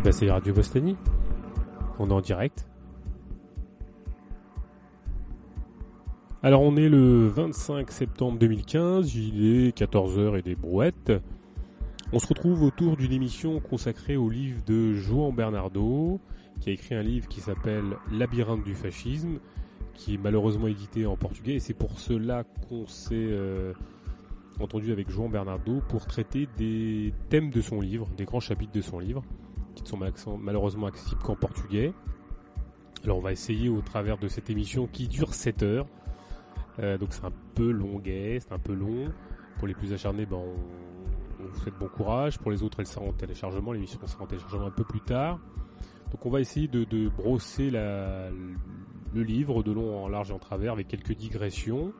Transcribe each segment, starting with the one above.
Eh ben, c'est Radio Bostani. On est en direct. Alors on est le 25 septembre 2015, il est 14h et des brouettes. On se retrouve autour d'une émission consacrée au livre de Joan Bernardo, qui a écrit un livre qui s'appelle Labyrinthe du fascisme, qui est malheureusement édité en portugais, et c'est pour cela qu'on s'est euh, entendu avec Joan Bernardo pour traiter des thèmes de son livre, des grands chapitres de son livre, qui ne sont malheureusement accessibles qu'en portugais. Alors on va essayer au travers de cette émission qui dure 7 heures, euh, donc c'est un peu longuet, c'est un peu long. Pour les plus acharnés, ben on, vous souhaite bon courage. Pour les autres, elle sera en téléchargement, l'émission sera en téléchargement un peu plus tard. Donc on va essayer de, brosser le livre de long en large et en travers avec quelques digressions.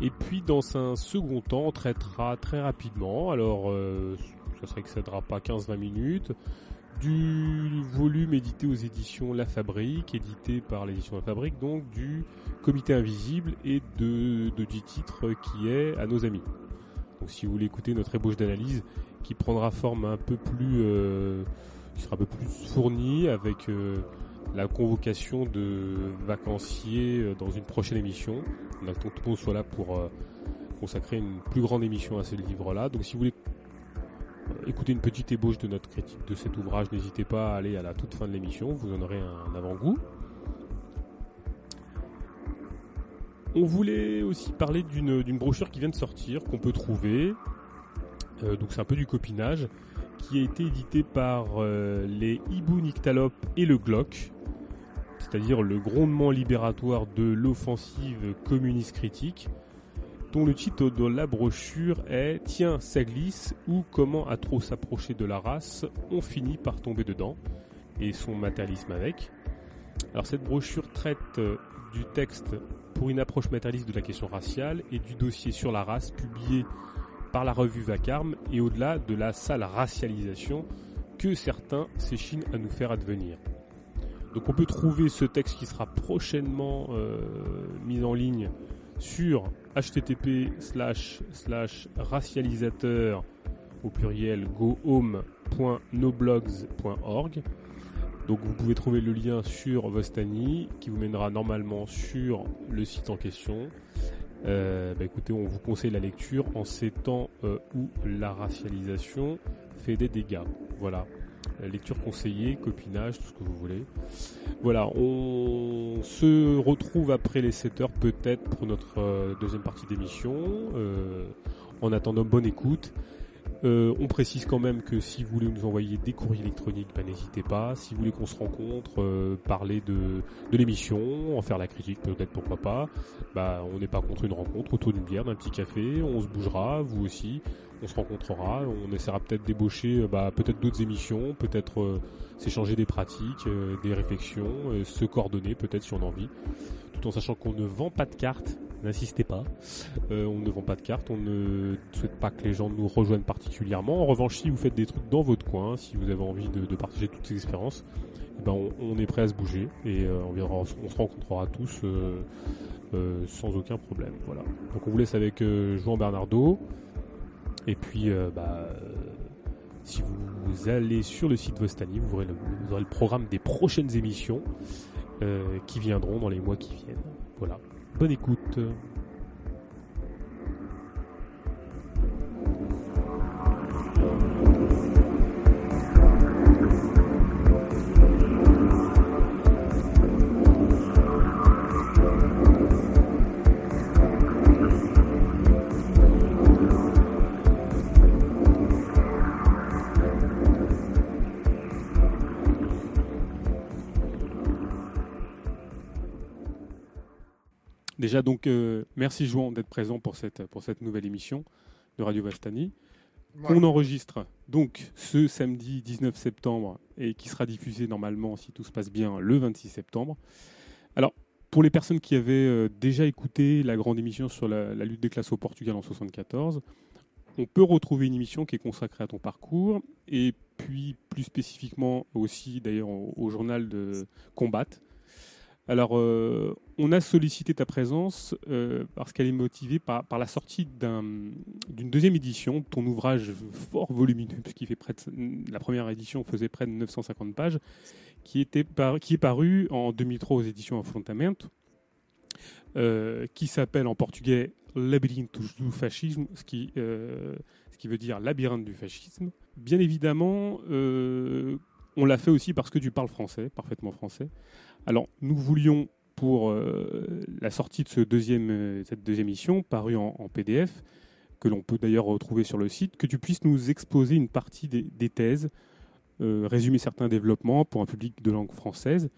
Et puis dans un second temps, on traitera très rapidement, alors euh, que ça ne pas 15-20 minutes, du volume édité aux éditions La Fabrique, édité par l'édition La Fabrique, donc du Comité Invisible et de, de du titre qui est à nos amis. Donc si vous voulez écouter notre ébauche d'analyse qui prendra forme un peu plus, euh, qui sera un peu plus fournie avec euh, la convocation de vacanciers euh, dans une prochaine émission. On attend que tout le monde soit là pour euh, consacrer une plus grande émission à ce livre-là. Donc si vous voulez écouter une petite ébauche de notre critique de cet ouvrage, n'hésitez pas à aller à la toute fin de l'émission, vous en aurez un avant-goût. On voulait aussi parler d'une brochure qui vient de sortir, qu'on peut trouver. donc c'est un peu du copinage qui a été édité par les Ibu Nyctalope et le Glock c'est-à-dire le grondement libératoire de l'offensive communiste critique, dont le titre de la brochure est Tiens, ça glisse ou Comment à trop s'approcher de la race, on finit par tomber dedans, et son matérialisme avec. Alors cette brochure traite euh, du texte pour une approche matérialiste de la question raciale et du dossier sur la race publié par la revue Vacarme et au-delà de la sale racialisation que certains s'échinent à nous faire advenir. Donc on peut trouver ce texte qui sera prochainement euh, mis en ligne sur http racialisateur au pluriel gohome.noblogs.org. Donc vous pouvez trouver le lien sur Vostani qui vous mènera normalement sur le site en question. Euh, bah écoutez, on vous conseille la lecture en ces temps euh, où la racialisation fait des dégâts. Voilà lecture conseillée, copinage, tout ce que vous voulez. Voilà, on se retrouve après les 7 heures peut-être pour notre euh, deuxième partie d'émission. Euh, en attendant, bonne écoute. Euh, on précise quand même que si vous voulez nous envoyer des courriers électroniques, bah, n'hésitez pas. Si vous voulez qu'on se rencontre, parler de, de l'émission, en faire la critique peut-être pourquoi pas, bah, on n'est pas contre une rencontre autour d'une bière, d'un petit café, on se bougera, vous aussi on se rencontrera, on essaiera peut-être d'ébaucher euh, bah, peut-être d'autres émissions, peut-être euh, s'échanger des pratiques, euh, des réflexions, se coordonner peut-être si on a envie, tout en sachant qu'on ne vend pas de cartes, n'insistez pas, on ne vend pas de cartes, on ne souhaite pas que les gens nous rejoignent particulièrement. En revanche, si vous faites des trucs dans votre coin, si vous avez envie de, partager toutes ces expériences, eh ben on, est prêt à se bouger et on, se rencontrera tous sans aucun problème. Voilà. Donc on vous laisse avec Jean Bernardo. Et puis, euh, bah, si vous allez sur le site Vostani, vous aurez le, programme des prochaines émissions euh, qui viendront dans les mois qui viennent. Voilà. Bonne écoute. Déjà, donc, euh, merci Jouan d'être présent pour cette, pour cette nouvelle émission de Radio Vastani. On enregistre donc ce samedi 19 septembre et qui sera diffusé normalement, si tout se passe bien, le 26 septembre. Alors, pour les personnes qui avaient euh, déjà écouté la grande émission sur la, lutte des classes au Portugal en 74, on peut retrouver une émission qui est consacrée à ton parcours et puis plus spécifiquement aussi d'ailleurs au, au journal de Combat Alors, euh, on a sollicité ta présence euh, parce qu'elle est motivée par, la sortie d'une deuxième édition, ton ouvrage fort volumineux, puisqu'il fait près de, la première édition faisait près de 950 pages, qui, était qui est paru en 2003 aux éditions Affrontamento, euh, qui s'appelle en portugais Labyrinthe du fascisme, ce qui, ce qui veut dire labyrinthe du fascisme. Bien évidemment, on l'a fait aussi parce que tu parles français, parfaitement français. Alors, nous voulions, pour euh, la sortie de euh, cette deuxième émission, parue en, PDF, que l'on peut d'ailleurs retrouver sur le site, que tu puisses nous exposer une partie des, thèses, euh, résumer certains développements pour un public de langue française,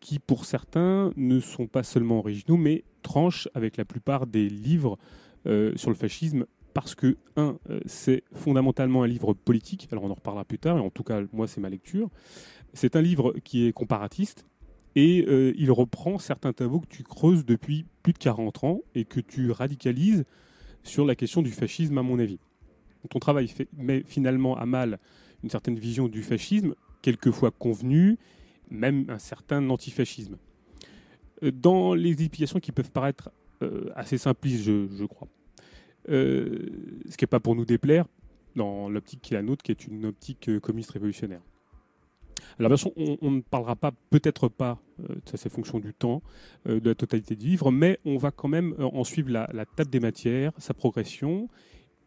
qui pour certains ne sont pas seulement originaux, mais tranchent avec la plupart des livres sur le fascisme parce que, un, c'est fondamentalement un livre politique, alors on en reparlera plus tard, et en tout cas, moi, c'est ma lecture. C'est un livre qui est comparatiste, et euh, il reprend certains tabous que tu creuses depuis plus de 40 ans et que tu radicalises sur la question du fascisme, à mon avis. Ton travail met finalement à mal une certaine vision du fascisme, quelquefois convenue, même un certain antifascisme. Euh, dans les explications qui peuvent paraître euh, assez simplistes, je, crois. ce qui n'est pas pour nous déplaire dans l'optique qui est la nôtre, qui est une optique communiste révolutionnaire. Alors bien sûr, on, ne parlera pas, peut-être pas, euh, ça c'est fonction du temps, euh, de la totalité du livre, mais on va quand même euh, en suivre la, table des matières, sa progression,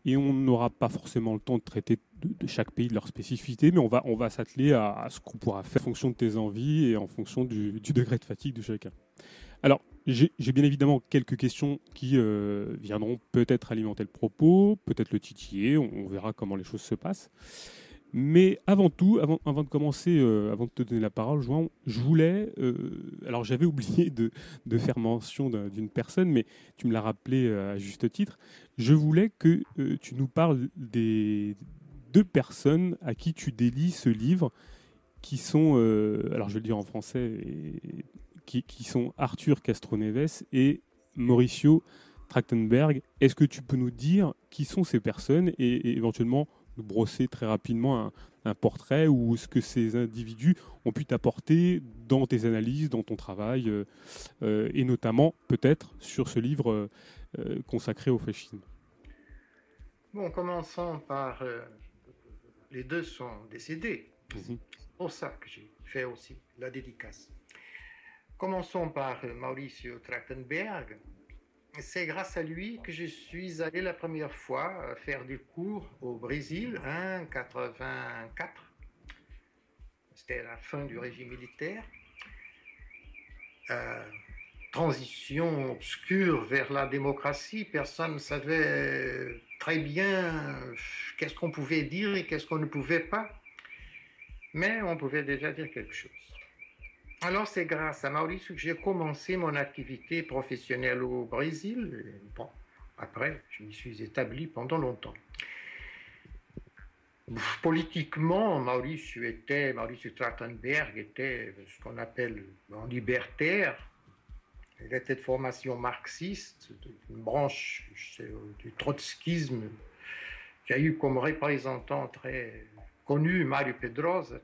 et on n'aura pas forcément le temps de traiter de, chaque pays de leur spécificité, mais on va, on va s'atteler à, ce qu'on pourra faire en fonction de tes envies et en fonction du, degré de fatigue de chacun. Alors, j'ai bien évidemment quelques questions qui viendront peut-être alimenter le propos, peut-être le titiller, on, verra comment les choses se passent. Mais avant tout, avant, de commencer, euh, avant de te donner la parole, Joan, je voulais. Euh, alors, j'avais oublié de, faire mention d'une personne, mais tu me l'as rappelé euh, à juste titre. Je voulais que tu nous parles des deux personnes à qui tu délies ce livre, qui sont, alors je vais le dire en français, qui, sont Arthur Castroneves et Mauricio Trachtenberg. Est-ce que tu peux nous dire qui sont ces personnes et éventuellement nous brosser très rapidement un, portrait ou ce que ces individus ont pu t'apporter dans tes analyses, dans ton travail, euh, euh, et notamment peut-être sur ce livre euh, consacré au fascisme. Bon, commençons par... les deux sont décédés. Mhm. C'est pour ça que j'ai fait aussi la dédicace. Commençons par Mauricio Trachtenberg, c'est grâce à lui que je suis allé la première fois faire des cours au Brésil en hein, 84. C'était la fin du régime militaire. Euh, transition obscure vers la démocratie. Personne ne savait très bien qu'est-ce qu'on pouvait dire et qu'est-ce qu'on ne pouvait pas. Mais on pouvait déjà dire quelque chose. Alors, c'est grâce à Maurice que j'ai commencé mon activité professionnelle au Brésil. après, je m'y suis établi pendant longtemps. Politiquement, Maurice était, Maurice Trachtenberg était ce qu'on appelle un libertaire. Il était de formation marxiste, une branche du trotskisme qui a eu comme représentant très connu Mario Pedrosa,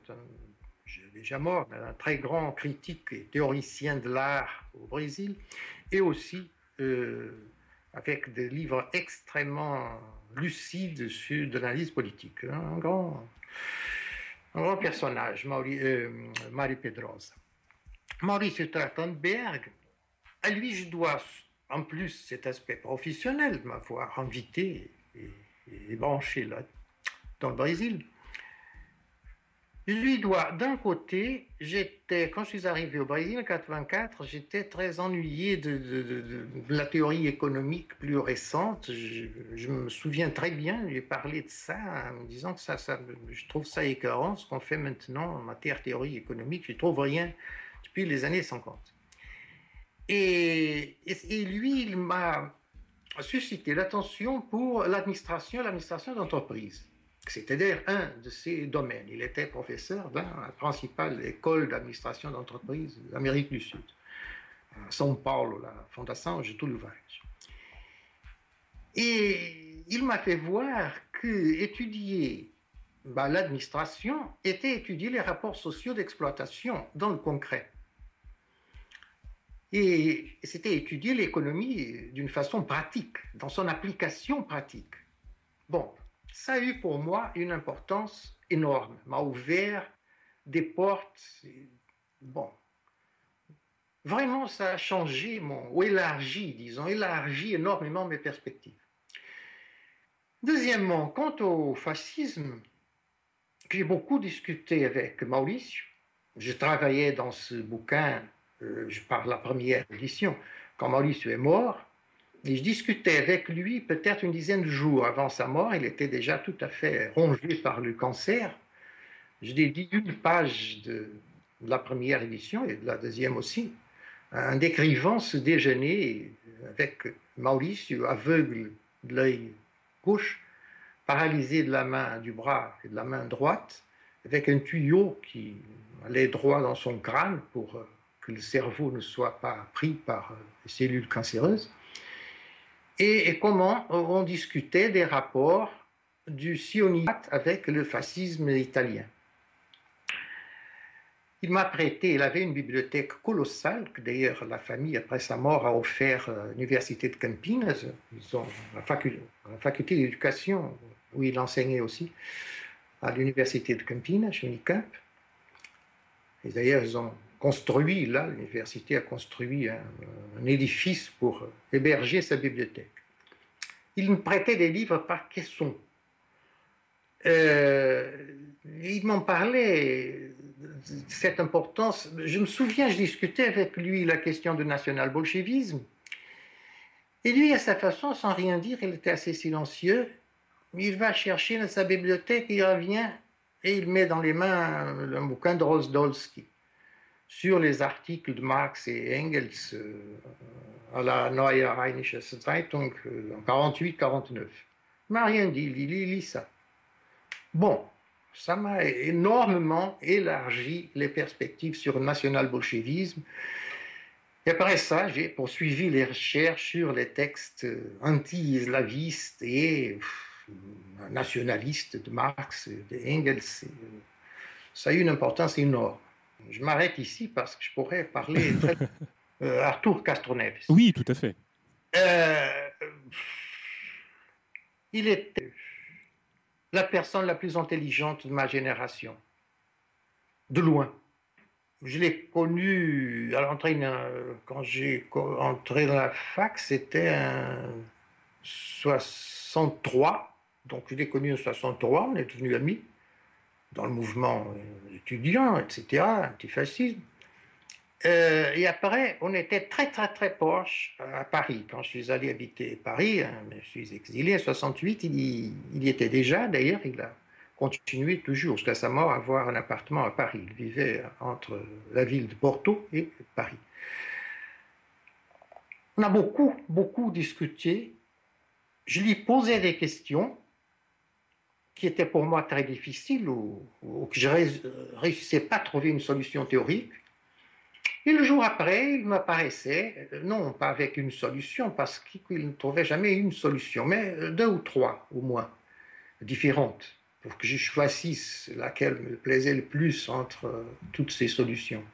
déjà mort, un très grand critique et théoricien de l'art au Brésil, et aussi euh, avec des livres extrêmement lucides sur de l'analyse politique. Un grand, un grand personnage, euh, Marie Pedrosa. Maurice Trachtenberg, à lui je dois en plus cet aspect professionnel de m'avoir invité et, et branché là, dans le Brésil. Je lui dois, d'un côté, j'étais, quand je suis arrivé au Brésil en 84, j'étais très ennuyé de, la théorie économique plus récente. Je, me souviens très bien, j'ai parlé de ça en me disant que ça, je trouve ça écœurant, ce qu'on fait maintenant en matière de théorie économique. Je trouve rien depuis les années 50. Et, et lui, il m'a suscité l'attention pour l'administration, l'administration d'entreprise. D'ailleurs un de ses domaines. Il était professeur dans la principale école d'administration d'entreprise d'Amérique du Sud, à São Paulo, la Fondation Getúlio Vargas. Et il m'a fait voir que étudier bah, l'administration était étudier les rapports sociaux d'exploitation dans le concret. Et c'était étudier l'économie d'une façon pratique, dans son application pratique. Bon, ça a eu pour moi une importance énorme, m'a ouvert des portes. Bon, vraiment, ça a changé mon, ou élargi, disons, élargi énormément mes perspectives. Deuxièmement, quant au fascisme, j'ai beaucoup discuté avec Maurice. Je travaillais dans ce bouquin, euh, je parle de la première édition, quand Maurice est mort. Je discutais avec lui peut-être une dizaine de jours avant sa mort. Il était déjà tout à fait rongé par le cancer. Je dit une page de, la première édition et de la deuxième aussi, en décrivant ce déjeuner avec Maurice aveugle de l'œil gauche, paralysé de la main, du bras et de la main droite, avec un tuyau qui allait droit dans son crâne pour euh, que le cerveau ne soit pas pris par euh, les cellules cancéreuses et, comment on discutait des rapports du sionisme avec le fascisme italien? Il m'a prêté, il avait une bibliothèque colossale, que d'ailleurs la famille, après sa mort, a offert à l'université de Campinas, ils ont la, faculté d'éducation, où il enseignait aussi, à l'université de Campinas, chez Unicamp. Et d'ailleurs, ils ont construit, là, l'université a construit un, édifice pour héberger sa bibliothèque. Il me prêtait des livres par caisson. Euh, il m'en parlait cette importance. Je me souviens, je discutais avec lui la question du national-bolchevisme. Et lui, à sa façon, sans rien dire, il était assez silencieux. Il va chercher dans sa bibliothèque, il revient et il met dans les mains un bouquin de Rosdolski sur les articles de Marx et Engels euh, à la Neue Rheinische Zeitung euh, en 48-49. Il m'a rien dit, il lit ça. Bon, ça m'a énormément élargi les perspectives sur le national-bolchevisme. Et après ça, j'ai poursuivi les recherches sur les textes anti-islavistes et nationalistes de Marx, de Engels. Ça a eu une importance énorme. Je m'arrête ici parce que je pourrais parler de euh, Arthur Castroneves. Oui, tout à fait. Euh, il était la personne la plus intelligente de ma génération, de loin. Je l'ai connu à l'entrée, quand j'ai entré dans la fac, c'était en 63, donc je l'ai connu en 63, on est devenus amis dans le mouvement étudiant, etc., antifascisme. Euh, et après, on était très, très, très proches à Paris. Quand je suis allé habiter Paris, hein, je suis exilé en 68, il il y était déjà, d'ailleurs, il a continué toujours jusqu'à sa mort à avoir un appartement à Paris. Il vivait entre la ville de Porto et Paris. On a beaucoup, beaucoup discuté. Je lui posais des questions qui était pour moi très difficile ou, que je ne réussissais pas à trouver une solution théorique. Et le jour après, il m'apparaissait, euh, non pas avec une solution, parce qu'il ne trouvait jamais une solution, mais euh, deux ou trois au moins, différentes, pour que je choisisse laquelle me plaisait le plus entre euh, toutes ces solutions.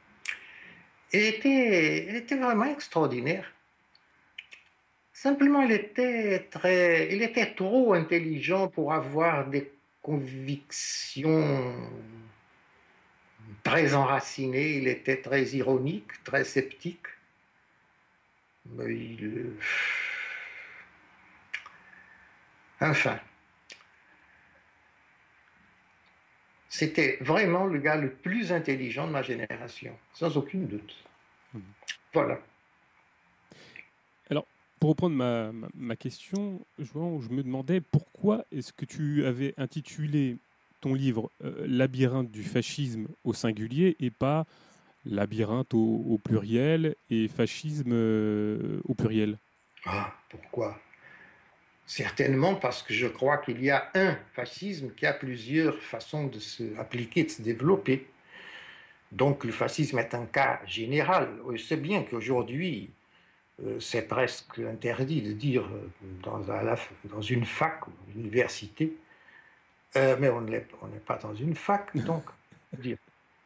Et était, elle était vraiment extraordinaire. Simplement, il était, très, il était trop intelligent pour avoir des convictions très enracinées. Il était très ironique, très sceptique. Mais il... Enfin, c'était vraiment le gars le plus intelligent de ma génération, sans aucune doute. Mmh. Voilà. Pour reprendre ma, question, je, je, me demandais pourquoi est-ce que tu avais intitulé ton livre euh, Labyrinthe du fascisme au singulier et pas Labyrinthe au, pluriel et fascisme euh, au pluriel? Ah, pourquoi? Certainement parce que je crois qu'il y a un fascisme qui a plusieurs façons de se appliquer, de se développer. Donc le fascisme est un cas général. C'est bien qu'aujourd'hui, c'est presque interdit de dire euh, dans, dans une fac ou une université, euh, mais on n'est pas dans une fac, donc dire.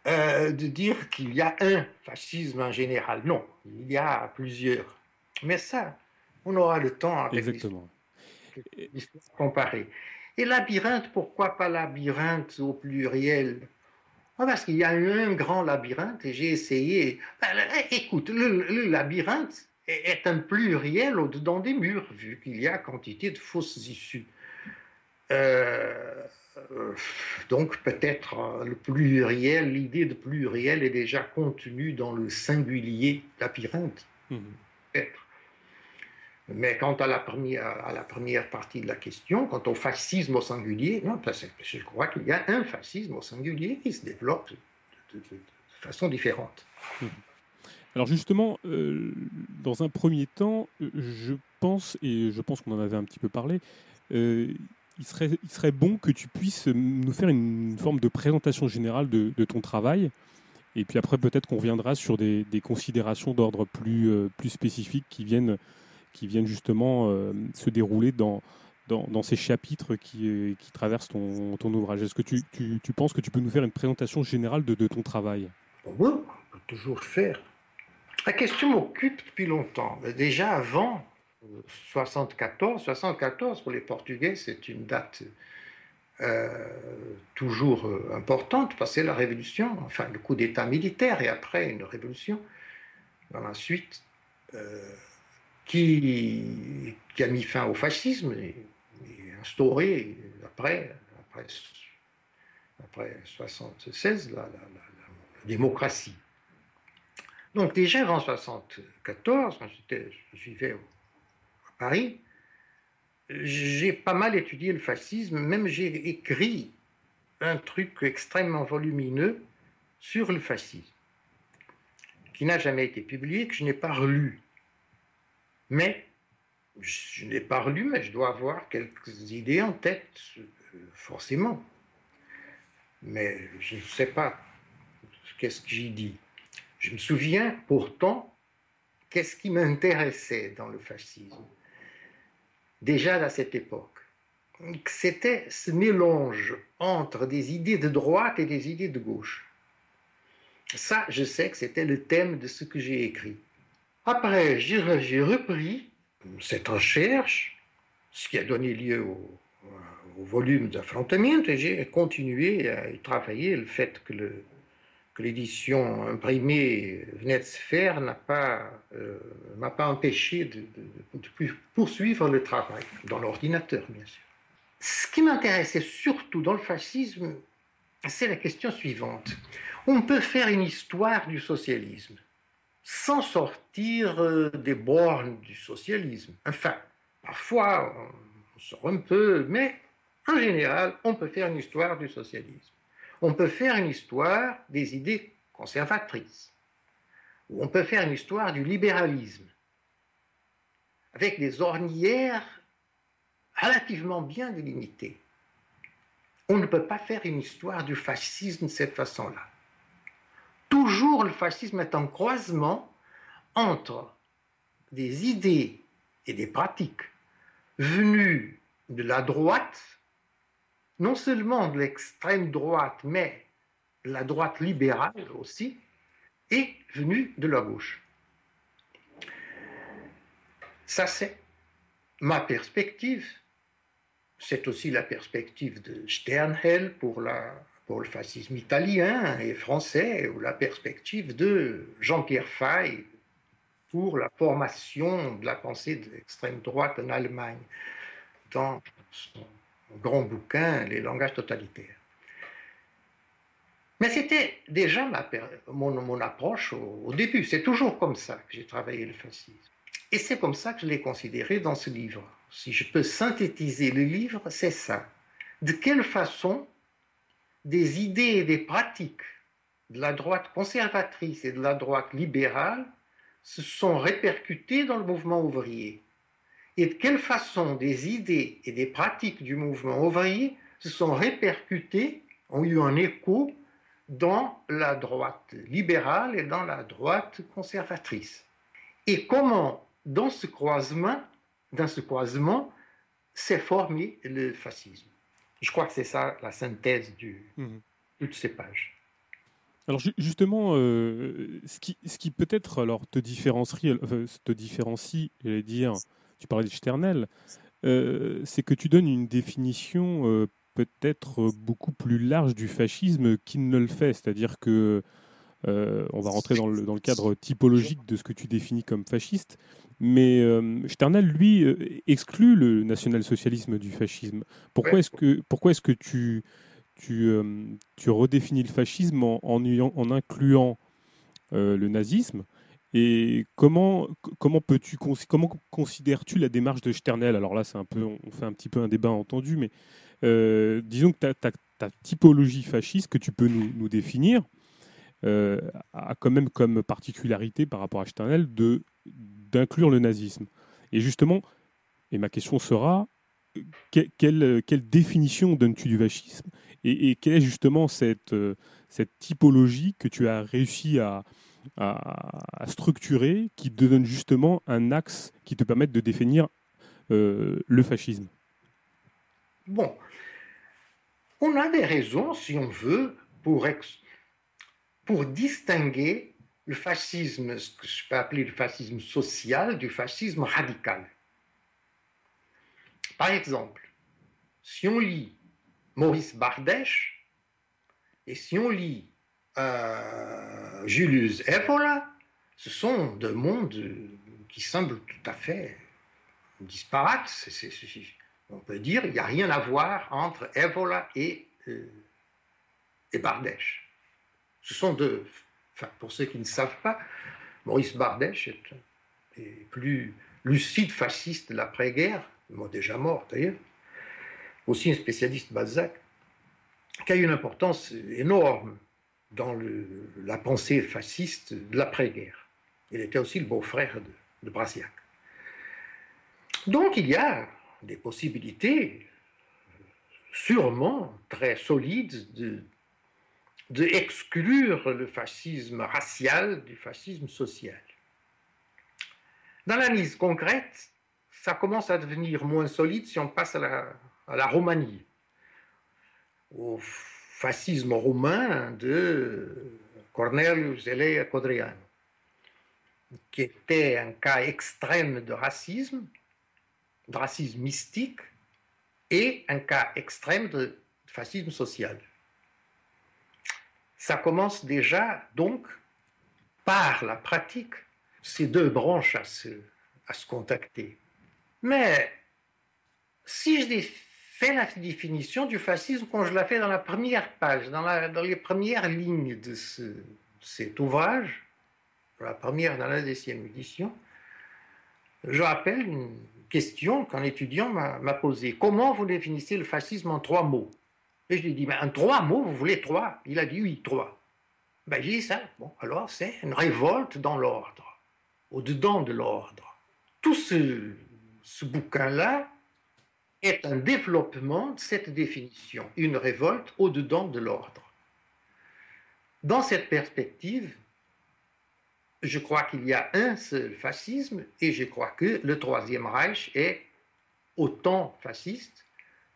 euh, de dire qu'il y a un fascisme en général. Non, il y a plusieurs. Mais ça, on aura le temps avec Exactement. l'histoire comparée. Et labyrinthe, pourquoi pas labyrinthe au pluriel? Ah, Parce qu'il y a un grand labyrinthe et j'ai essayé. Ben, écoute, le, labyrinthe est, un pluriel au-dedans des murs, vu qu'il y a quantité de fausses issues. Euh, euh, donc peut-être euh, le pluriel, l'idée de pluriel est déjà contenue dans le singulier labyrinthe. Mmh. Peut-être. Mais quant à la, première, à la première partie de la question, quant au fascisme au singulier, non, je crois qu'il y a un fascisme au singulier qui se développe de, façon différente. Mmh. Alors justement, euh, dans un premier temps, je pense, et je pense qu'on en avait un petit peu parlé, il serait, il serait bon que tu puisses nous faire une forme de présentation générale de, ton travail. Et puis après, peut-être qu'on reviendra sur des, considérations d'ordre plus, euh, plus spécifiques qui viennent, qui viennent justement euh, se dérouler dans, dans, ces chapitres qui, euh, qui traversent ton, ton ouvrage. Est-ce que tu, tu, tu, penses que tu peux nous faire une présentation générale de, de ton travail? Oui, on peut toujours faire. La question m'occupe depuis longtemps. Déjà avant, 74, 74 pour les Portugais, c'est une date euh, toujours euh, importante, parce que la révolution, enfin le coup d'État militaire et après une révolution dans la suite, euh, qui, a mis fin au fascisme et, instauré après, après, après 76 la, la, la, la, démocratie. Donc déjà avant 74, quand je vivais au Paris, j'ai pas mal étudié le fascisme, même j'ai écrit un truc extrêmement volumineux sur le fascisme, qui n'a jamais été publié, que je n'ai pas relu. Mais, je n'ai pas relu, mais je dois avoir quelques idées en tête, forcément. Mais je ne sais pas qu'est-ce que j'y dis. Je me souviens pourtant qu'est-ce qui m'intéressait dans le fascisme déjà à cette époque. C'était ce mélange entre des idées de droite et des idées de gauche. Ça, je sais que c'était le thème de ce que j'ai écrit. Après, j'ai repris cette recherche, ce qui a donné lieu au, volume d'affrontement, et j'ai continué à travailler le fait que le, que l'édition imprimée venait de se faire n'a pas, euh, m'a pas empêché de, poursuivre le travail, dans l'ordinateur bien sûr. Ce qui m'intéressait surtout dans le fascisme, c'est la question suivante. On peut faire une histoire du socialisme sans sortir euh, des bornes du socialisme. Enfin, parfois on sort un peu, mais en général, on peut faire une histoire du socialisme on peut faire une histoire des idées conservatrices, ou on peut faire une histoire du libéralisme, avec des ornières relativement bien délimitées. On ne peut pas faire une histoire du fascisme de cette façon-là. Toujours le fascisme est un croisement entre des idées et des pratiques venues de la droite non seulement de l'extrême droite, mais la droite libérale aussi, est venue de la gauche. Ça, c'est ma perspective. C'est aussi la perspective de Sternhell pour, le fascisme italien et français, ou la perspective de Jean-Pierre Fay pour la formation de la pensée de l'extrême droite en Allemagne dans son grand bouquin, Les langages totalitaires. Mais c'était déjà mon, approche au, début. C'est toujours comme ça que j'ai travaillé le fascisme. Et c'est comme ça que je l'ai considéré dans ce livre. Si je peux synthétiser le livre, c'est ça. De quelle façon des idées et des pratiques de la droite conservatrice et de la droite libérale se sont répercutées dans le mouvement ouvrier? Et de quelle façon des idées et des pratiques du mouvement ouvrier se sont répercutées, ont eu un écho dans la droite libérale et dans la droite conservatrice? Et comment, dans ce croisement, dans ce croisement, s'est formé le fascisme? Je crois que c'est ça la synthèse de mmh. toutes ces pages. Alors justement, euh, ce qui, ce qui peut-être alors te différencie, te différencie, j'allais dire, tu parlais de Sternel, euh, c'est que tu donnes une définition euh, peut-être beaucoup plus large du fascisme qu'il ne le fait. C'est-à-dire que on va rentrer dans le, cadre typologique de ce que tu définis comme fasciste, mais Sternel, lui, exclut le national-socialisme du fascisme. Pourquoi est-ce que, pourquoi est-ce que tu euh, redéfinis le fascisme en, incluant euh, le nazisme. Et comment, comment peux-tu comment considères-tu la démarche de Sternel? Alors là, c'est un peu, on fait un petit peu un débat entendu, mais euh, disons que ta, typologie fasciste que tu peux nous, définir a quand même comme particularité par rapport à Sternel de d'inclure le nazisme. Et justement, et ma question sera, quelle, quelle définition donnes-tu du fascisme? Et, quelle est justement cette, euh, cette typologie que tu as réussi à, à, structurer qui te donne justement un axe qui te permette de définir euh, le fascisme Bon, on a des raisons, si on veut, pour, pour distinguer le fascisme, ce que je peux appeler le fascisme social, du fascisme radical. Par exemple, si on lit Maurice Bardèche, et si on lit euh, Julius Evola, ce sont deux mondes qui semblent tout à fait disparates. on peut dire qu'il n'y a rien à voir entre Evola et, euh, Bardèche. Ce sont deux, pour ceux qui ne savent pas, Maurice Bardèche est, est plus lucide fasciste de l'après-guerre, déjà mort d'ailleurs, aussi un spécialiste Balzac, qui a une importance énorme dans la pensée fasciste de l'après-guerre. Il était aussi le beau-frère de, de Brasiac. Donc il y a des possibilités sûrement très solides de, de le fascisme racial du fascisme social. Dans l'analyse concrète, ça commence à devenir moins solide si on passe à la, à la Romanie, au fascisme romain de Cornelius Elea Codriano, qui était un cas extrême de racisme, de racisme mystique, et un cas extrême de fascisme social. Ça commence déjà donc par la pratique, ces deux branches à se, à se contacter. Mais si je la définition du fascisme comme je la fais dans la première page, dans, les premières lignes de cet ouvrage, la première dans la deuxième édition, je rappelle une question qu'un étudiant m'a posée. Comment vous définissez le fascisme en trois mots? Et je lui ai dit, mais en trois mots, vous voulez trois? Il a dit oui, trois. Ben, j'ai dit ça. Bon, alors c'est une révolte dans l'ordre, au-dedans de l'ordre. Tout ce bouquin-là est un développement de cette définition, une révolte au-dedans de l'ordre. Dans cette perspective, je crois qu'il y a un seul fascisme et je crois que le Troisième Reich est autant fasciste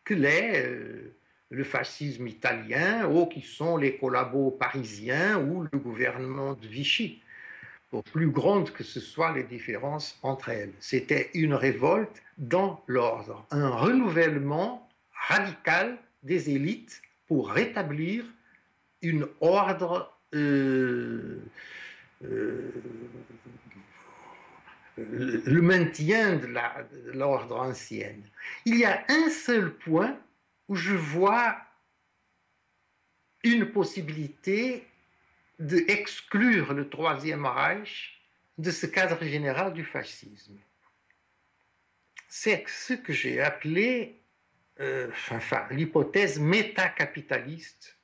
que l'est euh, le fascisme italien ou qui sont les collabos parisiens ou le gouvernement de Vichy pour plus grandes que ce soit les différences entre elles. C'était une révolte dans l'ordre, un renouvellement radical des élites pour rétablir une ordre euh, euh, le maintien de l'ordre ancienne. Il y a un seul point où je vois une possibilité d'exclure le Troisième Reich de ce cadre général du fascisme. C'est ce que j'ai appelé euh, l'hypothèse métacapitaliste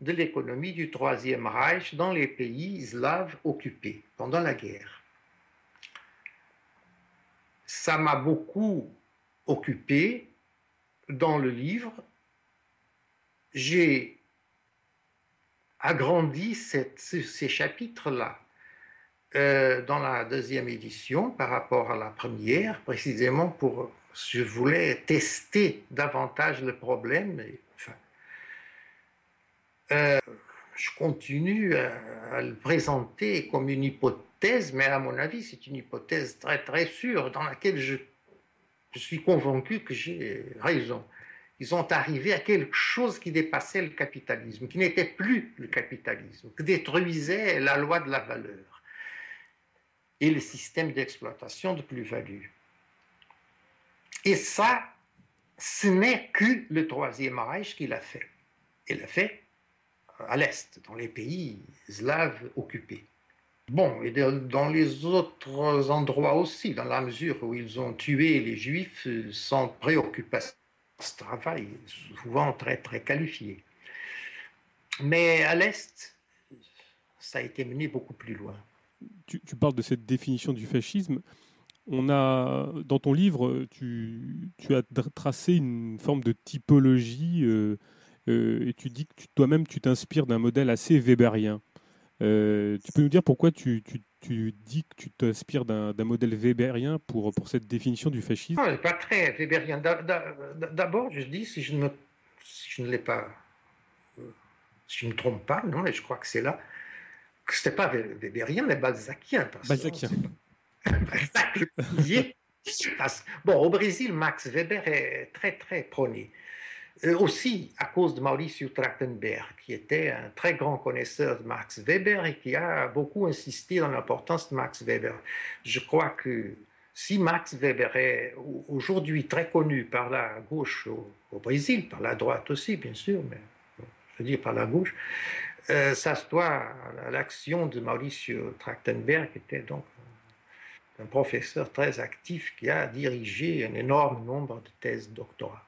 de l'économie du Troisième Reich dans les pays slaves occupés pendant la guerre. Ça m'a beaucoup occupé dans le livre. J'ai agrandi ces chapitres-là euh, dans la deuxième édition par rapport à la première, précisément pour, je voulais tester davantage le problème. enfin, euh, je continue à, le présenter comme une hypothèse, mais à mon avis, c'est une hypothèse très très sûre dans laquelle je, je suis convaincu que j'ai raison. Ils sont arrivés à quelque chose qui dépassait le capitalisme, qui n'était plus le capitalisme, qui détruisait la loi de la valeur et le système d'exploitation de plus-value. Et ça, ce n'est que le Troisième Reich qui l'a fait. Il l'a fait à l'Est, dans les pays slaves occupés. Bon, et dans les autres endroits aussi, dans la mesure où ils ont tué les Juifs sans préoccupation. Ce travail, souvent très, très qualifié. Mais à l'Est, ça a été mené beaucoup plus loin. Tu, parles de cette définition du fascisme. On a, dans ton livre, tu, as tracé une forme de typologie euh, euh, et tu dis que toi-même, tu t'inspires d'un modèle assez weberien. Euh, tu peux nous dire pourquoi tu, tu, tu dis que tu t'inspires d'un modèle weberien pour, pour cette définition du fascisme? Non, pas très weberien. D'abord, je dis, si je, ne, si je ne l'ai pas, euh, si je ne me trompe pas, non, mais je crois que c'est là, que ce n'était pas weberien, mais balzacien. Balzacien. Balzac, bon, au Brésil, Max Weber est très, très prôné. Euh, aussi à cause de Mauricio Trachtenberg, qui était un très grand connaisseur de Max Weber et qui a beaucoup insisté dans l'importance de Max Weber. Je crois que si Max Weber est aujourd'hui très connu par la gauche au, Brésil, par la droite aussi, bien sûr, mais je veux dire par la gauche, euh, ça se doit à l'action de Mauricio Trachtenberg, qui était donc un professeur très actif qui a dirigé un énorme nombre de thèses de doctorat.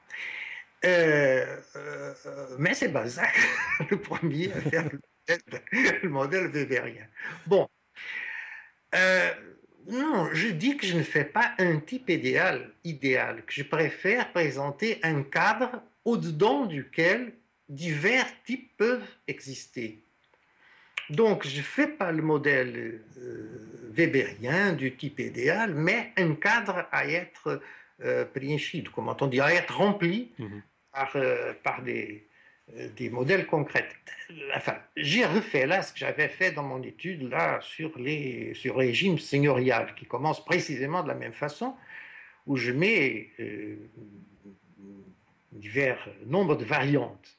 Euh, euh, mais c'est Balzac, le premier à faire le, modèle weberien. Bon, euh, non, je dis que je ne fais pas un type idéal, idéal, que je préfère présenter un cadre au-dedans duquel divers types peuvent exister. Donc, je ne fais pas le modèle weberien du type idéal, mais un cadre à être euh, comment on dit, à être rempli mhm. Par, euh, euh, des modèles concrets. Enfin, j'ai refait là ce que j'avais fait dans mon étude là sur les sur le régime seigneurial, qui commence précisément de la même façon, où je mets euh, divers nombres de variantes.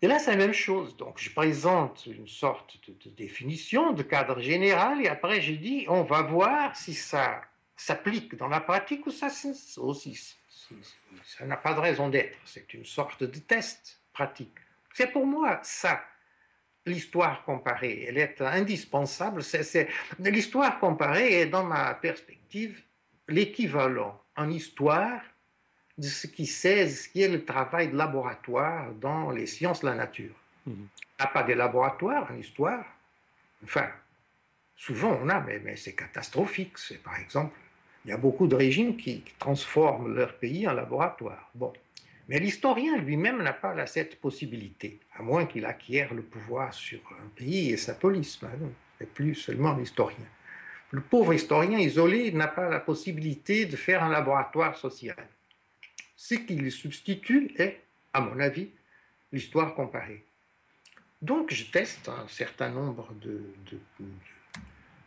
Et là, c'est la même chose. Donc, je présente une sorte de, définition, de cadre général, et après, je dis, on va voir si ça s'applique dans la pratique ou ça aussi ça n'a pas de raison d'être. C'est une sorte de test pratique. C'est pour moi ça l'histoire comparée. Elle est indispensable. C'est, L'histoire comparée est, dans ma perspective, l'équivalent en histoire de ce qui sait, ce qui est le travail de laboratoire dans les sciences de la nature. Mmh. Il n'y a pas de laboratoire en histoire. Enfin, souvent on a, mais, mais c'est catastrophique. C'est par exemple il y a beaucoup de régimes qui, transforment leur pays en laboratoire. Bon. Mais l'historien lui-même n'a pas cette possibilité, à moins qu'il acquiert le pouvoir sur un pays et sa police. Et plus seulement l'historien. Le pauvre historien isolé n'a pas la possibilité de faire un laboratoire social. Ce qui lui substitue est, à mon avis, l'histoire comparée. Donc je teste un certain nombre de, de,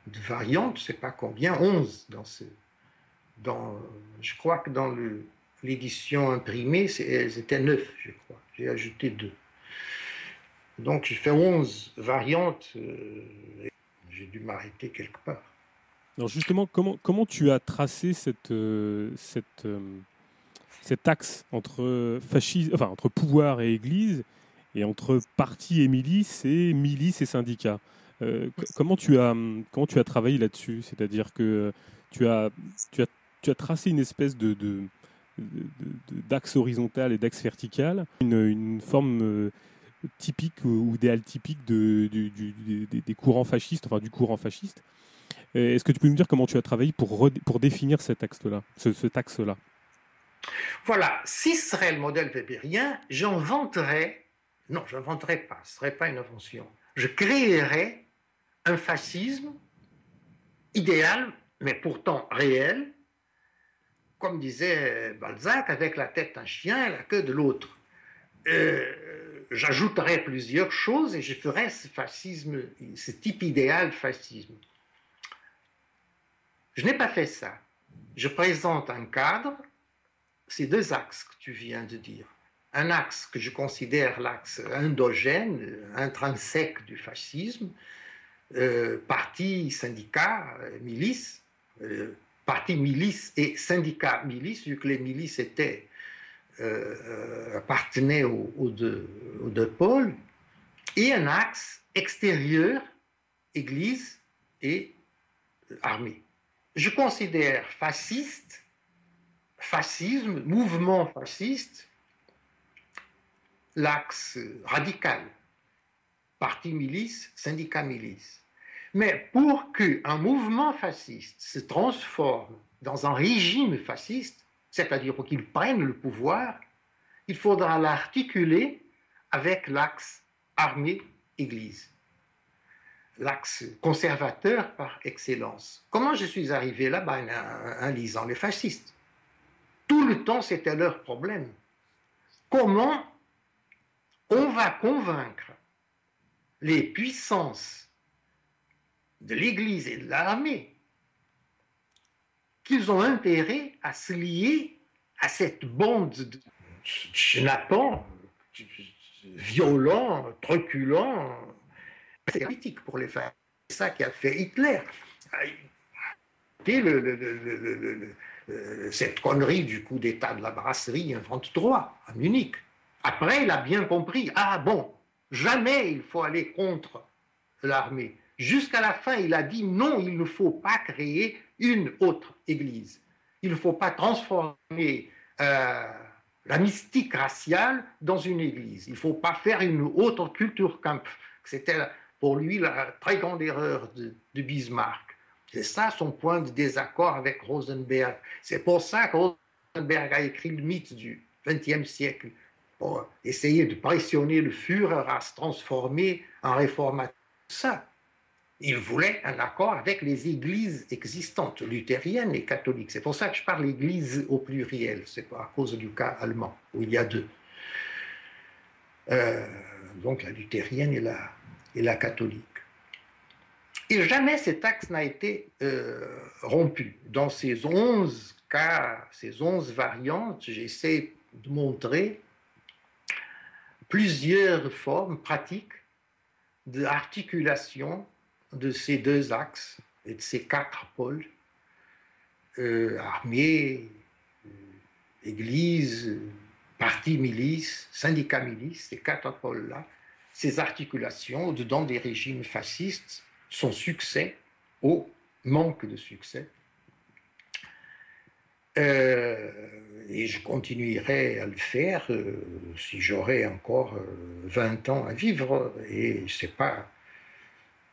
de variantes, je ne sais pas combien, 11 dans ce, dans, je crois que dans l'édition imprimée, elles étaient neuf, je crois. J'ai ajouté deux. Donc j'ai fait onze variantes. Euh, j'ai dû m'arrêter quelque part. Alors justement, comment, comment tu as tracé euh, cette, euh, cet axe entre, fascisme, enfin, entre pouvoir et Église et entre parti et milice et milice et syndicat? Comment, tu as, comment tu as travaillé là-dessus? C'est-à-dire que tu as, tu as tu as tracé une espèce de, d'axe horizontal et d'axe vertical, une, forme euh, typique ou idéal typique de, des courants fascistes, enfin du courant fasciste. Est-ce que tu peux nous dire comment tu as travaillé pour, pour définir cet axe-là, ce, axe-là? Voilà, si ce serait le modèle weberien, j'inventerais, non, je n'inventerais pas, ce ne serait pas une invention, je créerais un fascisme idéal, mais pourtant réel, comme disait Balzac, avec la tête d'un chien et la queue de l'autre. euh, j'ajouterai plusieurs choses et je ferai ce fascisme, ce type idéal fascisme. Je n'ai pas fait ça. Je présente un cadre, ces deux axes que tu viens de dire. Un axe que je considère l'axe endogène, intrinsèque du fascisme, euh, parti, syndicat, milice, euh, parti milice et syndicat milice, vu que les milices étaient, euh, appartenaient aux, deux, pôles, et un axe extérieur, Église et armée. Je considère fasciste, fascisme, mouvement fasciste, l'axe radical, parti milice, syndicat milice. Mais pour qu'un mouvement fasciste se transforme dans un régime fasciste, c'est-à-dire pour qu'il prenne le pouvoir, il faudra l'articuler avec l'axe armée-église, l'axe conservateur par excellence. Comment je suis arrivé là-bas en, en lisant les fascistes Tout le temps, c'était leur problème. Comment on va convaincre les puissances de l'Église et de l'armée qu'ils ont intérêt à se lier à cette bande de chenapans, violents, truculents. C'est politique pour les femmes. C'est ça qui a fait Hitler. cette connerie du coup d'État de la brasserie en 23 à Munich. Après, il a bien compris, ah bon, jamais il faut aller contre l'armée. Jusqu'à la fin, il a dit non, il ne faut pas créer une autre Église. Il ne faut pas transformer euh, la mystique raciale dans une Église. Il ne faut pas faire une autre culture camp. C'était pour lui la très grande erreur de, Bismarck. C'est ça son point de désaccord avec Rosenberg. C'est pour ça que Rosenberg a écrit le mythe du XXe siècle, pour essayer de pressionner le Führer à se transformer en réformateur. Ça, il voulait un accord avec les églises existantes, luthériennes et catholiques. C'est pour ça que je parle église au pluriel, c'est à cause du cas allemand, où il y a deux. Euh, donc la luthérienne et la, et la catholique. Et jamais cet axe n'a été euh, rompu. Dans ces onze cas, ces onze variantes, j'essaie de montrer plusieurs formes pratiques d'articulation de ces deux axes et de ces quatre pôles, euh, armée, euh, église, parti milice, syndicat milice, ces quatre pôles-là, ces articulations dedans des régimes fascistes, son succès au manque de succès. Euh, et je continuerai à le faire si j'aurais encore 20 ans à vivre. Et c'est pas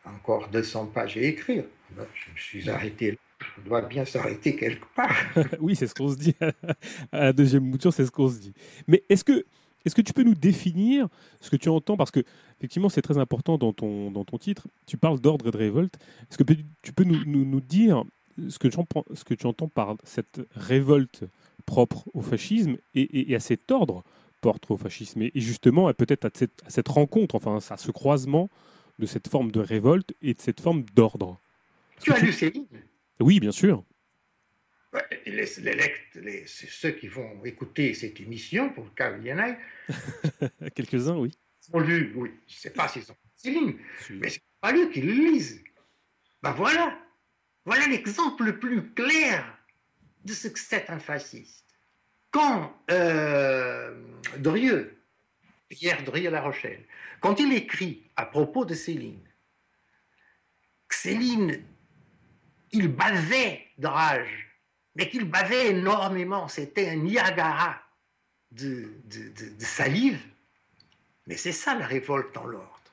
encore 200 pages à écrire. Ben, je me suis arrêté je dois bien s'arrêter quelque part. oui, c'est ce qu'on se dit. à la deuxième mouture, c'est ce qu'on se dit. Mais est-ce que, est que tu peux nous définir ce que tu entends? Parce que, effectivement, c'est très important dans ton, dans ton titre. Tu parles d'ordre et de révolte. Est-ce que tu peux nous, nous, dire ce que, tu, ce que tu entends par cette révolte propre au fascisme et, à cet ordre propre au fascisme? Et, justement, peut-être à cette, à cette rencontre, enfin, à ce croisement de cette forme de révolte et de cette forme d'ordre. Tu as lu Céline Oui, bien sûr. Les, les, ceux qui vont écouter cette émission, pour le cas où il y en a. Quelques-uns, oui. Ont lu, oui. Je ne sais pas s'ils ont Céline, mais c'est pas lui qui le lisent. Ben voilà. Voilà l'exemple le plus clair de ce que c'est un fasciste. Quand euh, Drieux, Pierre Drieux-La Rochelle, quand il écrit à propos de Céline, Céline, il bavait de rage, mais qu'il bavait énormément, c'était un Niagara de, salive, mais c'est ça la révolte dans l'ordre.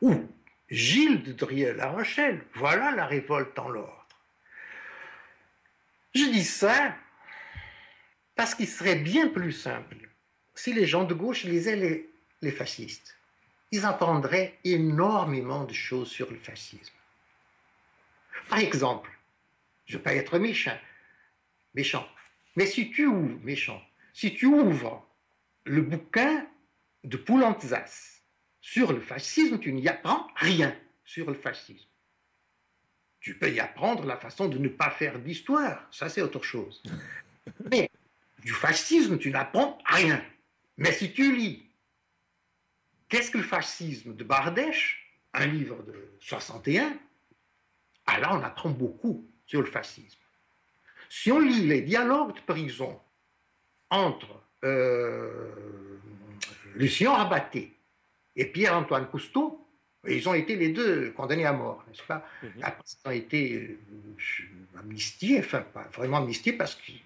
Ou Gilles de Drieux-La Rochelle, voilà la révolte dans l'ordre. Je dis ça parce qu'il serait bien plus simple si les gens de gauche lisaient les les fascistes. Ils apprendraient énormément de choses sur le fascisme. Par exemple, je ne veux pas être méchant, méchant, mais si tu ouvres, méchant, si tu ouvres le bouquin de Poulantzas sur le fascisme, tu n'y apprends rien sur le fascisme. Tu peux y apprendre la façon de ne pas faire d'histoire, ça c'est autre chose. Mais du fascisme, tu n'apprends rien. Mais si tu lis Qu'est-ce que le fascisme de Bardèche, un livre de 61, alors on apprend beaucoup sur le fascisme. Si on lit les dialogues de prison entre euh, Lucien Rabaté et Pierre-Antoine Cousteau, ils ont été les deux condamnés à mort, n'est-ce pas? Mhm. ils ont été euh, amnistiés, enfin pas vraiment amnistiés parce qu'ils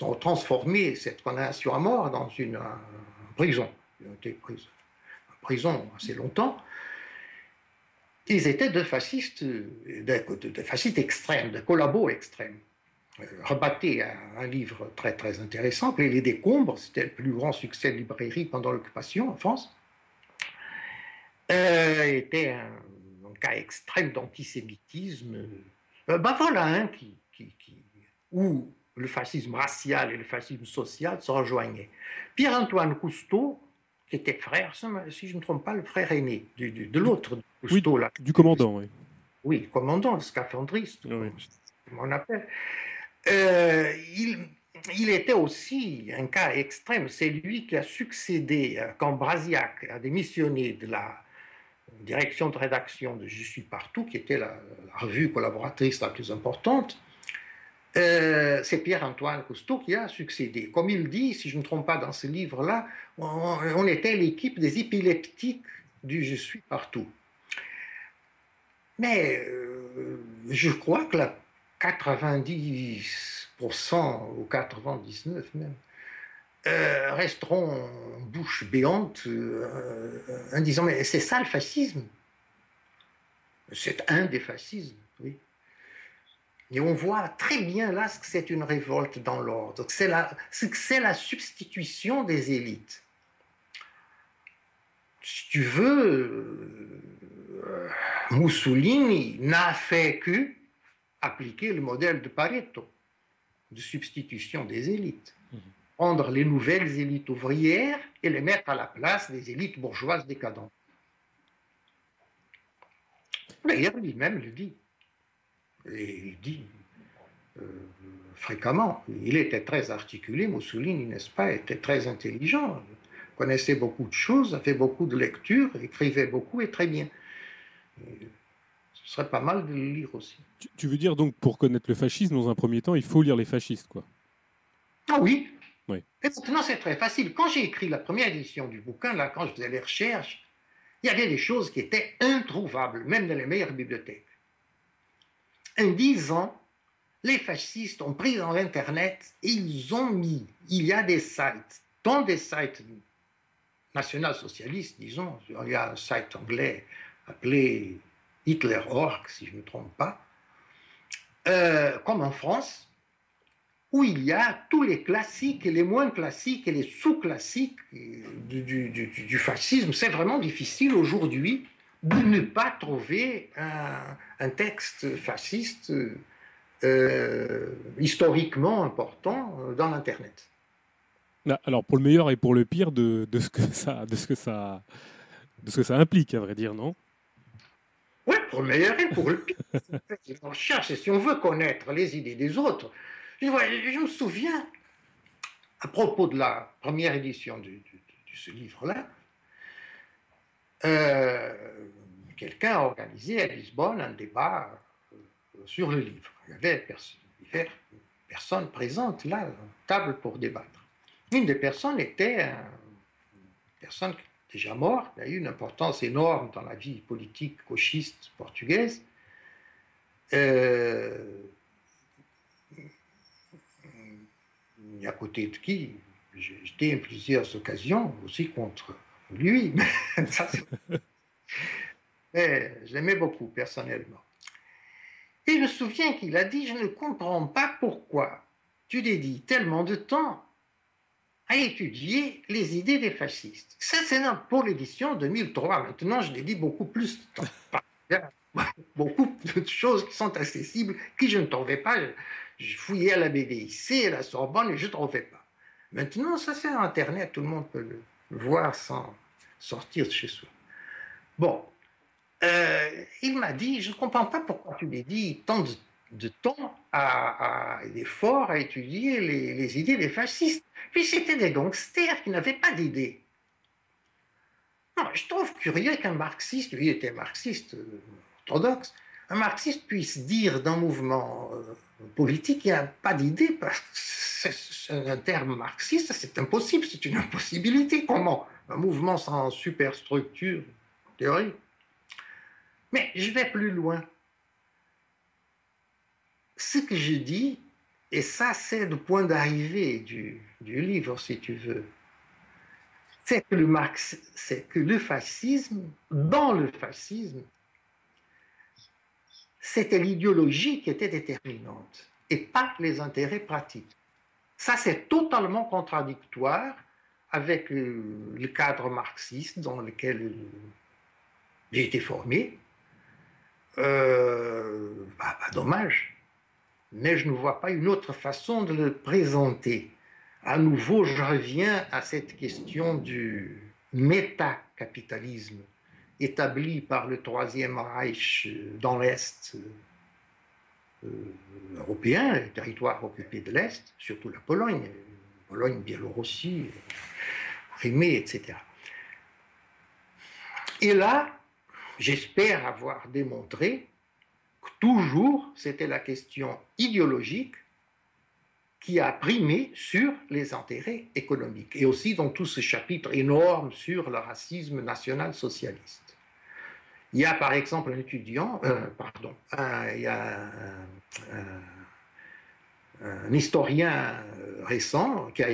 ont transformé cette condamnation à mort dans une prison. Ils ont été pris en prison assez longtemps. Ils étaient deux fascistes, de, fascistes extrêmes, de collabos extrêmes. Euh, Rebatté a un livre très très intéressant, Les décombres, c'était le plus grand succès de librairie pendant l'occupation en France. Euh, était un, cas extrême d'antisémitisme. Euh, ben voilà, hein, qui, qui, où le fascisme racial et le fascisme social se rejoignaient. Pierre-Antoine Cousteau, qui était frère, si je ne me trompe pas, le frère aîné de l'autre Cousteau. là. Du commandant, oui. Oui, commandant, le scaphandriste, oui. on appelle. Euh, il, il, était aussi un cas extrême. C'est lui qui a succédé quand Brasiac a démissionné de la direction de rédaction de Je suis partout, qui était la, revue collaboratrice la plus importante, euh, c'est Pierre-Antoine Cousteau qui a succédé. Comme il dit, si je ne me trompe pas dans ce livre-là, on, était l'équipe des épileptiques du Je suis partout. Mais euh, je crois que la 90% ou 99% même euh, resteront bouche béante en disant mais c'est ça le fascisme? C'est un des fascismes. Et on voit très bien là ce que c'est une révolte dans l'ordre, c'est la, c'est la substitution des élites. Si tu veux, euh, Mussolini n'a fait que appliquer le modèle de Pareto, de substitution des élites prendre les nouvelles élites ouvrières et les mettre à la place des élites bourgeoises décadentes. D'ailleurs, lui-même le dit. Et il dit euh, fréquemment. Il était très articulé, Mussolini, n'est-ce pas, était très intelligent, connaissait beaucoup de choses, a fait beaucoup de lectures, écrivait beaucoup et très bien. ce serait pas mal de le lire aussi. tu veux dire donc, pour connaître le fascisme, dans un premier temps, il faut lire les fascistes, quoi Ah oui, et maintenant, c'est très facile. Quand j'ai écrit la première édition du bouquin, là, quand je faisais les recherches, il y avait des choses qui étaient introuvables, même dans les meilleures bibliothèques. En dix ans, les fascistes ont pris dans l'Internet et ils ont mis, il y a des sites, dans des sites national-socialistes, disons, il y a un site anglais appelé Hitler.org, si je ne me trompe pas, euh, comme en France, où il y a tous les classiques et les moins classiques et les sous-classiques du, fascisme. C'est vraiment difficile aujourd'hui de ne pas trouver un, texte fasciste euh, historiquement important dans l'Internet. Alors pour le meilleur et pour le pire de, ce, que ça, de, ce, que ça, de ce que ça implique, à vrai dire, non? Oui, pour le meilleur et pour le pire. on cherche, et si on veut connaître les idées des autres, je, me souviens, à propos de la première édition de, ce livre-là, euh, quelqu'un a organisé à Lisbonne un débat euh, sur le livre. Il y avait, personne présente là, table pour débattre. Une des personnes était une personne déjà morte, qui a eu une importance énorme dans la vie politique gauchiste portugaise. Euh, à côté de qui j'étais en plusieurs occasions aussi contre lui. Mais je l'aimais beaucoup personnellement. Et je me souviens qu'il a dit, je ne comprends pas pourquoi tu dédies tellement de temps à étudier les idées des fascistes. Ça, c'est pour l'édition 2003. Maintenant, je dédie beaucoup plus de temps. beaucoup de choses qui sont accessibles, qui je ne trouvais pas je fouillais à la BDIC, à la Sorbonne, et je ne trouvais pas. Maintenant, ça c'est Internet, tout le monde peut le voir sans sortir de chez soi. Bon, euh, il m'a dit, je ne comprends pas pourquoi tu lui dit tant de, temps à, et d'efforts à étudier les, les, idées des fascistes. Puis c'était des gangsters qui n'avaient pas d'idées. je trouve curieux qu'un marxiste, lui était marxiste euh, orthodoxe, un marxiste puisse dire d'un mouvement euh, politique qu'il n'y a pas d'idée, parce c'est un terme marxiste, c'est impossible, c'est une impossibilité. Comment Un mouvement sans superstructure théorique? Mais je vais plus loin. Ce que je dis, et ça c'est le point d'arrivée du, livre, si tu veux, c'est que, c'est que le fascisme, dans le fascisme, c'était l'idéologie qui était déterminante et pas les intérêts pratiques. Ça, c'est totalement contradictoire avec le cadre marxiste dans lequel j'ai été formé, euh, bah, bah, dommage. Mais je ne vois pas une autre façon de le présenter. À nouveau, je reviens à cette question du métacapitalisme établi par le Troisième Reich dans l'Est euh, européen, les territoires occupés de l'Est, surtout la Pologne, Pologne, Biélorussie, Crimée, etc. Et là, j'espère avoir démontré que toujours c'était la question idéologique qui a primé sur les intérêts économiques, et aussi dans tout ce chapitre énorme sur le racisme national-socialiste. Il y a par exemple un étudiant, euh, pardon, il y a un, historien récent qui a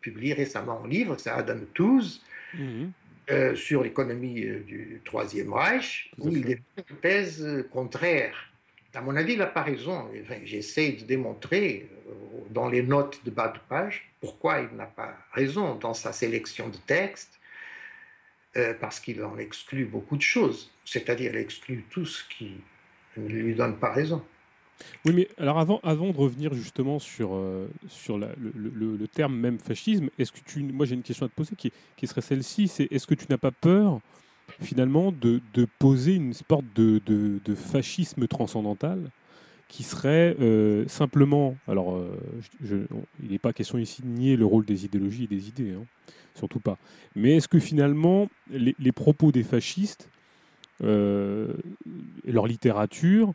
publié récemment un livre, c'est Adam Tooze, mhm. Euh, sur l'économie euh, du Troisième Reich, où il défend une thèse contraire. À mon avis, il n'a pas raison. J'essaie de démontrer dans les notes de bas de page pourquoi il n'a pas raison dans sa sélection de textes, parce qu'il en exclut beaucoup de choses, c'est-à-dire exclut tout ce qui ne lui donne pas raison. Oui, mais alors avant, de revenir justement sur, euh, sur le, terme même fascisme, est-ce que tu, moi j'ai une question à te poser qui, qui serait celle-ci, c'est est-ce que tu n'as pas peur finalement de, de poser une sorte de, de, fascisme transcendantal qui serait euh, simplement, alors euh, il n'est pas question ici de nier le rôle des idéologies et des idées, hein, surtout pas, mais est-ce que finalement les, propos des fascistes et leur littérature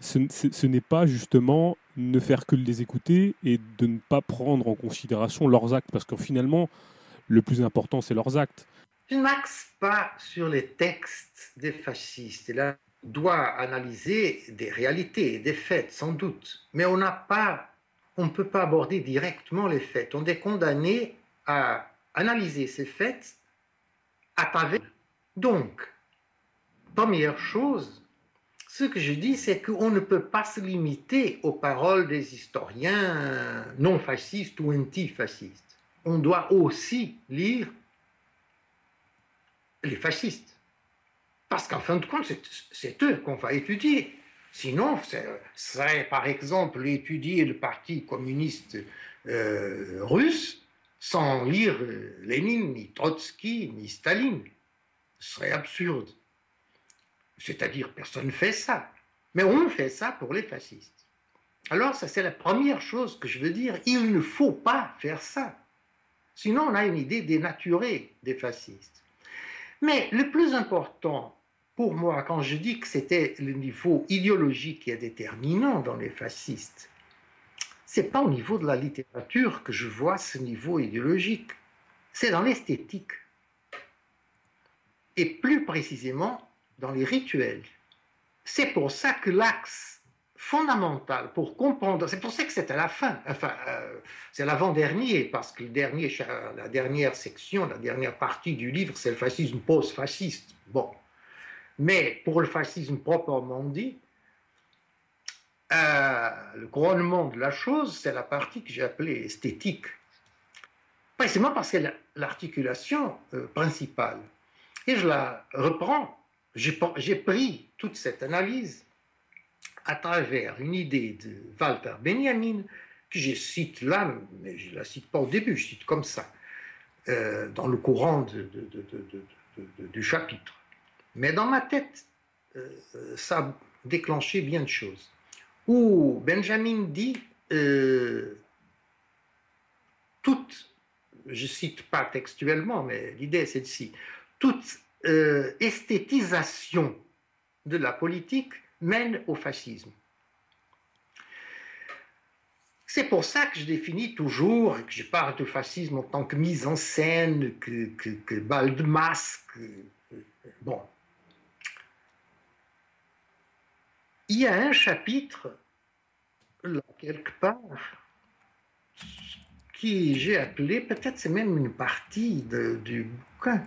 ce, n'est pas justement ne faire que les écouter et de ne pas prendre en considération leurs actes, parce que finalement, le plus important, c'est leurs actes. Je n'axe pas sur les textes des fascistes. Là, on doit analyser des réalités, des faits, sans doute. Mais on n'a pas, on ne peut pas aborder directement les faits. On est condamné à analyser ces faits à travers. Donc, première chose, ce que je dis, c'est qu'on ne peut pas se limiter aux paroles des historiens non fascistes ou antifascistes. On doit aussi lire les fascistes. Parce qu'en fin de compte, c'est eux qu'on va étudier. Sinon, ce serait par exemple étudier le Parti communiste euh, russe sans lire Lénine, ni Trotsky, ni Staline. Ce serait absurde. C'est-à-dire, personne ne fait ça. Mais on fait ça pour les fascistes. Alors, ça, c'est la première chose que je veux dire. Il ne faut pas faire ça. Sinon, on a une idée dénaturée des fascistes. Mais le plus important pour moi, quand je dis que c'était le niveau idéologique qui est déterminant dans les fascistes, c'est pas au niveau de la littérature que je vois ce niveau idéologique. C'est dans l'esthétique. Et plus précisément dans les rituels. C'est pour ça que l'axe fondamental pour comprendre, c'est pour ça que c'est à la fin, enfin, euh, c'est l'avant-dernier, parce que le dernier, la dernière section, la dernière partie du livre, c'est le fascisme post-fasciste. Bon. Mais pour le fascisme proprement dit, euh, le couronnement de la chose, c'est la partie que j'ai appelée esthétique. Précisément parce que c'est l'articulation euh, principale. Et je la reprends j'ai pris toute cette analyse à travers une idée de Walter Benjamin que je cite là, mais je ne la cite pas au début, je cite comme ça, euh, dans le courant du chapitre. Mais dans ma tête, ça a déclenché bien de choses. Où Benjamin dit, euh, toute, je cite pas textuellement, mais l'idée c'est celle-ci, toute esthétisation de la politique mène au fascisme. C'est pour ça que je définis toujours, que je parle de fascisme en tant que mise en scène, que, que, que balle de masque. Bon. Il y a un chapitre, là, quelque part, qui j'ai appelé, peut-être c'est même une partie du bouquin.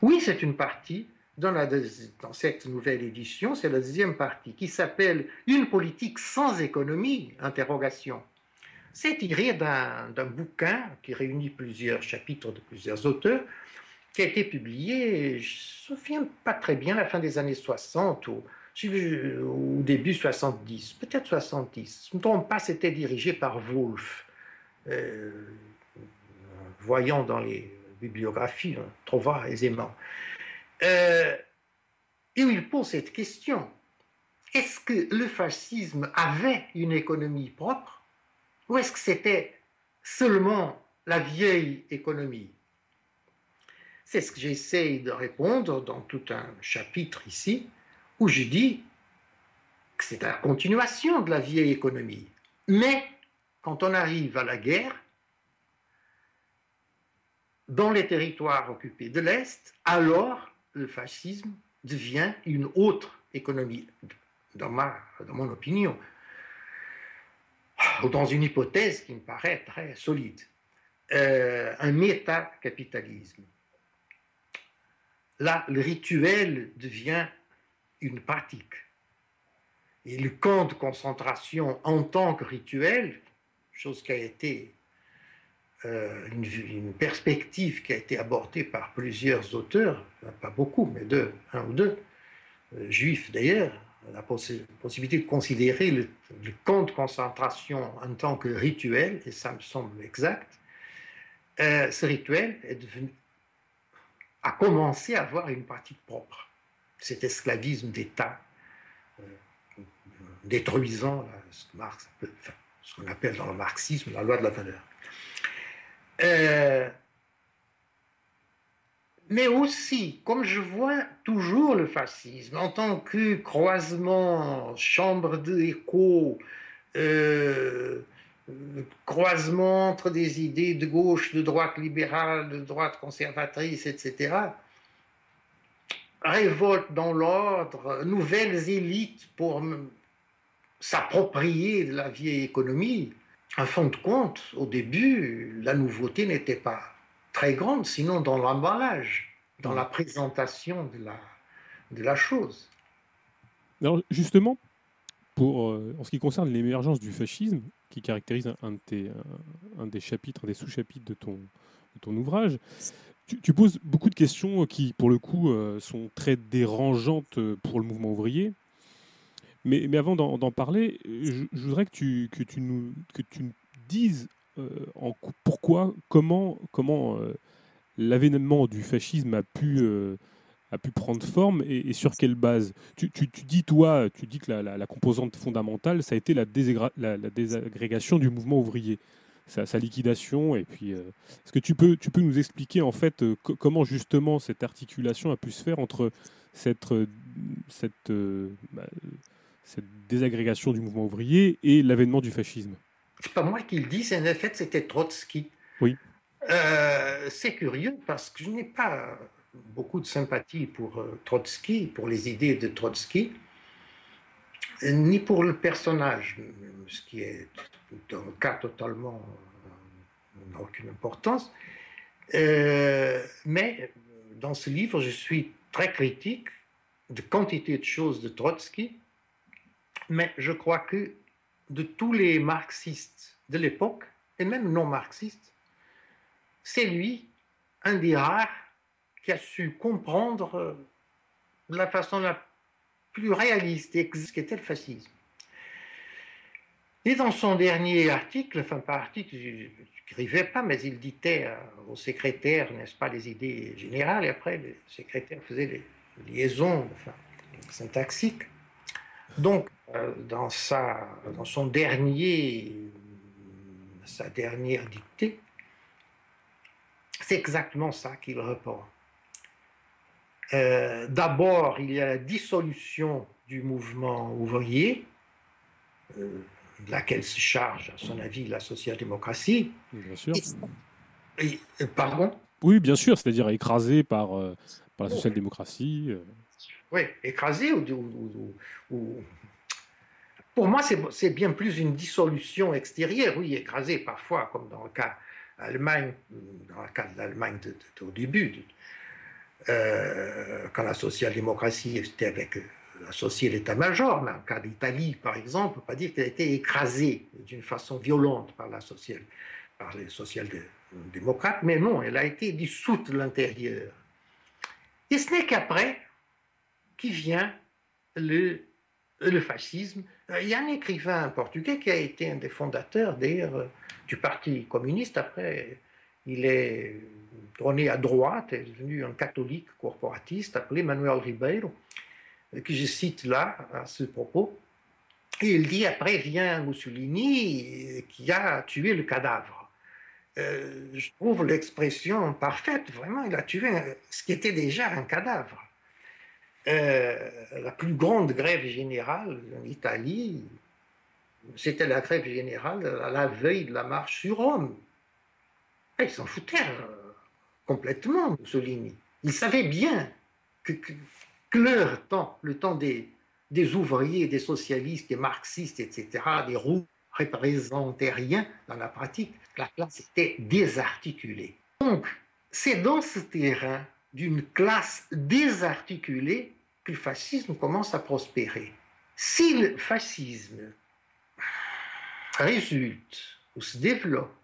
Oui, c'est une partie. Dans, la, dans cette nouvelle édition, c'est la deuxième partie qui s'appelle Une politique sans économie interrogation c'est tiré d'un bouquin qui réunit plusieurs chapitres de plusieurs auteurs, qui a été publié, je ne me souviens pas très bien, à la fin des années 60 ou au début 70, peut-être 70. Je ne me trompe pas, c'était dirigé par Wolff. Euh, voyant dans les bibliographies, on trouvera aisément. Euh, et où il pose cette question. Est-ce que le fascisme avait une économie propre ou est-ce que c'était seulement la vieille économie? C'est ce que j'essaye de répondre dans tout un chapitre ici, où je dis que c'est la continuation de la vieille économie. Mais quand on arrive à la guerre, dans les territoires occupés de l'Est, alors le fascisme devient une autre économie, dans, ma, dans mon opinion ou dans une hypothèse qui me paraît très solide, euh, un métacapitalisme. Là, le rituel devient une pratique. Et le camp de concentration en tant que rituel, chose qui a été euh, une, perspective qui a été abordée par plusieurs auteurs, pas beaucoup, mais deux, un ou deux, euh, juifs d'ailleurs, la possibilité de considérer le, camp de concentration en tant que rituel, et ça me semble exact, euh, ce rituel est devenu, a commencé à avoir une pratique propre. Cet esclavisme d'État, euh, détruisant ce qu'on appelle dans le marxisme la loi de la valeur. Euh, mais aussi, comme je vois toujours le fascisme en tant que croisement, chambre d'écho, euh, croisement entre des idées de gauche, de droite libérale, de droite conservatrice, etc., révolte dans l'ordre, nouvelles élites pour s'approprier de la vieille économie. En fin de compte, au début, la nouveauté n'était pas très grande, sinon dans l'emballage, dans la présentation de la, de la chose. Alors justement, pour, euh, en ce qui concerne l'émergence du fascisme, qui caractérise un, un, des chapitres, un des sous-chapitres de ton, de ton ouvrage, tu, poses beaucoup de questions qui, pour le coup, euh, sont très dérangeantes pour le mouvement ouvrier. Mais, mais avant d'en parler, je, voudrais que tu, que tu, nous, que tu dises euh, en, pourquoi, comment, comment euh, l'avènement du fascisme a pu, euh, a pu prendre forme et, sur quelle base? Tu, tu, dis, toi, tu dis que la, composante fondamentale, ça a été la, la, désagrégation du mouvement ouvrier, sa, sa liquidation. Et puis, est-ce que tu peux, tu peux nous expliquer en fait comment justement cette articulation a pu se faire entre cette, cette, bah, cette désagrégation du mouvement ouvrier et l'avènement du fascisme? C'est pas moi qui le dis, c'est en fait c'était Trotsky. Oui. Euh, c'est curieux parce que je n'ai pas beaucoup de sympathie pour euh, Trotsky, pour les idées de Trotsky, ni pour le personnage, ce qui est un cas totalement euh, n'a aucune importance. mais dans ce livre, je suis très critique de quantité de choses de Trotsky, mais je crois que de tous les marxistes de l'époque, et même non marxistes, c'est lui, un des rares, qui a su comprendre euh, la façon la plus réaliste ce qu'était le fascisme. Et dans son dernier article, enfin pas article, je n'écrivais pas, mais il ditait au secrétaire, n'est-ce pas, les idées générales, et après le secrétaire faisait les liaisons enfin, syntaxiques. Donc, euh, dans, sa, dans son dernier, sa dernière dictée, c'est exactement ça qu'il reprend. Euh, d'abord, il y a la dissolution du mouvement ouvrier, euh, de laquelle se charge, à son avis, la social-démocratie. Bien sûr. pardon? Oui, bien sûr, c'est-à-dire écrasé par, par la social-démocratie. Oui, écrasé ou, ou, pour moi, c'est bien plus une dissolution extérieure, oui, écrasée parfois, comme dans le cas d'Allemagne, dans le cas de l'Allemagne au début, euh, quand la social-démocratie était avec associée l'état-major, mais en cas d'Italie, par exemple, on ne peut pas dire qu'elle a été écrasée d'une façon violente par, la social, par les social-démocrates, mais non, elle a été dissoute de l'intérieur. Et ce n'est qu'après qui vient le, le fascisme il y a un écrivain portugais qui a été un des fondateurs d'ailleurs du Parti communiste. Après, il est tourné à droite, est devenu un catholique corporatiste appelé Manuel Ribeiro, que je cite là à ce propos. Et il dit après vient Mussolini qui a tué le cadavre. je trouve l'expression parfaite, vraiment, il a tué ce qui était déjà un cadavre. Euh, la plus grande grève générale en Italie, c'était la grève générale à la veille de la marche sur Rome. ils s'en foutaient euh, complètement, Mussolini. Ils savaient bien que, leur temps, le temps des, ouvriers, des socialistes, des marxistes, etc., des roues représentait rien dans la pratique. La classe était désarticulée. Donc, c'est dans ce terrain d'une classe désarticulée que le fascisme commence à prospérer. Si le fascisme résulte ou se développe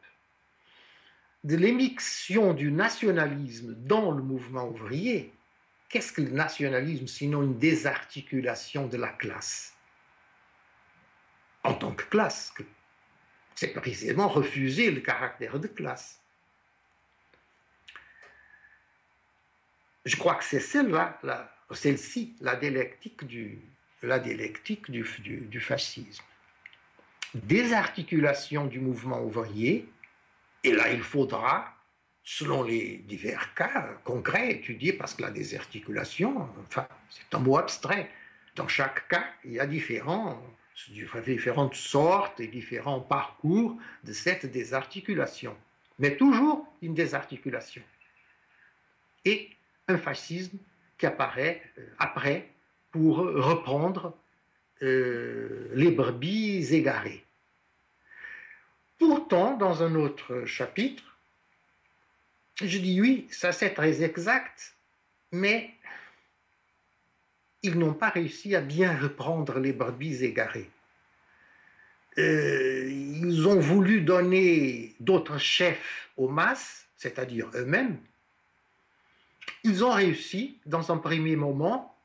de l'émission du nationalisme dans le mouvement ouvrier, qu'est-ce que le nationalisme sinon une désarticulation de la classe? En tant que classe, c'est précisément refuser le caractère de classe. Je crois que c'est celle-là celle-ci la dialectique du, du, fascisme. Désarticulation du mouvement ouvrier, et là il faudra, selon les divers cas concrets étudiés, parce que la désarticulation, enfin, c'est un mot abstrait. Dans chaque cas, il y a différents, différentes sortes et différents parcours de cette désarticulation, mais toujours une désarticulation. Et un fascisme qui apparaît euh, après pour reprendre euh, les brebis égarées. Pourtant, dans un autre chapitre, je dis oui, ça c'est très exact, mais ils n'ont pas réussi à bien reprendre les brebis égarées. Euh, ils ont voulu donner d'autres chefs aux masses, c'est-à-dire eux-mêmes, ils ont réussi dans un premier moment,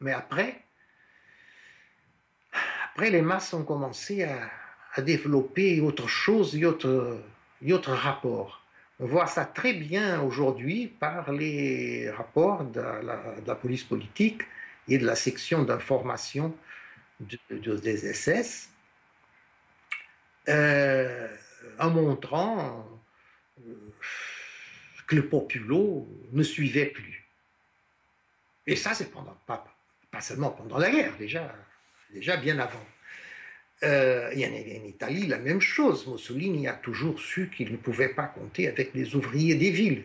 mais après, après les masses ont commencé à, développer autre chose et autre, autre rapport. On voit ça très bien aujourd'hui par les rapports de la, police politique et de la section d'information des SS, euh, en montrant euh, le populo ne suivait plus. Et ça, c'est pendant, pas, pas seulement pendant la guerre, déjà, déjà bien avant. Euh, y en, en Italie, la même chose. Mussolini a toujours su qu'il ne pouvait pas compter avec les ouvriers des villes.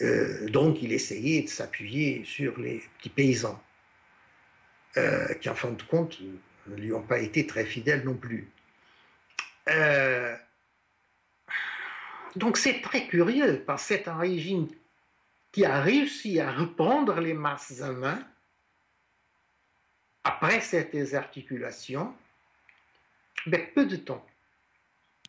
Euh, donc il essayait de s'appuyer sur les petits paysans, euh, qui en fin de compte ne lui ont pas été très fidèles non plus. Donc c'est très curieux, parce que c'est un régime qui a réussi à reprendre les masses en main après cette désarticulation, peu de temps.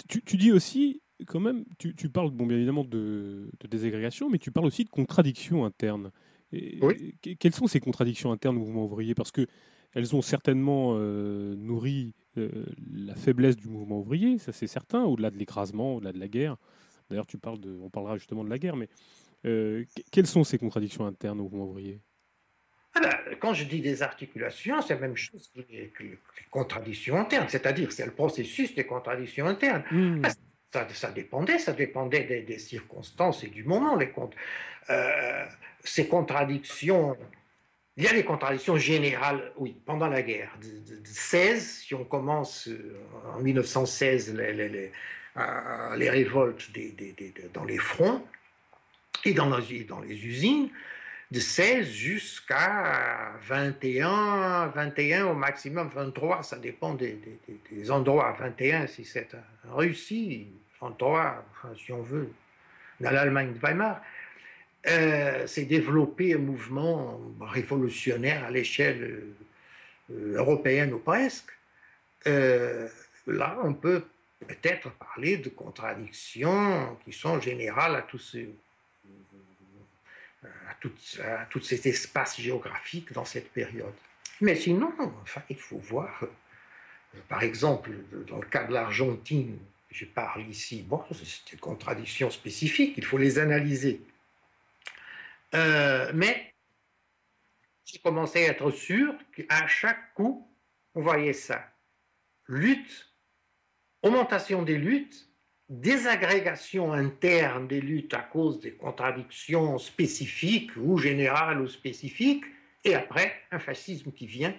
Tu, dis aussi, quand même, tu, parles bon, bien évidemment de, désagrégation, mais tu parles aussi de contradictions internes. quelles sont ces contradictions internes au mouvement ouvrier? Parce que elles ont certainement euh, nourri la faiblesse du mouvement ouvrier, ça c'est certain, au-delà de l'écrasement, au-delà de la guerre. D'ailleurs, tu parles de, on parlera justement de la guerre, mais quelles sont ces contradictions internes au mouvement ouvrier? Ah ben, quand je dis des articulations, c'est la même chose que les, contradictions internes, c'est-à-dire c'est le processus des contradictions internes. Hmm. Ça, dépendait, ça dépendait des, circonstances et du moment. Les euh, ces contradictions, il y a des contradictions générales, oui, pendant la guerre. De, 16, si on commence euh, en 1916 les, les, euh, les révoltes dans les fronts et dans, dans les usines, de 16 jusqu'à 21, 21 au maximum 23, ça dépend des, endroits. 21 si c'est en Russie, 23 si on veut, dans l'Allemagne de Weimar. Euh, c'est développé un mouvement révolutionnaire à l'échelle euh, européenne ou presque. Euh, là, on peut peut-être parler de contradictions qui sont générales à tous ces à tout, cet espace géographique dans cette période. Mais sinon, enfin, il faut voir, euh, par exemple, dans le cas de l'Argentine, je parle ici, bon, c'est des contradictions spécifiques, il faut les analyser. Euh, mais j'ai commencé à être sûr qu'à chaque coup, on voyait ça. Lutte, augmentation des luttes, désagrégation interne des luttes à cause des contradictions spécifiques ou générales ou spécifiques, et après un fascisme qui vient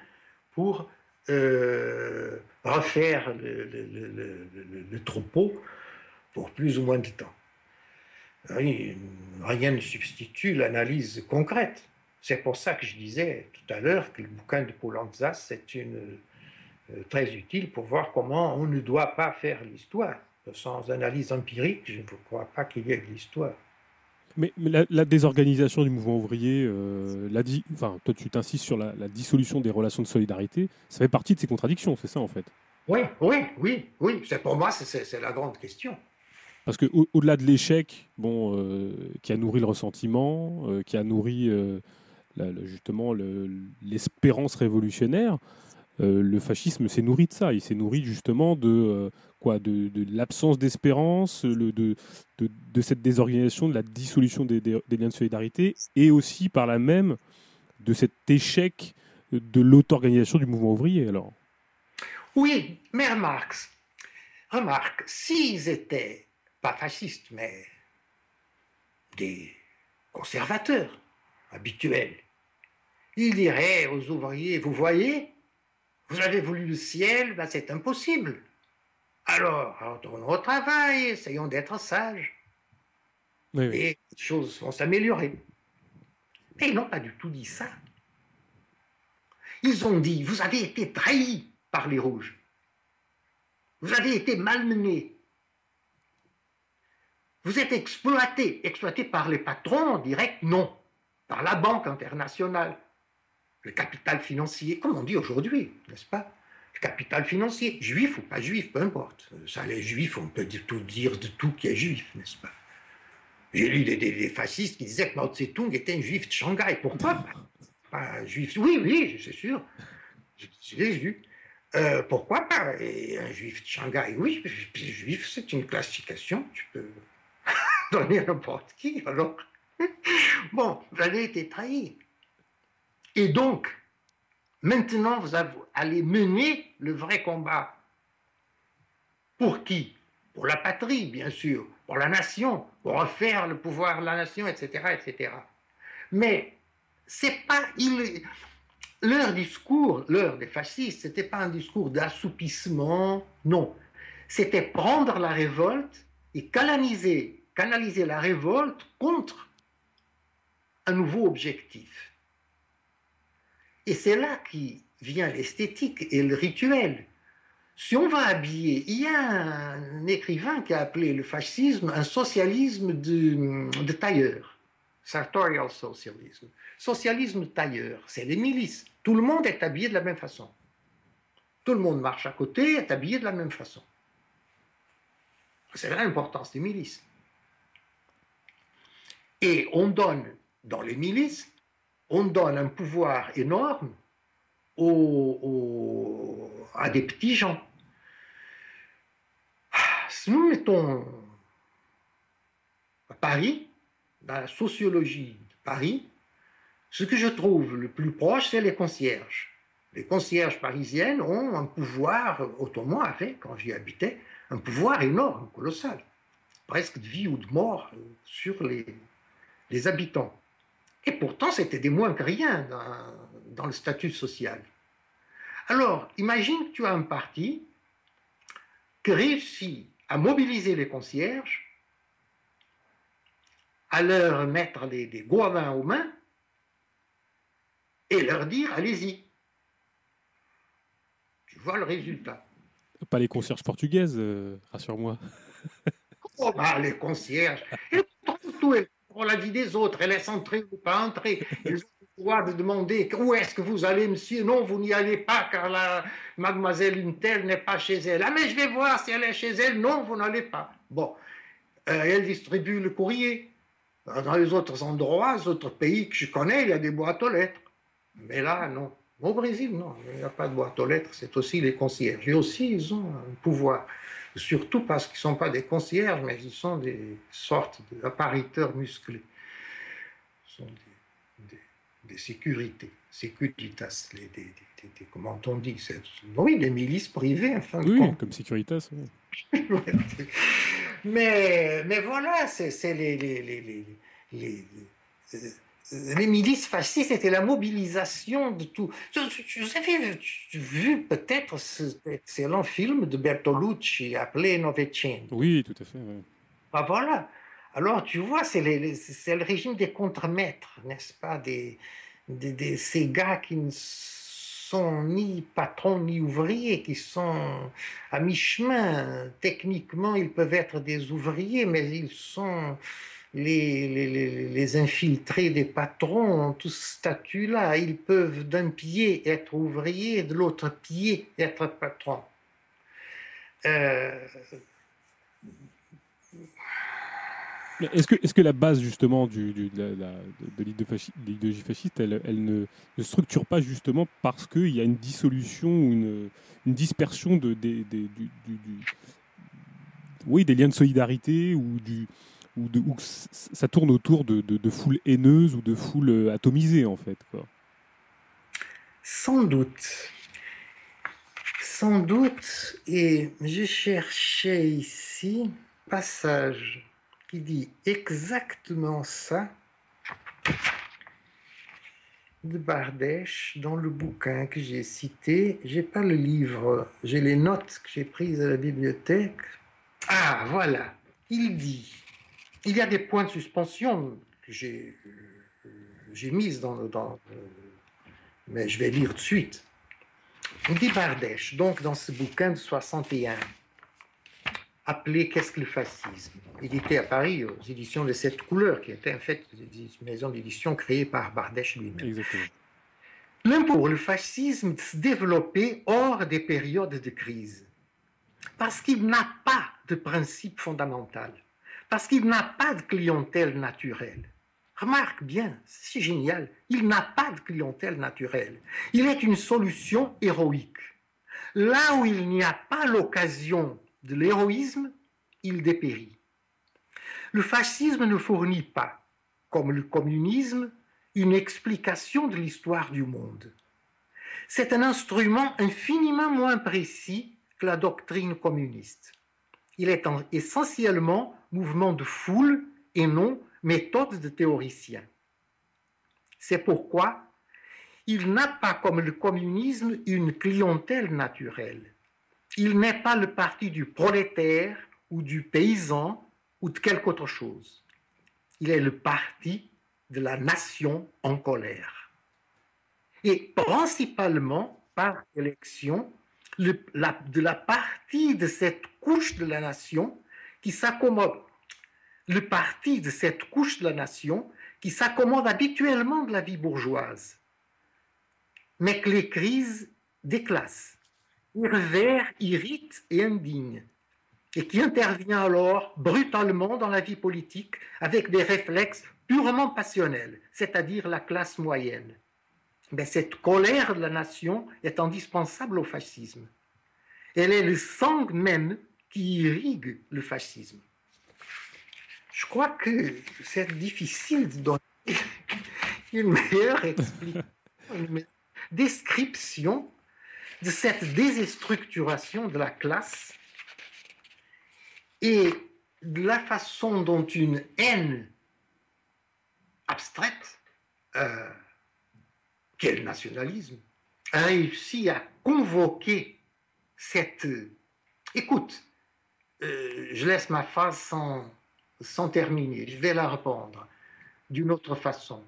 pour euh, refaire le, troupeau pour plus ou moins de temps. Rien ne substitue l'analyse concrète. C'est pour ça que je disais tout à l'heure que le bouquin de Poulantzas c'est une, euh, très utile pour voir comment on ne doit pas faire l'histoire sans analyse empirique, je ne crois pas qu'il y ait de l'histoire. Mais, la, désorganisation du mouvement ouvrier, euh, la enfin, toi tu t'insistes sur la, dissolution des relations de solidarité, ça fait partie de ces contradictions, c'est ça en fait? Oui, oui, oui, oui. C'est pour moi, c'est la grande question. Parce que au-delà de l'échec, bon, euh, qui a nourri le ressentiment, euh, qui a nourri justement l'espérance révolutionnaire, le fascisme s'est nourri de ça. Il s'est nourri justement de de, l'absence d'espérance, de, cette désorganisation, de la dissolution des, liens de solidarité, et aussi par la même de cet échec de l'auto-organisation du mouvement ouvrier. Alors. Oui, mais remarque, remarque, s'ils étaient pas fascistes, mais des conservateurs habituels, ils diraient aux ouvriers, vous voyez, vous avez voulu le ciel, ben c'est impossible. Alors, retournons au travail, essayons d'être sages. Et les choses vont s'améliorer. Mais ils n'ont pas du tout dit ça. Ils ont dit, vous avez été trahis par les rouges. Vous avez été malmenés. Vous êtes exploité. Exploité par les patrons en direct Non. Par la Banque internationale. Le capital financier, comme on dit aujourd'hui, n'est-ce pas? Capital financier, juif ou pas juif, peu importe. Ça, les juifs, on peut tout dire de tout qui est juif, n'est-ce pas? J'ai lu des, fascistes qui disaient que Mao Tse-tung était un juif de Shanghai. Pourquoi pas, un juif Oui, oui, c'est sûr. Je, l'ai vu. Euh, pourquoi pas? Un juif de Shanghai Oui, juif, c'est une classification. Tu peux donner n'importe qui. Alors, bon, vous avez été trahi. Et donc, Maintenant, vous allez mener le vrai combat. Pour qui? Pour la patrie, bien sûr, pour la nation, pour refaire le pouvoir de la nation, etc., etc. Mais c'est pas leur discours, l'heure des fascistes, c'était pas un discours d'assoupissement, non. C'était prendre la révolte et canaliser, canaliser la révolte contre un nouveau objectif. Et c'est là qui vient l'esthétique et le rituel. Si on va habiller, il y a un écrivain qui a appelé le fascisme un socialisme de, tailleur, sartorial socialisme. Socialisme tailleur, c'est les milices. Tout le monde est habillé de la même façon. Tout le monde marche à côté, est habillé de la même façon. C'est l'importance des milices. Et on donne dans les milices on donne un pouvoir énorme à des petits gens. si nous mettons à Paris, dans la sociologie de Paris, ce que je trouve le plus proche, c'est les concierges. Les concierges parisiennes ont un pouvoir, autrement avec, quand j'y habitais, un pouvoir énorme, colossal, presque de vie ou de mort sur les habitants. Et pourtant, c'était des moins que rien dans, dans le statut social. Alors, imagine que tu as un parti qui réussit à mobiliser les concierges, à leur mettre des, des goavins aux mains et leur dire allez-y. Tu vois le résultat. Pas les concierges portugaises, euh, rassure-moi. oh, bah, les concierges. Et tout, pour la vie des autres, elles laissent entrer ou pas entrer. Ils ont le droit de demander où est-ce que vous allez, monsieur? Non, vous n'y allez pas, car la mademoiselle une telle n'est pas chez elle. Ah, mais je vais voir si elle est chez elle. Non, vous n'allez pas. Bon, euh, elle distribue le courrier. Dans les autres endroits, les autres pays que je connais, il y a des boîtes aux lettres. Mais là, non. Au Brésil, non, il n'y a pas de boîte aux lettres, c'est aussi les concierges. Et aussi, ils ont un pouvoir. Surtout parce qu'ils ne sont pas des concierges, mais ils sont des sortes d'appariteurs musclés. Ils sont des, des, des sécurités, sécuritas, les, des, des, comment on dit Oui, des milices privées, en fin de oui, compte. comme Securitas. Oui. mais, mais voilà, c'est les, les, les, les les milices fascistes étaient la mobilisation de tout. Vous avez vu peut-être cet excellent film de Bertolucci appelé Novecento Oui, tout à fait. Oui. Ah, voilà. Alors, tu vois, c'est le régime des contremaîtres, n'est-ce pas des, des, des, Ces gars qui ne sont ni patrons ni ouvriers, qui sont à mi-chemin. Techniquement, ils peuvent être des ouvriers, mais ils sont les, les, les, infiltrés des patrons ont tout ce statut-là. Ils peuvent d'un pied être ouvriers, de l'autre pied être patron. Euh... Est-ce que, est que la base justement du, de, l'idéologie fasciste, elle, elle ne, ne, structure pas justement parce qu'il y a une dissolution ou une, une dispersion de, du, oui, des liens de solidarité ou du, où ça tourne autour de, de, de, foules haineuses ou de foules atomisées, en fait. Sans doute. Sans doute. Et je cherchais ici un passage qui dit exactement ça de Bardèche dans le bouquin que j'ai cité. J'ai pas le livre, j'ai les notes que j'ai prises à la bibliothèque. Ah, voilà. Il dit il y a des points de suspension que j'ai euh, mis dans, dans euh, mais je vais lire tout de suite. dit Bardèche, donc dans ce bouquin de 61, appelé Qu'est-ce que le fascisme? Édité à Paris aux éditions de Cette Couleur, qui était en fait une maison d'édition créée par Bardèche lui-même. Même pour le fascisme se développer hors des périodes de crise, parce qu'il n'a pas de principe fondamental parce qu'il n'a pas de clientèle naturelle. Remarque bien, c'est génial, il n'a pas de clientèle naturelle. Il est une solution héroïque. Là où il n'y a pas l'occasion de l'héroïsme, il dépérit. Le fascisme ne fournit pas, comme le communisme, une explication de l'histoire du monde. C'est un instrument infiniment moins précis que la doctrine communiste. Il est essentiellement mouvement de foule et non méthode de théoricien. C'est pourquoi il n'a pas, comme le communisme, une clientèle naturelle. Il n'est pas le parti du prolétaire ou du paysan ou de quelque autre chose. Il est le parti de la nation en colère. Et principalement par élection de la partie de cette couche de la nation qui s'accommode, le parti de cette couche de la nation qui s'accommode habituellement de la vie bourgeoise, mais que les crises déclassent, irrevèrent, irritent et indignent, et qui intervient alors brutalement dans la vie politique avec des réflexes purement passionnels, c'est-à-dire la classe moyenne. Mais cette colère de la nation est indispensable au fascisme. Elle est le sang même qui irrigue le fascisme. Je crois que c'est difficile de donner une meilleure description de cette déstructuration de la classe et de la façon dont une haine abstraite, euh, quel nationalisme, a réussi à convoquer cette... Écoute, euh, je laisse ma phrase sans, terminer, je vais la répondre d'une autre façon.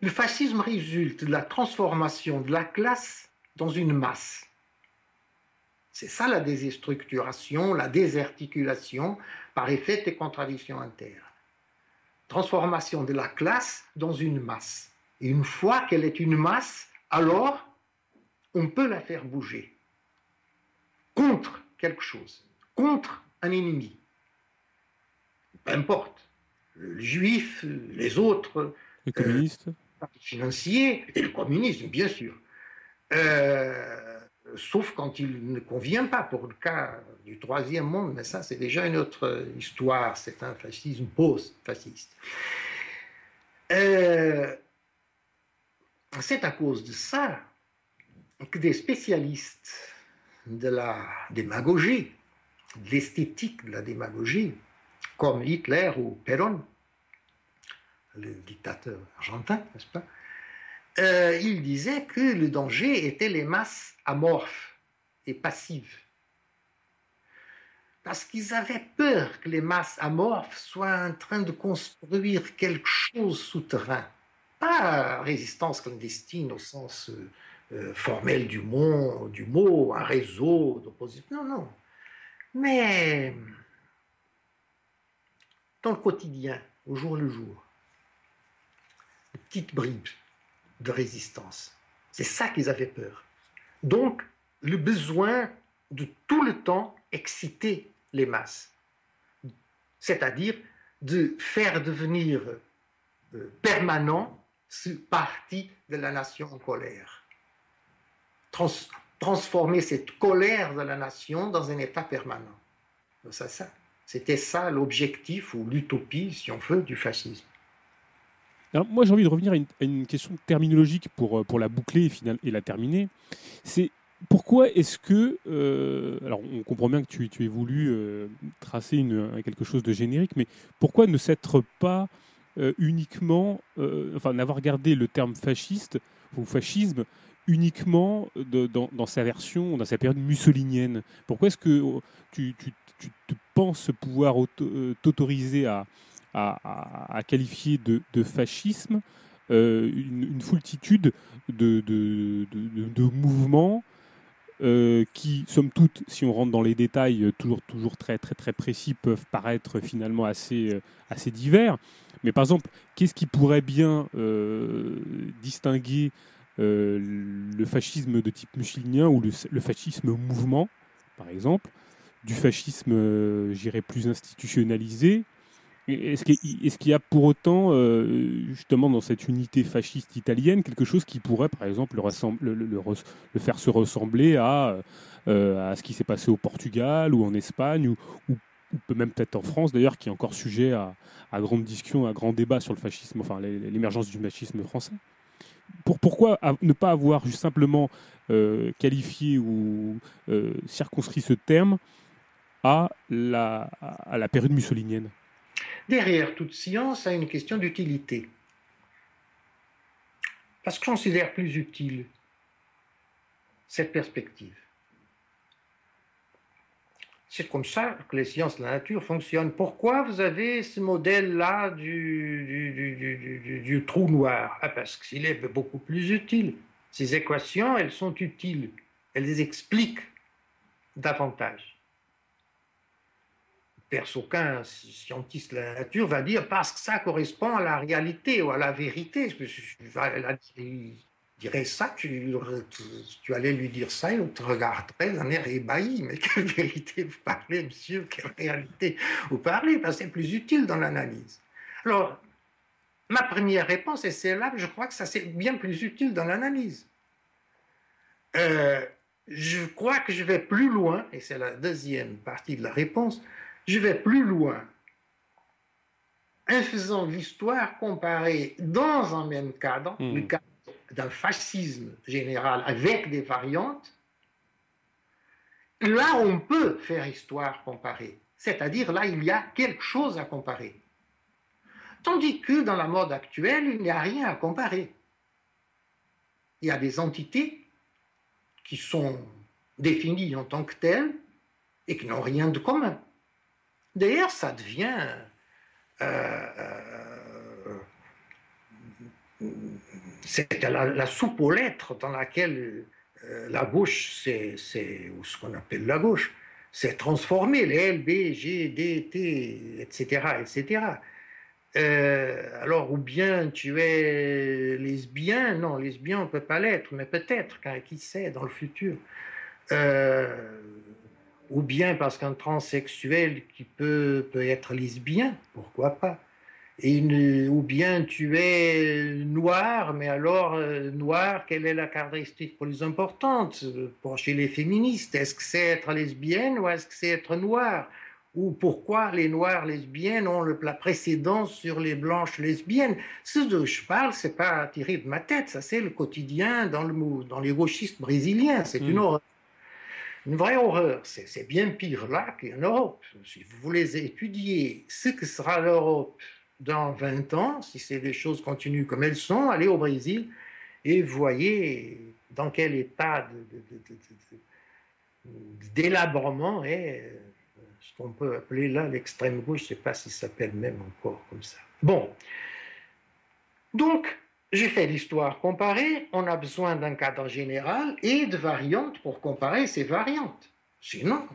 Le fascisme résulte de la transformation de la classe dans une masse. C'est ça la déstructuration, la désarticulation par effet des contradictions internes. Transformation de la classe dans une masse. Et une fois qu'elle est une masse, alors on peut la faire bouger contre quelque chose, contre un ennemi. Peu importe, le juif, les autres. Les communistes financier et le communisme, bien sûr. Euh, sauf quand il ne convient pas, pour le cas du troisième monde, mais ça c'est déjà une autre histoire, c'est un fascisme post-fasciste. Euh, c'est à cause de ça que des spécialistes de la démagogie, de l'esthétique de la démagogie, comme Hitler ou Perón, le dictateur argentin, n'est-ce pas? Euh, Il disait que le danger était les masses amorphes et passives. Parce qu'ils avaient peur que les masses amorphes soient en train de construire quelque chose souterrain. Pas résistance clandestine au sens euh, euh, formel du mot, du mot, un réseau d'opposition. Non, non. Mais dans le quotidien, au jour le jour, petites bribes de résistance. C'est ça qu'ils avaient peur. Donc, le besoin de tout le temps exciter les masses, c'est-à-dire de faire devenir euh, permanent ce parti de la nation en colère. Transformer cette colère de la nation dans un état permanent. Ça, ça. C'était ça l'objectif ou l'utopie, si on veut, du fascisme moi, j'ai envie de revenir à une, question terminologique pour, euh, pour la boucler et, et la terminer. C'est pourquoi est-ce que, euh, alors on comprend bien que tu, tu aies voulu euh, tracer quelque chose de générique, mais pourquoi ne s'être pas uniquement, enfin n'avoir gardé le terme fasciste ou fascisme uniquement dans, sa version, dans sa période mussolinienne Pourquoi est-ce que tu, tu, penses pouvoir t'autoriser à, qualifier de, fascisme euh, une, foultitude de, mouvements euh, qui, somme toute, si on rentre dans les détails, toujours, toujours très, très, très précis, peuvent paraître finalement assez, euh, assez divers. Mais par exemple, qu'est-ce qui pourrait bien distinguer le fascisme de type mussolinien ou le, fascisme mouvement, par exemple, du fascisme, j'irais, plus institutionnalisé, est-ce qu'il y a pour autant, euh, justement, dans cette unité fasciste italienne, quelque chose qui pourrait, par exemple, le, faire se ressembler à, euh, ce qui s'est passé au Portugal ou en Espagne, ou, ou, même peut-être en France, d'ailleurs, qui est encore sujet à, à, grande discussion, à grand débat sur le fascisme, enfin l'émergence du fascisme français? Pour, Pourquoi ne pas avoir simplement euh, qualifié ou circonscrit ce terme à la, à la période mussolinienne? Derrière toute science a une question d'utilité. Parce que je considère plus utile cette perspective. C'est comme ça que les sciences de la nature fonctionnent. Pourquoi vous avez ce modèle-là du, trou noir ah, Parce qu'il est beaucoup plus utile. Ces équations, elles sont utiles. Elles les expliquent davantage aucun scientiste de la nature va dire parce que ça correspond à la réalité ou à la vérité. Il dirait ça, tu, tu, allais lui dire ça, il te regarderait d'un air ébahi. Mais quelle vérité vous parlez, monsieur Quelle réalité vous parlez Parce que c'est plus utile dans l'analyse. Alors, ma première réponse, c'est celle-là, je crois que ça c'est bien plus utile dans l'analyse. Euh, je crois que je vais plus loin, et c'est la deuxième partie de la réponse, je vais plus loin en faisant l'histoire comparée dans un même cadre, hmm. le cadre d'un fascisme général avec des variantes, là on peut faire histoire comparée. C'est-à-dire là il y a quelque chose à comparer. Tandis que dans la mode actuelle, il n'y a rien à comparer. Il y a des entités qui sont définies en tant que telles et qui n'ont rien de commun. D'ailleurs, ça devient euh, euh, c'est la, soupe aux lettres dans laquelle euh, la gauche, c'est ce qu'on appelle la gauche, s'est transformée, les L, B, G, D, T, etc., etc. alors, ou bien tu es lesbien, non, lesbien on ne peut pas l'être, mais peut-être, qui sait, dans le futur ou bien parce qu'un transsexuel qui peut, peut être lesbien, pourquoi pas et ou bien tu es noir, mais alors euh, noir, quelle est la caractéristique plus importante pour chez les féministes? Est-ce que c'est être lesbienne ou est-ce que c'est être noir Ou pourquoi les noirs lesbiennes ont le, la précédence sur les blanches lesbiennes? Ce dont je parle, c'est pas tiré de ma tête, ça c'est le quotidien dans, le, dans les gauchistes brésiliens, c'est une hmm. horreur une vraie horreur. C'est bien pire là qu'en Europe. Si vous voulez étudier ce que sera l'Europe dans 20 ans, si les choses continuent comme elles sont, allez au Brésil et voyez dans quel état délabrement est euh, ce qu'on peut appeler là l'extrême gauche, je ne sais pas si ça s'appelle même encore comme ça. Bon. Donc, j'ai fait l'histoire comparée, on a besoin d'un cadre général et de variantes pour comparer ces variantes. Sinon,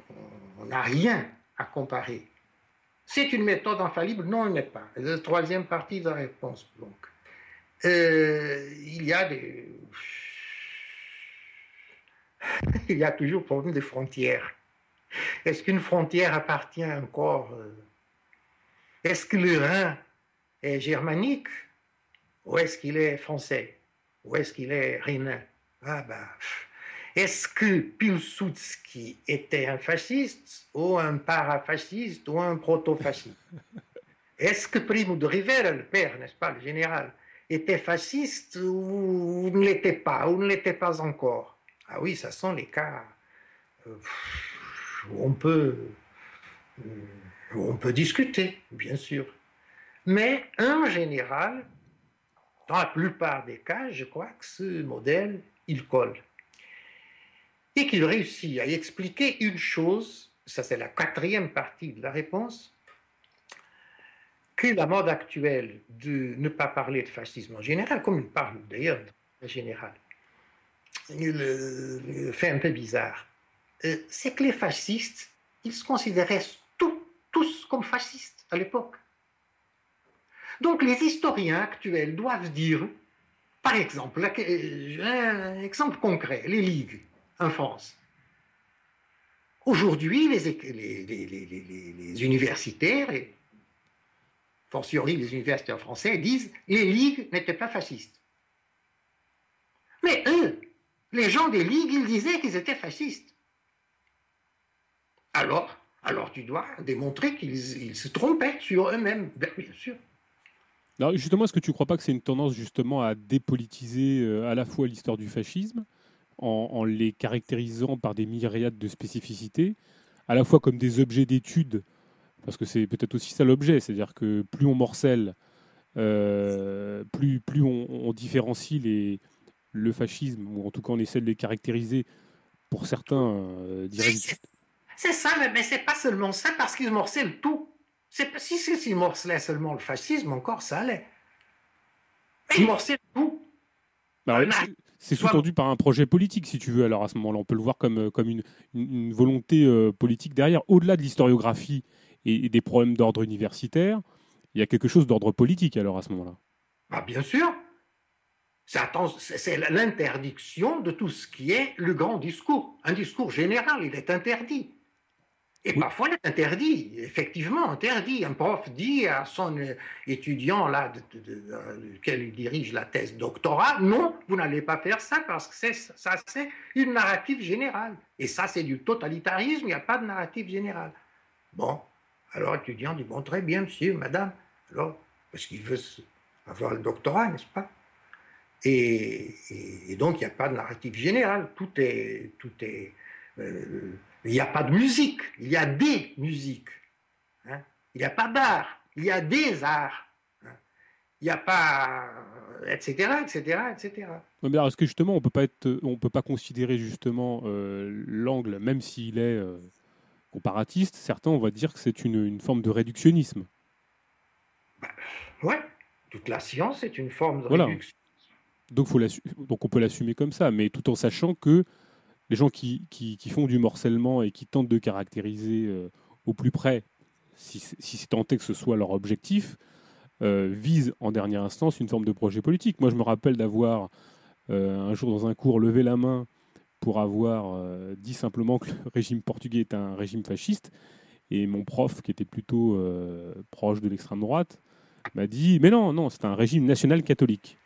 on n'a rien à comparer. C'est une méthode infallible Non, elle n'est pas. La troisième partie de la réponse, donc. Euh, il y a toujours problème des frontières. Est-ce qu'une frontière appartient encore... Euh, est-ce que le Rhin est germanique où est-ce qu'il est français Où est-ce qu'il est rhénan Ah ben, est-ce que Pilsudski était un fasciste ou un parafasciste ou un proto-fasciste? Est-ce que Primo de Rivera, le père, n'est-ce pas, le général, était fasciste ou ne l'était pas, ou ne l'était pas encore? Ah oui, ça sont les cas où euh, on peut, euh, où on peut discuter, bien sûr. Mais en général, dans la plupart des cas, je crois que ce modèle, il colle. Et qu'il réussit à expliquer une chose, ça c'est la quatrième partie de la réponse, que la mode actuelle de ne pas parler de fascisme en général, comme il parle d'ailleurs en général, le, fait un peu bizarre, euh, c'est que les fascistes, ils se considéraient tous comme fascistes à l'époque. Donc les historiens actuels doivent dire, par exemple, un exemple concret, les ligues en France. Aujourd'hui, les, les, universitaires, et fortiori les universitaires français, disent les ligues n'étaient pas fascistes. Mais eux, les gens des ligues, ils disaient qu'ils étaient fascistes. Alors, alors tu dois démontrer qu'ils se trompaient sur eux-mêmes, bien sûr. Alors justement, est-ce que tu ne crois pas que c'est une tendance justement à dépolitiser euh, à la fois l'histoire du fascisme, en, les caractérisant par des myriades de spécificités, à la fois comme des objets d'étude, parce que c'est peut-être aussi ça l'objet, c'est-à-dire que plus on morcelle, euh, plus, plus on, différencie les, le fascisme, ou en tout cas on essaie de les caractériser pour certains. Euh, c'est ça, mais c'est pas seulement ça, parce qu'ils morcellent tout. Si, si, si morcelait seulement le fascisme, encore ça allait. Il morcelait tout. Bah c'est sous-tendu par un projet politique, si tu veux. Alors à ce moment-là, on peut le voir comme, euh, comme une, une, volonté euh, politique derrière. Au-delà de l'historiographie et, des problèmes d'ordre universitaire, il y a quelque chose d'ordre politique alors à ce moment-là. Bah, bien sûr. C'est l'interdiction de tout ce qui est le grand discours. Un discours général, il est interdit. Et parfois, il est interdit, effectivement interdit. Un prof dit à son étudiant, là, de, duquel il dirige la thèse doctorat, non, vous n'allez pas faire ça parce que ça, c'est une narrative générale. Et ça, c'est du totalitarisme, il n'y a pas de narrative générale. Bon, alors l'étudiant dit, bon, très bien, monsieur, madame. Alors, parce qu'il veut avoir le doctorat, n'est-ce pas? Et, donc, il n'y a pas de narrative générale. Tout est... Tout est euh, il n'y a pas de musique, il y a des musiques. Hein. Il n'y a pas d'art, il y a des arts. Hein. Il n'y a pas, etc., etc., etc. est-ce que justement, on être, on peut pas considérer justement euh, l'angle, même s'il est euh, comparatiste, certains, on va dire que c'est une, forme de réductionnisme. Bah, ouais, toute la science est une forme de réduction. Donc, faut donc on peut l'assumer comme ça, mais tout en sachant que les gens qui, font du morcellement et qui tentent de caractériser euh, au plus près, si, si c'est tenté que ce soit leur objectif, euh, visent en dernière instance une forme de projet politique. Moi, je me rappelle d'avoir euh, un jour dans un cours levé la main pour avoir dit simplement que le régime portugais est un régime fasciste. Et mon prof, qui était plutôt proche de l'extrême droite, m'a dit Mais non, non, c'est un régime national catholique.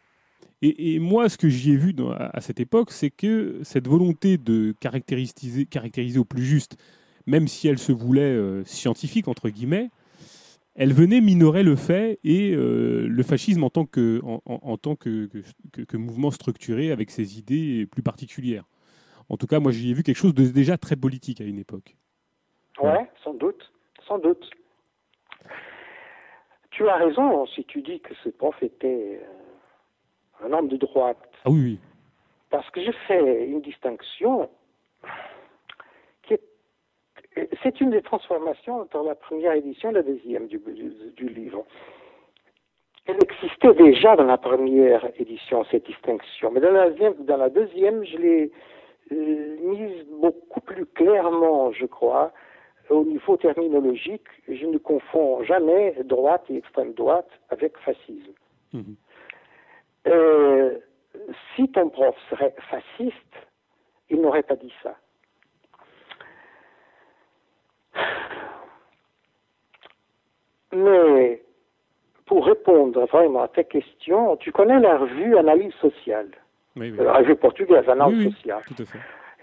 Et, moi, ce que j'y ai vu à, cette époque, c'est que cette volonté de caractériser, caractériser au plus juste, même si elle se voulait euh, scientifique, entre guillemets, elle venait minorer le fait et euh, le fascisme en tant, que, en, tant que, que, mouvement structuré avec ses idées plus particulières. En tout cas, moi, j'y ai vu quelque chose de déjà très politique à une époque. Ouais, sans doute, sans doute. Tu as raison si tu dis que ce prof était euh, un homme de droite. Ah oui, Parce que je fais une distinction qui est. C'est une des transformations entre la première édition et la deuxième du, du, livre. Elle existait déjà dans la première édition, cette distinction. Mais dans la deuxième, dans la deuxième je l'ai euh, mise beaucoup plus clairement, je crois, au niveau terminologique. Je ne confonds jamais droite et extrême droite avec fascisme. Mhm. Euh, si ton prof serait fasciste, il n'aurait pas dit ça. Mais pour répondre vraiment à ta question, tu connais la revue Analyse sociale, la revue portugaise Analyse sociale.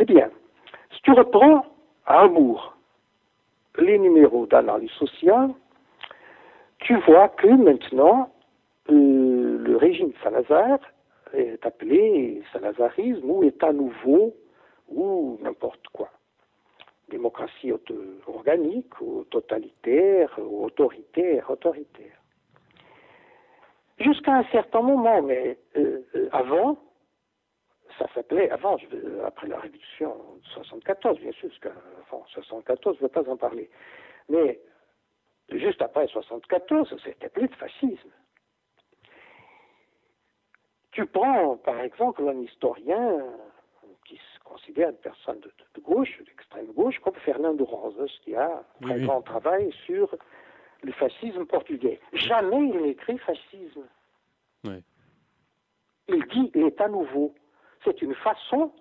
Eh bien, si tu reprends à Amour les numéros d'analyse sociale, tu vois que maintenant, euh, le régime Salazar est appelé salazarisme ou État nouveau ou n'importe quoi. Démocratie organique ou totalitaire ou autoritaire, autoritaire. Jusqu'à un certain moment, mais euh, euh, avant, ça s'appelait, avant, après la réduction de 74, bien sûr, parce qu'avant 74, je ne veux pas en parler, mais juste après 74, c'était plus de fascisme. Tu prends, par exemple, un historien qui se considère une personne de, gauche, d'extrême gauche, comme Fernando Rosas, qui a un très grand travail sur le fascisme portugais. Jamais il n'écrit fascisme. Il dit l'État nouveau. C'est une façon,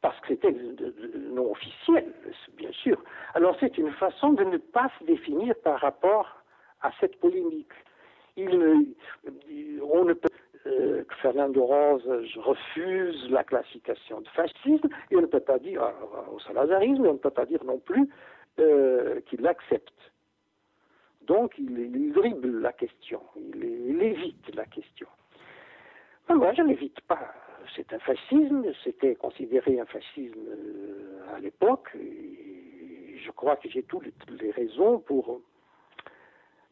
parce que c'était non officiel, bien sûr, alors c'est une façon de ne pas se définir par rapport à cette polémique. Il, on ne peut euh, Fernando Rose refuse la classification de fascisme, et on ne peut pas dire euh, au salazarisme, et on ne peut pas dire non plus euh, qu'il l'accepte. Donc il, dribble la question, il, évite la question. moi, je n'évite pas. C'est un fascisme, c'était considéré un fascisme à l'époque, je crois que j'ai toutes les raisons pour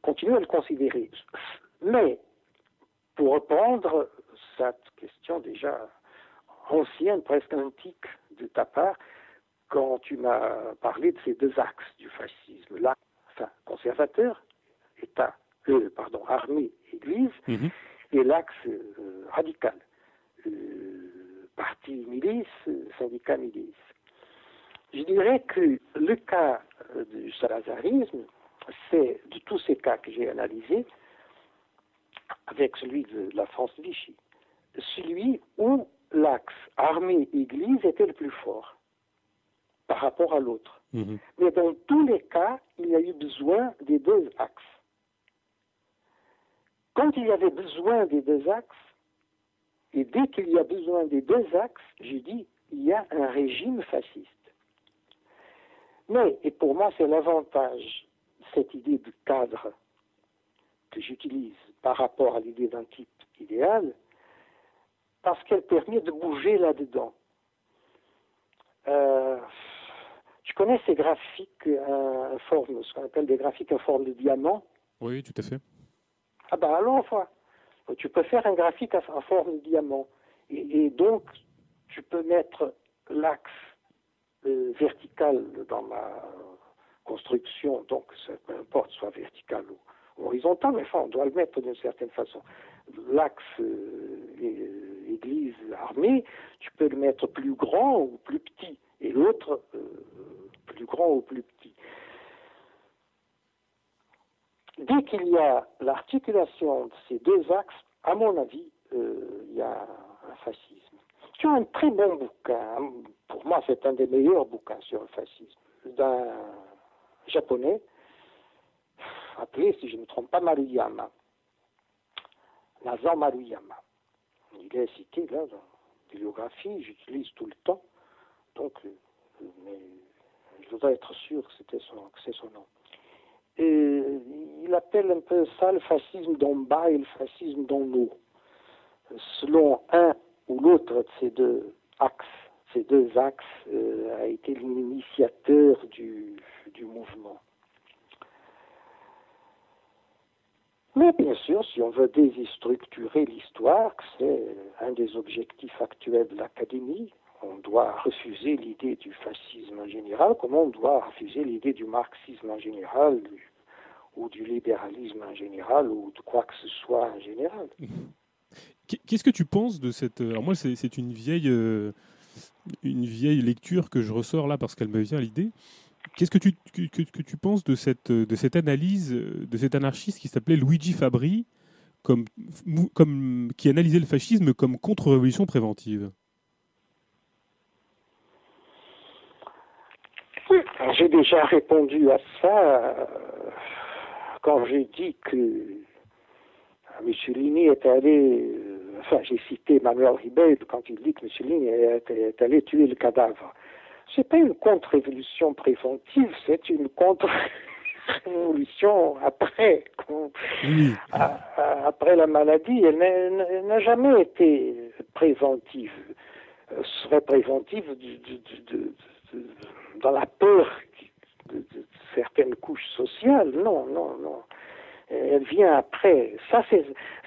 continuer à le considérer. Mais pour reprendre cette question déjà ancienne, presque antique de ta part, quand tu m'as parlé de ces deux axes du fascisme, l'axe enfin, conservateur, État, euh, pardon, armée, Église, mhm. et l'axe euh, radical, euh, parti milice, syndicat milice. Je dirais que le cas du salazarisme, c'est de tous ces cas que j'ai analysés, avec celui de la France Vichy, celui où l'axe armée-église était le plus fort. Parce rapport à l'autre. Mhm. Mais dans tous les cas, il y a eu besoin des deux axes. Quand il y avait besoin des deux axes, et dès qu'il y a besoin des deux axes, je dis, il y a un régime fasciste. Mais, et pour moi, c'est l'avantage, cette idée de cadre que j'utilise par rapport à l'idée d'un type idéal, parce qu'elle permet de bouger là-dedans. Euh, tu connais ces graphiques en forme, ce qu'on appelle des graphiques en forme de diamant? Oui, tout à fait. Ah ben alors, voilà. tu peux faire un graphique en forme de diamant. Et, et donc, tu peux mettre l'axe euh, vertical dans ma construction, donc peu importe, soit vertical ou horizontal, mais enfin, on doit le mettre d'une certaine façon. L'axe euh, église armée, tu peux le mettre plus grand ou plus petit, et l'autre euh, plus grand ou plus petit. Dès qu'il y a l'articulation de ces deux axes, à mon avis, euh, il y a un fascisme. Tu as un très bon bouquin, pour moi c'est un des meilleurs bouquins sur le fascisme, d'un japonais, appelé, si je ne me trompe pas, Maruyama. Nazan Maruyama. Il est cité là dans la bibliographie, j'utilise tout le temps, donc, euh, mais je voudrais être sûr que c'était son, c'est son nom. Et il appelle un peu ça le fascisme d'en bas et le fascisme d'en haut. Selon un ou l'autre de ces deux axes, ces deux axes euh, a été l'initiateur du mouvement. Mais bien sûr, si on veut déstructurer l'histoire, c'est un des objectifs actuels de l'Académie, on doit refuser l'idée du fascisme en général, comme on doit refuser l'idée du marxisme en général, ou du libéralisme en général, ou de quoi que ce soit en général. Qu'est-ce que tu penses de cette... Alors moi, c'est une vieille, euh, une vieille lecture que je ressors là parce qu'elle me vient à l'idée. Qu'est-ce que tu, que, tu penses de cette, de cette analyse de cet anarchiste qui s'appelait Luigi Fabri, comme, comme, qui analysait le fascisme comme contre-révolution préventive? J'ai déjà répondu à ça euh, quand j'ai dit que Mussolini est allé, euh, enfin j'ai cité Manuel Ribeiro quand il dit que Mussolini est, allé tuer le cadavre. C'est pas une contre-révolution préventive, c'est une contre-révolution après, après la maladie. Elle n'a jamais été préventive. Elle serait préventive dans la peur de certaines couches sociales. Non, non, non elle vient après. Ça, c'est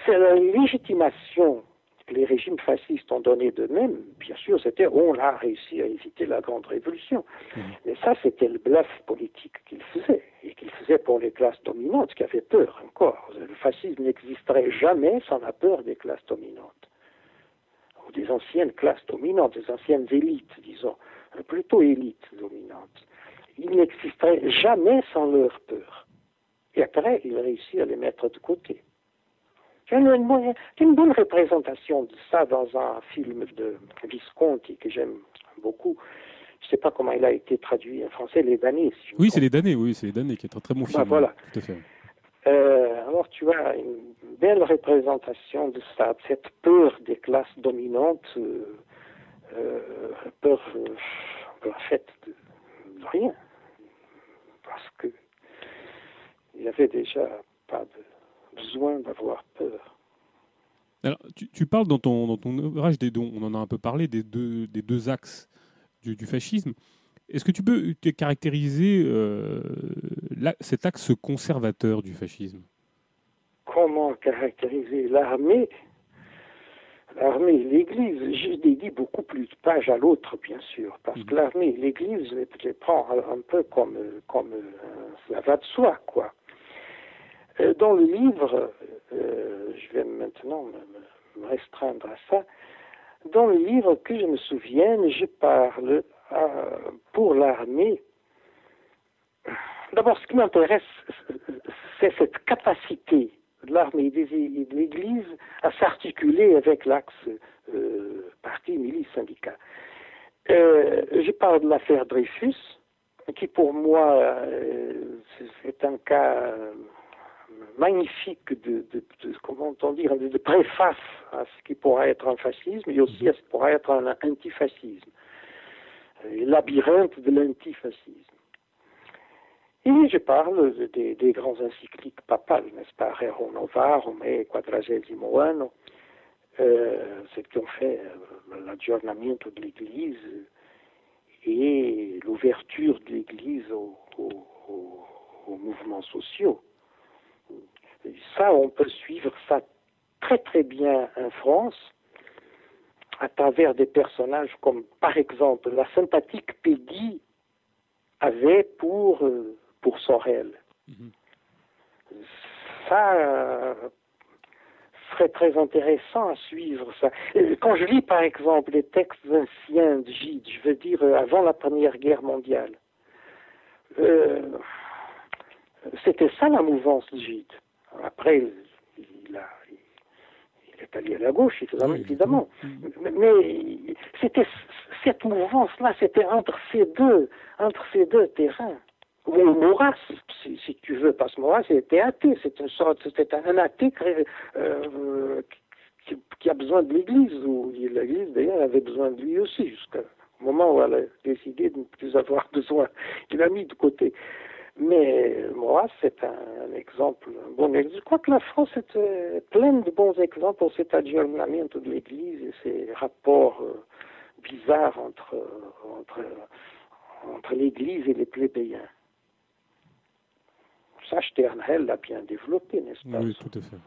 la légitimation les régimes fascistes ont donnée d'eux-mêmes. Bien sûr, c'était on a réussi à éviter la grande révolution. Mmh. Mais ça, c'était le bluff politique qu'ils faisaient, et qu'ils faisaient pour les classes dominantes, qui avaient peur encore. Le fascisme n'existerait jamais sans la peur des classes dominantes, ou des anciennes classes dominantes, des anciennes élites, disons, plutôt élites dominantes. Il n'existerait jamais sans leur peur. Et après, il réussit à les mettre de côté. C'est une, une, bonne représentation de ça dans un film de Visconti que j'aime beaucoup. Je ne sais pas comment il a été traduit en français, Les damnés. oui, c'est Les damnés, oui, c'est Les damnés qui est un très bon bah, film. voilà. Tout à fait. Euh, alors tu as une belle représentation de ça, de cette peur des classes dominantes, euh, euh, peur, en fait de rien. Parce que il n'y avait déjà pas besoin d'avoir peur. Alors, tu, parles dans ton, dans ton ouvrage des dons, on en a un peu parlé, des deux, des deux axes du, fascisme. Est-ce que tu peux caractériser euh, cet axe conservateur du fascisme? Comment caractériser l'armée? L'armée et l'Église, je dédie beaucoup plus de pages à l'autre, bien sûr, parce que mhm. l'armée et l'Église, je les prends un peu comme, comme ça va de soi, quoi. Euh, dans le livre, euh, je vais maintenant me, restreindre à ça, dans le livre que je me souvienne, je parle euh, pour l'armée. D'abord, ce qui m'intéresse, c'est cette capacité de l'armée et de l'Église à s'articuler avec l'axe parti, milice, syndicat. je parle de l'affaire Dreyfus, qui pour moi, c'est un cas magnifique de, comment de, préface à ce qui pourrait être un fascisme et aussi à ce qui pourrait être un antifascisme. Le labyrinthe de l'antifascisme. Et je parle des, grands encycliques papales, n'est-ce pas, Rerum Novarum et Quadragesimo Anno, euh, qui ont fait euh, de l'Église et l'ouverture de l'Église aux mouvements sociaux ça, on peut suivre ça très très bien en France à travers des personnages comme par exemple la sympathique Peggy avait pour, euh, pour Sorel. Mhm. Ça euh, serait très intéressant à suivre ça. Euh, quand je lis par exemple les textes anciens de Gide, je veux dire avant la Première Guerre mondiale, c'était ça la mouvance de Gide. Après, il, est allé à la gauche, évidemment. Mais, c'était cette mouvance-là, c'était entre ces deux, entre ces deux terrains. Ou Maurras, si, tu veux, parce que Maurras était athée, c'est une sorte, c'était un athée euh, qui, a besoin de l'Église, ou l'Église d'ailleurs avait besoin de lui aussi, jusqu'au moment où elle a décidé de ne plus avoir besoin. Il l'a mis de côté. Mais moi, c'est un, exemple, bon Je crois que la France est pleine de bons exemples pour cet aggiornamento de l'Église et ces rapports euh, bizarres entre, entre, entre l'Église et les plébéiens. Ça, Sternhell l'a bien développé, n'est-ce pas? Oui, tout à fait.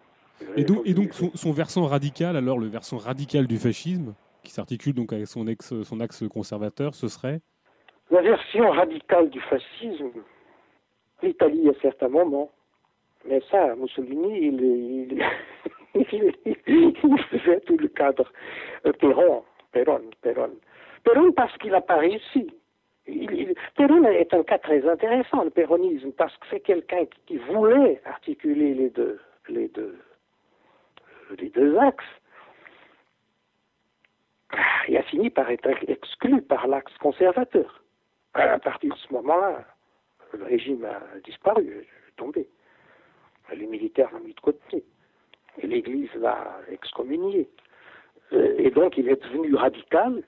Et donc, et donc son, son, versant radical, alors le versant radical du fascisme, qui s'articule donc avec son, ex, son axe conservateur, ce serait? La version radicale du fascisme, l'Italie à certains moments. Mais ça, Mussolini, il, faisait tout le cadre. Euh, Perron, Perron, Perron. Perron parce qu'il n'a pas réussi. Perron est un cas très intéressant, le péronisme, parce que c'est quelqu'un qui, voulait articuler les deux, les deux, les deux axes. Il a fini par être exclu par l'axe conservateur. À partir de ce moment-là, le régime a disparu, tombé. Les militaires l'ont mis de côté. L'Église l'a excommunié. Euh, et donc il est devenu radical.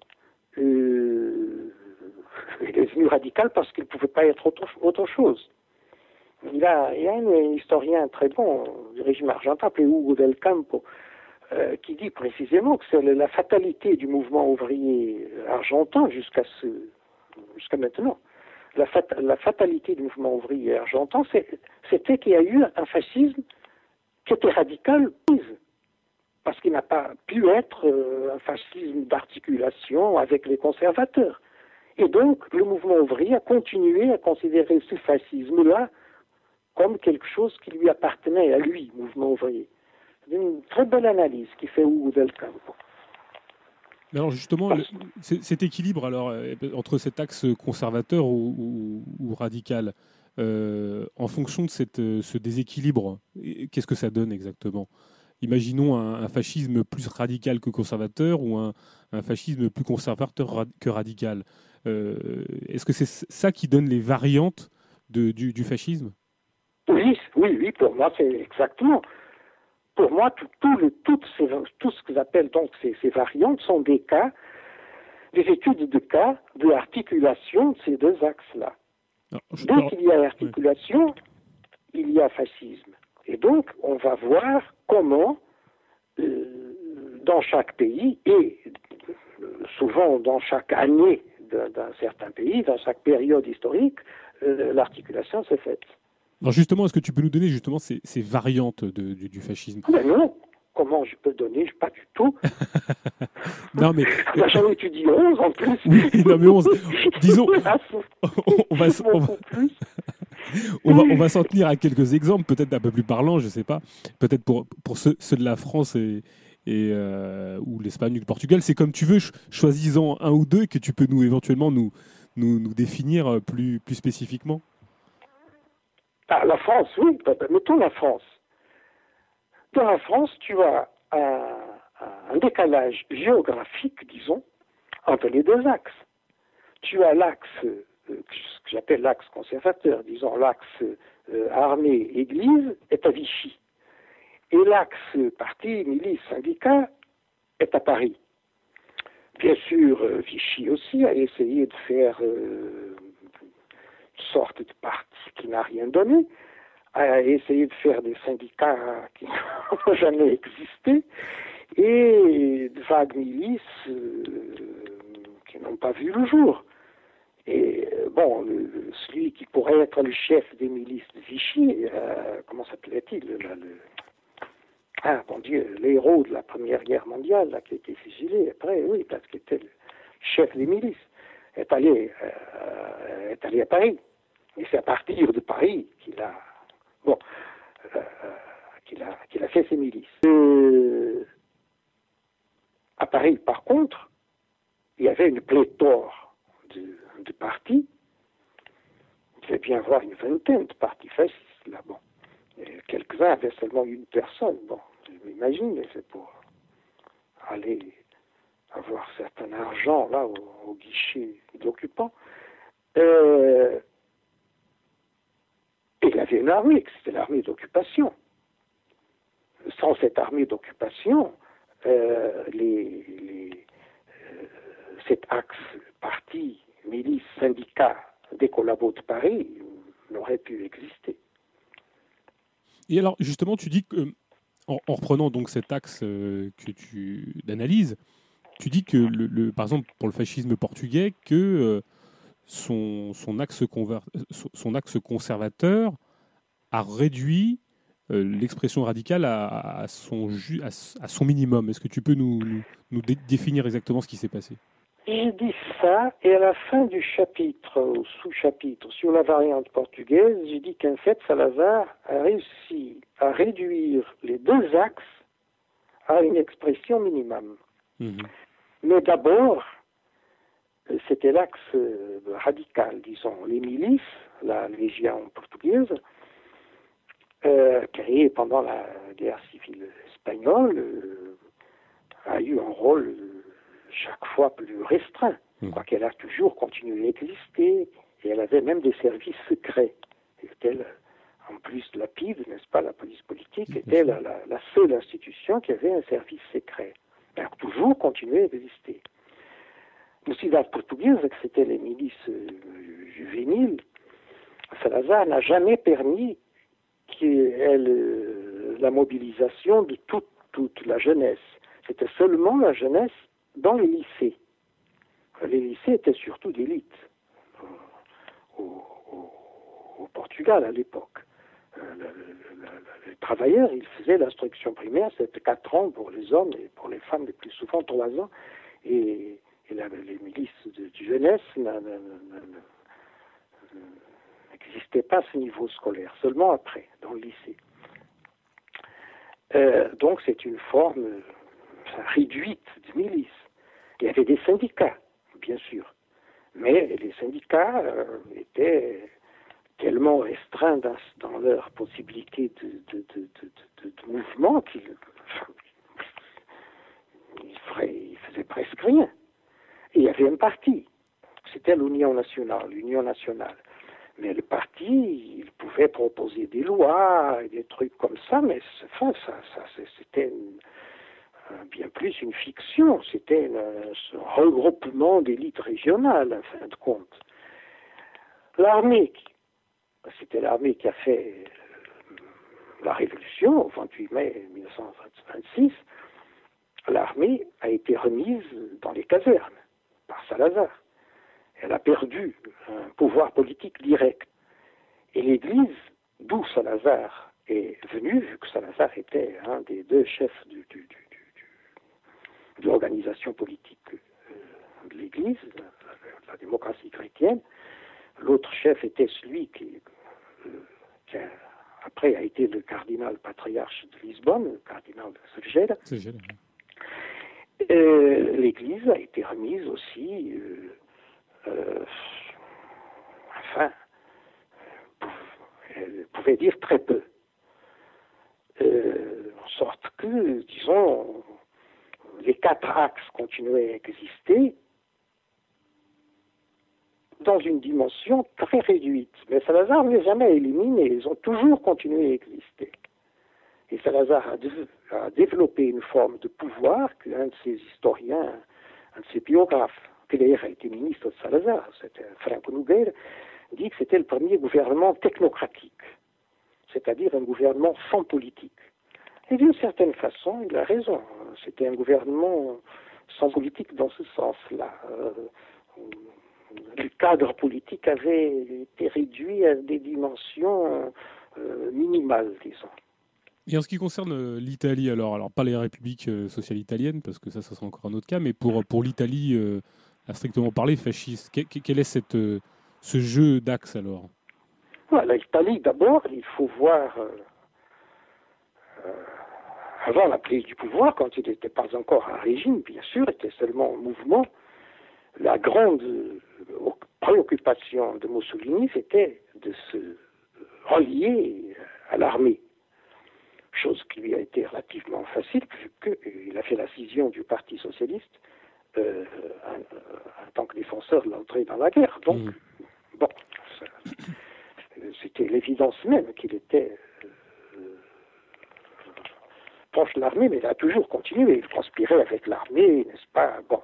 Euh, il est devenu radical parce qu'il ne pouvait pas être autre, chose. Il, y a, un historien très bon du régime argentin, appelé Hugo del Campo, euh, qui dit précisément que c'est la fatalité du mouvement ouvrier argentin jusqu'à maintenant la, fatalité du mouvement ouvrier argentin, c'était qu'il y a eu un fascisme qui était radical, parce qu'il n'a pas pu être euh, un fascisme d'articulation avec les conservateurs. Et donc, le mouvement ouvrier a continué à considérer ce fascisme-là comme quelque chose qui lui appartenait à lui, mouvement ouvrier. C'est une très belle analyse qui fait Hugo del Campo alors justement, cet équilibre alors euh, entre cet axe conservateur ou, radical, euh, en fonction de cette, euh, ce déséquilibre, qu'est-ce que ça donne exactement? Imaginons un, fascisme plus radical que conservateur ou un, fascisme plus conservateur que radical. Est-ce que c'est ça qui donne les variantes de, du, fascisme? Oui, oui, oui, pour moi c'est exactement pour moi, tout, ce que j'appelle donc ces, variantes sont des cas, des études de cas de articulation de ces deux axes-là. Dès qu'il y a articulation, il y a fascisme. Et donc, on va voir comment, euh, dans chaque pays, et euh, souvent dans chaque année d'un certain pays, dans chaque période historique, euh, l'articulation s'est faite. Alors justement, est-ce que tu peux nous donner justement ces, variantes du, fascisme? Ah ben non Comment je peux donner? Pas du tout. non mais... J'en étudie 11 en plus. Oui, non mais 11. Disons... on, va, on, va, s'en tenir à quelques exemples, peut-être un peu plus parlants, je ne sais pas. Peut-être pour, pour ceux, de la France et, et euh, ou l'Espagne ou le Portugal. C'est comme tu veux, choisis-en un ou deux que tu peux nous éventuellement nous, nous, nous définir plus, plus spécifiquement. Ah, la France, oui, mettons la France. Dans la France, tu as un, décalage géographique, disons, entre les deux axes. tu as l'axe, euh, ce que j'appelle l'axe conservateur, disons l'axe euh, armée-église, est à Vichy. Et l'axe parti, milice, syndicat est à Paris. Bien sûr, euh, Vichy aussi a essayé de faire sorte de parti qui n'a rien donné, a essayé de faire des syndicats qui n'ont jamais existé, et de vagues milices qui n'ont pas vu le jour. Et euh, bon, celui qui pourrait être le chef des milices de Vichy, euh, comment s'appelait-il Ah, bon Dieu, l'héros de la Première Guerre mondiale, là, qui a été fusillé après, oui, parce qu'il était le chef des milices, est allé, euh, est allé à Paris. Et c'est à partir de Paris qu'il a, bon, qu'il a, qu'il a fait ses milices. à Paris, par contre, il y avait une pléthore de, partis. Il devait bien avoir une vingtaine de partis fascistes là. Bon. Quelques-uns avaient seulement une personne. Bon, je m'imagine, mais c'est pour aller avoir certain argent là au, guichet d'occupants. Euh, et il avait une armée, c'était l'armée d'occupation. Sans cette armée d'occupation, euh, euh, cet axe parti milices, syndicats des collabos de Paris n'auraient pu exister. Et alors, justement, tu dis que, en, reprenant donc cet axe euh, que tu d'analyse, tu dis que, par exemple, pour le fascisme portugais, que son, son, axe son, axe conservateur a réduit euh, l'expression radicale à, son, à, son minimum. Est-ce que tu peux nous, nous définir exactement ce qui s'est passé? J'ai dit ça, et à la fin du chapitre, au sous-chapitre sur la variante portugaise, j'ai dit qu'en fait, Salazar a réussi à réduire les deux axes à une expression minimum. Mhm. Mais d'abord, c'était l'axe euh, radical, disons, les milices, la Légion portugaise, euh, créée pendant la guerre civile espagnole, euh, a eu un rôle chaque fois plus restreint, mmh. qu'elle a toujours continué à exister, et elle avait même des services secrets. Elle, en plus de la PIV, n'est-ce pas, la police politique, était la, seule institution qui avait un service secret. Elle a toujours continué à exister. La portugaise, c'était les milices euh, juvéniles, Salazar n'a jamais permis euh, la mobilisation de toute, la jeunesse. C'était seulement la jeunesse dans les lycées. Les lycées étaient surtout d'élite au, Portugal à l'époque. Euh, les travailleurs, ils faisaient l'instruction primaire, c'était 4 ans pour les hommes et pour les femmes, les plus souvent 3 ans. Les milices de, jeunesse n'existaient pas à ce niveau scolaire, seulement après, dans le lycée. Euh, donc c'est une forme réduite de milice. Il y avait des syndicats, bien sûr, mais les syndicats euh, étaient tellement restreints dans, leur possibilité de, mouvement qu'ils ils faisaient presque rien. Il y avait un parti, c'était l'Union nationale, l'Union nationale. Mais le parti, il pouvait proposer des lois des trucs comme ça, mais enfin, c'était bien plus une fiction, c'était un regroupement d'élites régionales, en fin de compte. L'armée, c'était l'armée qui a fait la révolution au 28 mai 1926, l'armée a été remise dans les casernes par Salazar. Elle a perdu un pouvoir politique direct. Et l'Église, d'où Salazar est venu, vu que Salazar était un des deux chefs de l'organisation politique euh, de l'Église, la, démocratie chrétienne. L'autre chef était celui qui, euh, après a été le cardinal patriarche de Lisbonne, le cardinal Segeda. Euh, L'Église a été remise aussi, enfin, elle pouvait dire très peu. en sorte que, disons, les quatre axes continuaient à exister, dans une dimension très réduite. Mais Salazar ne les a jamais éliminés, ils ont toujours continué à exister. Et Salazar a, développé une forme de pouvoir qu'un de ses historiens, un de ses biographes, qui d'ailleurs a été ministre de Salazar, c'était Franco Nogueira, dit que c'était le premier gouvernement technocratique, c'est-à-dire un gouvernement sans politique. Et d'une certaine façon, il a raison. C'était un gouvernement sans politique dans ce sens-là. Euh, le cadre politique avait été réduit à des dimensions euh, minimales, disons. Et en ce qui concerne euh, l'Italie, alors, alors pas les républiques euh, sociales italiennes, parce que ça, ça sera encore un autre cas, mais pour, pour l'Italie, à strictement parler, fasciste, quel, est cette, ce jeu d'axe alors? L'Italie, d'abord, il faut voir, avant la prise du pouvoir, quand il n'était pas encore un régime, bien sûr, était seulement un mouvement, la grande préoccupation de Mussolini, c'était de se relier à l'armée. Chose qui lui a été relativement facile, puisqu'il a fait la scission du Parti socialiste euh, en, tant que défenseur de l'entrée dans la guerre. Donc, mmh. bon, c'était l'évidence même qu'il était euh, proche de l'armée, mais il a toujours continué. Il conspirait avec l'armée, n'est-ce pas? Bon.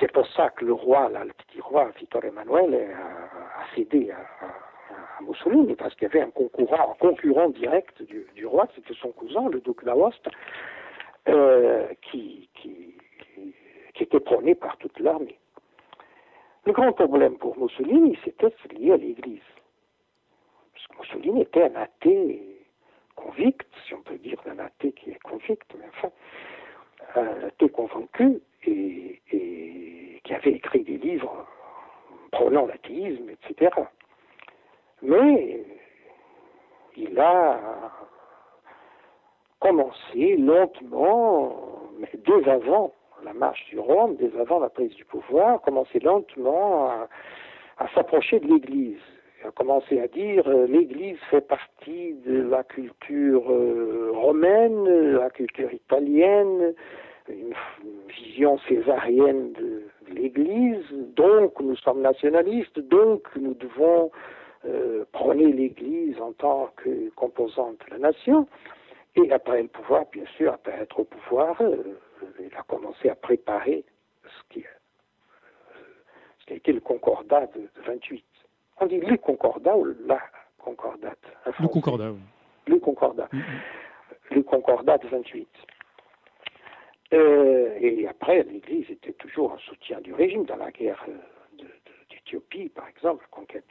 C'est pour ça que le roi, là, le petit roi, Vittorio Emanuele, a, cédé à, Mussolini, parce qu'il y avait un concurrent, direct du, roi, c'était son cousin, le duc d'Aoste, euh, qui, était prôné par toute l'armée. Le grand problème pour Mussolini, c'était lié à l'Église. Mussolini était un athée convict, si on peut dire un athée qui est convict, mais enfin, un athée convaincu, et, qui avait écrit des livres prônant l'athéisme, etc. Mais il a commencé lentement, mais dès avant la marche du Rhum, dès avant la prise du pouvoir, commencé lentement à, s'approcher de l'Église. Il a commencé à dire euh, l'Église fait partie de la culture euh, romaine, la culture italienne, une vision césarienne de, l'Église, donc nous sommes nationalistes, donc nous devons euh, prôner l'Église en tant que composante de la nation. Et après le pouvoir, bien sûr, après être au pouvoir, euh, il a commencé à préparer ce qui, ce qui a été le concordat de, 28. On dit le concordat ou la concordate Le concordat, oui. Le concordat. Mm-hmm. Le concordat de 28. Euh, et après, l'Église était toujours en soutien du régime dans la guerre euh, d'Éthiopie, par exemple, la conquête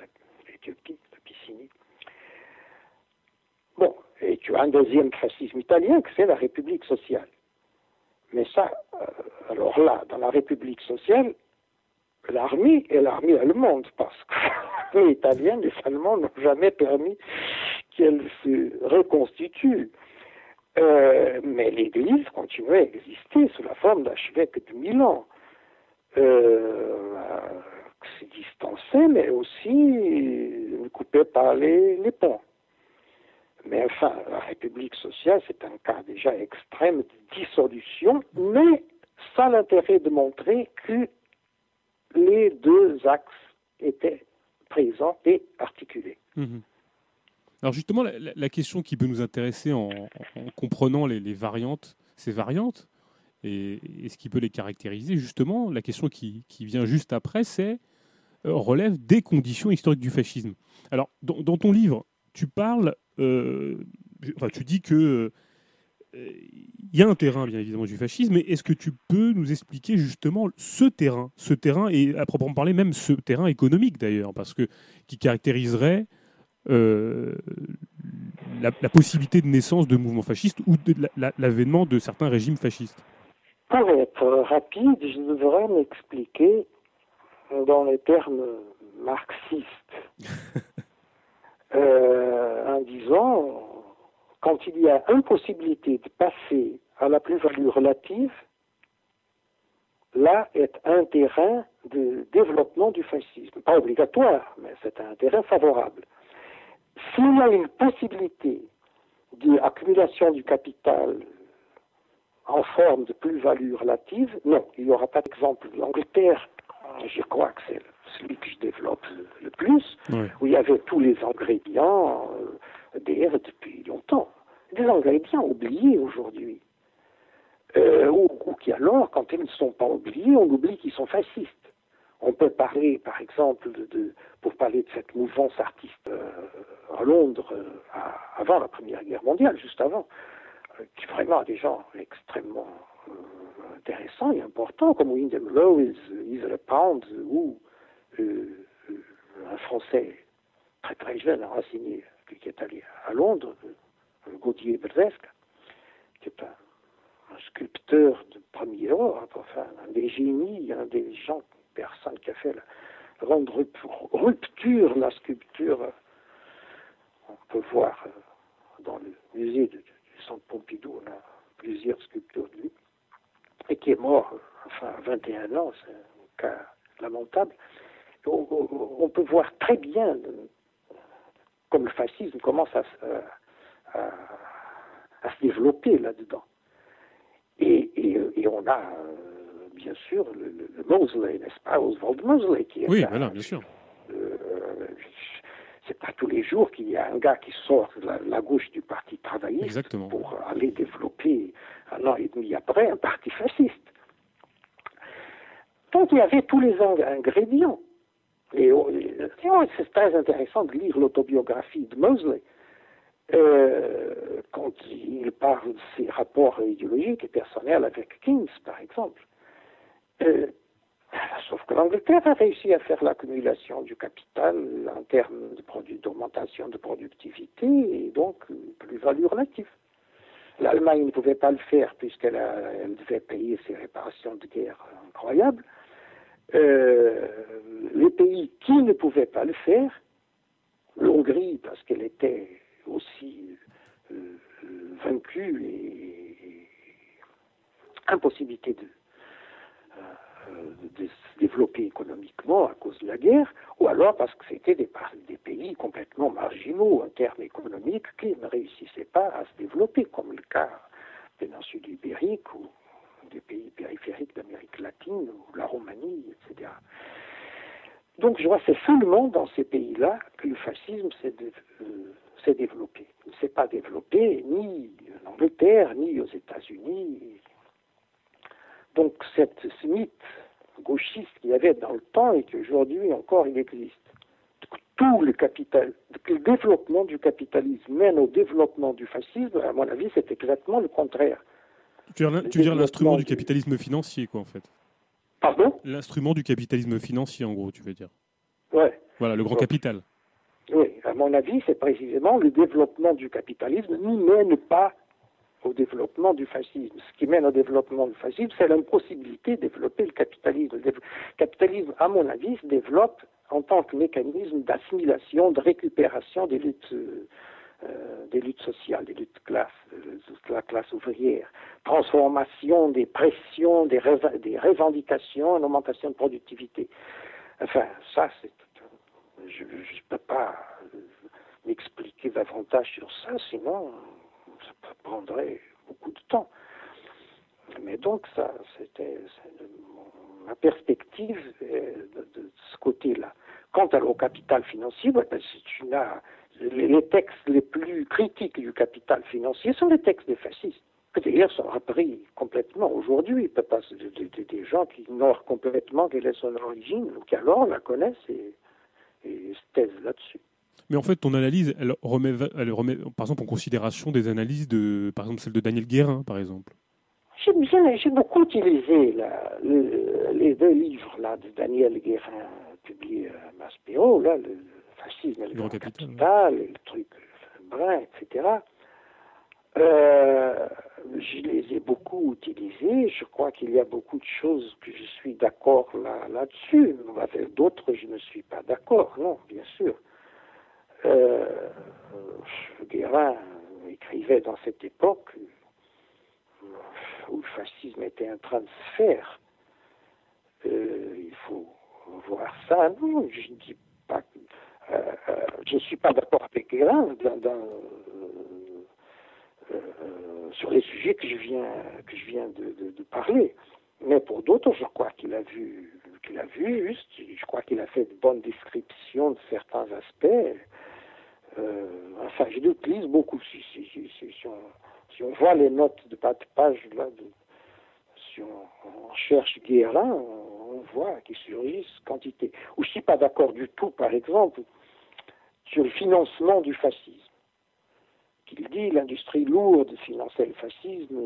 Bon, et tu as un deuxième fascisme italien, que c'est la République sociale. Mais ça, euh, alors là, dans la République sociale, l'armée est l'armée allemande, parce que l'armée italienne, les Allemands n'ont jamais permis qu'elle se reconstitue. Euh, mais l'Église continuait à exister sous la forme d'archevêque de Milan, euh, se distançait, mais aussi ne coupait pas les, ponts. Mais enfin, la République sociale, c'est un cas déjà extrême de dissolution, mais ça l'intérêt de montrer que les deux axes étaient présents et articulés. Mhm. Alors justement, la, question qui peut nous intéresser en, comprenant les, variantes, ces variantes, et, ce qui peut les caractériser, justement, la question qui, vient juste après, c'est relève des conditions historiques du fascisme. Alors, dans, ton livre, tu parles, euh, enfin, tu dis que euh, il y a un terrain, bien évidemment, du fascisme, mais est-ce que tu peux nous expliquer justement ce terrain, ce terrain, et à proprement parler, même ce terrain économique d'ailleurs, parce que qui caractériserait euh, la, possibilité de naissance de mouvements fascistes ou de l'avènement de certains régimes fascistes? Pour être rapide, je devrais m'expliquer dans les termes marxistes. euh, en disant, quand il y a impossibilité de passer à la plus-value relative, là est un terrain de développement du fascisme. Pas obligatoire, mais c'est un terrain favorable. S'il y a une possibilité d'accumulation du capital en forme de plus-value relative, non, il n'y aura pas d'exemple. L'Angleterre je crois que c'est celui que je développe le plus, où il y avait tous les ingrédients euh, d'air depuis longtemps. Des ingrédients oubliés aujourd'hui. Euh, ou, qui alors, quand ils ne sont pas oubliés, on oublie qu'ils sont fascistes. On peut parler, par exemple, de, pour parler de cette mouvance artiste euh, à Londres avant la Première Guerre mondiale, juste avant, qui vraiment des gens extrêmement intéressants et importants, comme Wyndham Lowes, Isla Pound ou euh, un Français très très jeune, enraciné, qui est allé à Londres, euh, Gauthier Berzesque, qui est un, sculpteur de premier ordre, enfin un des génies, un des gens, personne qui a fait la grande rupture la sculpture. On peut voir euh, dans le musée du Centre Pompidou, on a plusieurs sculptures de lui, et qui est mort, enfin, à 21 ans, c'est un cas lamentable on, peut voir très bien comme le fascisme commence à, se développer là-dedans. Et, on a, euh, bien sûr, le, Mosley, n'est-ce pas, Oswald Mosley, qui est. Oui, voilà, bien sûr. Euh, c'est pas tous les jours qu'il y a un gars qui sort de la, gauche du Parti travailliste pour aller développer un an et demi après un parti fasciste. Donc il y avait tous les ingrédients. Et oh, c'est très intéressant de lire l'autobiographie de Mosley euh, quand il parle de ses rapports idéologiques et personnels avec Keynes, par exemple. Euh, sauf que l'Angleterre a réussi à faire l'accumulation du capital en termes d'augmentation de, productivité et donc plus-value relative. L'Allemagne ne pouvait pas le faire puisqu'elle devait payer ses réparations de guerre incroyables. Euh, les pays qui ne pouvaient pas le faire, l'Hongrie, parce qu'elle était aussi euh, vaincue et, impossibilité euh, de, se développer économiquement à cause de la guerre, ou alors parce que c'était des, pays complètement marginaux en termes économiques qui ne réussissaient pas à se développer, comme le cas péninsule ibérique ou des pays périphériques d'Amérique latine, ou la Roumanie, etc. Donc je vois c'est seulement dans ces pays-là que le fascisme s'est euh, développé. Il ne s'est pas développé ni en Angleterre, ni aux États-Unis. Donc cette, ce mythe gauchiste qu'il y avait dans le temps et qu'aujourd'hui encore il existe. Tout le capital, le développement du capitalisme mène au développement du fascisme, à mon avis, c'est exactement le contraire. Tu veux, dire l'instrument du capitalisme financier, quoi, en fait Pardon? L'instrument du capitalisme financier, en gros, tu veux dire Ouais. Voilà, le grand capital. Oui, à mon avis, c'est précisément le développement du capitalisme ne mène pas au développement du fascisme. Ce qui mène au développement du fascisme, c'est l'impossibilité de développer le capitalisme. Le capitalisme, à mon avis, se développe en tant que mécanisme d'assimilation, de récupération des luttes euh, euh, des luttes sociales, des luttes de classe, de la classe ouvrière, transformation des pressions, des, des revendications, une augmentation de productivité. Enfin, ça, c'est, je ne peux pas euh, m'expliquer davantage sur ça, sinon ça prendrait beaucoup de temps. Mais donc, ça, c'était ma perspective euh, de, ce côté-là. Quant au capital financier, ben, une, les textes les plus critiques du capital financier sont les textes des fascistes, que d'ailleurs sont repris complètement aujourd'hui. pas des gens qui ignorent complètement quelle est son origine, ou qui alors la connaissent et, se taisent là-dessus. Mais en fait, ton analyse, elle remet, elle remet, par exemple, en considération des analyses de, par exemple, celle de Daniel Guérin, par exemple. J'ai beaucoup utilisé les deux livres là, de Daniel Guérin publiés à Maspero, là, le, fascisme le grand capital, le truc brun, etc. Euh, je les ai beaucoup utilisés. Je crois qu'il y a beaucoup de choses que je suis d'accord là, là-dessus. Avec d'autres, je ne suis pas d'accord, non, bien sûr. Euh, Guérin écrivait dans cette époque où le fascisme était en train de se faire. Euh, il faut voir ça. Euh, euh, je ne suis pas d'accord avec Guérin sur les sujets que je viens, de, parler. Mais pour d'autres, je crois qu'il a vu, tu l'as vu, juste, je crois qu'il a fait de bonnes descriptions de certains aspects. Euh, enfin, je l'utilise beaucoup. Si, si, si, si, on, si, on, voit les notes de bas de page, là, si on, cherche Guérin, on, voit qu'il surgissent quantité. Ou je suis pas d'accord du tout, par exemple, sur le financement du fascisme. Qu'il dit l'industrie lourde finançait le fascisme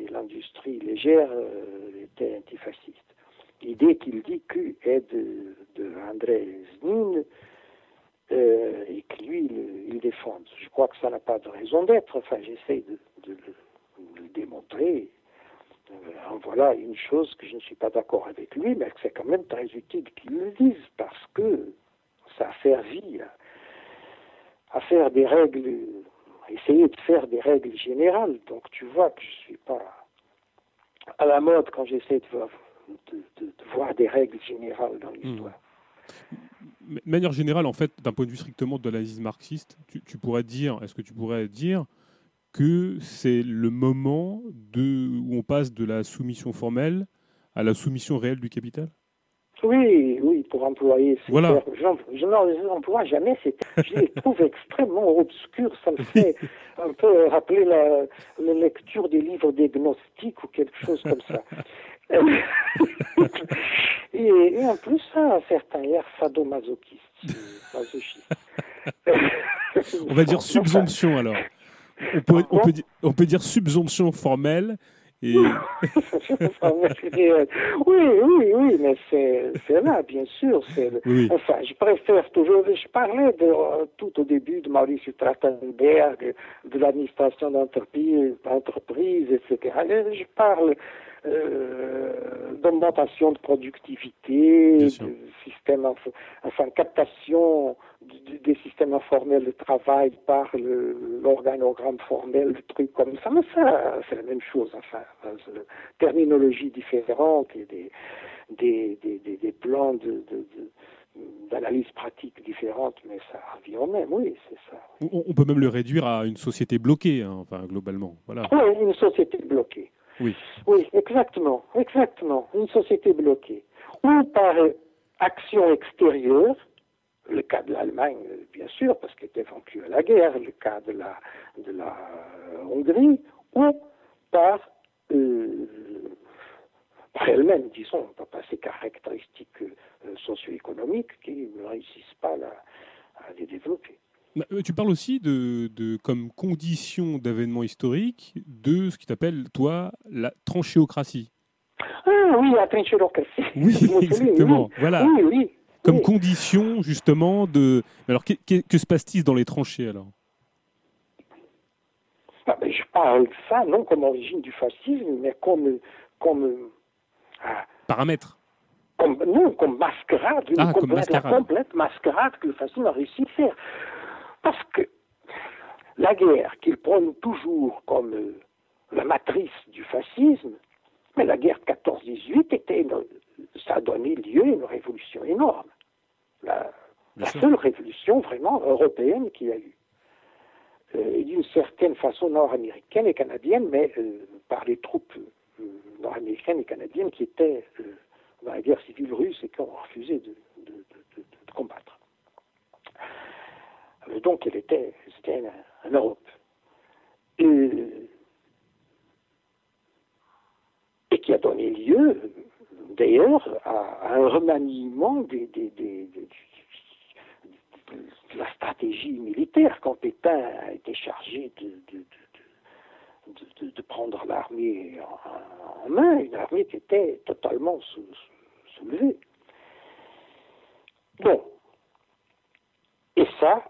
et l'industrie légère euh, était antifasciste. L'idée qu'il dit Q est de, de André Znin euh, et que lui, il, il, défend. Je crois que ça n'a pas de raison d'être. Enfin, j'essaie de, le démontrer. Euh, voilà une chose que je ne suis pas d'accord avec lui, mais c'est quand même très utile qu'il le dise parce que ça a servi à, à faire des règles, essayer de faire des règles générales. Donc tu vois que je ne suis pas à la mode quand j'essaie de, voir des règles générales dans l'histoire. Mmh de manière générale, en fait, d'un point de vue strictement de l'analyse marxiste, tu, tu, pourrais dire, est-ce que tu pourrais dire que c'est le moment de, où on passe de la soumission formelle à la soumission réelle du capital? Oui, oui, pour employer voilà. Je, je n'en emploie jamais, je les trouve extrêmement obscurs, ça me fait un peu rappeler la, la lecture des livres des gnostiques ou quelque chose comme ça. et, et, en plus, ça a un certain air sadomasochiste. masochiste. on va dire subsomption alors. On peut, on, peut, on peut, dire subsomption formelle. Et... oui, oui, oui, mais c'est là, bien sûr. Oui. Enfin, je préfère toujours. Je parlais de, euh, tout au début de Maurice Trachtenberg, de l'administration d'entreprise, etc. Je parle euh, d'augmentation de productivité, de système, enfin, captation de, des systèmes informels de travail par l'organogramme formel, le truc comme ça. Mais ça, c'est la même chose, enfin, terminologie différente et des, des, des, des plans de, de, d'analyse pratique différentes, mais ça revient au même, oui, c'est ça. On, on, peut même le réduire à une société bloquée, hein, enfin, globalement. Voilà. Oui, une société bloquée. Oui. Exactement, exactement. Une société bloquée. Ou par action extérieure, le cas de l'Allemagne, bien sûr, parce qu'elle était vaincue à la guerre, le cas de la, de la euh, Hongrie, ou par, euh, par elle-même, disons, par ses caractéristiques euh, socio-économiques qui ne réussissent pas à les développer. Tu parles aussi de, de comme condition d'avènement historique de ce qui t'appelle, toi, la tranchéocratie. Ah oui, la tranchéocratie. Oui, exactement. Oui, voilà. Oui, oui. Comme oui. condition, justement, de. Alors, que, que, que se passe-t-il dans les tranchées, alors? Ah, ben, Je parle de ça, non comme origine du fascisme, mais comme. comme ah, Paramètre comme, non, comme mascarade, ah, comme mascarade. la complète mascarade que le fascisme a réussi à faire. Parce que la guerre qu'il prône toujours comme euh, la matrice du fascisme, mais la guerre de 14-18 était ça a donné lieu à une révolution énorme. La, la seule révolution vraiment européenne qu'il y a eu. Euh, et d'une certaine façon nord-américaine et canadienne, mais euh, par les troupes euh, nord-américaines et canadiennes qui étaient dans la guerre civile russe et qui ont refusé de, de, de, de combattre. Donc elle était, c'était en Europe. Et, qui a donné lieu, d'ailleurs, à, un remaniement des, de la stratégie militaire quand Pétain a été chargé de, prendre l'armée en, main, une armée qui était totalement soulevée. Bon. Et ça,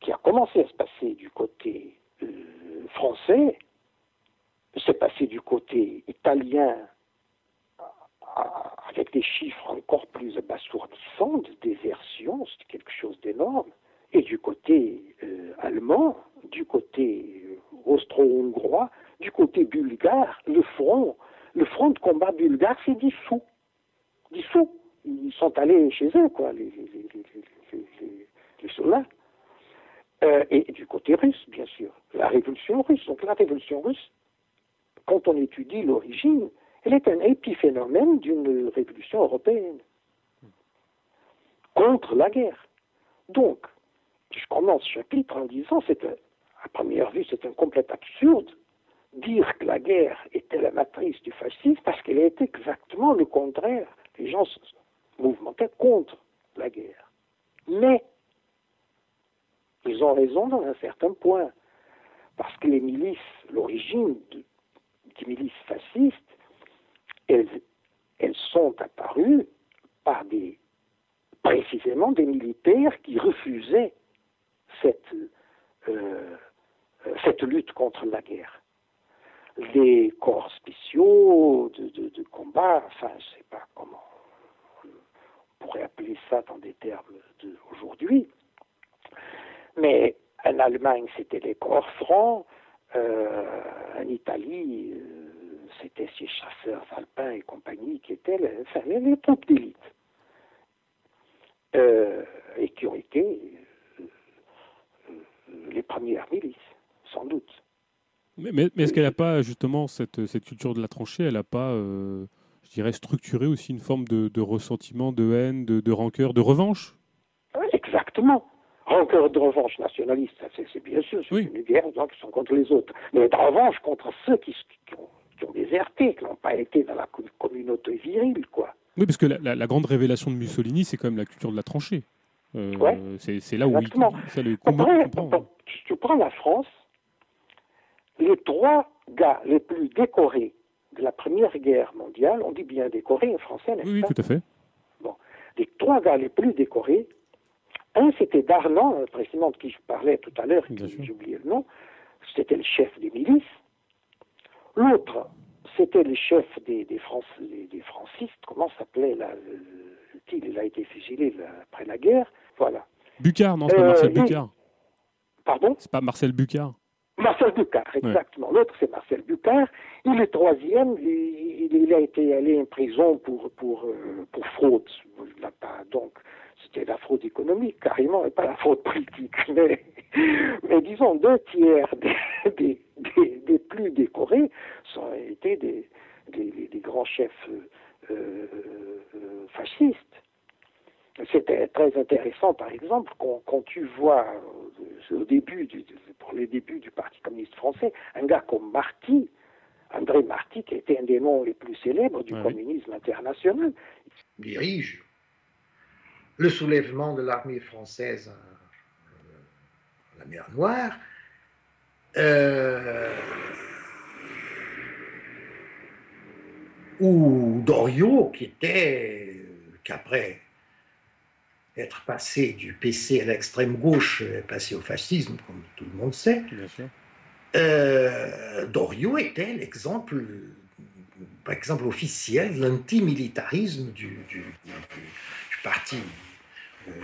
qui, a commencé à se passer du côté euh, français, s'est passé du côté italien à, avec des chiffres encore plus abasourdissants de désertion, c'est quelque chose d'énorme, et du côté euh, allemand, du côté euh, austro-hongrois, du côté bulgare, le front, le front de combat bulgare s'est dissous. Dissous. Ils sont allés chez eux, quoi, les soldats. Euh, et du côté russe, bien sûr, la révolution russe. Donc la révolution russe, quand on étudie l'origine, elle est un épiphénomène d'une révolution européenne. contre la guerre. Donc, je commence ce chapitre en disant, c'est à première vue, c'est un complet absurde dire que la guerre était la matrice du fascisme parce qu'elle était exactement le contraire. Les gens se mouvementaient contre la guerre. Mais ils ont raison dans un certain point. Parce que les milices, l'origine des milices fascistes, elles, sont apparues par des, précisément des militaires qui refusaient cette, euh, cette lutte contre la guerre. Les corps spéciaux de, de combat, enfin, je ne sais pas comment on pourrait appeler ça dans des termes d'aujourd'hui, mais en Allemagne, c'était les corps francs. Euh, en Italie, euh, c'était ces chasseurs alpins et compagnie qui étaient les, enfin, les troupes d'élite. Euh, et qui ont été les premières milices, sans doute. Mais, mais, est-ce qu'elle n'a pas justement cette, cette, culture de la tranchée Elle n'a pas, je dirais, structuré aussi une forme de, de ressentiment, de haine, de, de rancœur, de revanche? Exactement rancœur de revanche nationaliste, c'est bien sûr, c'est une guerre qui sont contre les autres, mais de revanche contre ceux qui, ont, déserté, qui n'ont pas été dans la communauté virile, quoi. Oui, parce que la, grande révélation de Mussolini, c'est quand même la culture de la tranchée. Euh, c'est là où il, ça le Après, tu prends la France, les trois gars les plus décorés de la Première Guerre mondiale, on dit bien décorés en français, n'est-ce oui, pas Oui, tout à fait. Bon, les trois gars les plus décorés, un, c'était Darlan, précisément de qui je parlais tout à l'heure, j'ai oublié le nom, c'était le chef des milices. L'autre, c'était le chef des, des, des, francistes, comment s'appelait là, il a été fusillé après la guerre, voilà. Bucard, non, c'est pas Marcel euh, Bucard. Pardon? C'est pas Marcel Bucard. Marcel Bucard, exactement. L'autre, c'est Marcel Bucard. Il est troisième, il, a été allé en prison pour, pour, euh, pour fraude. Il n'a pas, donc, c'était la fraude économique carrément et pas la fraude politique. Mais, mais disons, deux tiers des, des, plus décorés sont été des, des, grands chefs euh, euh, fascistes. C'était très intéressant, par exemple, quand, tu vois euh, au début du, pour les débuts du Parti communiste français, un gars comme Marty, André Marty, qui était un des noms les plus célèbres du communisme international. Dirige le soulèvement de l'armée française à la mer Noire, euh, ou Doriot, qui était, qu'après être passé du PC à l'extrême gauche, est passé au fascisme, comme tout le monde sait. Euh, Doriot était l'exemple, par exemple, officiel de l'antimilitarisme du, du, parti euh,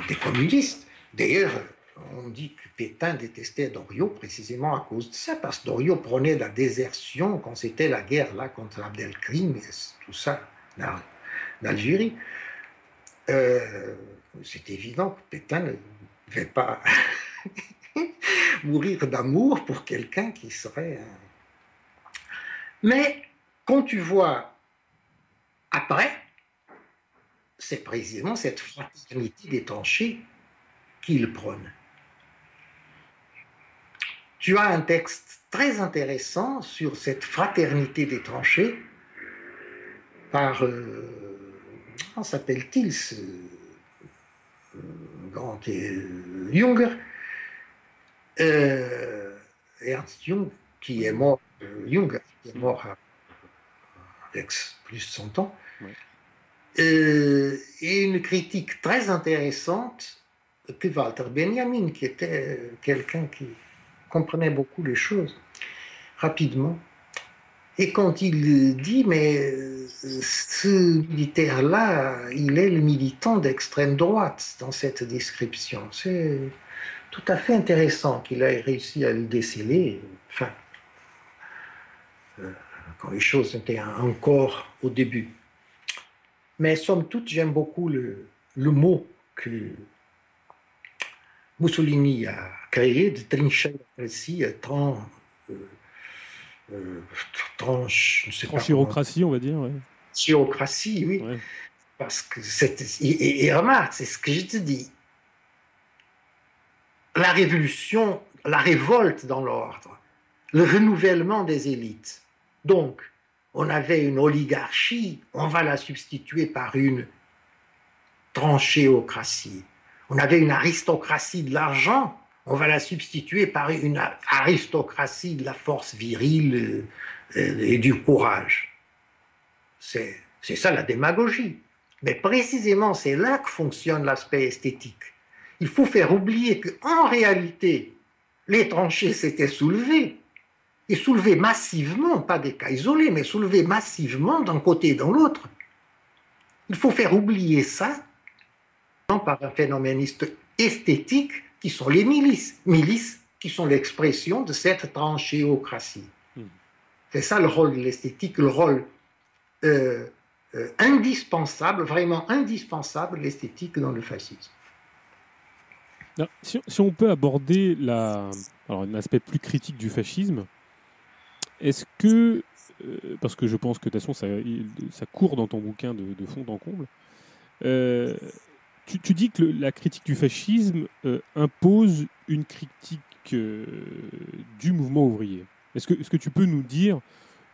des communistes. D'ailleurs, on dit que Pétain détestait Doriot précisément à cause de ça, parce que Doriot prenait la désertion quand c'était la guerre là contre Abdelkrim et tout ça d'Algérie. Euh, c'est évident que Pétain ne devait pas mourir d'amour pour quelqu'un qui serait. Mais quand tu vois après, c'est précisément cette fraternité des tranchées qu'il prône. Tu as un texte très intéressant sur cette fraternité des tranchées par, euh, comment s'appelle-t-il ce euh, grand euh, Jung, Ernst Jung, qui est mort, Jung, qui est mort avec plus de 100 ans, euh, et une critique très intéressante que Walter Benjamin, qui était quelqu'un qui comprenait beaucoup les choses rapidement. Et quand il dit, mais ce militaire-là, il est le militant d'extrême droite dans cette description. C'est tout à fait intéressant qu'il ait réussi à le déceler. Enfin, euh, quand les choses étaient encore au début. Mais somme toute, j'aime beaucoup le, le, mot que Mussolini a créé de trinchera précis, tran, euh, euh, tranche, on va dire. Ouais. Chirocratie, oui. Parce que c'est, et, et remarque, c'est ce que je te dis. La révolution, la révolte dans l'ordre, le renouvellement des élites. Donc, on avait une oligarchie, on va la substituer par une tranchéocratie. On avait une aristocratie de l'argent, on va la substituer par une aristocratie de la force virile euh, et du courage. C'est ça la démagogie. Mais précisément, c'est là que fonctionne l'aspect esthétique. Il faut faire oublier qu'en réalité, les tranchées s'étaient soulevées, et soulevées massivement, pas des cas isolés, mais soulevées massivement d'un côté et dans l'autre. Il faut faire oublier ça par un phénoméniste esthétique qui sont les milices, milices qui sont l'expression de cette tranchéocratie. Hmm. C'est ça le rôle de l'esthétique, le rôle euh, euh, indispensable, vraiment indispensable, l'esthétique dans le fascisme. si, on peut aborder la, alors, un aspect plus critique du fascisme, est-ce que, euh, parce que je pense que de toute façon ça, ça court dans ton bouquin de, fond en comble, tu, dis que la critique du fascisme euh, impose une critique euh, du mouvement ouvrier. Est-ce que, est que tu peux nous dire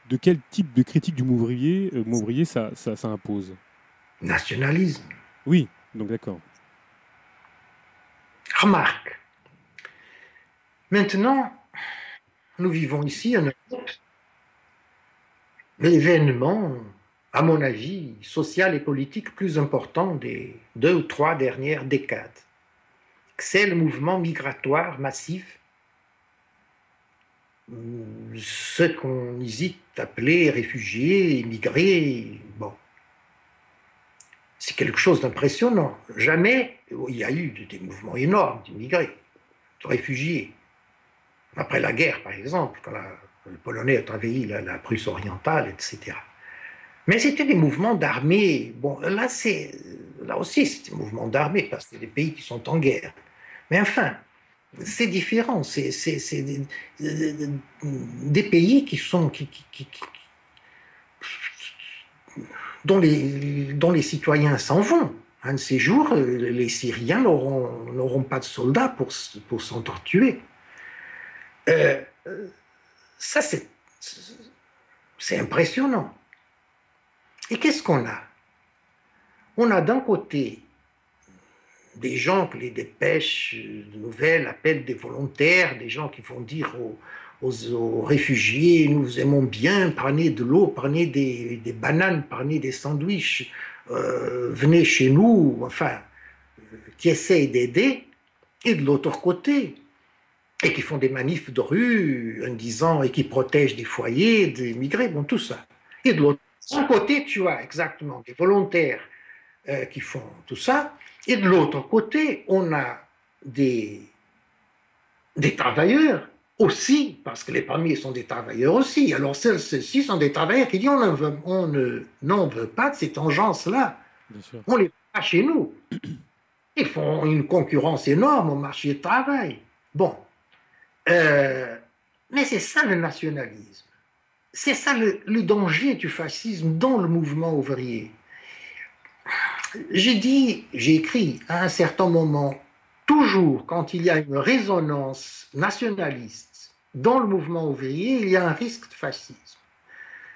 de quel type de critique du mouvement ouvrier, euh, ouvrier ça, ça, ça, impose? Nationalisme. Oui, donc d'accord. Remarque. Maintenant, nous vivons ici Europe. L'événement à mon avis, social et politique plus important des deux ou trois dernières décades. C'est le mouvement migratoire massif, ce qu'on hésite d'appeler réfugiés, immigrés. Bon. C'est quelque chose d'impressionnant. Jamais il y a eu des mouvements énormes d'immigrés, de réfugiés. Après la guerre, par exemple, quand les Polonais ont envahi la Prusse orientale, etc. Mais c'était des mouvements d'armée. Bon, là, c'est, là aussi, c'est des mouvements d'armée parce que c'est des pays qui sont en guerre. Mais enfin, c'est différent. C'est, des, pays qui sont. Dont, les, dont les citoyens s'en vont. Un de ces jours, les Syriens n'auront, pas de soldats pour, pour s'entretuer. Euh, ça, c'est, impressionnant. Et qu'est-ce qu'on a? On a d'un côté des gens que les dépêches de nouvelles appellent des volontaires, des gens qui vont dire aux, réfugiés, nous aimons bien, prenez de l'eau, prenez des, bananes, prenez des sandwichs, euh, venez chez nous, enfin, qui essayent d'aider, et de l'autre côté, et qui font des manifs de rue en disant, et qui protègent des foyers, des migrés, bon, tout ça. Et de l'autre côté, tu as exactement des volontaires euh, qui font tout ça, et de l'autre côté, on a des, des travailleurs aussi, parce que les premiers sont des travailleurs aussi. Alors ceux-ci sont des travailleurs qui disent on ne veut, on ne, n'en veut pas de cette engeance-là. On les pas chez nous. Ils font une concurrence énorme au marché du travail. Bon. Euh, mais c'est ça le nationalisme. C'est ça le, danger du fascisme dans le mouvement ouvrier. J'ai dit, j'ai écrit à un certain moment, toujours quand il y a une résonance nationaliste dans le mouvement ouvrier, il y a un risque de fascisme.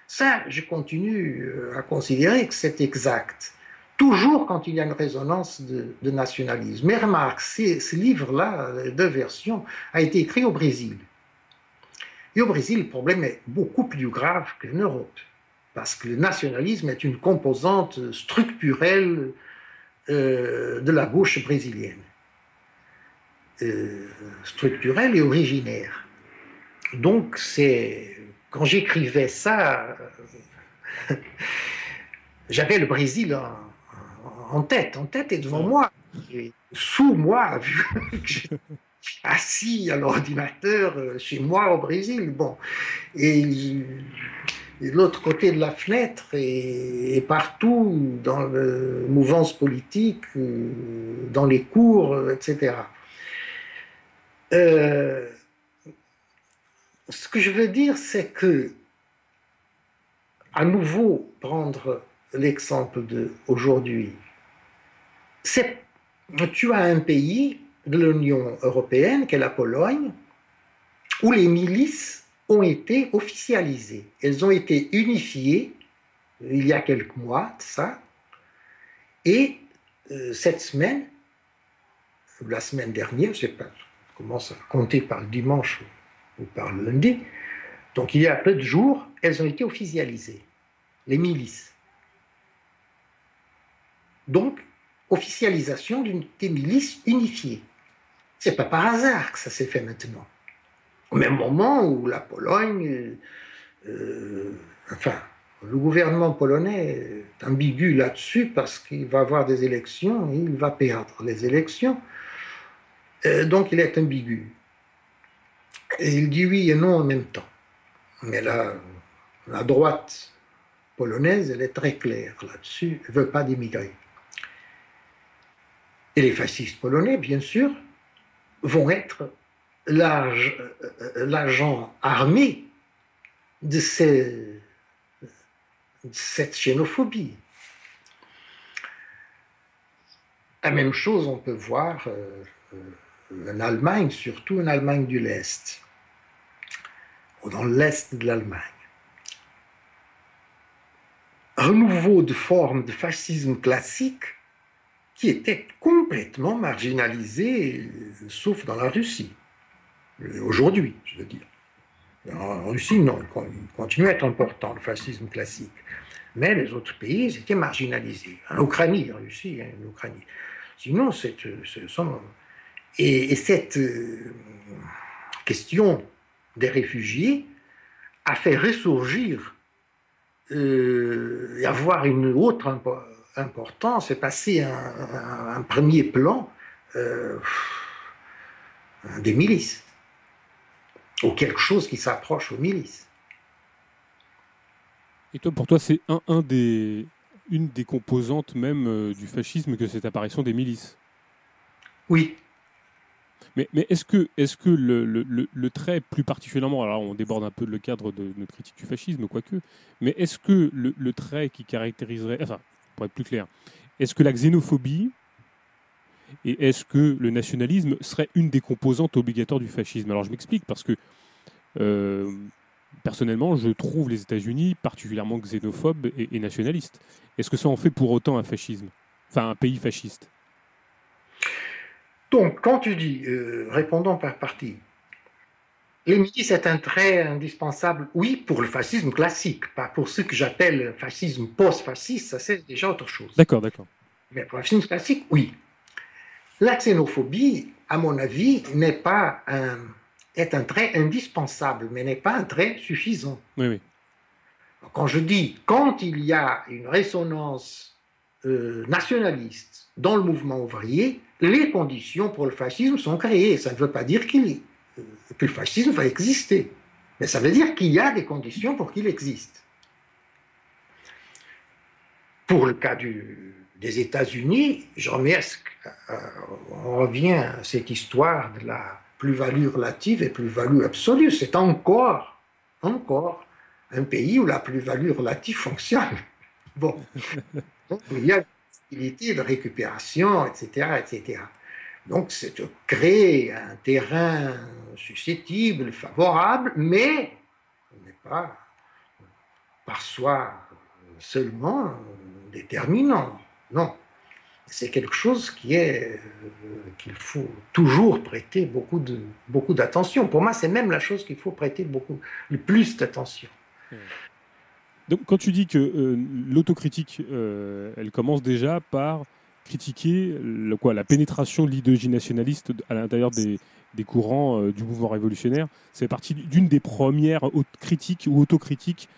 Ça, je continue euh, à considérer que c'est exact. Toujours quand il y a une résonance de, nationalisme. Mais remarque, ce livre-là, deux versions, a été écrit au Brésil. Et au Brésil, le problème est beaucoup plus grave qu'en Europe, parce que le nationalisme est une composante structurelle euh, de la gauche brésilienne, euh, structurelle et originaire. Donc, c'est quand j'écrivais ça, j'avais le Brésil en, tête, en tête et devant moi, et sous moi, vu que assis à l'ordinateur euh, chez moi au Brésil. Bon. Et, de l'autre côté de la fenêtre et, partout dans la mouvance politique, euh, dans les cours, euh, etc. ce que je veux dire, c'est que, à nouveau, prendre l'exemple d'aujourd'hui. Tu as un pays de l'Union européenne, qui est la Pologne, où les milices ont été officialisées. Elles ont été unifiées il y a quelques mois, ça. Et euh, cette semaine, la semaine dernière, je ne sais pas, je commence à compter par le dimanche ou par le lundi, donc il y a peu de jours, elles ont été officialisées, les milices. Donc, officialisation d'une des milices unifiées. C'est pas par hasard que ça s'est fait maintenant. Au même moment où la Pologne, euh, enfin, le gouvernement polonais est ambigu là-dessus parce qu'il va avoir des élections et il va perdre les élections. Euh, donc il est ambigu. Et il dit oui et non en même temps. Mais là, la droite polonaise, elle est très claire là-dessus, elle ne veut pas d'immigrer. Et les fascistes polonais, bien sûr, vont être l'agent armé de, cette xénophobie. La même chose, on peut voir euh, euh, en Allemagne, surtout en Allemagne du l'Est, ou dans l'Est de l'Allemagne. Renouveau de forme de fascisme classique qui était complètement marginalisé, sauf dans la Russie. Aujourd'hui, je veux dire. En Russie, non, il continue à être important, le fascisme classique. Mais les autres pays, ils étaient marginalisés. En Ukraine, en Russie, hein, en Ukraine. Sinon, c'est, et, et, cette euh, question des réfugiés a fait ressurgir euh, et avoir une autre importance, c'est passé un, un, premier plan euh, des milices ou quelque chose qui s'approche aux milices. Et toi, pour toi, c'est un, un des, une des composantes même euh, du fascisme que cette apparition des milices? Oui. Mais, mais est-ce que, est que le, le, le, trait plus particulièrement, alors on déborde un peu le cadre de notre critique du fascisme, quoique, mais est-ce que le, trait qui caractériserait, enfin, pour être plus clair, est-ce que la xénophobie et est-ce que le nationalisme serait une des composantes obligatoires du fascisme? Alors je m'explique parce que euh, personnellement, je trouve les États-Unis particulièrement xénophobes et, nationalistes. Est-ce que ça en fait pour autant un fascisme? Enfin, un pays fasciste? Donc, quand tu dis, euh, répondons par partie, les milices est un trait indispensable, oui, pour le fascisme classique, pas pour ce que j'appelle fascisme post-fasciste, ça c'est déjà autre chose. D'accord, d'accord. Mais pour le fascisme classique, oui. La xénophobie, à mon avis, n'est pas un, est un trait indispensable, mais n'est pas un trait suffisant. Oui, oui. Quand je dis, quand il y a une résonance euh, nationaliste dans le mouvement ouvrier, les conditions pour le fascisme sont créées. Ça ne veut pas dire qu'il, que le fascisme va exister, mais ça veut dire qu'il y a des conditions pour qu'il existe. Pour le cas du, des États-Unis, je remercie, euh, on revient à cette histoire de la plus-value relative et plus-value absolue. C'est encore, encore un pays où la plus-value relative fonctionne. Bon, Donc, il y a une possibilité de récupération, etc., etc. Donc, c'est de créer un terrain susceptible, favorable, mais on n'est pas par soi seulement déterminant. Non, c'est quelque chose qui est euh, qu'il faut toujours prêter beaucoup de beaucoup d'attention. Pour moi, c'est même la chose qu'il faut prêter beaucoup le plus d'attention. Donc, quand tu dis que euh, l'autocritique, euh, elle commence déjà par critiquer la pénétration de l'idéologie nationaliste à l'intérieur des, courants du mouvement révolutionnaire, c'est partie d'une des premières critiques ou autocritiques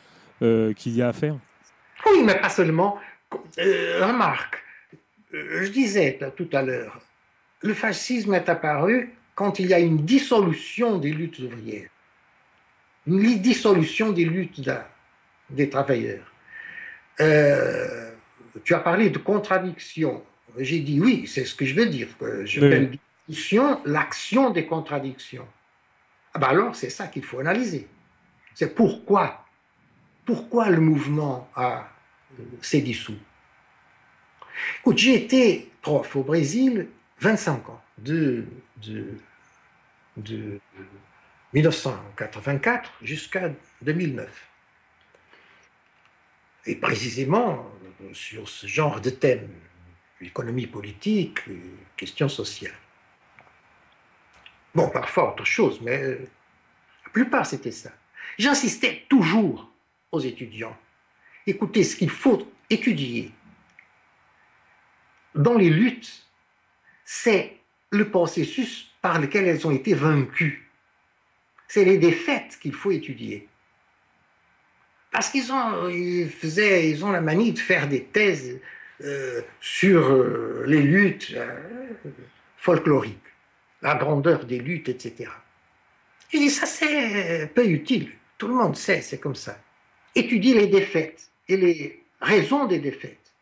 qu'il y a à faire. Oui, mais pas seulement. remarque, euh, je disais tout à l'heure, le fascisme est apparu quand il y a une dissolution des luttes ouvrières, une dissolution des luttes des travailleurs. Euh, tu as parlé de contradiction. J'ai dit oui, c'est ce que je veux dire. Je oui. discussion l'action des contradictions. Ah ben alors, c'est ça qu'il faut analyser. C'est pourquoi, pourquoi le mouvement a s'est dissous. Écoute, j'ai été prof au Brésil 25 ans, de, de, de 1984 jusqu'à 2009. Et précisément sur ce genre de thème, l'économie politique, questions sociales. Bon, parfois autre chose, mais la plupart c'était ça. J'insistais toujours aux étudiants. Écoutez, ce qu'il faut étudier dans les luttes, c'est le processus par lequel elles ont été vaincues. C'est les défaites qu'il faut étudier. Parce qu'ils ont, faisaient, ils ont la manie de faire des thèses euh, sur euh, les luttes euh, folkloriques, la grandeur des luttes, etc. Je dis, ça c'est peu utile. Tout le monde sait, c'est comme ça. Étudier les défaites et les raisons des défaites.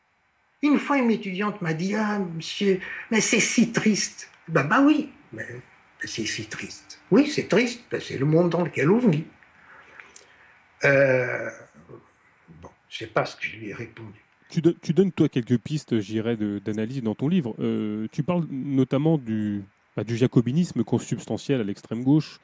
Une fois, une étudiante m'a dit Ah, monsieur, mais c'est si triste. Ben, bah oui, c'est si triste. Oui, c'est triste, ben, c'est le monde dans lequel on vit. Euh, bon, je ne sais pas ce que je lui ai répondu. Tu, tu donnes, toi, quelques pistes, j'irais, d'analyse dans ton livre. Euh, tu parles notamment du, bah, du jacobinisme consubstantiel à l'extrême gauche.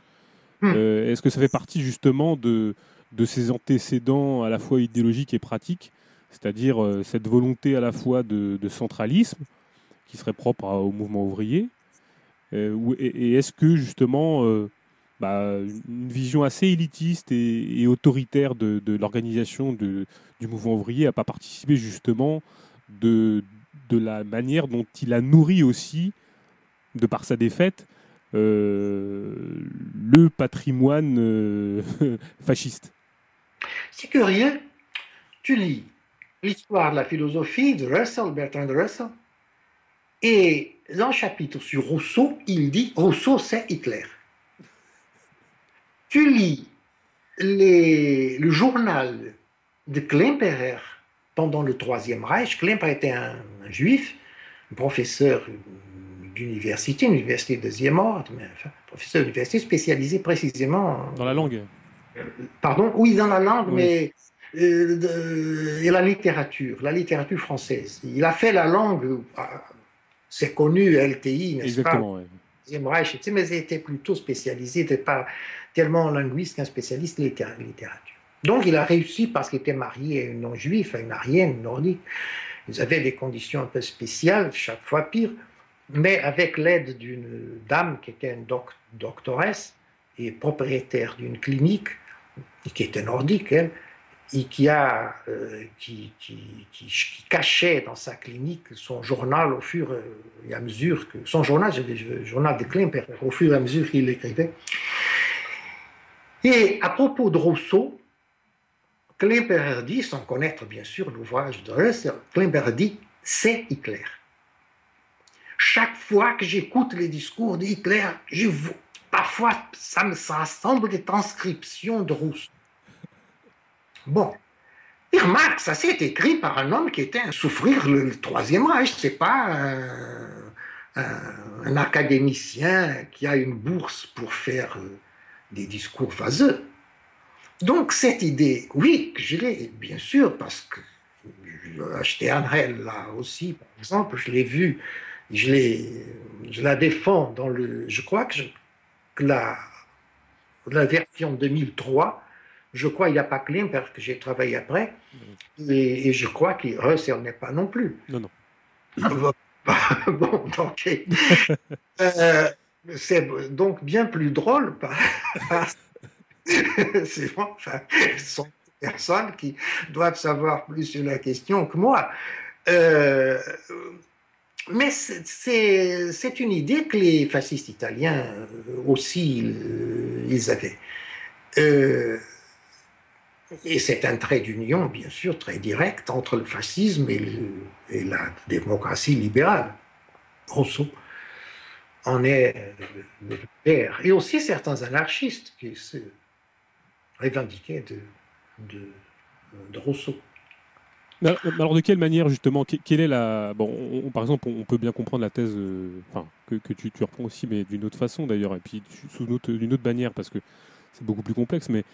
Hmm. Euh, est-ce que ça fait partie justement de, de ces antécédents à la fois idéologiques et pratiques, c'est-à-dire cette volonté à la fois de, centralisme, qui serait propre au mouvement ouvrier, et, est-ce que justement bah, une vision assez élitiste et, autoritaire de, l'organisation du mouvement ouvrier n'a pas participé justement de, de la manière dont il a nourri aussi, de par sa défaite, euh, le patrimoine euh, fasciste. C'est curieux. Tu lis l'histoire de la philosophie de Russell, Bertrand Russell, et dans le chapitre sur Rousseau, il dit Rousseau, c'est Hitler tu lis le journal de Klemperer pendant le Troisième Reich. Klemperer était un, juif, un professeur d'université, une université de deuxième ordre, mais enfin, professeur d'université spécialisé précisément dans la langue. Pardon, oui, dans la langue, mais euh, et la littérature, la littérature française. Il a fait la langue, ah, c'est connu, LTI, n'est-ce Exactement, pas Deuxième Reich, mais il était plutôt spécialisé, pas tellement linguiste qu'un spécialiste de littérature. Donc il a réussi parce qu'il était marié à une non-juif, à une arienne nordique. Ils avaient des conditions un peu spéciales, chaque fois pire, mais avec l'aide d'une dame qui était une doctoresse et propriétaire d'une clinique, qui était nordique, elle, et qui, a, euh, qui, cachait dans sa clinique son journal au fur et à mesure que son journal, le journal de Klemper, au fur et à mesure qu'il l'écrivait. Et à propos de Rousseau, Klemperer dit, sans connaître bien sûr l'ouvrage de Russell, Klemperer dit c'est Hitler. Chaque fois que j'écoute les discours d'Hitler, je parfois ça me ressemble des transcriptions de Rousseau. Bon, et remarque, ça s'est écrit par un homme qui était à souffrir le, Troisième Reich. C'est pas un, un, académicien qui a une bourse pour faire euh, des discours vaseux. Donc cette idée, oui, je l'ai, bien sûr, parce que acheté Anrel là aussi, par exemple, je l'ai vu, je, je la défends dans le... Je crois que, la, la version 2003, je crois qu'il n'y a pas parce que j'ai travaillé après, et, je crois Russell n'est pas non plus. Non, non. bon, donc, euh, c'est donc bien plus drôle. c'est bon, enfin, ce sont des personnes qui doivent savoir plus sur la question que moi. Euh, mais c'est une idée que les fascistes italiens aussi euh, ils avaient. Euh, et c'est un trait d'union, bien sûr, très direct entre le fascisme et, et la démocratie libérale. Rousseau en est le père. Et aussi certains anarchistes qui se revendiquaient de, de, Rousseau. alors de quelle manière justement Quelle est la bon, Par exemple, on peut bien comprendre la thèse, euh, que, tu, tu, reprends aussi, mais d'une autre façon d'ailleurs, et puis sous d'une autre, manière parce que c'est beaucoup plus complexe. Mais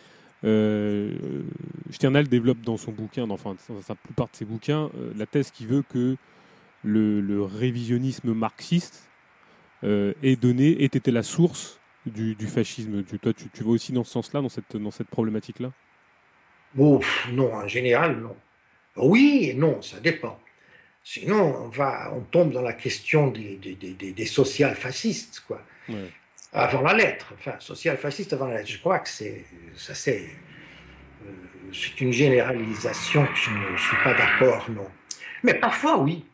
Sternal développe dans son bouquin, enfin dans sa plupart de ses bouquins, la thèse qui veut que le, révisionnisme marxiste ait donné, ait été la source du, fascisme. Tu, toi, tu, tu, vas aussi dans ce sens-là, dans cette, dans cette problématique-là? Non, en général, non. Oui et non, ça dépend. Sinon, on, va, on tombe dans la question des, des, des, des social-fascistes, quoi. Avant la lettre, enfin, social-fasciste avant la lettre. Je crois que c'est, ça c'est, euh, c'est une généralisation que je ne suis pas d'accord, non. Mais parfois, oui.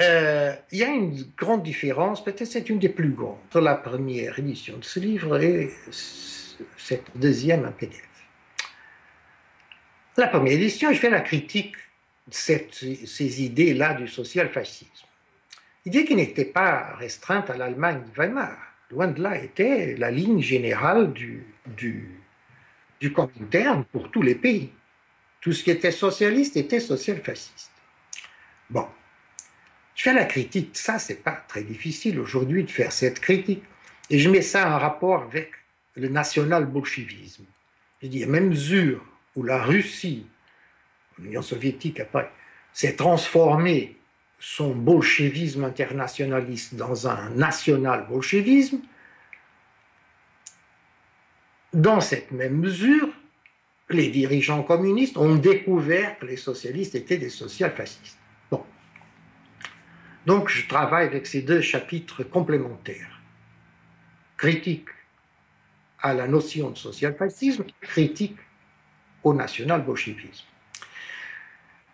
Euh, il y a une grande différence, peut-être c'est une des plus grandes, entre la première édition de ce livre et cette deuxième en PDF. La première édition, je fais la critique de ces idées-là du social-fascisme. Idée qui n'était pas restreinte à l'Allemagne de Weimar. Loin de là était la ligne générale du, du, du Comintern pour tous les pays. Tout ce qui était socialiste était social-fasciste. Bon, fais la critique. Ça, c'est pas très difficile aujourd'hui de faire cette critique. Et je mets ça en rapport avec le national-bolchevisme. Je dis, à mesure où la Russie, l'Union soviétique après, s'est transformée son bolchevisme internationaliste dans un national-bolchevisme, dans cette même mesure, les dirigeants communistes ont découvert que les socialistes étaient des social-fascistes. Donc je travaille avec ces deux chapitres complémentaires. Critique à la notion de social-fascisme, critique au national-bolchevisme.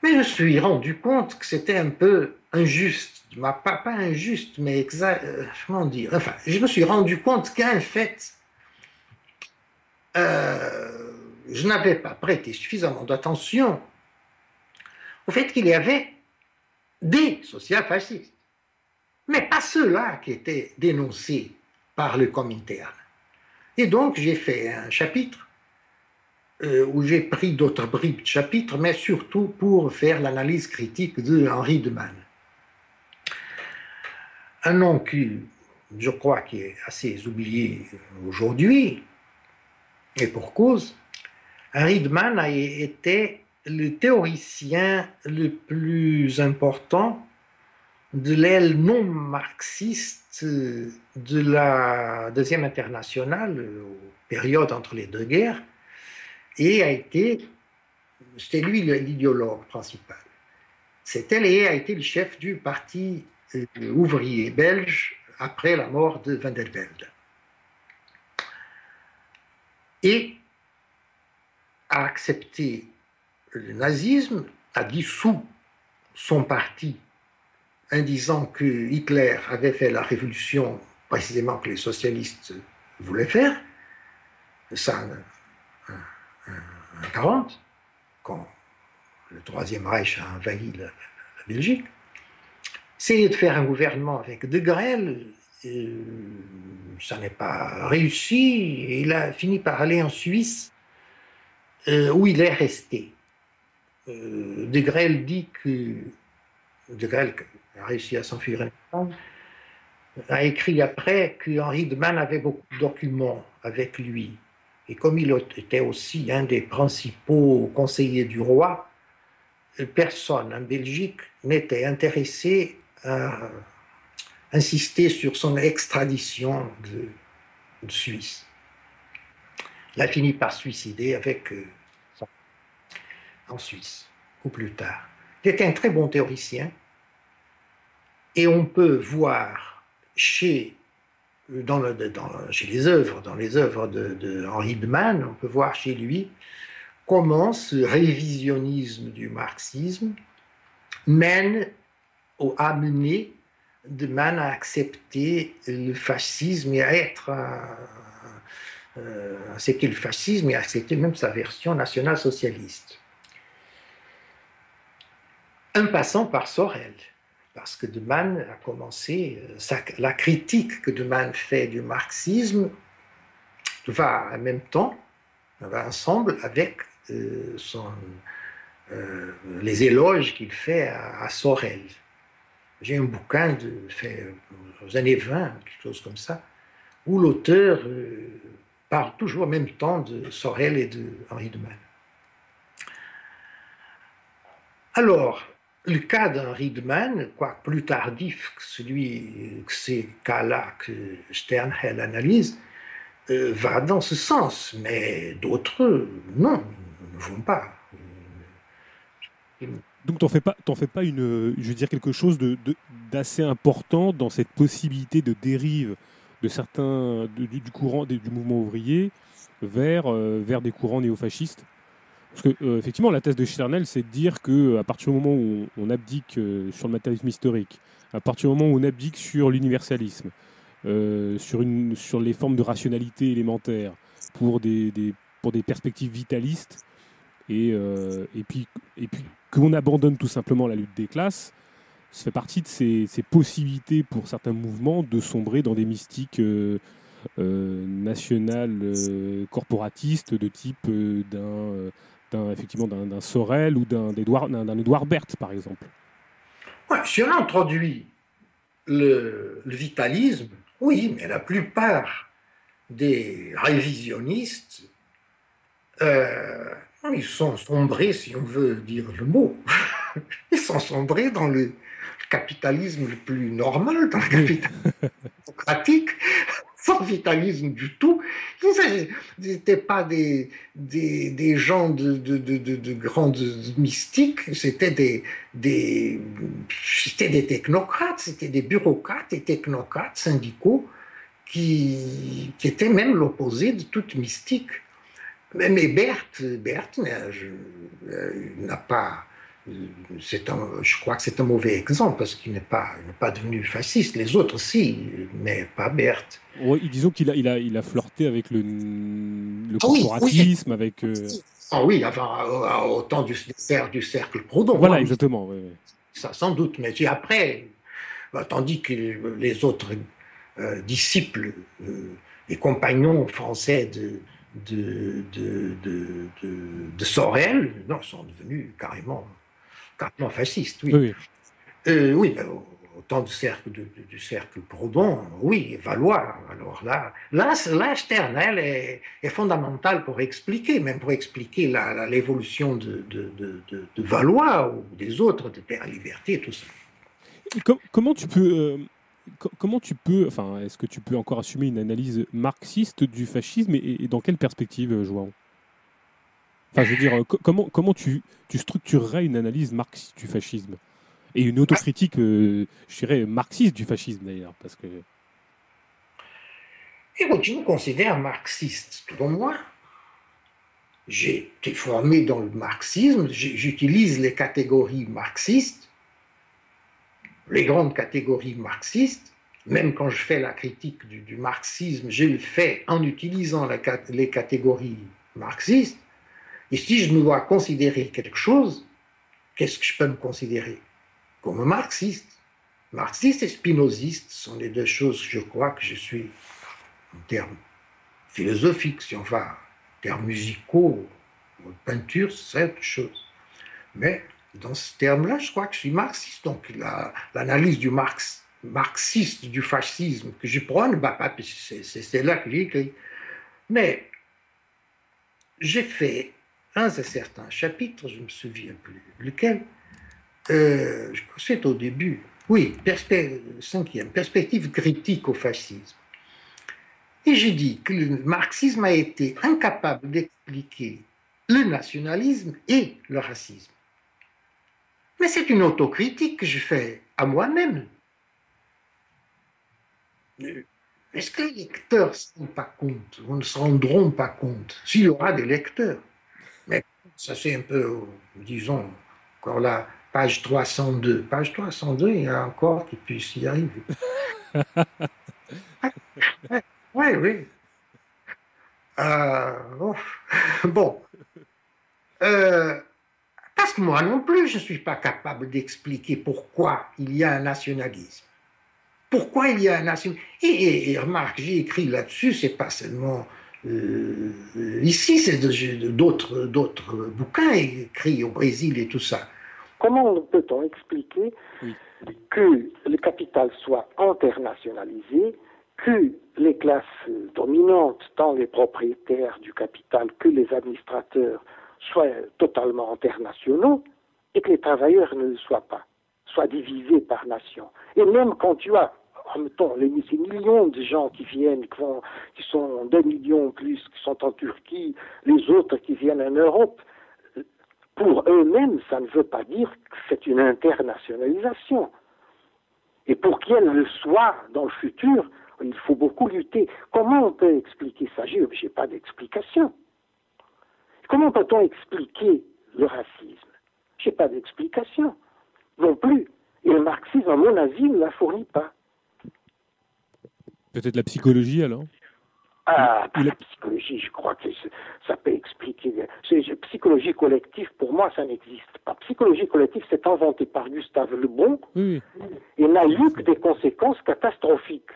Mais je me suis rendu compte que c'était un peu injuste, pas, pas injuste, mais exact, euh, comment dire, enfin, je me suis rendu compte qu'en fait, euh, je n'avais pas prêté suffisamment d'attention au fait qu'il y avait des social-fascistes, mais pas ceux-là qui étaient dénoncés par le Comintern. Et donc j'ai fait un chapitre euh, où j'ai pris d'autres bribes de chapitres, mais surtout pour faire l'analyse critique de Henri de Man. Un nom qui, je crois, qui est assez oublié aujourd'hui, et pour cause, Henri de Man a été le théoricien le plus important de l'aile non marxiste de la Deuxième Internationale, période entre les deux guerres, et a été, c'était lui l'idéologue principal. C'était et a été le chef du parti euh, ouvrier belge après la mort de Van der Velde. Et a accepté le nazisme a dissous son parti en disant que Hitler avait fait la révolution précisément que les socialistes voulaient faire, ça en, 1940, quand le Troisième Reich a envahi la, Belgique, c'est de faire un gouvernement avec De Grelle, ça n'est pas réussi, il a fini par aller en Suisse, euh, où il est resté. Euh, de Grelle dit que De Grelle a réussi à s'enfuir a écrit après que Henri de Man avait beaucoup de documents avec lui. Et comme il était aussi un des principaux conseillers du roi, personne en Belgique n'était intéressé à insister sur son extradition de, Suisse. Il a fini par suicider avec euh, en Suisse, ou plus tard. Il était un très bon théoricien, et on peut voir chez, les œuvres, dans les œuvres de, Henri de on peut voir chez lui comment ce révisionnisme du marxisme mène ou a mené de Man à accepter le fascisme et à être euh, accepter le fascisme et à accepter même sa version nationale-socialiste en passant par Sorel. Parce que De Man a commencé, euh, la critique que De Man fait du marxisme va en même temps, va ensemble avec euh, euh, les éloges qu'il fait à, Sorel. J'ai un bouquin de, fait aux années 20, quelque chose comme ça, où l'auteur parle toujours en même temps de Sorel et de Henri de Man. Alors, le cas d'Henri de Man, quoi plus tardif que celui que ces cas-là que Sternhell analyse, euh, va dans ce sens, mais d'autres, non, ne vont pas. Donc t'en fais pas, t'en fais pas une, je veux quelque chose de, d'assez important dans cette possibilité de dérive de certains du, courant du mouvement ouvrier vers euh, vers des courants néofascistes? Parce que euh, effectivement, la thèse de Sternel, c'est de dire que à partir du moment où on, abdique euh, sur le matérialisme historique, à partir du moment où on abdique sur l'universalisme, sur une sur les formes de rationalité élémentaire pour des, perspectives vitalistes, et, puis qu'on abandonne tout simplement la lutte des classes, ça fait partie de ces, possibilités pour certains mouvements de sombrer dans des mystiques euh, euh, nationales euh, corporatistes de type d'un effectivement d'un Sorel ou d'un Edouard, Edouard Berthe, par exemple. Ouais, si on introduit le, le, vitalisme, oui, mais la plupart des révisionnistes ils sont sombrés, si on veut dire le mot. Ils sont sombrés dans le capitalisme le plus normal, dans le capitalisme démocratique, sans vitalisme du tout. N'étaient pas des, des, gens de, de, de, de grandes mystiques, c'était des, des, des technocrates, c'était des bureaucrates et technocrates syndicaux qui, qui étaient même l'opposé de toute mystique. Mais Berthe, Berthe euh, n'a pas. Un, je crois que c'est un mauvais exemple parce qu'il n'est pas, pas devenu fasciste. Les autres, si, mais pas Berthe. Oui, disons qu'il a, il a, il a flirté avec le, le ah corporatisme, avec. Euh, ah oui, enfin, au, temps du, du cercle Proudhon. Voilà, exactement. Ça, sans doute. Mais après, bah, tandis que les autres euh, disciples et compagnons français de de, de, de, de, Sorel, non, sont devenus carrément, carrément fascistes. Oui, oui, euh, oui ben, au temps du cercle, du cercle Proudhon, oui, Valois. Alors là, là, là Sternel est, est, fondamental pour expliquer, même pour expliquer l'évolution de, de, Valois ou des autres, de Père Liberté, tout ça. comment tu peux. Euh, comment tu peux, enfin, est-ce que tu peux encore assumer une analyse marxiste du fascisme et, dans quelle perspective, euh, João Enfin, je veux dire, comment, comment tu, tu structurerais une analyse marxiste du fascisme? Et une autocritique, euh, je dirais, marxiste du fascisme d'ailleurs, parce que. Écoute, je me considère marxiste, tout moi. J'ai été formé dans le marxisme, j'utilise les catégories marxistes les grandes catégories marxistes, même quand je fais la critique du, marxisme, je le fais en utilisant les catégories marxistes. Et si je me dois considérer quelque chose, qu'est-ce que je peux me considérer? Comme marxiste. Marxiste et spinoziste sont les deux choses que je crois que je suis en termes philosophiques, si on va en termes musicaux, peinture, c'est autre chose. Mais dans ce terme-là, je crois que je suis marxiste. Donc l'analyse du Marx, marxiste du fascisme que je prends, bah, c'est là que j'ai écrit. Mais j'ai fait un certain chapitre, je ne me souviens plus lequel, euh, c'est au début, oui, cinquième, perspective critique au fascisme. Et j'ai dit que le marxisme a été incapable d'expliquer le nationalisme et le racisme. Mais c'est une autocritique que je fais à moi-même. Est-ce que les lecteurs ne se rendent pas compte ou ne se rendront pas compte S'il y aura des lecteurs. Ça c'est un peu, disons, encore là, page 302. Page 302, il y a encore qui puisse y arriver. oui, oui. Euh, bon. Euh, parce que moi non plus, je ne suis pas capable d'expliquer pourquoi il y a un nationalisme. Pourquoi il y a un nationalisme? Et, remarque, j'ai écrit là-dessus, c'est pas seulement euh, ici, c'est d'autres, d'autres bouquins écrits au Brésil et tout ça. Comment peut-on expliquer que le capital soit internationalisé, que les classes dominantes, tant les propriétaires du capital que les administrateurs, soient totalement internationaux et que les travailleurs ne le soient pas, soient divisés par nation? Et même quand tu as, mettons, les millions de gens qui viennent, qui, qui sont 2 millions plus, qui sont en Turquie, les autres qui viennent en Europe, pour eux-mêmes, ça ne veut pas dire que c'est une internationalisation. Et pour qu'elle le soit dans le futur, il faut beaucoup lutter. Comment on peut expliquer ça? Je n'ai pas d'explication. Comment peut-on expliquer le racisme? Je n'ai pas d'explication non plus. Et le marxisme, à mon avis, ne la fournit pas. Peut-être la psychologie alors ah, la psychologie, je crois que ça peut expliquer. Psychologie collective, pour moi, ça n'existe pas. Psychologie collective, c'est inventé par Gustave Le Bon et n'a eu que des conséquences catastrophiques.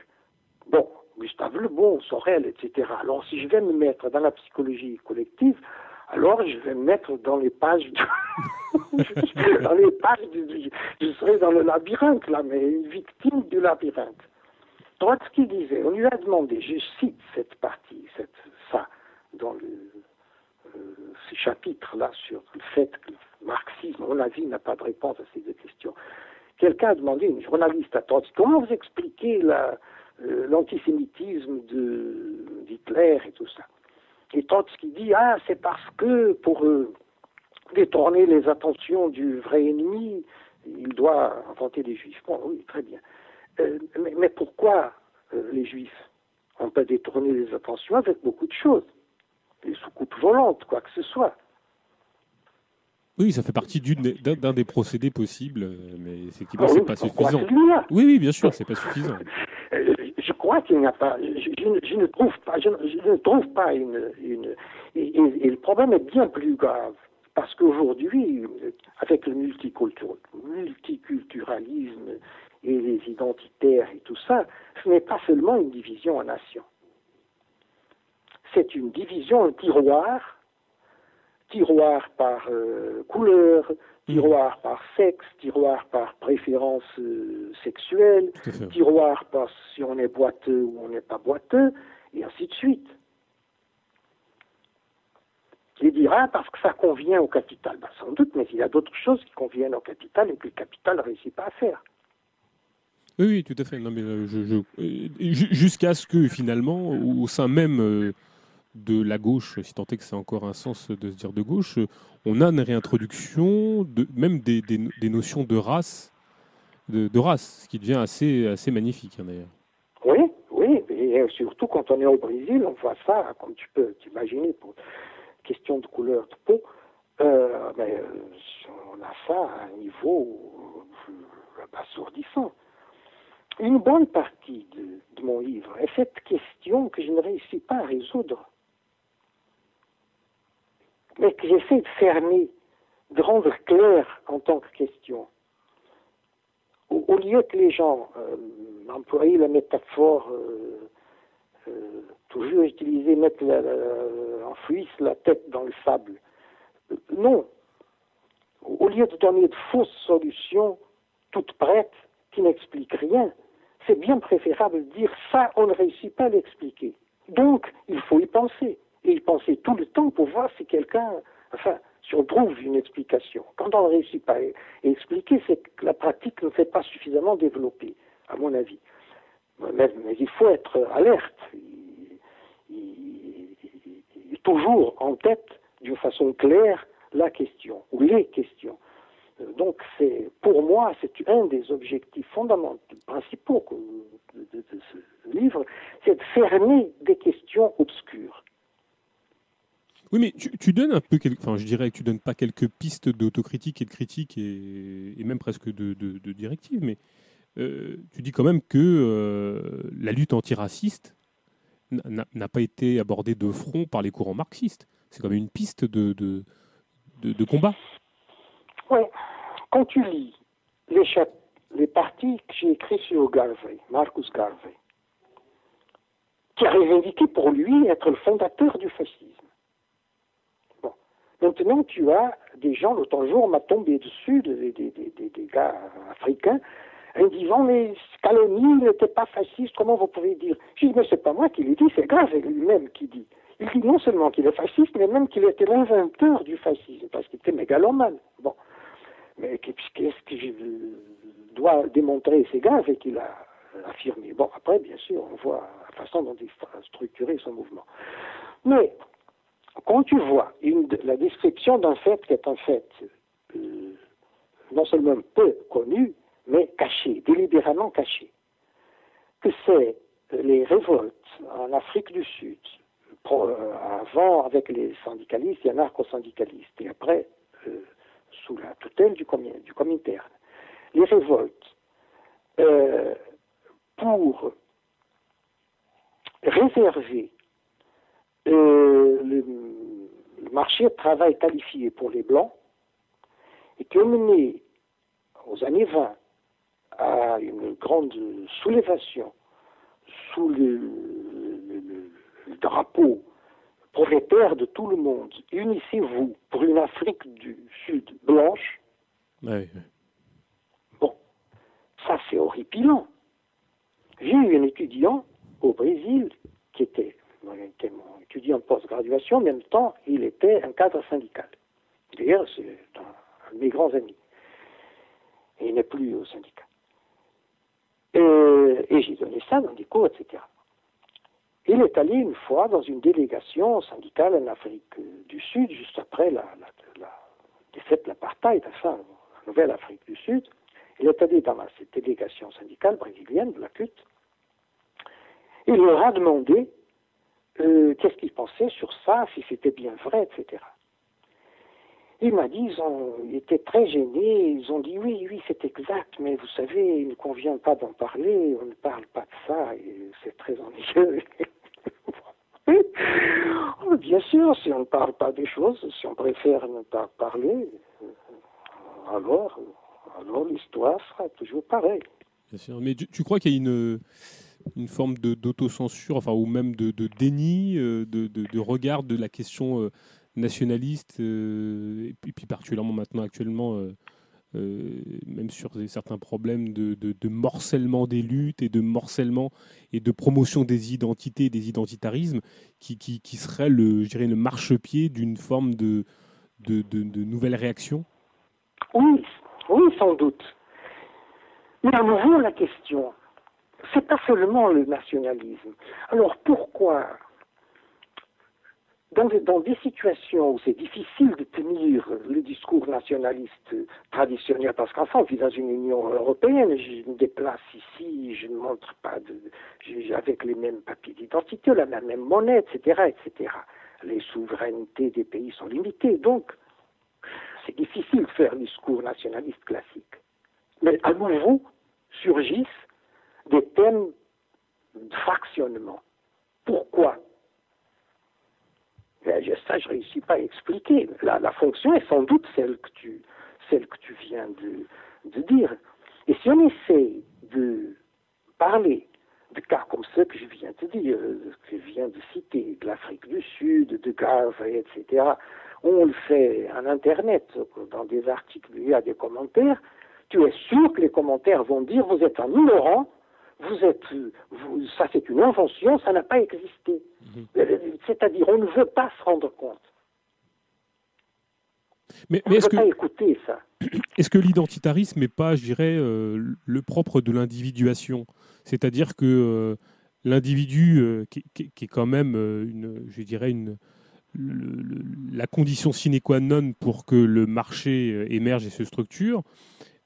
Bon, Gustave Le Bon, Sorel, etc. Alors, si je vais me mettre dans la psychologie collective, alors je vais me mettre dans les pages dans les pages je serai dans le labyrinthe là mais une victime du labyrinthe Trotsky disait, on lui a demandé, je cite cette partie, ça, dans euh, ces chapitres-là sur le fait que le marxisme, mon avis, n'a pas de réponse à ces deux questions. Quelqu'un a demandé, une journaliste à Trotsky, comment vous expliquez euh, l'antisémitisme d'Hitler et tout ça? Et Trotsky dit, ah, c'est parce que pour euh, détourner les attentions du vrai ennemi, il doit inventer des juifs. Bon, oui, très bien. Euh, mais, pourquoi euh, les Juifs On peut détourner les attentions avec beaucoup de choses? Des soucoupes volantes, quoi que ce soit. Oui, ça fait partie d'un des procédés possibles, mais effectivement, ah, c'est pas suffisant. Oui, oui, bien sûr, c'est pas suffisant. Euh, je crois qu'il n'y a pas. Je, ne trouve pas. Je, ne trouve pas une. une et, le problème est bien plus grave. Parce qu'aujourd'hui, avec le multiculturalisme et les identitaires et tout ça, ce n'est pas seulement une division en nations. C'est une division, un tiroir, tiroir par euh, couleur, tiroir par sexe, tiroir par préférence euh, sexuelle, tiroir par si on est boiteux ou on n'est pas boiteux, et ainsi de suite. Il dira parce que ça convient au capital. Ben, sans doute, mais il y a d'autres choses qui conviennent au capital et que le capital ne réussit pas à faire. Oui, tout à fait. Non, mais euh, je, jusqu'à ce que finalement, au sein même euh, de la gauche, si tant est que c'est encore un sens de se dire de gauche, on a une réintroduction de même des, notions de race, de, race, ce qui devient assez, assez magnifique hein, d'ailleurs. Oui, oui, et surtout quand on est au Brésil, on voit ça, comme tu peux t'imaginer, pour question de couleur de peau, euh, on a ça à un niveau assourdissant une bonne partie de, mon livre est cette question que je ne réussis pas à résoudre, mais que j'essaie de fermer, de rendre clair en tant que question. Au, lieu que les gens euh, emploient la métaphore euh, euh, toujours utilisée, mettre en fuisse la tête dans le sable, non. Au lieu de donner de fausses solutions toutes prêtes qui n'expliquent rien, c'est bien préférable de dire ça, on ne réussit pas à l'expliquer. Donc, il faut y penser. Et y penser tout le temps pour voir si quelqu'un, enfin, si on trouve une explication. Quand on ne réussit pas à expliquer, c'est que la pratique ne s'est pas suffisamment développée, à mon avis. Mais, il faut être alerte. toujours en tête, d'une façon claire, la question, ou les questions. Donc, c'est, pour moi, c'est un des objectifs fondamentaux, principaux de, ce livre, c'est de fermer des questions obscures. Oui, mais tu, donnes un peu, enfin, je dirais que tu donnes pas quelques pistes d'autocritique et de critique et, même presque de, directive, mais euh, tu dis quand même que euh, la lutte antiraciste n'a pas été abordée de front par les courants marxistes. C'est quand même une piste de combat. Oui, quand tu lis les, les parties que j'ai écrites sur Garvey, Marcus Garvey, qui a revendiqué pour lui être le fondateur du fascisme. Bon. Maintenant, tu as des gens, l'autre jour, m'a tombé dessus, des, des, des, des, gars africains, en disant mais Scaloni n'était pas fasciste, comment vous pouvez dire? Je dis mais c'est pas moi qui l'ai dit, c'est Grave lui-même qui dit. Il dit non seulement qu'il est fasciste, mais même qu'il était l'inventeur du fascisme, parce qu'il était mégalomane. Bon. Mais qu'est-ce que je dois démontrer C'est Grave qu'il a affirmé. Bon, après, bien sûr, on voit la façon dont il a structuré son mouvement. Mais quand tu vois la description d'un fait qui est un fait euh, non seulement peu connu, mais caché, délibérément caché, que c'est les révoltes en Afrique du Sud, euh, avant avec les syndicalistes et anarcho-syndicalistes, et après euh, sous la tutelle du, du Comintern. Les révoltes pour réserver le, marché de travail qualifié pour les Blancs et qui ont mené aux années 20 à une grande soulèvation sous le, drapeau prolétaire de tout le monde. Unissez-vous pour une Afrique du Sud blanche. Bon, ça c'est horripilant. J'ai eu un étudiant au Brésil qui était, était mon étudiant post-graduation, en même temps, il était un cadre syndical. D'ailleurs, c'est un, de mes grands amis. Et il n'est plus au syndicat. Et, j'ai donné ça dans des cours, etc. Il est allé une fois dans une délégation syndicale en Afrique du Sud, juste après la, défaite de l'apartheid, enfin, la nouvelle Afrique du Sud. Il est allé dans cette délégation syndicale brésilienne, de la CUT. Il leur a demandé euh, qu'est-ce qu'ils pensaient sur ça, si c'était bien vrai, etc. Il m'a dit, ils, ont, étaient très gênés, ils ont dit oui, oui, c'est exact, mais vous savez, il ne convient pas d'en parler, on ne parle pas de ça, c'est très ennuyeux. Bien sûr, si on ne parle pas des choses, si on préfère ne pas parler, euh, alors, alors l'histoire sera toujours pareille. Bien sûr, mais tu, crois qu'il y a une, une forme d'autocensure, enfin, ou même de, déni, euh, de, regard de la question euh, nationaliste, et, puis, particulièrement maintenant, actuellement, même sur certains problèmes de, morcellement des luttes et de morcellement et de promotion des identités des identitarismes, qui, serait le, le marchepied d'une forme de, de, de, nouvelle réaction? Oui, oui, sans doute. Mais à nouveau, la question, c'est pas seulement le nationalisme. Alors pourquoi dans des, situations où c'est difficile de tenir le discours nationaliste traditionnel, parce qu'enfin, on vit dans une Union européenne, je me déplace ici, je ne montre pas de, avec les mêmes papiers d'identité, la même monnaie, etc., etc. Les souverainetés des pays sont limitées, donc c'est difficile de faire un discours nationaliste classique. Mais à nouveau surgissent des thèmes de fractionnement. Pourquoi? Ça, je ne réussis pas à expliquer. La, fonction est sans doute celle que tu, celle que tu viens de, dire. Et si on essaie de parler de cas comme ceux que je viens de dire, que je viens de citer, de l'Afrique du Sud, de Garvey, etc., on le fait en Internet, dans des articles, il y a des commentaires, tu es sûr que les commentaires vont dire vous êtes un ignorant, vous êtes, ça c'est une invention, ça n'a pas existé. Mhm. Euh, c'est-à-dire, on ne veut pas se rendre compte. Mais, est-ce que, écouter ça. Est-ce que l'identitarisme n'est pas, je dirais, euh, le propre de l'individuation? C'est-à-dire que euh, l'individu, qui, est quand même, une, je dirais, une, la condition sine qua non pour que le marché émerge et se structure,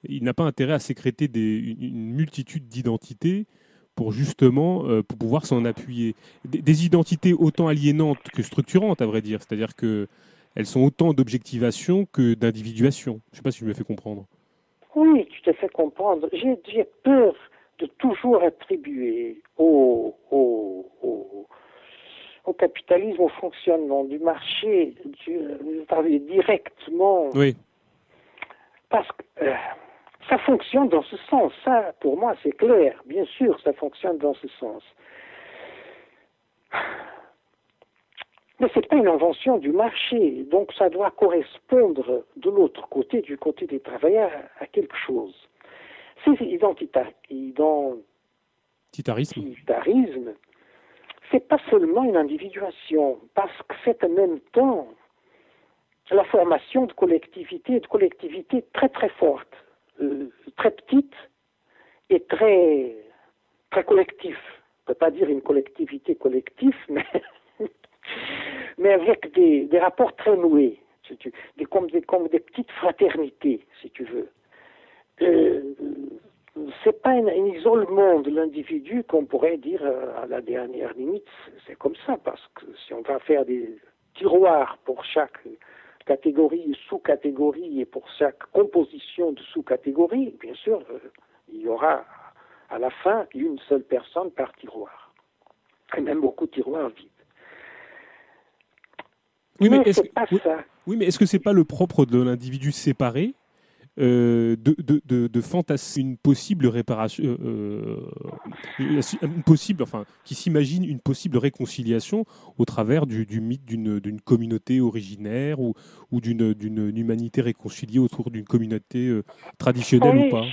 il n'a pas intérêt à sécréter une, multitude d'identités pour justement euh, pour pouvoir s'en appuyer. Des, identités autant aliénantes que structurantes, à vrai dire. C'est-à-dire que elles sont autant d'objectivation que d'individuation. Je ne sais pas si je me fais comprendre. Oui, tu te fais comprendre. J'ai peur de toujours attribuer au, au, au, capitalisme, au fonctionnement du marché, du, directement. Oui. Parce que. Euh, ça fonctionne dans ce sens. Ça, pour moi, c'est clair. Bien sûr, ça fonctionne dans ce sens. Mais ce n'est pas une invention du marché, donc ça doit correspondre de l'autre côté, du côté des travailleurs, à quelque chose. Ces identitarismes, identitarisme, c'est pas seulement une individuation, parce que c'est en même temps la formation de collectivités, de collectivités très très fortes, euh, très petites et très très collectives. On ne peut pas dire une collectivité collective, mais, mais avec des, rapports très noués, des, comme, des, comme des petites fraternités, si tu veux. Euh, c'est pas un, isolement de l'individu qu'on pourrait dire euh, à la dernière limite. C'est comme ça, parce que si on va faire des tiroirs pour chaque catégorie, sous-catégorie et pour chaque composition de sous-catégorie, bien sûr, euh, il y aura à la fin une seule personne par tiroir. Et même beaucoup de tiroirs vides. Oui, mais, est-ce que, oui, mais est-ce que c'est pas le propre de l'individu séparé euh, de, de, de, fantasmer une possible réparation, euh, euh, une possible, enfin, qui s'imagine une possible réconciliation au travers du, du mythe d'une communauté originaire ou, ou d'une humanité réconciliée autour d'une communauté traditionnelle ou pas?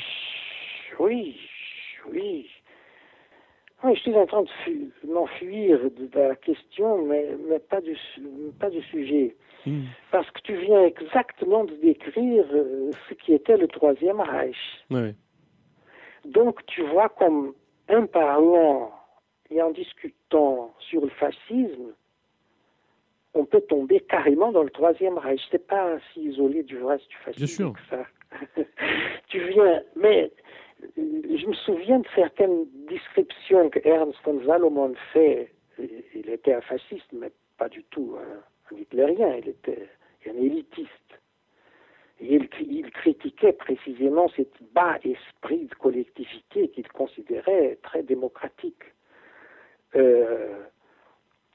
Oui, oui. Oui, je suis en train de m'enfuir de la question, mais, mais pas, du, pas du sujet. Hmm. Parce que tu viens exactement de décrire euh, ce qui était le Troisième Reich. Donc tu vois comme un parlant et en discutant sur le fascisme, on peut tomber carrément dans le Troisième Reich. C'est pas si isolé du reste du fascisme que ça. tu viens, mais je me souviens de certaines descriptions que Ernst von Salomon fait. Il était un fasciste, mais pas du tout. Hein un hitlérien, il était un élitiste. Et il, critiquait précisément cet bas esprit de collectivité qu'il considérait très démocratique. Euh,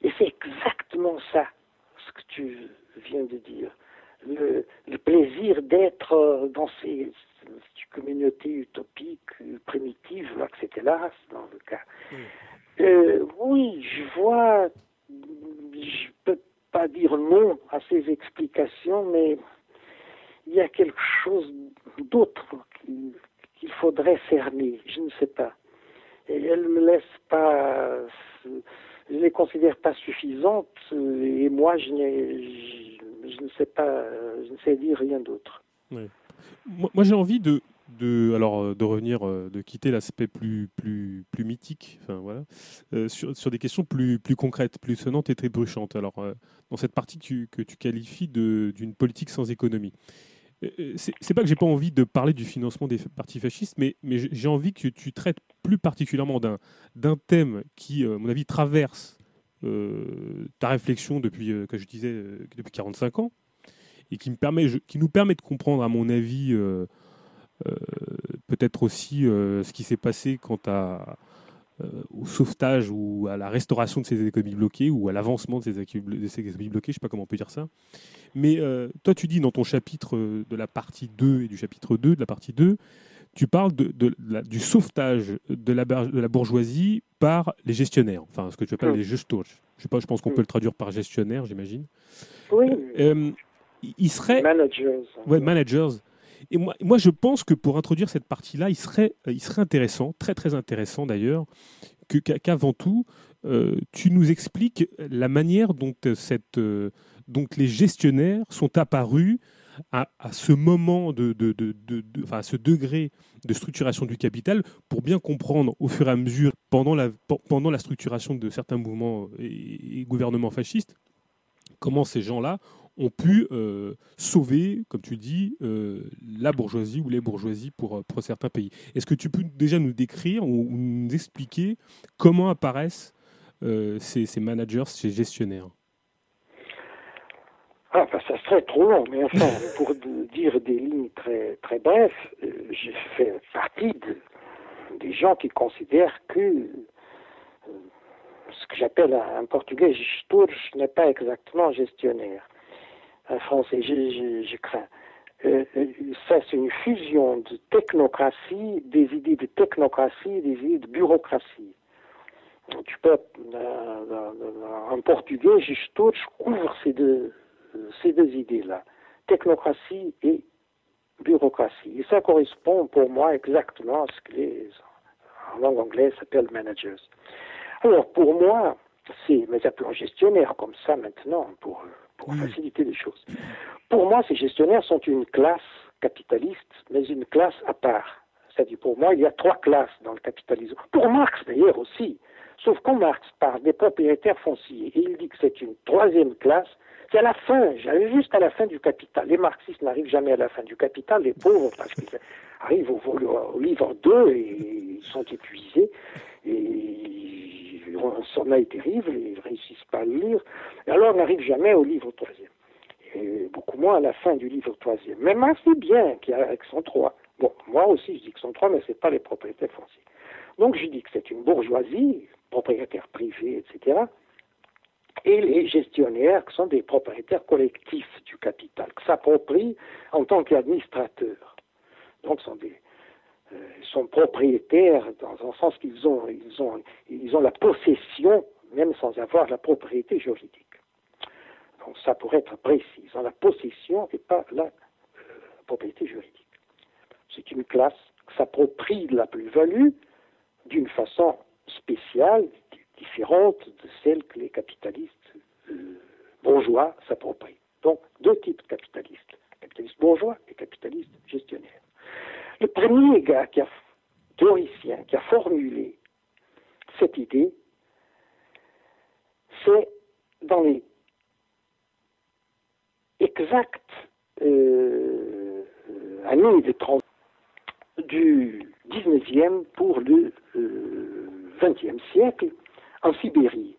et c'est exactement ça, ce que tu viens de dire. Le, plaisir d'être dans ces, communautés utopiques, primitives, là, c'était là, dans le cas. Euh, oui, je vois, je peux pas dire non à ces explications, mais il y a quelque chose d'autre qu'il faudrait cerner, je ne sais pas. Et elles ne me laissent pas, je ne les considère pas suffisantes, et moi je, je ne sais pas, je ne sais dire rien d'autre. Moi, j'ai envie de, alors, euh, de revenir, euh, de quitter l'aspect plus, plus, plus mythique, enfin, voilà, euh, sur, des questions plus, plus concrètes, plus sonnantes et très bruchantes. Alors, dans cette partie que tu, qualifies d'une politique sans économie. C'est pas que j'ai pas envie de parler du financement des partis fascistes, mais, mais j'ai envie que tu traites plus particulièrement d'un thème qui, à mon avis, traverse ta réflexion depuis, que je disais, depuis 45 ans, et qui, me permet, qui nous permet de comprendre, à mon avis, euh, peut-être aussi euh, ce qui s'est passé quant à, euh, au sauvetage ou à la restauration de ces économies bloquées ou à l'avancement de ces, économies bloquées, je ne sais pas comment on peut dire ça. Mais toi, tu dis dans ton chapitre de la partie 2 et du chapitre 2 de la partie 2, tu parles de, du sauvetage de la, de la, bourgeoisie par les gestionnaires, enfin ce que tu appelles les gestors. Je sais pas, je pense qu'on peut le traduire par gestionnaire, j'imagine. Oui. Il serait managers. Ouais, managers. Et moi, moi, je pense que pour introduire cette partie-là, il serait, euh, il serait intéressant, très très intéressant d'ailleurs, qu'avant tout, euh, tu nous expliques la manière dont, euh, cette, dont les gestionnaires sont apparus à, ce moment de, de, de, de, enfin, à ce degré de structuration du capital pour bien comprendre au fur et à mesure pendant la, pendant la structuration de certains mouvements et gouvernements fascistes comment ces gens-là ont pu euh, sauver, comme tu dis, euh, la bourgeoisie ou les bourgeoisies pour, pour certains pays. Est-ce que tu peux déjà nous décrire ou, nous expliquer comment apparaissent euh, ces, managers, ces gestionnaires? Ah, ben, ça serait trop long, mais enfin, pour dire des lignes très, très brèves, je fais partie des gens qui considèrent que ce que j'appelle en portugais gestor n'est pas exactement gestionnaire français, je, crains. Euh, euh, ça, c'est une fusion de technocratie, des idées de technocratie, des idées de bureaucratie. Peux, en portugais, gestor couvre ces deux, ces deux idées-là, technocratie et bureaucratie. Et ça correspond pour moi exactement à ce que les, en langue anglaise, s'appellent managers. Alors, pour moi, c'est, mais appelons gestionnaires comme ça maintenant, pour, pour faciliter les choses. Pour moi, ces gestionnaires sont une classe capitaliste, mais une classe à part. C'est-à-dire, pour moi, il y a trois classes dans le capitalisme. Pour Marx, d'ailleurs, aussi. Sauf qu'on Marx parle des propriétaires fonciers, et il dit que c'est une troisième classe, c'est à la fin, j'arrive juste à la fin du capital. Les marxistes n'arrivent jamais à la fin du capital, les pauvres, parce qu'ils arrivent au, au, livre 2 et ils sont épuisés, et un sommeil terrible, ils ne réussissent pas à le lire, et alors on n'arrive jamais au livre troisième. Et beaucoup moins à la fin du livre troisième. Marx dit bien qu'il y a avec son 3. Bon, moi aussi je dis que son 3, mais ce n'est pas les propriétaires fonciers. Donc je dis que c'est une bourgeoisie, propriétaire privé, etc., et les gestionnaires qui sont des propriétaires collectifs du capital, qui s'approprient en tant qu'administrateurs. Donc sont des sont propriétaires dans un sens qu'ils ont ils ont ils ont la possession même sans avoir la propriété juridique. Donc ça pourrait être précis, ils ont la possession et pas la euh, propriété juridique. C'est une classe qui s'approprie de la plus-value d'une façon spéciale, différente de celle que les capitalistes euh, bourgeois s'approprient. Donc, deux types de capitalistes, capitalistes bourgeois et capitalistes gestionnaires. Le premier gars qui a, théoricien, qui a formulé cette idée, c'est dans les exactes euh, années de 30 du 19e pour le euh, siècle, en Sibérie.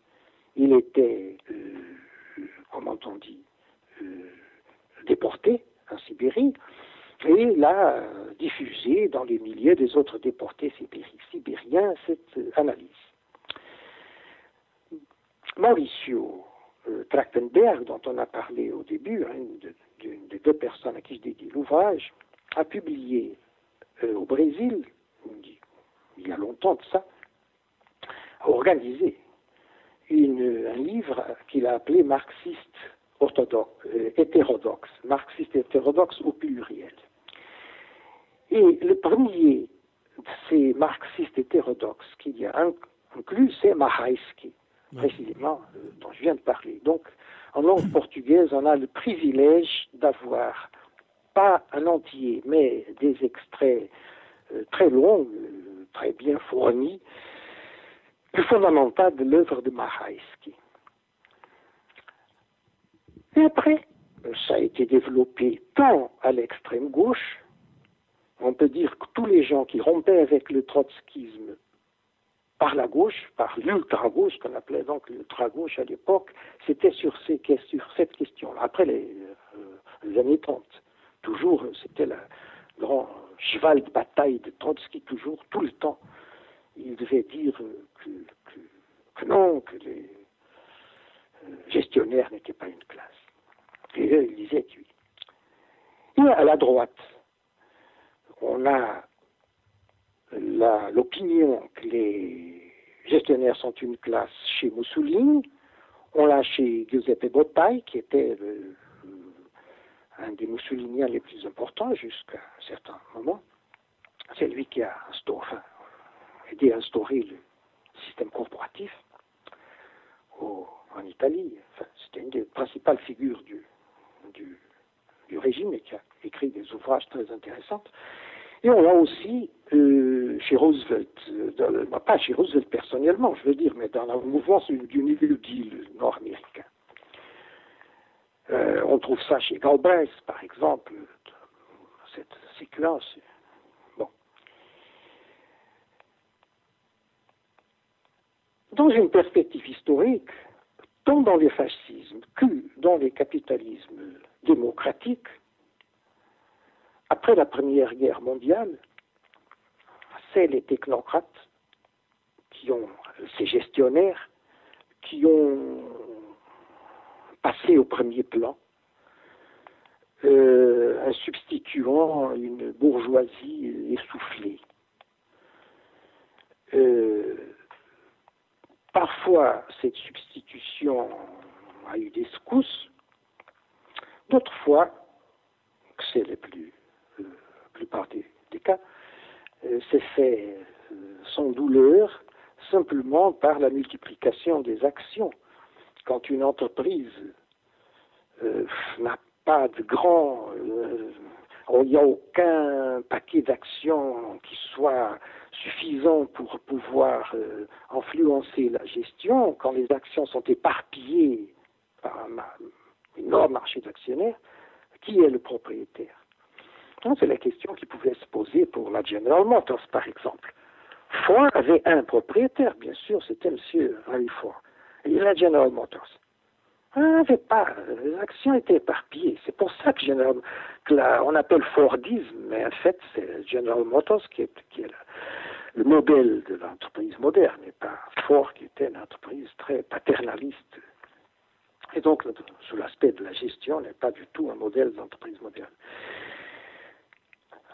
Il était, euh, comment on dit, euh, déporté en Sibérie et il a diffusé dans les milliers des autres déportés sibériens cette analyse. Mauricio euh, Trachtenberg, dont on a parlé au début, hein, une, des deux personnes à qui je dédie l'ouvrage, a publié au Brésil, il y a longtemps de ça, a organisé un livre qu'il a appelé marxiste orthodoxe, euh, hétérodoxe, marxiste hétérodoxe au pluriel. Et le premier de ces marxistes hétérodoxes qu'il y a inclus, c'est Mahaïski, précisément, euh, dont je viens de parler. Donc, en langue portugaise, on a le privilège d'avoir pas un entier, mais des extraits euh, très longs, très bien fournis, le fondamental de l'œuvre de Mahaïski. Et après, ça a été développé tant à l'extrême gauche, on peut dire que tous les gens qui rompaient avec le trotskisme par la gauche, par l'ultra-gauche, qu'on appelait donc l'ultra-gauche à l'époque, c'était sur, cette question-là. Après les, euh, années 30, toujours, c'était le grand cheval de bataille de Trotsky, toujours, tout le temps il devait dire que, non, que les euh, gestionnaires n'étaient pas une classe. Et eux, ils disaient oui. Et à la droite, on a l'opinion que les gestionnaires sont une classe chez Mussolini, on l'a chez Giuseppe Bottai, qui était un des mussoliniens les plus importants jusqu'à un certain moment. C'est lui qui a instauré, aider à instaurer le système corporatif en Italie. C'était une des principales figures du, régime et qui a écrit des ouvrages très intéressants. Et on l'a aussi euh, chez Roosevelt, euh, bah, pas chez Roosevelt personnellement, je veux dire, mais dans le mouvement du New Deal nord-américain. Euh, on trouve ça chez Galbraith, par exemple, cette séquence dans une perspective historique, tant dans les fascismes que dans les capitalismes démocratiques, après la Première Guerre mondiale, c'est les technocrates qui ont, ces gestionnaires, qui ont passé au premier plan, euh, en substituant une bourgeoisie essoufflée. Euh, Parfois, cette substitution a eu des secousses. D'autres fois, c'est les plus plupart des, cas, s'est fait sans douleur simplement par la multiplication des actions. Quand une entreprise n'a pas de grand il n'y a aucun paquet d'actions qui soit suffisant pour pouvoir euh, influencer la gestion. Quand les actions sont éparpillées par un énorme marché d'actionnaires, qui est le propriétaire? C'est la question qui pouvait se poser pour la General Motors, par exemple. Ford avait un propriétaire, bien sûr, c'était M. Ray Ford. Et la General Motors. On pas, les actions étaient éparpillées. C'est pour ça que, General, on appelle Fordisme, mais en fait, c'est General Motors qui est, le modèle de l'entreprise moderne, et pas Ford qui était une entreprise très paternaliste. Et donc, sous l'aspect de la gestion, n'est pas du tout un modèle d'entreprise moderne.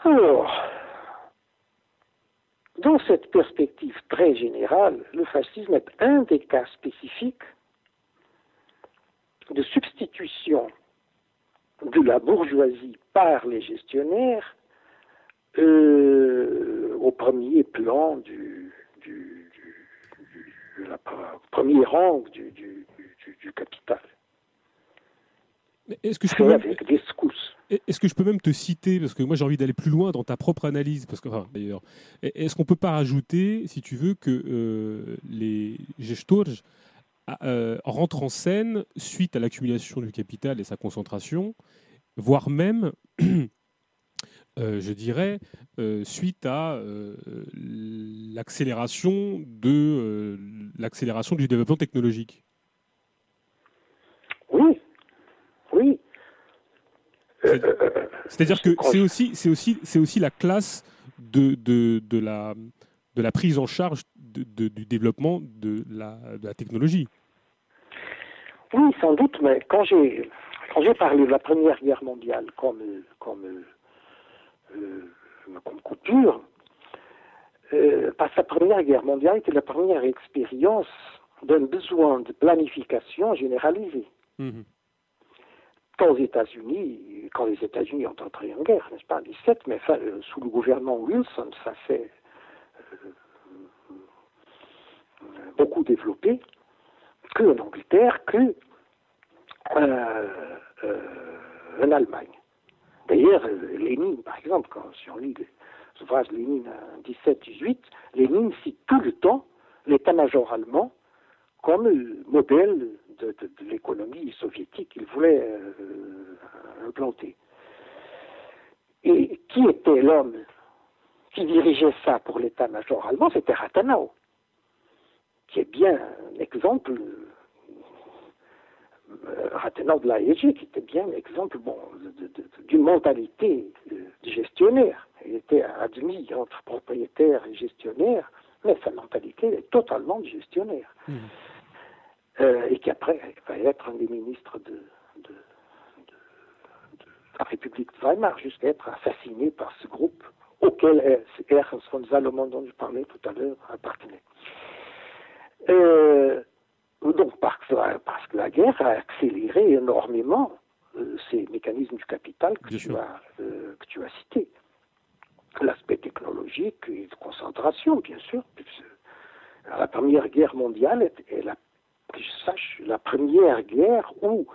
Alors, dans cette perspective très générale, le fascisme est un des cas spécifiques de substitution de la bourgeoisie par les gestionnaires euh, au premier plan du, premier rang du, capital. Est-ce que je peux même... Est-ce que je peux même te citer, parce que moi j'ai envie d'aller plus loin dans ta propre analyse, parce que d'ailleurs, est-ce qu'on peut pas rajouter, si tu veux, que euh, les gestorges euh, rentre en scène suite à l'accumulation du capital et sa concentration, voire même, euh, je dirais, euh, suite à l'accélération de l'accélération du développement technologique? Oui. C'est-à-dire que c'est aussi, c'est aussi, c'est aussi la classe de, de, de la de la prise en charge du développement de la, de la, technologie. Oui, sans doute, mais quand j'ai quand j'ai parlé de la Première Guerre mondiale comme comme euh, comme couture, euh, parce que la Première Guerre mondiale était la première expérience d'un besoin de planification généralisée. Mhm. Quand aux États-Unis, quand les États-Unis ont entré en guerre, n'est-ce pas, en 17, mais euh, sous le gouvernement Wilson, ça s'est beaucoup développé, que en Angleterre, que euh, euh, en Allemagne. D'ailleurs, Lénine, par exemple, quand si on lit les ouvrages Lénine 17-18, Lénine cite tout le temps l'état-major allemand comme modèle de, l'économie soviétique qu'il voulait euh, implanter. Et qui était l'homme qui dirigeait ça pour l'état-major allemand C'était Rathenau qui est bien un exemple, euh, de la qui était bien un exemple bon, d'une mentalité de gestionnaire. Il était admis entre propriétaire et gestionnaire, mais sa mentalité est totalement de gestionnaire. Mmh. Euh, et qui après va être un des ministres de, la République de Weimar, jusqu'à être assassiné par ce groupe auquel Ernst von Salomon, dont je parlais tout à l'heure, appartenait. Euh, donc parce, que la guerre a accéléré énormément euh, ces mécanismes du capital que tu, as, que tu as cités. L'aspect technologique et de concentration, bien sûr. La Première Guerre mondiale est, la, que je sache, la première guerre où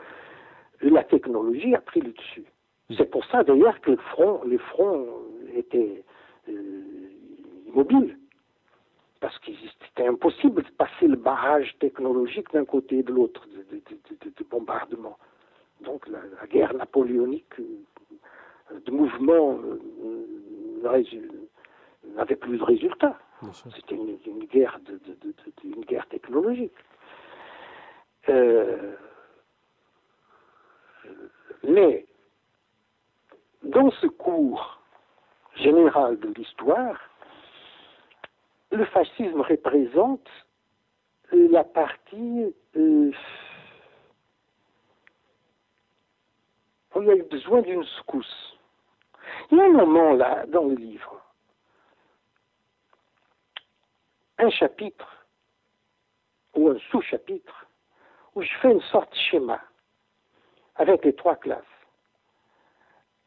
la technologie a pris le dessus. Mm. C'est pour ça d'ailleurs que les fronts étaient immobiles parce qu'il était impossible de passer le barrage technologique d'un côté et de l'autre de, bombardement. Donc la, guerre napoléonique euh, de mouvement euh, n'avait plus de résultat. C'était une, guerre de, une guerre technologique. Euh, mais dans ce cours général de l'histoire, le fascisme représente la partie euh, où il y a eu besoin d'une secousse. A un moment là, dans le livre, un chapitre ou un sous-chapitre où je fais une sorte de schéma avec les trois classes.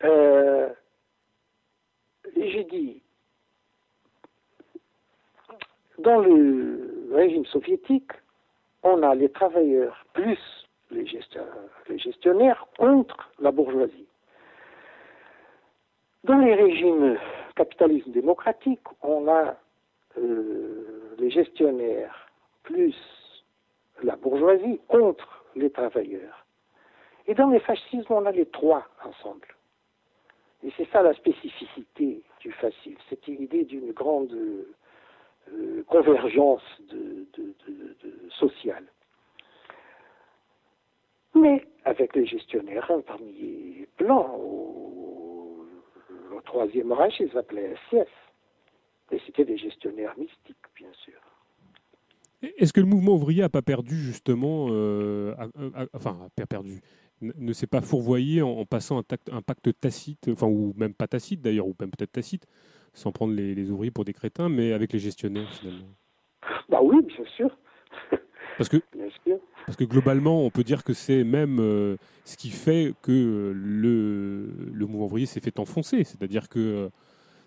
Euh, j'ai dit, dans le régime soviétique, on a les travailleurs plus les gestionnaires, contre la bourgeoisie. Dans les régimes capitalisme démocratique, on a euh, les gestionnaires plus la bourgeoisie contre les travailleurs. Et dans les fascismes, on a les trois ensemble. Et c'est ça la spécificité du fascisme, cette idée d'une grande euh, convergence sociale. Mais avec les gestionnaires, hein, parmi au, au, Troisième Reich, ils s'appelaient SS. Et c'était des gestionnaires mystiques, bien sûr. Est-ce que le mouvement ouvrier n'a pas perdu justement, euh, enfin, a perdu, ne s'est pas fourvoyé en, passant un, pacte tacite, enfin, ou même pas tacite d'ailleurs, ou même peut-être tacite, sans prendre les, ouvriers pour des crétins, mais avec les gestionnaires finalement? Bah oui, bien sûr. Parce que, parce que globalement, on peut dire que c'est même euh, ce qui fait que le, le mouvement ouvrier s'est fait enfoncer. C'est-à-dire que euh,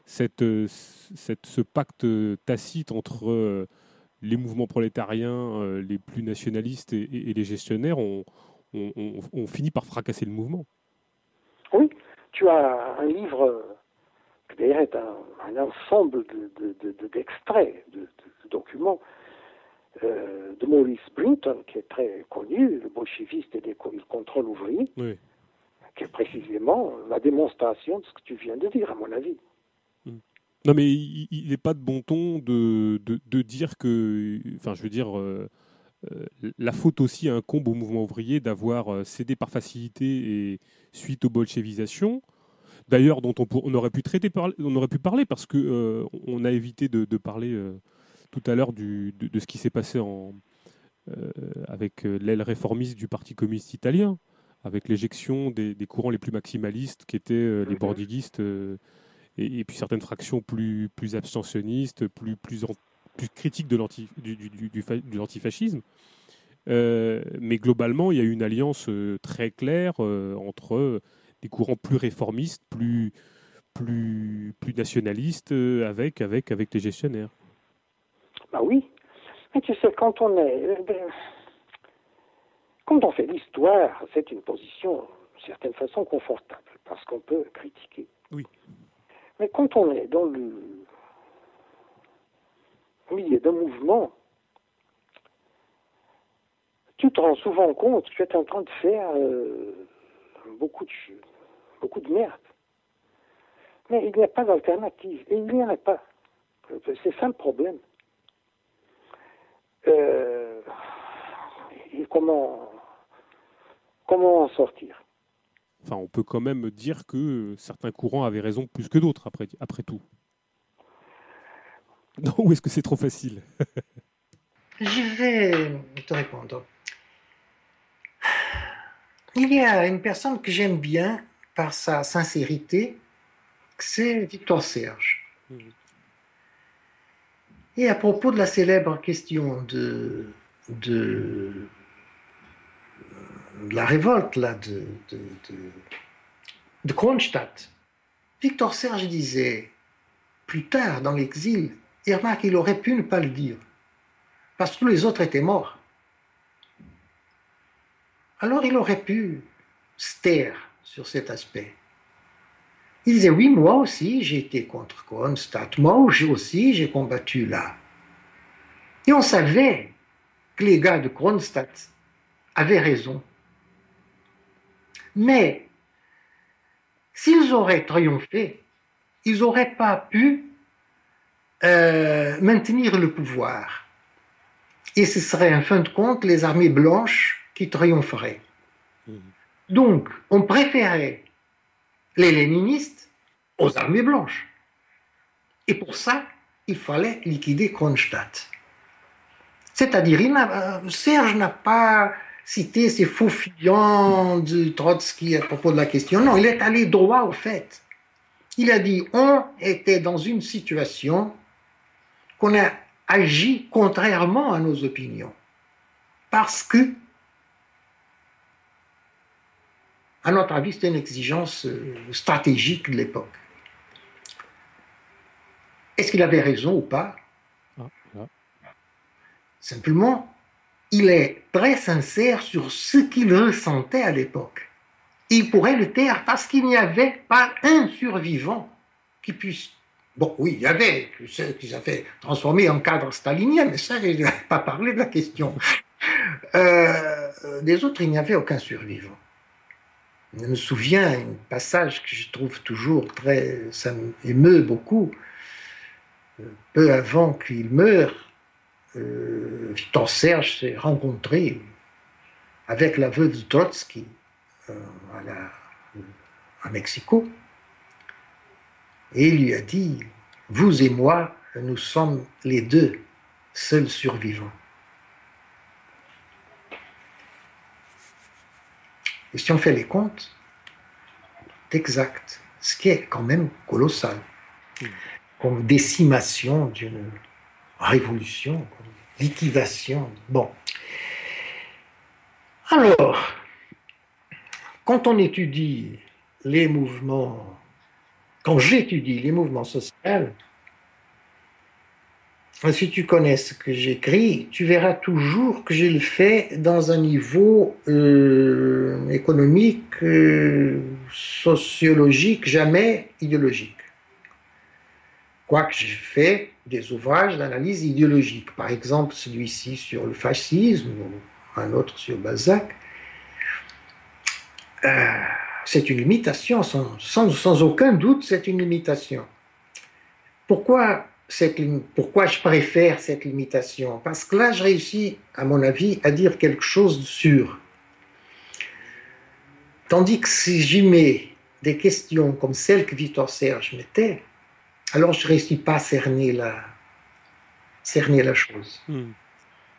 cette, cette, ce pacte tacite entre les mouvements prolétariens euh, les plus nationalistes et, les gestionnaires ont, fini par fracasser le mouvement. Oui, tu as un livre qui d'ailleurs est un, ensemble d'extraits, de, de, documents euh, de Maurice Brinton, qui est très connu, le bolcheviste et le contrôle ouvrier, qui est précisément la démonstration de ce que tu viens de dire, à mon avis. Non, mais il n'est pas de bon ton de, de, dire que, enfin, je veux dire, euh, euh, la faute aussi incombe au mouvement ouvrier d'avoir euh, cédé par facilité et suite aux bolchevisations. D'ailleurs, dont on, aurait pu traiter, on aurait pu parler parce que on a évité de, parler tout à l'heure de, de, ce qui s'est passé en, avec l'aile réformiste du Parti communiste italien, avec l'éjection des, des, courants les plus maximalistes qui étaient les bordiguistes et, puis certaines fractions plus, plus abstentionnistes, plus, plus, plus critiques de l'anti, du, du, du, l'antifascisme. Euh, mais globalement, il y a une alliance euh, très claire euh, entre des courants plus réformistes, plus, plus, plus nationalistes, avec, avec, avec les gestionnaires. Bah oui. Mais tu sais, quand on est. Quand on fait l'histoire, c'est une position, d'une certaine façon, confortable, parce qu'on peut critiquer. Oui. Mais quand on est dans le milieu d'un mouvement, tu te rends souvent compte que tu es en train de faire euh, beaucoup, de, beaucoup de merde. Mais il n'y a pas d'alternative. Et il n'y en a pas. C'est ça le problème. Euh, et comment, comment en sortir? Enfin, on peut quand même dire que certains courants avaient raison plus que d'autres, après, après tout. Non, ou est-ce que c'est trop facile? Je vais te répondre. Il y a une personne que j'aime bien par sa sincérité, c'est Victor Serge. Mmh. Et à propos de la célèbre question de, de la révolte de, Kronstadt, Victor Serge disait, plus tard dans l'exil, et remarque, il aurait pu ne pas le dire, parce que tous les autres étaient morts. Alors il aurait pu se taire sur cet aspect. Il disait, oui, moi aussi j'ai été contre Kronstadt, moi aussi j'ai combattu là. Et on savait que les gars de Kronstadt avaient raison. Mais s'ils auraient triomphé, ils n'auraient pas pu euh, maintenir le pouvoir. Et ce serait en fin de compte les armées blanches qui triompheraient. Mmh. Donc, on préférait les léninistes aux armées blanches. Et pour ça, il fallait liquider Kronstadt. C'est-à-dire, euh, Serge n'a pas citer ces faux fuyants de Trotsky à propos de la question. Non, il est allé droit au fait. Il a dit on était dans une situation qu'on a agi contrairement à nos opinions. Parce que, à notre avis, c'était une exigence euh, stratégique de l'époque. Est-ce qu'il avait raison ou pas? Ah, Simplement, il est très sincère sur ce qu'il ressentait à l'époque. Il pourrait le taire parce qu'il n'y avait pas un survivant qui puisse. Bon, oui, il y avait ceux qui avaient transformé en cadre stalinien, mais ça, je n'ai pas parlé de la question. Euh, des autres, il n'y avait aucun survivant. Je me souviens un passage que je trouve toujours très. ça m'émeut beaucoup. Euh, peu avant qu'il meure, euh, Serge s'est rencontré avec la veuve de Trotsky euh, à, Mexico. Et il lui a dit, vous et moi, nous sommes les deux seuls survivants. Et si on fait les comptes, c'est exact, ce qui est quand même colossal, comme décimation d'une révolution, liquidation. Bon. Alors, quand on étudie les mouvements, quand j'étudie les mouvements sociaux, si tu connais ce que j'écris, tu verras toujours que je le fais dans un niveau euh, économique, euh, sociologique, jamais idéologique. Quoique je fais des ouvrages d'analyse idéologique, par exemple celui-ci sur le fascisme ou un autre sur Balzac, euh, c'est une limitation, sans, sans, aucun doute, c'est une limitation. Pourquoi, cette, pourquoi je préfère cette limitation? Parce que là, je réussis, à mon avis, à dire quelque chose de sûr. Tandis que si j'y mets des questions comme celles que Victor Serge mettait, alors je ne réussis pas à cerner la, cerner la chose. Hmm.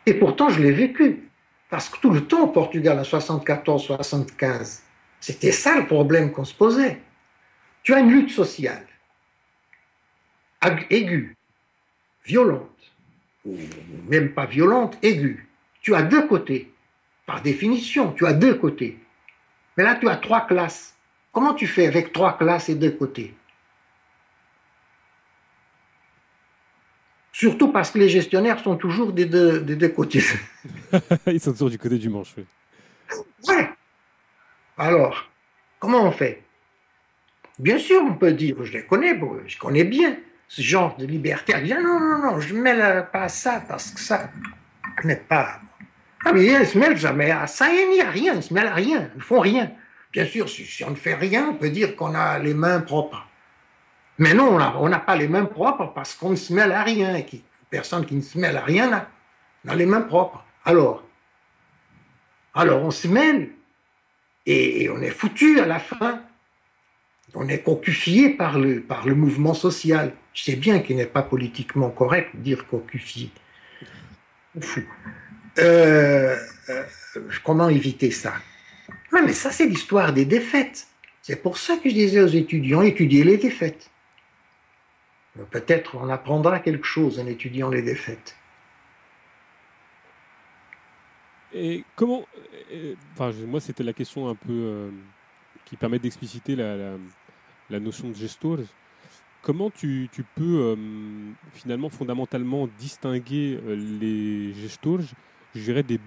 Et pourtant, je l'ai vécu. Parce que tout le temps au Portugal, en 74-75, c'était ça le problème qu'on se posait. Tu as une lutte sociale aiguë, violente, ou même pas violente, aiguë. Tu as deux côtés. Par définition, tu as deux côtés. Mais là, tu as trois classes. Comment tu fais avec trois classes et deux côtés? Surtout parce que les gestionnaires sont toujours des deux, des deux côtés. Ils sont toujours du côté du manche. Oui. Ouais. Alors, comment on fait? Bien sûr, on peut dire, je les connais, je connais bien ce genre de liberté. Bien, non, non, non, je ne mêle pas à ça parce que ça n'est pas. Ah, mais ils ne se mêlent jamais à ça, il n'y a rien, ils ne se mêlent à rien, ils ne font rien. Bien sûr, si, on ne fait rien, on peut dire qu'on a les mains propres. Mais non, on n'a pas les mains propres parce qu'on ne se mêle à rien. Et personne qui ne se mêle à rien n'a les mains propres. Alors, on se mêle et, on est foutu à la fin. On est cocufié par le, par le mouvement social. Je sais bien qu'il n'est pas politiquement correct de dire cocufié. Euh, euh, comment éviter ça? Non, Mais ça, c'est l'histoire des défaites. C'est pour ça que je disais aux étudiants, étudiez les défaites. Peut-être on apprendra quelque chose en étudiant les défaites. Et comment. Euh, enfin, moi, c'était la question un peu euh, qui permet d'expliciter la, notion de gestors. Comment tu, peux euh, finalement fondamentalement distinguer les gestors, je dirais, de,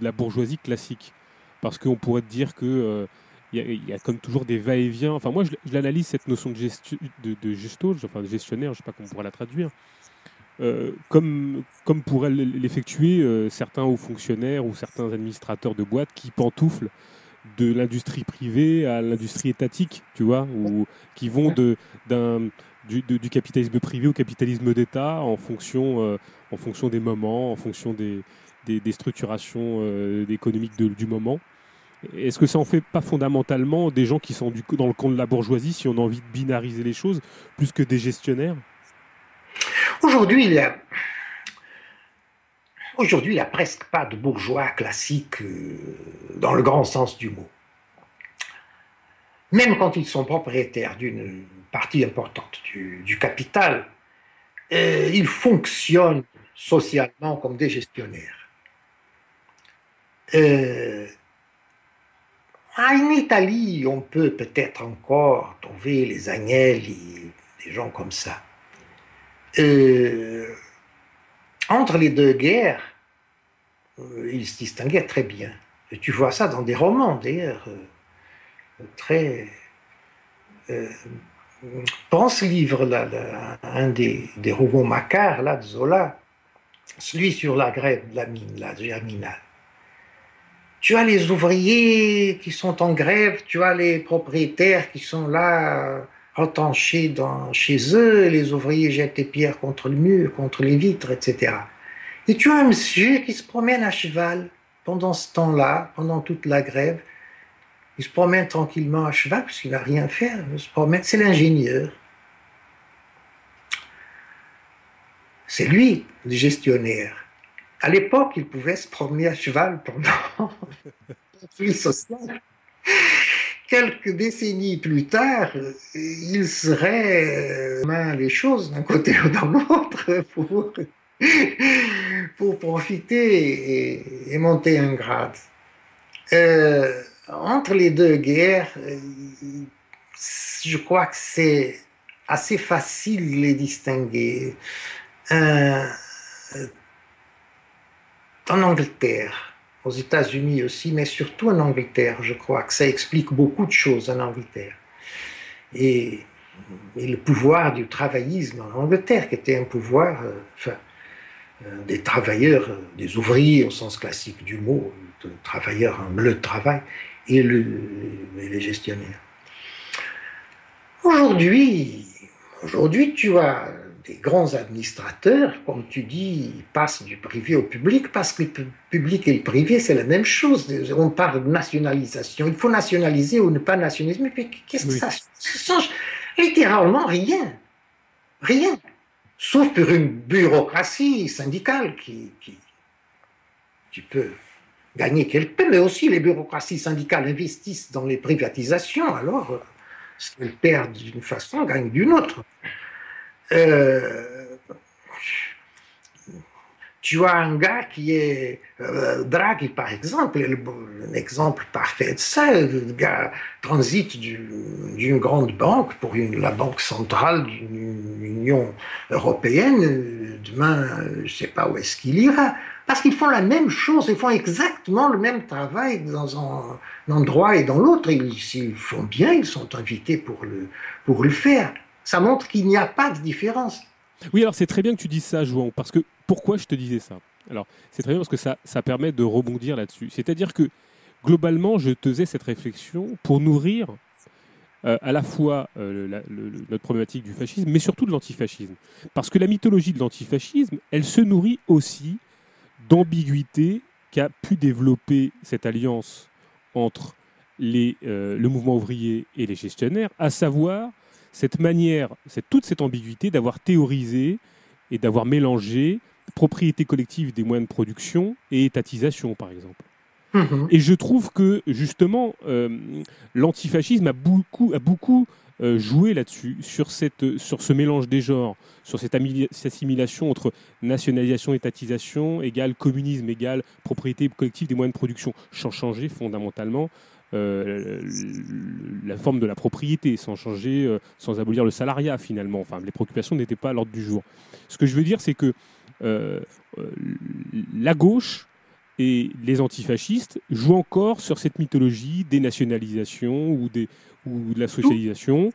la bourgeoisie classique? Parce qu'on pourrait dire que. Il y, a, comme toujours des va-et-vient. Enfin, moi, je, l'analyse cette notion de, de, de enfin de gestionnaire, je ne sais pas comment on pourrait la traduire. Euh, comme, comme pourraient l'effectuer euh, certains hauts fonctionnaires ou certains administrateurs de boîtes qui pantouflent de l'industrie privée à l'industrie étatique, tu vois, ou qui vont de, du, capitalisme privé au capitalisme d'État en fonction, euh, en fonction des moments, en fonction des, des, structurations économiques du moment. Est-ce que ça en fait pas fondamentalement des gens qui sont dans le camp de la bourgeoisie, si on a envie de binariser les choses, plus que des gestionnaires? Aujourd'hui, il n'y a, presque pas de bourgeois classiques euh, dans le grand sens du mot. Même quand ils sont propriétaires d'une partie importante du, capital, euh, ils fonctionnent socialement comme des gestionnaires. Euh, en Italie, on peut peut-être encore trouver les Agnelli, des gens comme ça. Euh, entre les deux guerres, euh, ils se distinguaient très bien. Tu vois ça dans des romans, d'ailleurs, euh, très. pense livre, là, un des, des romans Macquart, là, de Zola, celui sur la grève de la mine, la germinale. Tu as les ouvriers qui sont en grève, tu as les propriétaires qui sont là retranchés dans, chez eux, les ouvriers jettent des pierres contre le mur, contre les vitres, etc. Et tu as un monsieur qui se promène à cheval pendant ce temps-là, pendant toute la grève. Il se promène tranquillement à cheval puisqu'il n'a rien à faire. Il se promène, c'est l'ingénieur. C'est lui, le gestionnaire. À l'époque, il pouvait se promener à cheval pendant le social quelques décennies plus tard, il serait euh, les choses d'un côté ou d'un autre pour, pour profiter et, monter un grade. Euh, entre les deux guerres, je crois que c'est assez facile de les distinguer. En Angleterre, aux États-Unis aussi, mais surtout en Angleterre. Je crois que ça explique beaucoup de choses en Angleterre. Et, le pouvoir du travaillisme en Angleterre, qui était un pouvoir, euh, euh, des travailleurs, euh, des ouvriers au sens classique du mot, de travailleurs en bleu de travail, et, le, et les gestionnaires. Aujourd'hui, aujourd'hui, tu as des grands administrateurs, comme tu dis, passent du privé au public parce que le public et le privé, c'est la même chose. On parle de nationalisation. Il faut nationaliser ou ne pas nationaliser. Mais qu'est-ce que ça, change? Littéralement rien. Rien. Sauf pour une bureaucratie syndicale qui, qui, peut gagner quelque peu, mais aussi les bureaucraties syndicales investissent dans les privatisations, alors ce qu'elles perdent d'une façon gagnent d'une autre. Euh, tu as un gars qui est euh, Draghi, par exemple, un exemple parfait de ça. Le gars transite d'une grande banque pour la banque centrale d'une Union européenne. Demain, je ne sais pas où est-ce qu'il ira. Parce qu'ils font la même chose, ils font exactement le même travail dans un endroit et dans l'autre. S'ils font bien, ils sont invités pour le faire ça montre qu'il n'y a pas de différence. Oui, alors c'est très bien que tu dises ça, Jouan, parce que pourquoi je te disais ça? Alors, c'est très bien parce que ça, ça permet de rebondir là-dessus. C'est-à-dire que globalement, je te faisais cette réflexion pour nourrir euh, à la fois euh, notre problématique du fascisme, mais surtout de l'antifascisme. Parce que la mythologie de l'antifascisme, elle se nourrit aussi d'ambiguïté qu'a pu développer cette alliance entre les, euh, le mouvement ouvrier et les gestionnaires, à savoir cette manière, cette, toute cette ambiguïté d'avoir théorisé et d'avoir mélangé propriété collective des moyens de production et étatisation, par exemple. Mhm. Et je trouve que justement, euh, l'antifascisme a beaucoup, a beaucoup euh, joué là-dessus, sur, cette, sur ce mélange des genres, sur cette, assimilation entre nationalisation, étatisation, égale communisme, égale propriété collective des moyens de production, sans changer fondamentalement euh, la forme de la propriété, sans changer, euh, sans abolir le salariat finalement. Enfin, les préoccupations n'étaient pas à l'ordre du jour. Ce que je veux dire, c'est que euh, la gauche et les antifascistes jouent encore sur cette mythologie des nationalisations ou, des, ou de la socialisation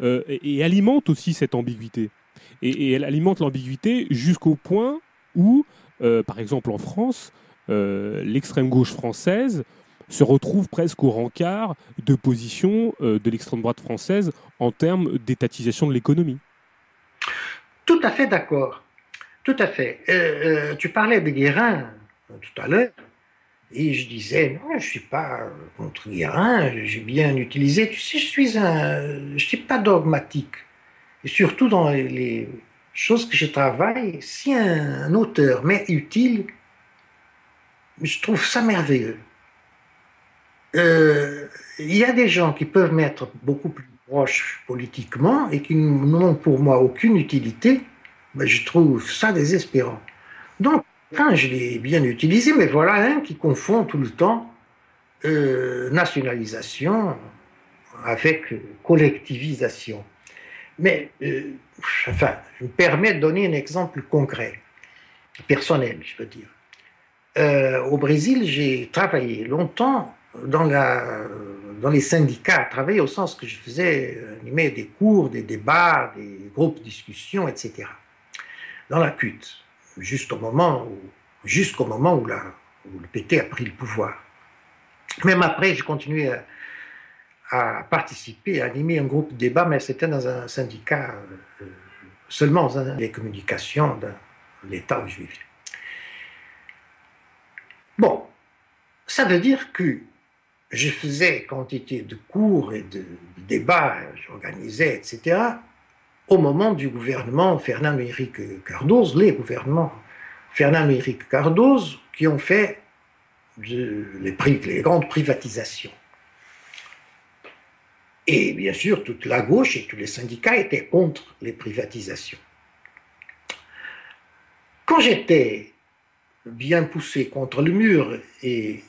et, alimentent aussi cette ambiguïté. Et, et elle alimente l'ambiguïté jusqu'au point où, par exemple en France, l'extrême gauche française se retrouve presque au rencard de position euh, de l'extrême droite française en termes d'étatisation de l'économie. Tout à fait d'accord. Tout à fait. Euh, euh, tu parlais de Guérin tout à l'heure, et je disais, non, je ne suis pas contre Guérin, j'ai bien utilisé. Tu sais, je suis un. Je suis pas dogmatique. Et surtout dans les, choses que je travaille, si un auteur m'est utile, je trouve ça merveilleux. Euh, il y a des gens qui peuvent m'être beaucoup plus proches politiquement et qui n'ont pour moi aucune utilité. Je trouve ça désespérant. Donc, je l'ai bien utilisé, mais voilà un qui confond tout le temps euh, nationalisation avec collectivisation. Mais, euh, enfin, je me permets de donner un exemple concret, personnel, je veux dire. Au Brésil, j'ai travaillé longtemps dans, la, dans les syndicats, travaillé au sens que je faisais animer des cours, des débats, des groupes de discussion, etc. Dans la CUT, jusqu'au moment où, jusqu'au moment où, la, où le PT a pris le pouvoir. Même après, j'ai continué à, à, participer, à animer un groupe de débat, mais c'était dans un syndicat, euh, seulement dans les communications de l'État où je vivais. Bon, ça veut dire que je faisais quantité de cours et de, débats, j'organisais, etc., au moment du gouvernement Fernand Henrique Cardozo, les gouvernements Fernand Henrique Cardozo, qui ont fait les grandes privatisations. Et bien sûr, toute la gauche et tous les syndicats étaient contre les privatisations. Quand j'étais bien poussé contre le mur et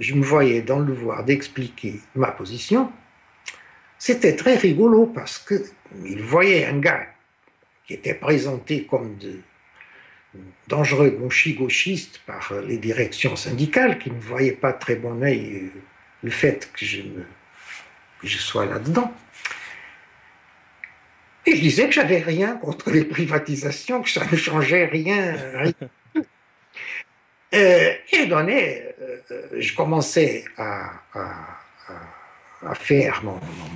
je me voyais dans le devoir d'expliquer ma position, c'était très rigolo parce qu'il voyait un gars qui était présenté comme de dangereux gauchistes par les directions syndicales qui ne voyaient pas très bon oeil le fait que je, que sois là-dedans. Et je disais que j'avais rien contre les privatisations, que ça ne changeait rien. Et donné, euh, je commençais à, faire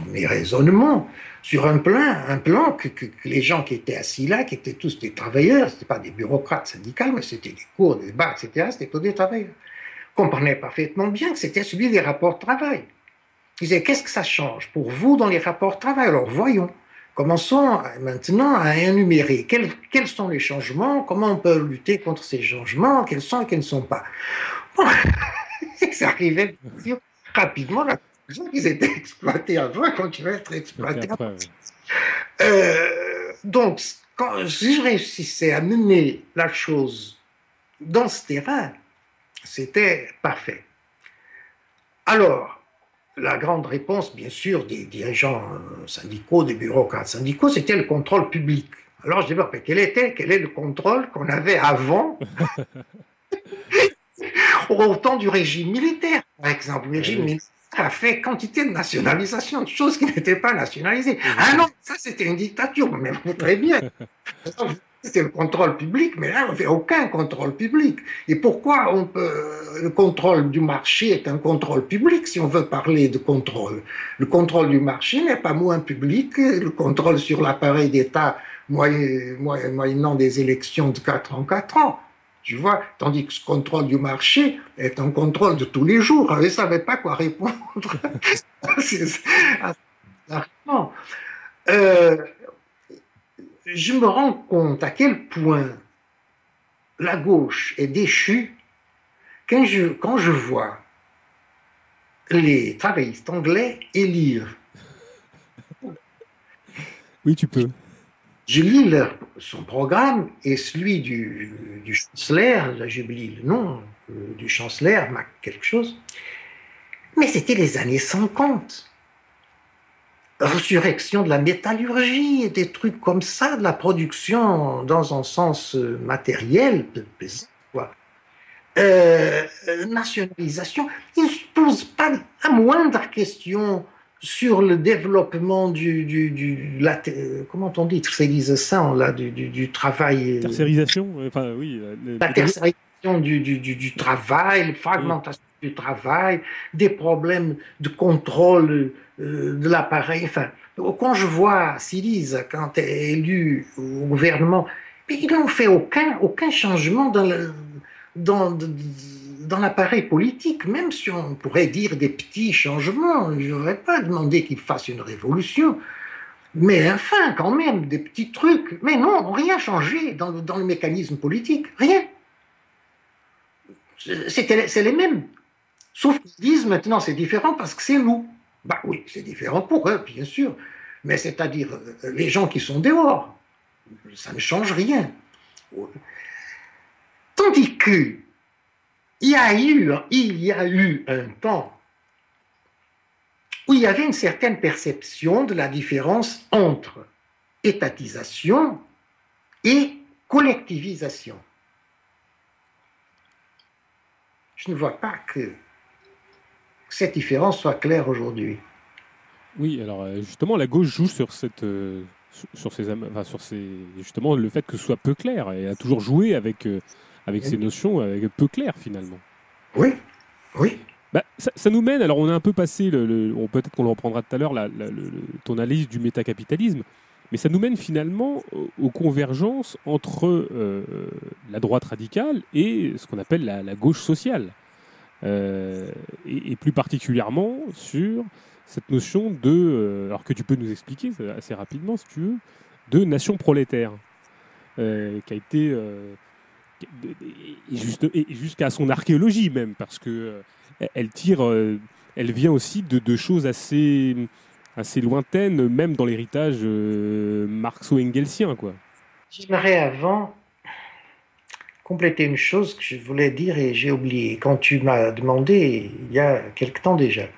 mes raisonnements sur un plan, un plan que, les gens qui étaient assis là, qui étaient tous des travailleurs, c'était pas des bureaucrates syndicaux, mais c'était des cours, des débats, etc., c'était tous des travailleurs, comprenaient parfaitement bien que c'était celui des rapports de travail. Ils disaient, qu'est-ce que ça change pour vous dans les rapports de travail? Alors voyons. Commençons maintenant à énumérer quels, quels, sont les changements, comment on peut lutter contre ces changements, quels sont et quels ne sont pas? Bon, ça arrivait rapidement la conclusion qu'ils étaient exploités avant et continuaient à être exploités après. après. Euh, donc, quand, si je réussissais à mener la chose dans ce terrain, c'était parfait. Alors, la grande réponse, bien sûr, des dirigeants syndicaux, des bureaucrates syndicaux, c'était le contrôle public. Alors je dis, bon, quel était, quel est le contrôle qu'on avait avant au temps du régime militaire, par exemple? Le régime militaire a fait quantité de nationalisation, de choses qui n'étaient pas nationalisées. Ah non, ça c'était une dictature, mais très bien. C'était le contrôle public, mais là, on ne fait aucun contrôle public. Et pourquoi on peut, le contrôle du marché est un contrôle public si on veut parler de contrôle? Le contrôle du marché n'est pas moins public que le contrôle sur l'appareil d'État moyennant des élections de 4 en 4 ans. Tu vois, tandis que ce contrôle du marché est un contrôle de tous les jours. Je ne savais pas quoi répondre. euh, je me rends compte à quel point la gauche est déchue quand je, quand je vois les travaillistes anglais élire. Oui, tu peux. Je lis leur, son programme et celui du, du chancelier, là j'oublie le nom, euh, du chancelier, Mac quelque chose. Mais c'était les années 50 résurrection de la métallurgie et des trucs comme ça, de la production dans un sens matériel, quoi. Euh, nationalisation, il ne se pose pas la moindre question sur le développement du, du, du la, comment on dit ça là, du, du, du travail. Tercérisation, enfin oui. La tercérisation du, du, du, du travail, la fragmentation oui. du travail, des problèmes de contrôle euh, de l'appareil. Enfin, quand je vois Syrize, quand elle est élue au gouvernement, ils n'ont fait aucun, aucun changement dans, dans l'appareil politique, même si on pourrait dire des petits changements. Je n'aurais pas demandé qu'ils fassent une révolution. Mais enfin, quand même, des petits trucs. Mais non, rien changé dans, dans le mécanisme politique. Rien. C'est les mêmes. Sauf qu'ils disent maintenant c'est différent parce que c'est nous. Bah oui, c'est différent pour eux, bien sûr. Mais c'est-à-dire les gens qui sont dehors. Ça ne change rien. Tandis que il y a eu, il y a eu un temps où il y avait une certaine perception de la différence entre étatisation et collectivisation. Je ne vois pas que cette différence soit claire aujourd'hui. Oui, alors euh, justement, la gauche joue sur cette, euh, sur ces, enfin, sur ces, justement le fait que ce soit peu clair. Elle a toujours joué avec, euh, avec ces notions avec peu claires finalement. Oui, oui. Bah, ça, nous mène, alors on a un peu passé, le, peut-être qu'on le reprendra tout à l'heure, la, ton analyse du métacapitalisme, mais ça nous mène finalement aux, convergences entre la droite radicale et ce qu'on appelle la, gauche sociale. Et, et, plus particulièrement sur cette notion de, euh, alors que tu peux nous expliquer assez rapidement si tu veux, de nation prolétaire, euh, qui a été euh, jusqu'à son archéologie même, parce que elle tire, elle vient aussi de, choses assez assez lointaines, même dans l'héritage marxo-engelsien, quoi. J'aimerais avant compléter une chose que je voulais dire et j'ai oublié quand tu m'as demandé il y a quelque temps déjà.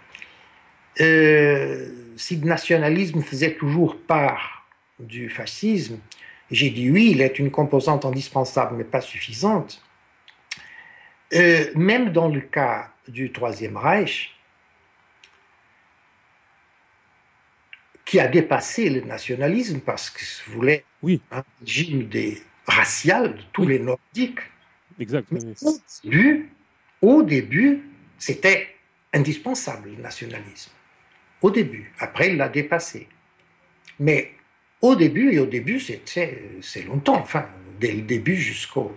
Euh, si le nationalisme faisait toujours part du fascisme, j'ai dit oui, il est une composante indispensable, mais pas suffisante. Euh, même dans le cas du Troisième Reich, qui a dépassé le nationalisme parce que voulait oui. un régime des racial de tous les Nordiques. Exactement. Au début, au début, c'était indispensable le nationalisme au début. Après, il l'a dépassé. Mais au début, et au début, c'est longtemps, enfin, dès le début jusqu'au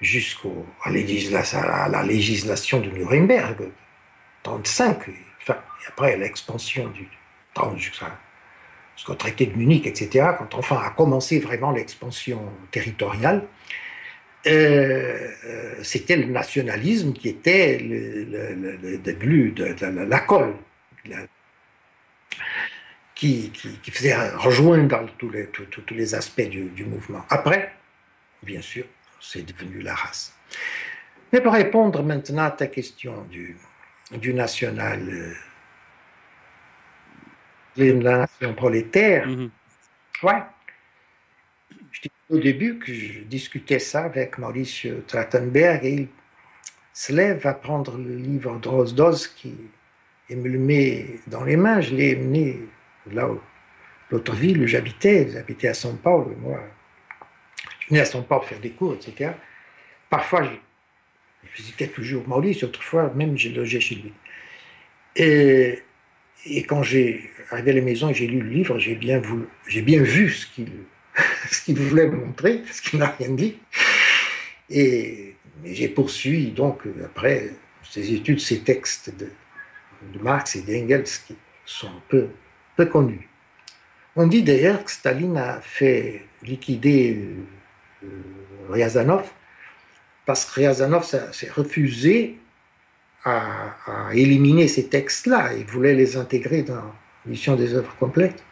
jusqu'au à, la législation de Nuremberg, 35, enfin, et après l'expansion du jusqu'au traité de Munich, etc., quand enfin a commencé vraiment l'expansion territoriale, euh, euh, c'était le nationalisme qui était le, début de, la colle, qui, faisait rejoindre tous les, tous les aspects du, mouvement. Après, bien sûr, c'est devenu la race. Mais pour répondre maintenant à ta question du, du national, euh, la nation prolétaire, mm-hmm. ouais. Je disais au début que je discutais ça avec Maurice Trattenberg et il se lève à prendre le livre qui et me le met dans les mains. Je l'ai mené là où l'autre ville où j'habitais, j'habitais à São Paulo, moi, je venais à São Paulo faire des cours, etc. Parfois, je visitais toujours Maurice, autrefois même j'ai logé chez lui. Et, et quand j'ai arrivé à la maison et j'ai lu le livre, j'ai bien, vu ce qu'il, voulait me montrer, ce qu'il n'a rien dit. Et j'ai poursuivi donc après ces études, ces textes de, Marx et d'Engels qui sont peu peu connu. On dit d'ailleurs que Staline a fait liquider euh, Ryazanov parce que Ryazanov s'est refusé à, éliminer ces textes-là. Il voulait les intégrer dans l'édition des œuvres complètes.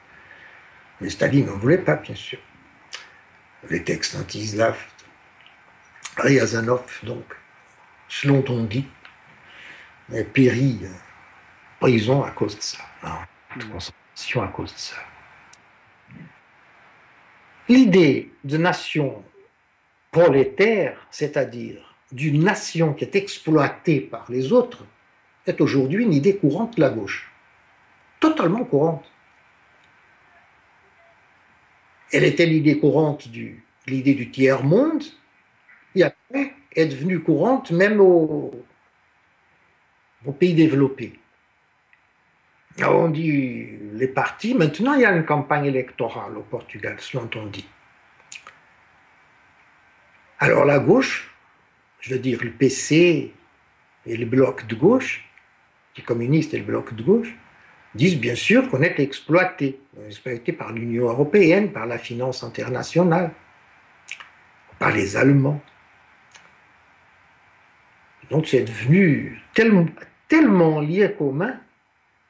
Mais Staline n'en voulait pas, bien sûr. Les textes anti-slaves. Ryazanov, donc, selon on dit, a péri en prison à cause de ça à cause de ça. L'idée de nation prolétaire, c'est-à-dire d'une nation qui est exploitée par les autres, est aujourd'hui une idée courante de la gauche. Totalement courante. Elle était l'idée courante de l'idée du tiers-monde, et après est devenue courante même aux pays développés. On dit les partis. Maintenant, il y a une campagne électorale au Portugal, selon on dit. Alors la gauche, je veux dire le PC et le bloc de gauche, les communistes et le bloc de gauche, disent bien sûr qu'on est exploité, exploité par l'Union européenne, par la finance internationale, par les Allemands. Donc c'est devenu tellement, lié commun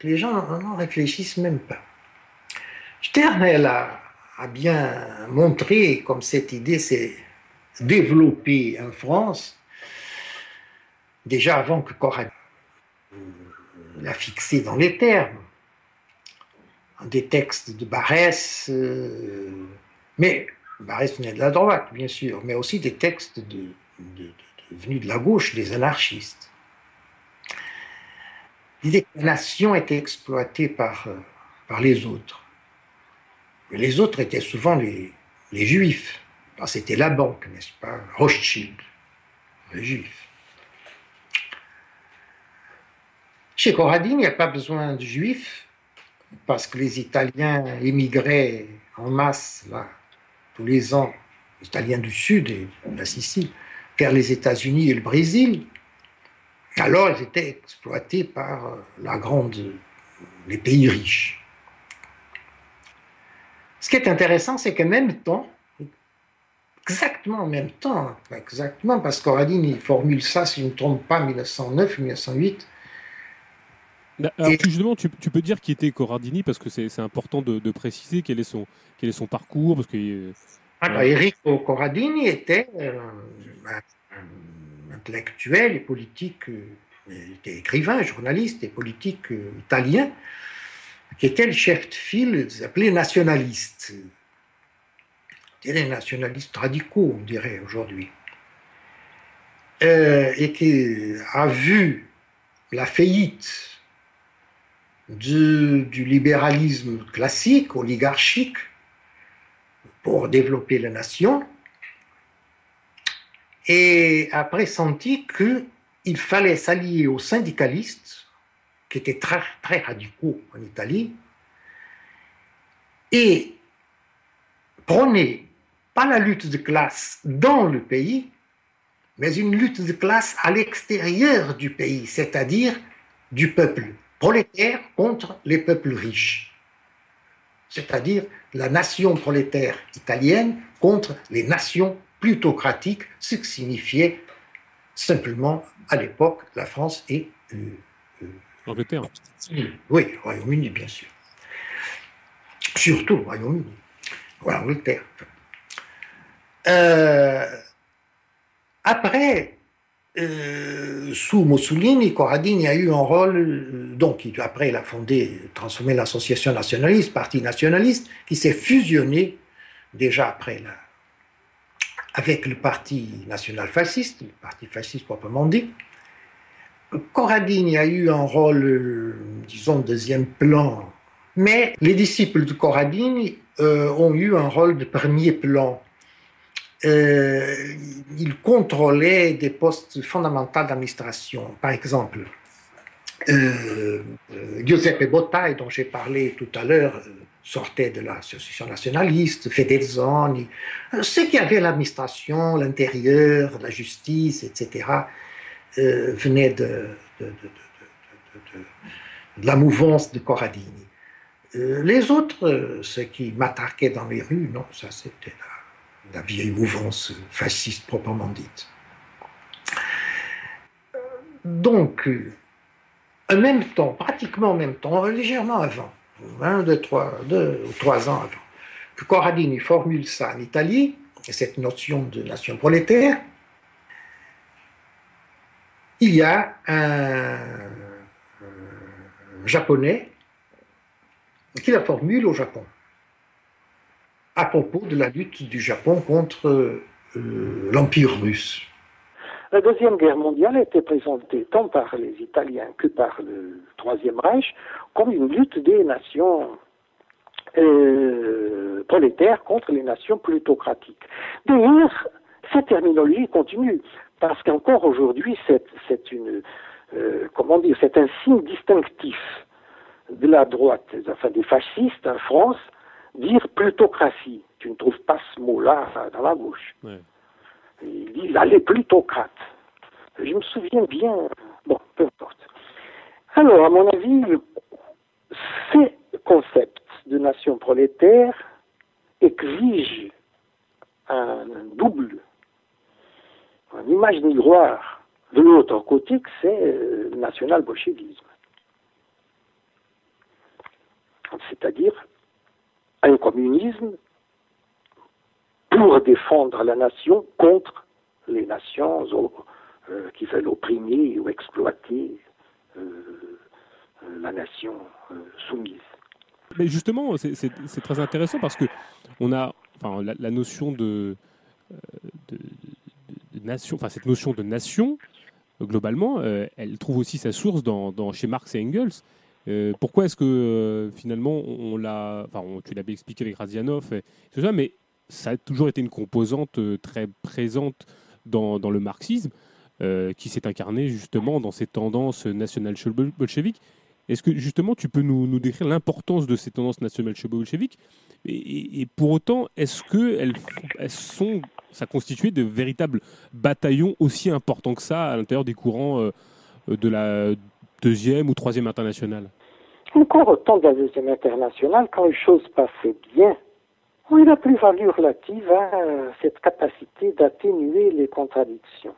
les gens n'en réfléchissent même pas. Stern a, a bien montré comme cette idée s'est développée en France, déjà avant que Corrèze l'a fixé dans les termes. des textes de Barès, mais Barès venait de la droite, bien sûr, mais aussi des textes venus de la gauche, des anarchistes. L'idée que la nation était exploitée par, par les autres. Les autres étaient souvent les, les juifs. C'était la banque, n'est-ce pas? Rothschild, les juifs. Chez Corradine, il n'y a pas besoin de juifs, parce que les Italiens émigraient en masse, tous les ans, les Italiens du Sud et de la Sicile, vers les États-Unis et le Brésil. Alors, ils étaient exploités par euh, la grande, les pays riches. Ce qui est intéressant, c'est qu'en même temps, exactement en même temps, exactement, parce qu'Oradine, formule ça, si je ne me trompe pas, 1909 1908. Alors, justement, tu, peux dire qui était Corradini, parce que c'est important de, préciser quel est son, quel est son parcours. Parce que, euh, Enrico Corradini était euh, un, intellectuel et politique, euh, il était écrivain, journaliste et politique italien, qui était le chef de file appelé nationaliste. Les nationalistes radicaux, on dirait aujourd'hui. Euh, et qui a vu la faillite du, libéralisme classique, oligarchique, pour développer la nation, et a pressenti qu'il fallait s'allier aux syndicalistes qui étaient très, très radicaux en Italie, et prônaient pas la lutte de classe dans le pays, mais une lutte de classe à l'extérieur du pays, c'est-à-dire du peuple prolétaire contre les peuples riches, c'est-à-dire la nation prolétaire italienne contre les nations plutocratiques, ce qui signifiait simplement à l'époque la France et euh, L'Angleterre Oui, le Royaume-Uni, bien sûr. Surtout le Royaume-Uni. L'Angleterre. Euh, après, euh, sous Mussolini, Corradini a eu un rôle, euh, donc après il a fondé, transformé l'association nationaliste, parti nationaliste, qui s'est fusionné déjà après avec le parti national-fasciste, le parti fasciste proprement dit, Corradini a eu un rôle, euh, disons, deuxième plan, mais les disciples de Corradini ont eu un rôle de premier plan. Euh, ils contrôlaient des postes fondamentaux d'administration. Par exemple, Giuseppe Bottai, dont j'ai parlé tout à l'heure, sortait de l'association nationaliste, Fedezoni, ceux qui avaient l'administration, l'intérieur, la justice, etc. Euh, venait de, la mouvance de Corradini. Euh, les autres, euh, ceux qui m'attaquaient dans les rues, non, ça c'était la, vieille mouvance fasciste proprement dite. Donc, en même temps, pratiquement en même temps, légèrement avant, un, deux, trois, deux ou trois ans avant, que Corradini formule ça en Italie, cette notion de nation prolétaire, il y a un, japonais qui la formule au Japon à propos de la lutte du Japon contre euh, l'Empire russe. La Deuxième Guerre mondiale a été présentée tant par les Italiens que par le Troisième Reich comme une lutte des nations euh, prolétaires contre les nations plutocratiques. D'ailleurs, cette terminologie continue parce qu'encore aujourd'hui, c'est une, euh, c'est un signe distinctif de la droite, enfin des fascistes en France, dire plutocratie. Tu ne trouves pas ce mot-là dans la bouche. Ils disent allez plutocrate. Je me souviens bien. Bon, peu importe. Alors, à mon avis, ces concepts de nation prolétaire exigent un double une image miroir de l'autre côté que c'est le euh, national-bolchevisme. C'est-à-dire un communisme pour défendre la nation contre les nations euh, qui veulent opprimer ou exploiter euh, la nation soumise. mais justement, c'est très intéressant parce que on a enfin, la, notion de, nation, enfin cette notion de nation, globalement, elle trouve aussi sa source dans chez Marx et Engels. Pourquoi est-ce que finalement on, l'a, enfin tu l'avais expliqué avec Razianov, et tout ça, mais ça a toujours été une composante très présente dans, dans le marxisme. Euh, qui s'est incarné justement dans ces tendances nationales bolcheviques. Est-ce que justement tu peux nous, nous décrire l'importance de ces tendances nationales bolcheviques et, et, pour autant, est-ce qu'elles elles sont, ça constituait de véritables bataillons aussi importants que ça à l'intérieur des courants euh, de la deuxième ou troisième internationale Encore au temps de la deuxième internationale, quand les choses passaient bien, oui, la plus-value relative à cette capacité d'atténuer les contradictions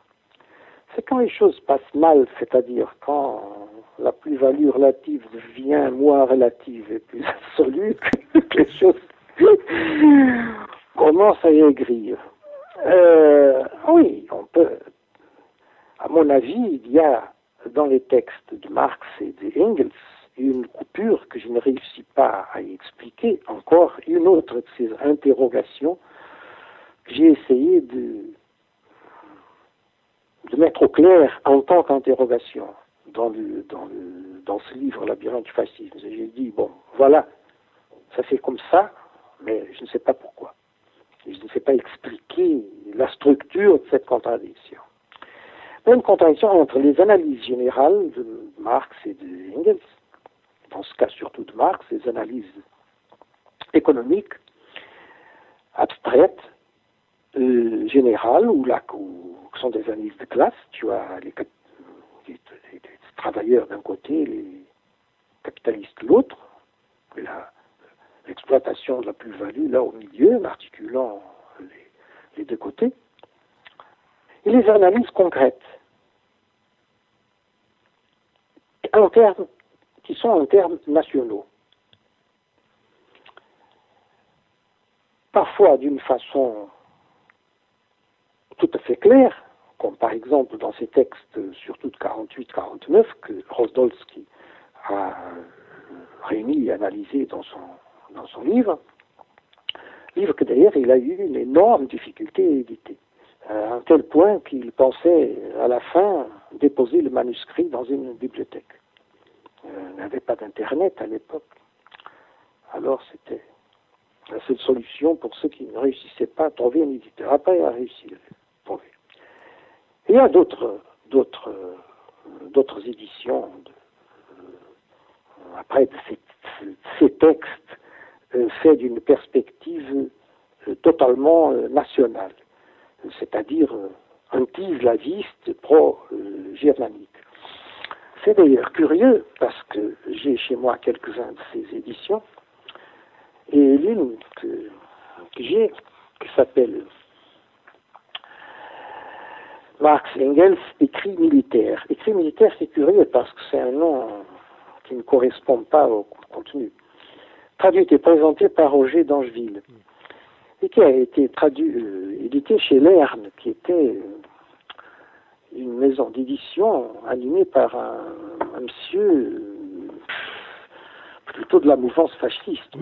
c'est quand les choses passent mal, c'est-à-dire quand la plus-value relative devient moins relative et plus absolue, que les choses commencent à aigrir. Euh, oui, on peut. À mon avis, il y a dans les textes de Marx et de Engels une coupure que je ne réussis pas à expliquer. Encore une autre de ces interrogations que j'ai essayé de mettre au clair en tant qu'interrogation dans, dans ce livre, Labyrinthe du fascisme. J'ai dit, bon, voilà, ça fait comme ça, mais je ne sais pas pourquoi. je ne sais pas expliquer la structure de cette contradiction. Une contradiction entre les analyses générales de Marx et de Engels, dans ce cas surtout de Marx, les analyses économiques, abstraites, euh, générales, ou sont des analyses de classe. Tu as les, travailleurs d'un côté, les capitalistes de l'autre, l'exploitation de la plus-value là au milieu, en articulant les, deux côtés, et les analyses concrètes, qui sont en termes nationaux. Parfois d'une façon tout à fait claire, comme par exemple dans ces textes, surtout de 48-49, que Rosdolski a réuni et analysé dans son, dans son livre, livre que d'ailleurs il a eu une énorme difficulté à éditer, à un tel point qu'il pensait à la fin déposer le manuscrit dans une bibliothèque. Euh, n'avait pas d'internet à l'époque. Alors c'était la seule solution pour ceux qui ne réussissaient pas à trouver un éditeur. Après, il a réussi à trouver. Il y a d'autres, d'autres éditions euh, après ces, textes euh, faits d'une perspective euh, totalement nationale, c'est-à-dire anti-slaviste, pro-germanique. C'est d'ailleurs curieux parce que j'ai chez moi quelques-uns de ces éditions et l'une que, j'ai qui s'appelle Marx Engels, écrit militaire. Écrit militaire, c'est curieux parce que c'est un nom qui ne correspond pas au contenu. Traduit et présenté par Roger d'Angeville et qui a été traduit, euh, édité chez Lerne, qui était une maison d'édition animée par un, monsieur euh, plutôt de la mouvance fasciste,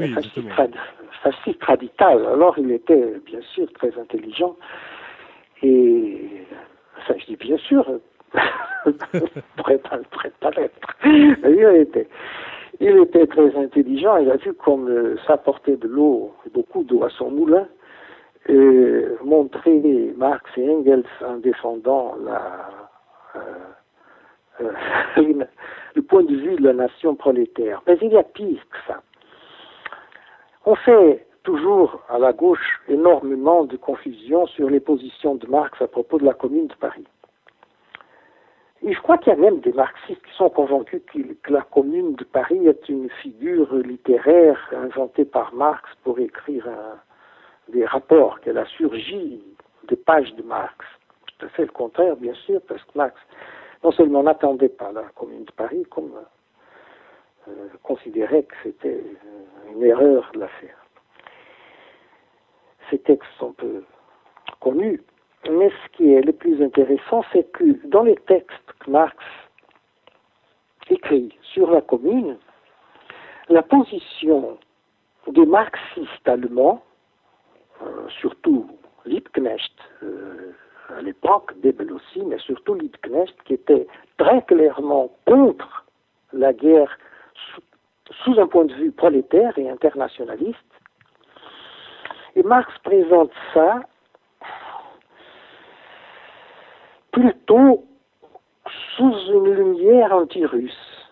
fasciste radical. Alors il était bien sûr très intelligent et Enfin, je dis bien sûr, l'être. Il était, il était très intelligent, il a vu comme euh, ça portait de l'eau, beaucoup d'eau à son moulin, montrer Marx et Engels en défendant la, euh, euh, le point de vue de la nation prolétaire. Mais il y a pire que ça. On fait toujours à la gauche énormément de confusion sur les positions de Marx à propos de la Commune de Paris. Et je crois qu'il y a même des marxistes qui sont convaincus que la Commune de Paris est une figure littéraire inventée par Marx pour écrire des rapports, qu'elle a surgi des pages de Marx. Tout à fait le contraire, bien sûr, parce que Marx non seulement n'attendait pas la Commune de Paris, comme euh, considérait que c'était une erreur de la faire ces textes sont peu connus, mais ce qui est le plus intéressant, c'est que dans les textes que Marx écrit sur la commune, la position des marxistes allemands, euh, surtout Liebknecht, euh, à l'époque, Bebel aussi, mais surtout Liebknecht, qui était très clairement contre la guerre sous, un point de vue prolétaire et internationaliste. Et Marx présente ça plutôt sous une lumière anti-russe.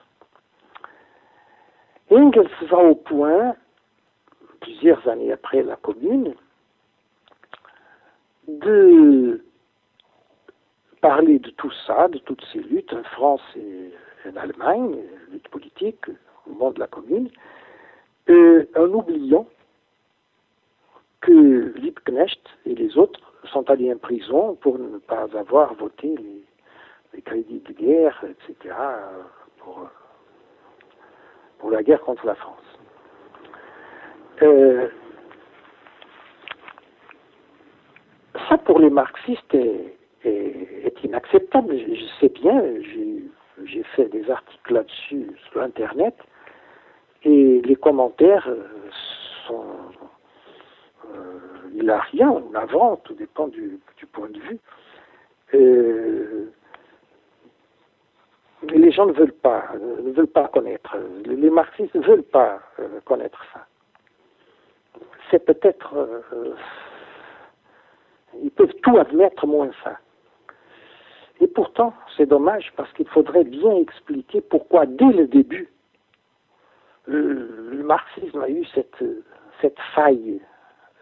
Engels va au point, plusieurs années après la Commune, de parler de tout ça, de toutes ces luttes en France et en Allemagne, luttes politiques au moment de la Commune, en oubliant que Liebknecht et les autres sont allés en prison pour ne pas avoir voté les, crédits de guerre, etc., pour, pour, la guerre contre la France. Euh, ça, pour les marxistes, est, inacceptable. Je, sais bien, j'ai fait des articles là-dessus sur Internet, et les commentaires euh, sont euh, hilariants ou navrants, tout dépend du, point de vue. Euh, les gens ne veulent pas, ne veulent pas connaître. Les marxistes ne veulent pas connaître ça. C'est peut-être, ils peuvent tout admettre moins ça. Et pourtant, c'est dommage parce qu'il faudrait bien expliquer pourquoi, dès le début, le, marxisme a eu cette, cette faille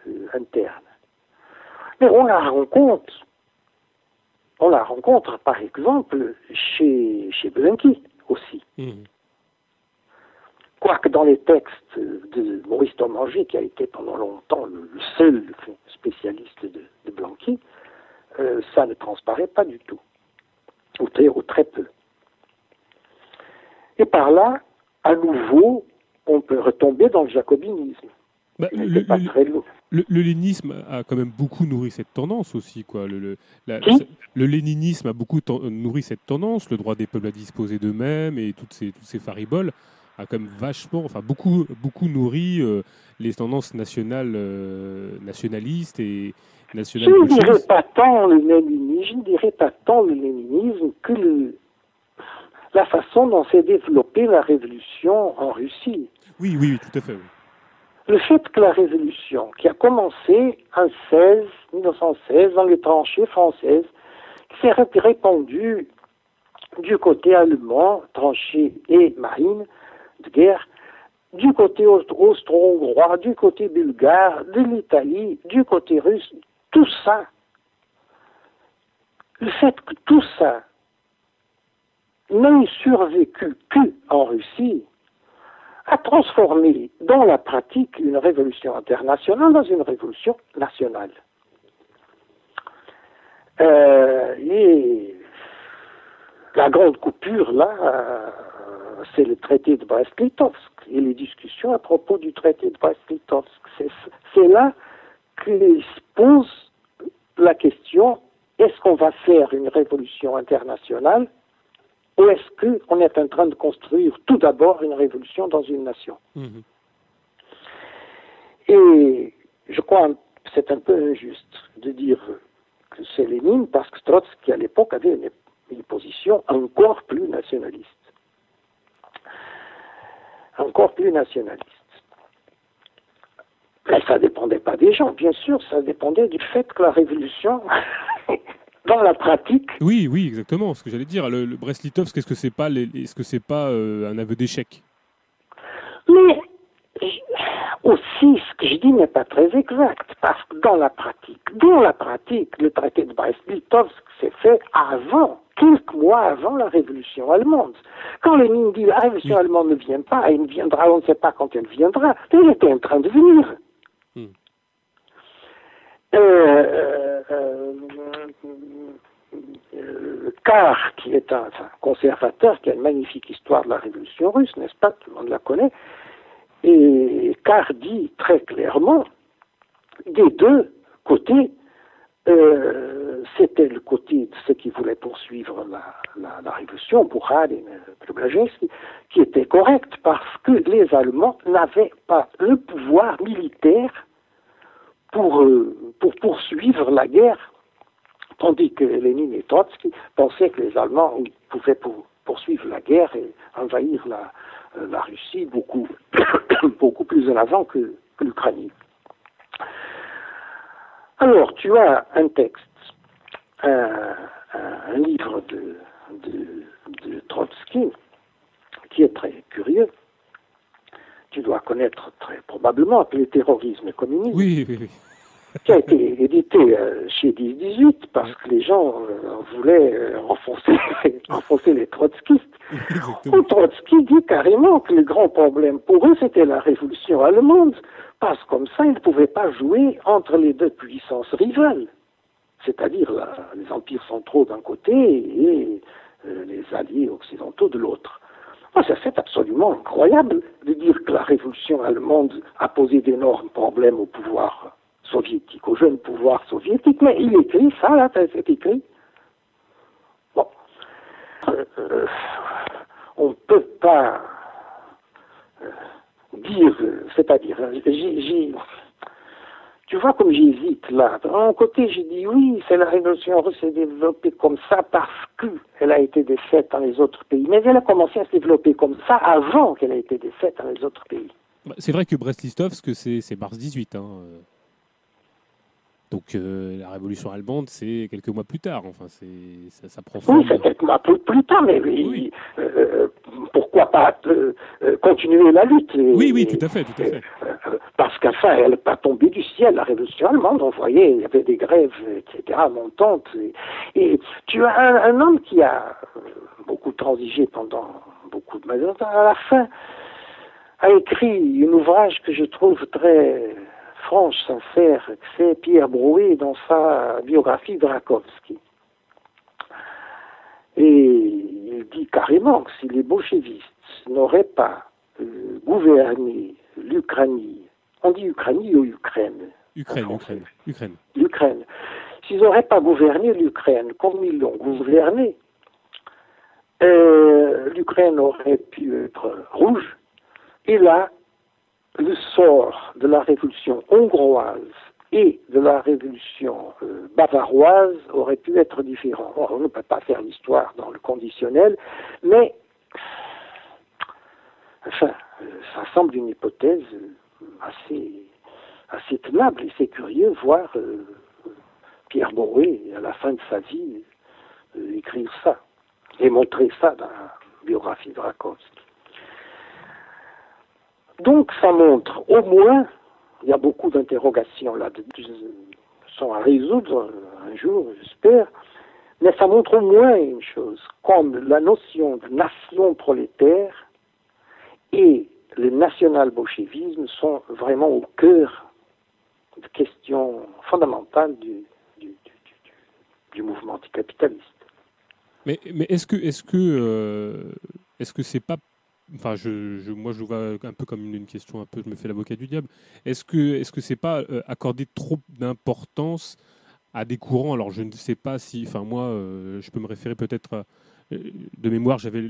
euh, interne. Mais on la rencontre, on la rencontre par exemple chez, chez Blanqui aussi. Mmh. Quoique dans les textes de Maurice Domanger, qui a été pendant longtemps le, seul spécialiste de, de Blanqui, euh, ça ne transparaît pas du tout ou très, peu. Et par là, à nouveau, on peut retomber dans le jacobinisme. Bah, le, pas très le, a quand même beaucoup nourri cette tendance aussi. Quoi. Le, le léninisme a beaucoup nourri cette tendance, le droit des peuples à disposer d'eux-mêmes et toutes ces, toutes ces fariboles a quand même vachement, enfin beaucoup, beaucoup nourri euh, les tendances nationales, euh, nationalistes et, je ne dirais pas tant le léninisme, je ne dirais pas tant le léninisme que la façon dont s'est développée la révolution en Russie. Oui, oui, tout à fait. Le fait que la révolution, qui a commencé en 16, 1916, dans les tranchées françaises, s'est répandue du côté allemand, tranchées et marine de guerre, du côté austro-hongrois, du côté bulgare, de l'Italie, du côté russe, tout ça, le fait que tout ça n'ait survécu qu'en Russie, a transformé dans la pratique une révolution internationale dans une révolution nationale. Euh, et la grande coupure, là, euh, c'est le traité de Brest-Litovsk et les discussions à propos du traité de Brest-Litovsk. C'est là qu'il se pose la question est-ce qu'on va faire une révolution internationale ou est-ce qu'on est en train de construire tout d'abord une révolution dans une nation? Mhm. Et je crois que c'est un peu injuste de dire que c'est Lénine parce que Trotsky à l'époque avait une position encore plus nationaliste. Encore plus nationaliste. Mais ça ne dépendait pas des gens, bien sûr, ça dépendait du fait que la révolution, dans la pratique. Oui, oui, exactement. Ce que j'allais dire, le, le Brest-Litovsk, est-ce que c'est pas, est-ce que c'est pas euh, un aveu d'échec? Mais aussi, ce que je dis n'est pas très exact, parce que dans la pratique, dans la pratique, le traité de Brest-Litovsk s'est fait avant, quelques mois avant la révolution allemande. Quand Lénine dit la révolution allemande ne vient pas, elle ne viendra, on ne sait pas quand elle viendra, elle était en train de venir. Euh, euh, euh, Carr, qui est un conservateur, qui a une magnifique histoire de la révolution russe, n'est-ce pas Tout le monde la connaît. Et Carr dit très clairement, des deux côtés, euh, c'était le côté de ceux qui voulaient poursuivre la, révolution, pour et Brzezinski, qui était correct parce que les Allemands n'avaient pas le pouvoir militaire pour, euh, pour poursuivre la guerre, tandis que Lénine et Trotsky pensaient que les Allemands pouvaient poursuivre la guerre et envahir la, euh, la Russie beaucoup, beaucoup plus en avant que, l'Ukraine. Alors, tu as un texte, un, livre de, de, Trotsky qui est très curieux. Tu dois connaître très probablement le terrorisme communiste. Oui, oui, oui qui a été édité euh, chez 10-18 parce que les gens euh, voulaient euh, enfoncer, les trotskistes. Trotsky dit carrément que le grand problème pour eux, c'était la révolution allemande, que comme ça, ils ne pouvaient pas jouer entre les deux puissances rivales, c'est-à-dire les empires centraux d'un côté et les alliés occidentaux de l'autre. ça c'est absolument incroyable de dire que la révolution allemande a posé d'énormes problèmes au pouvoir soviétique, au jeune pouvoir soviétique, mais il écrit ça, là, c'est écrit. Bon. Euh, euh, on ne peut pas euh, dire, c'est-à-dire, tu vois comme j'hésite là. D'un côté, j'ai dit oui, c'est la révolution russe s'est développée comme ça parce qu'elle a été défaite dans les autres pays. Mais elle a commencé à se développer comme ça avant qu'elle ait été défaite dans les autres pays. Bah, c'est vrai que Brest-Litovsk, c'est mars 18. Hein. Donc euh, la révolution allemande, c'est quelques mois plus tard. Enfin, c'est ça, ça prend Oui, c'est quelques mois plus, tard, mais oui. Euh, pourquoi pas euh, continuer la lutte Oui, oui, tout à fait, tout à fait. parce qu'enfin, elle n'est pas tombée du ciel, la révolution allemande. On voyait, il y avait des grèves, etc., montantes. Et, tu as un, homme qui a beaucoup transigé pendant beaucoup de temps, à la fin, a écrit un ouvrage que je trouve très franche, sincère, c'est Pierre Brouet dans sa biographie de Rakowski. Et il dit carrément que si les bolchevistes n'auraient pas euh, gouverné l'Ukraine, on dit Ukraine ou Ukraine? Ukraine, Ukraine, Ukraine. L'Ukraine. S'ils n'auraient pas gouverné l'Ukraine comme ils l'ont gouverné, euh, l'Ukraine aurait pu être rouge. Et là, le sort de la révolution hongroise et de la révolution euh, bavaroise aurait pu être différent. on ne peut pas faire l'histoire dans le conditionnel, mais enfin, euh, ça semble une hypothèse assez, assez tenable et c'est curieux voir euh, Pierre Bourré, à la fin de sa vie, écrire ça et montrer ça dans la biographie de Rakowski. Donc ça montre au moins, il y a beaucoup d'interrogations là, qui sont à résoudre un jour, j'espère, mais ça montre au moins une chose, comme la notion de nation prolétaire et le national-bolchevisme sont vraiment au cœur de questions fondamentales du, du, mouvement anticapitaliste. Mais, mais est-ce que est-ce que euh, est-ce que c'est pas Enfin, je, moi, je vois un peu comme une, question, un peu, je me fais l'avocat du diable. Est-ce que, est-ce que c'est pas euh, accorder trop d'importance à des courants? Alors, je ne sais pas si, enfin, moi, euh, je peux me référer peut-être euh, de mémoire, j'avais,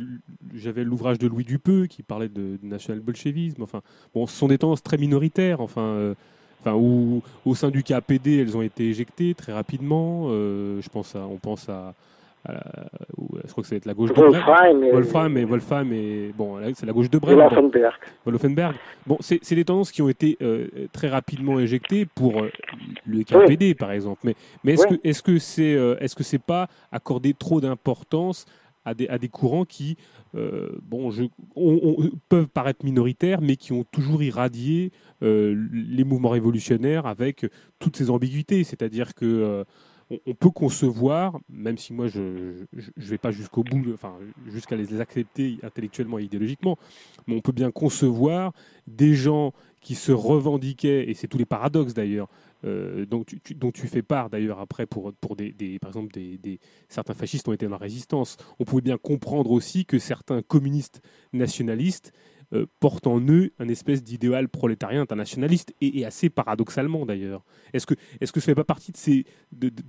l'ouvrage de Louis Dupeux qui parlait de, national-bolchevisme. Enfin, bon, ce sont des tendances très minoritaires. Enfin. Enfin, où, au sein du KPD, elles ont été éjectées très rapidement. je pense à, on pense à, euh, je crois que c'est la gauche de Wolfram, et, Wolfram et Wolfram et bon, c'est la gauche de Brême. Wolfenberg. Bon, c'est des tendances qui ont été euh, très rapidement éjectées pour euh, le KPD par exemple. Mais, mais est-ce que est-ce que c'est est-ce que c'est pas accorder trop d'importance à des, à des courants qui bon, je, peuvent paraître minoritaires, mais qui ont toujours irradié les mouvements révolutionnaires avec toutes ces ambiguïtés. C'est-à-dire que on, peut concevoir, même si moi je ne vais pas jusqu'au bout, enfin jusqu'à les accepter intellectuellement et idéologiquement, mais on peut bien concevoir des gens qui se revendiquaient, et c'est tous les paradoxes d'ailleurs, euh, dont, tu, fais part d'ailleurs après pour, des, par exemple certains fascistes ont été dans la résistance. On pouvait bien comprendre aussi que certains communistes nationalistes euh, portent en eux un espèce d'idéal prolétarien internationaliste, et, assez paradoxalement d'ailleurs. Est-ce que, est-ce que ça fait pas partie de ces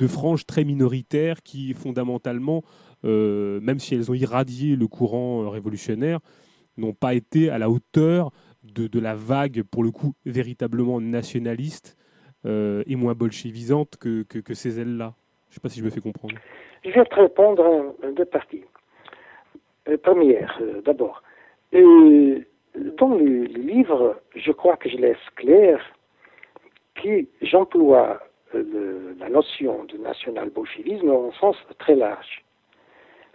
franges très minoritaires qui, fondamentalement, euh, même si elles ont irradié le courant révolutionnaire, n'ont pas été à la hauteur de, de, la vague, pour le coup, véritablement nationaliste euh, et moins bolchevisante que, que, ces ailes-là? Je ne sais pas si je me fais comprendre. Je vais te répondre en deux parties. première, d'abord. Euh, dans le livre, je crois que je laisse clair que j'emploie euh, la notion de national-bolchevisme en sens très large.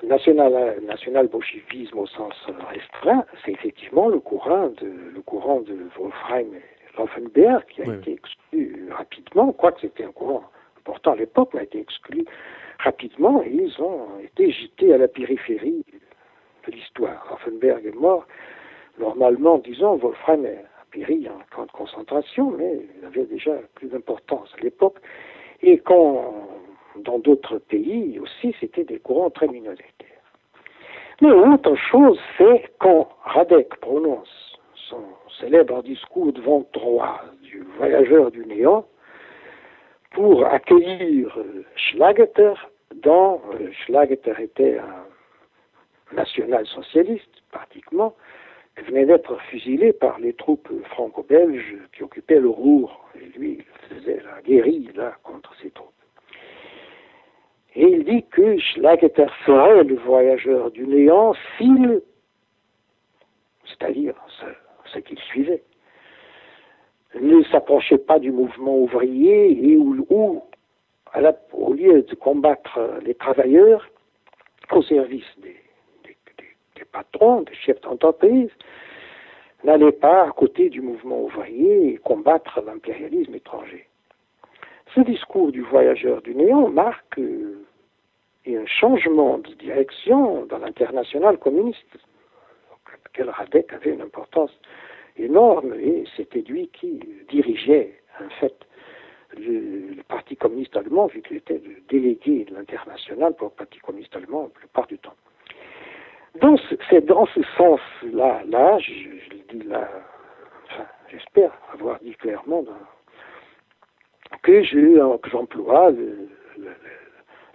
National, national-bolchevisme au sens restreint, c'est effectivement le courant de, le courant de et Laufenberg qui a été exclu rapidement, quoique c'était un courant important à l'époque, mais a été exclu rapidement et ils ont été jetés à la périphérie de l'histoire. Laufenberg est mort normalement, disons, Wolfram a péri en camp de concentration, mais il avait déjà plus d'importance à l'époque. Et quand, dans d'autres pays aussi, c'était des courants très minoritaires. Mais autre chose, c'est quand Radek prononce son célèbre discours devant droit du voyageur du néant pour accueillir Schlageter dans euh, Schlageter était un national-socialiste pratiquement venait d'être fusilé par les troupes franco-belges qui occupaient le Rour. Et lui, il faisait la guérille là contre ces troupes. Et il dit que Schlageter serait le voyageur du néant s'il, c'est-à-dire ce, qu'il suivait, ne s'approchait pas du mouvement ouvrier et où, au lieu de combattre les travailleurs au service des des patrons, des chefs d'entreprise, n'allaient pas à côté du mouvement ouvrier combattre l'impérialisme étranger. Ce discours du voyageur du néant marque euh, un changement de direction dans l'international communiste, dans lequel Radek avait une importance énorme, et c'était lui qui dirigeait, en fait, le, le, Parti communiste allemand, vu qu'il était le délégué de l'international pour le Parti communiste allemand la plupart du temps. Donc c'est dans ce sens-là, là, je, le dis là, j'espère avoir dit clairement que j'emploie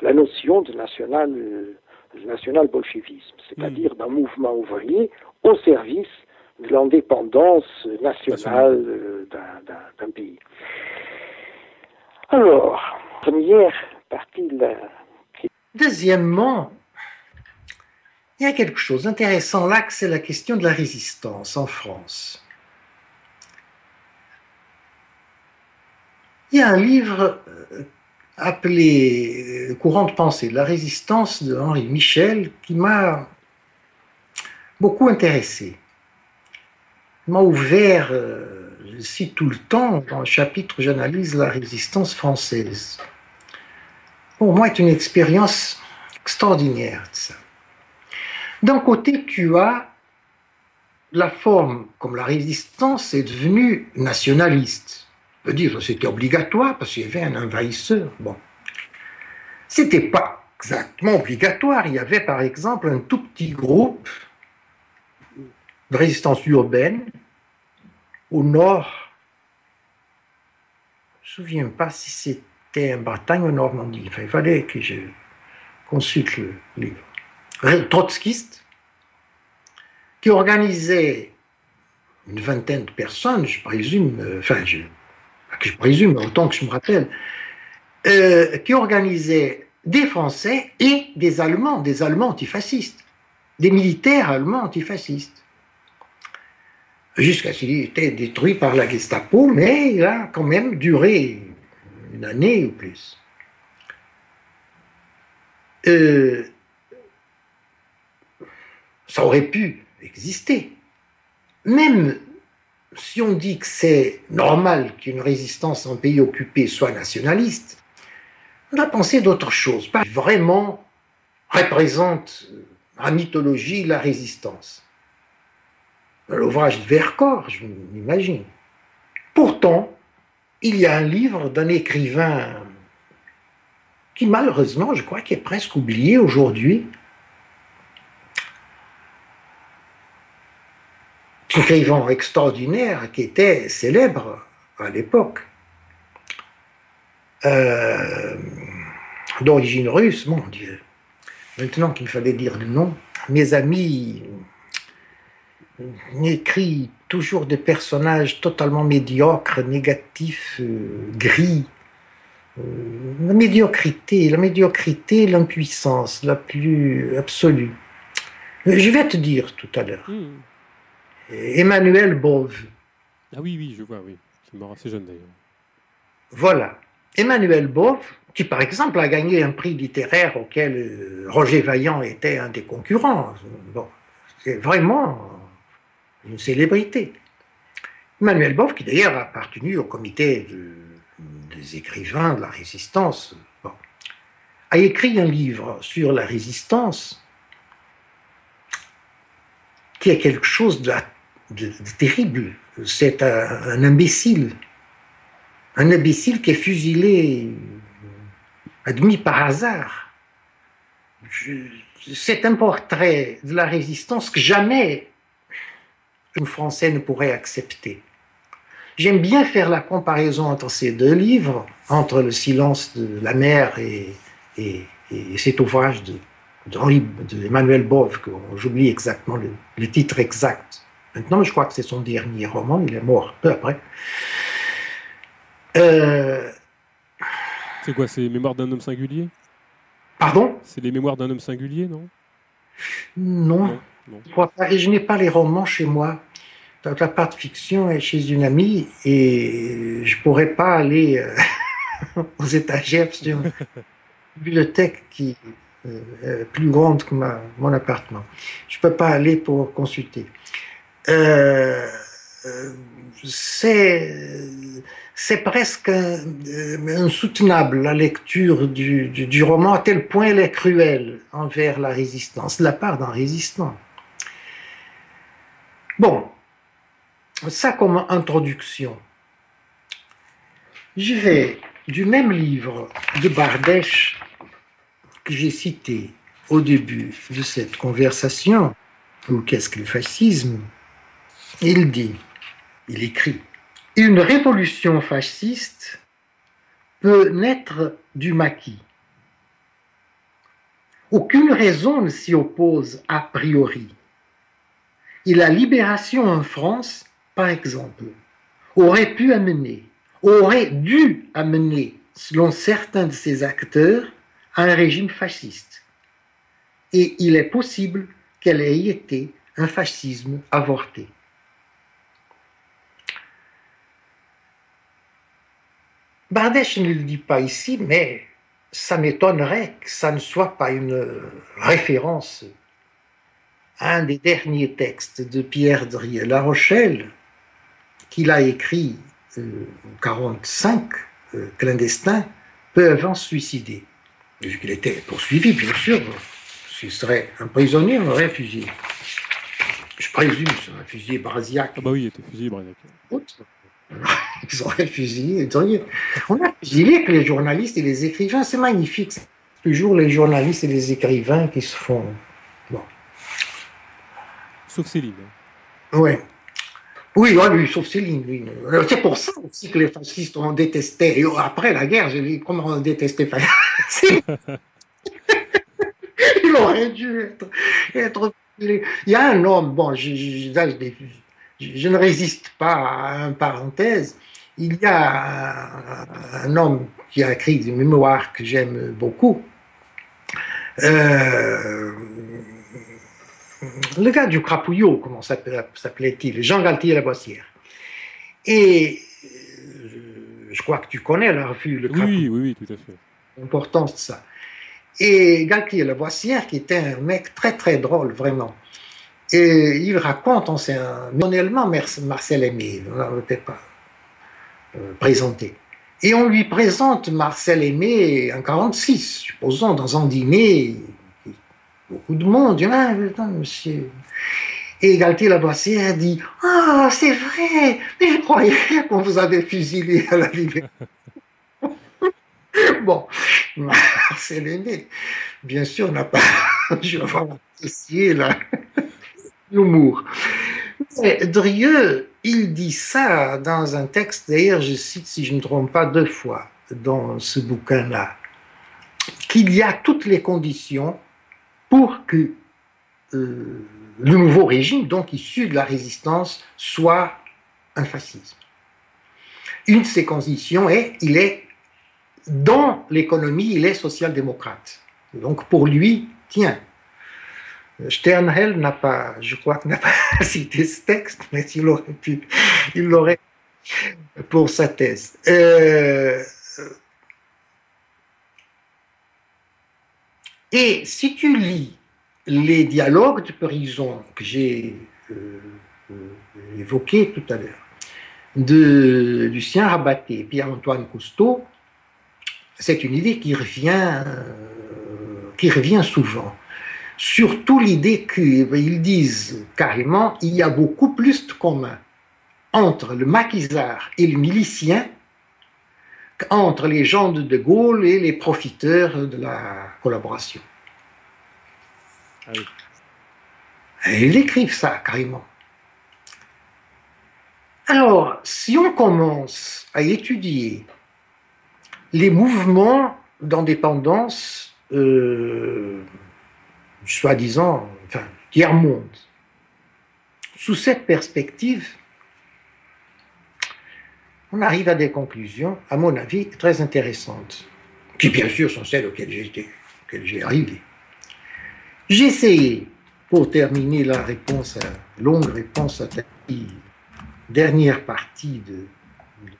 la notion de national, national bolchevisme, c'est-à-dire d'un mouvement ouvrier au service de l'indépendance nationale euh, d'un pays. Alors, première partie. Là, Deuxièmement, il y a quelque chose d'intéressant là, c'est la question de la résistance en France. Il y a un livre euh, appelé euh, Courant de pensée la résistance de Henri Michel qui m'a beaucoup intéressé. M'a ouvert, euh, je cite tout le temps, dans le chapitre où j'analyse la résistance française. Pour moi, c'est une expérience extraordinaire ça. D'un côté, tu as la forme, comme la résistance est devenue nationaliste. Je veux dire, c'était obligatoire parce qu'il y avait un envahisseur. Bon. C'était pas exactement obligatoire. Il y avait par exemple un tout petit groupe de résistance urbaine au nord. Je ne me souviens pas si c'était en Bretagne ou en Normandie. Il fallait que je consulte le livre trotskiste, qui organisait une vingtaine de personnes, je présume, euh, enfin, je, je présume, autant que je me rappelle, euh, qui organisait des Français et des Allemands, des Allemands antifascistes, des militaires allemands antifascistes. Jusqu'à ce qu'il ait été détruit par la Gestapo, mais il a quand même duré une année ou plus. Euh, ça aurait pu exister. Même si on dit que c'est normal qu'une résistance en pays occupé soit nationaliste, on a pensé d'autre chose, pas vraiment représente la mythologie la résistance. L'ouvrage de Vercors, je m'imagine. Pourtant, il y a un livre d'un écrivain qui malheureusement, je crois, qui est presque oublié aujourd'hui, écrivain extraordinaire qui était célèbre à l'époque, euh, d'origine russe, mon Dieu. Maintenant qu'il fallait dire le nom, mes amis écrit toujours des personnages totalement médiocres, négatifs, euh, gris. Euh, la médiocrité, la médiocrité, l'impuissance la plus absolue. Je vais te dire tout à l'heure. Hmm. Emmanuel Bove. Ah oui, oui, je vois, oui. C'est mort assez jeune d'ailleurs. Voilà. Emmanuel Bove, qui par exemple a gagné un prix littéraire auquel euh, Roger Vaillant était un des concurrents. Bon, c'est vraiment une célébrité. Emmanuel Bove, qui d'ailleurs a appartenu au comité des écrivains de la résistance, a écrit un livre sur la résistance qui est quelque chose de, terrible. C'est un, imbécile. Un imbécile qui est fusilé admis par hasard. C'est un portrait de la résistance que jamais un Français ne pourrait accepter. J'aime bien faire la comparaison entre ces deux livres, entre Le silence de la mer et, et, cet ouvrage de, de Emmanuel Bove, que j'oublie exactement le, titre exact. Maintenant, je crois que c'est son dernier roman, il est mort peu après. Euh, c'est quoi, c'est Mémoires d'un homme singulier? Pardon? C'est les Mémoires d'un homme singulier, non? Non. Je n'ai pas les romans chez moi. La part de fiction est chez une amie et je pourrais pas aller euh, aux étagères sur une bibliothèque qui euh, est plus grande que mon appartement. Je peux pas aller pour consulter. Euh, c'est c'est presque insoutenable la lecture du, du, roman à tel point elle est cruelle envers la résistance, la part d'un résistant. Bon, ça comme introduction. Je vais du même livre de Bardèche que j'ai cité au début de cette conversation, ou qu'est-ce que le fascisme, il dit, il écrit, une révolution fasciste peut naître du maquis. Aucune raison ne s'y oppose a priori et la libération en France, par exemple, aurait pu amener, aurait dû amener, selon certains de ses acteurs, un régime fasciste. Et il est possible qu'elle ait été un fascisme avorté. Bardèche ne le dit pas ici, mais ça m'étonnerait que ça ne soit pas une référence un des derniers textes de Pierre de La Rochelle, qu'il a écrit en 1945, euh, clandestin, peu avant suicider. Vu qu'il était poursuivi, bien sûr, s'il serait un prisonnier, on l'aurait fusillé. Je présume, c'est un fusillé Brasiac. Ah bah oui, il était fusillé Brasiac. Ils auraient fusillé. On a fusillé que les journalistes et les écrivains, c'est magnifique. Toujours les journalistes et les écrivains qui se font Sauf Céline. Oui. Oui, oui, sauf Céline. Oui. C'est pour ça aussi que les fascistes ont détesté. après la guerre, j'ai dit comment on détestait Il aurait dû être, Il y a un homme, bon, je, je, ne résiste pas à une parenthèse. Il y a un, homme qui a écrit des mémoires que j'aime beaucoup. Euh, le gars du Crapouillot, comment s'appelait-il? Jean Galtier Lavoisière. Et euh, je crois que tu connais la revue Le Crapouillot. Oui, oui, tout à fait. L'importance de ça. Et Galtier Lavoisière, qui était un mec très très drôle, vraiment. Et il raconte, on sait, manuellement Marcel Aimé, on ne peut pas euh, présenté. Et on lui présente Marcel Aimé en 46, supposons, dans un dîner beaucoup de monde. Il ah, monsieur. Et Galtier Lavoisier a dit Ah, c'est vrai, mais je croyais qu'on vous avait fusillé à la liberté. bon, c'est l'aîné. Bien sûr, n'a pas. je vais apprécié l'humour. Drieux, il dit ça dans un texte, d'ailleurs, je cite, si je ne me trompe pas, deux fois dans ce bouquin-là, qu'il y a toutes les conditions pour que euh, le nouveau régime, donc issu de la résistance, soit un fascisme. Une de ces conditions est, il est, dans l'économie, il est social-démocrate. Donc pour lui, tiens, Sternhell n'a pas, je crois n'a pas cité ce texte, mais il aurait pu, il l'aurait pour sa thèse. Euh, et si tu lis les dialogues de prison que j'ai euh, euh, évoqués tout à l'heure, de Lucien Rabaté et Pierre-Antoine Cousteau, c'est une idée qui revient, qui revient souvent. Surtout l'idée qu'ils disent carrément il y a beaucoup plus de commun entre le maquisard et le milicien qu'entre les gens de De Gaulle et les profiteurs de la collaboration. Ah ils écrivent ça carrément. Alors, si on commence à étudier les mouvements d'indépendance euh, soi-disant, enfin, tiers-monde. Sous cette perspective, on arrive à des conclusions, à mon avis, très intéressantes, qui bien sûr sont celles auxquelles j'ai, j'ai arrivé. J'ai essayé, pour terminer la réponse, à, longue réponse à ta dernière partie de,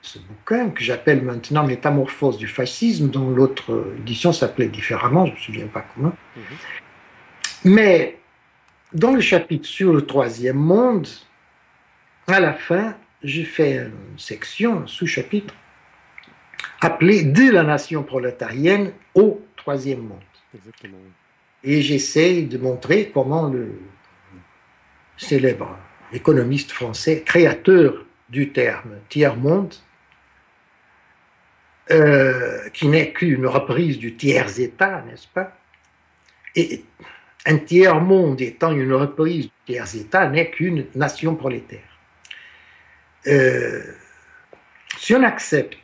ce bouquin, que j'appelle maintenant Métamorphose du fascisme, dont l'autre édition s'appelait différemment, je ne me souviens pas comment. Mhm. Mais dans le chapitre sur le troisième monde, à la fin, j'ai fait une section, un sous-chapitre, appelé De la nation prolétarienne au troisième monde. Et j'essaie de montrer comment le célèbre économiste français, créateur du terme tiers-monde, euh, qui n'est qu'une reprise du tiers-État, n'est-ce pas? Et un tiers-monde étant une reprise du tiers-État n'est qu'une nation prolétaire. Euh, si on accepte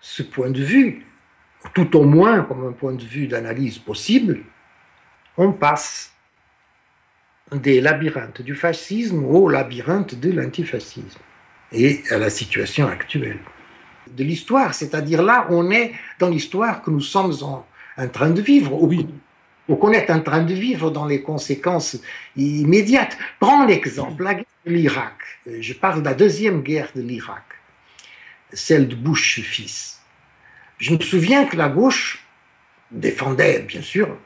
ce point de vue, tout au moins comme un point de vue d'analyse possible, on passe des labyrinthes du fascisme au labyrinthe de l'antifascisme et à la situation actuelle de l'histoire. C'est-à-dire là, on est dans l'histoire que nous sommes en, en train de vivre. Oui ou qu'on est en train de vivre dans les conséquences immédiates. Prends l'exemple, la guerre de l'Irak. Je parle de la deuxième guerre de l'Irak, celle de Bush fils. Je me souviens que la gauche défendait, bien sûr,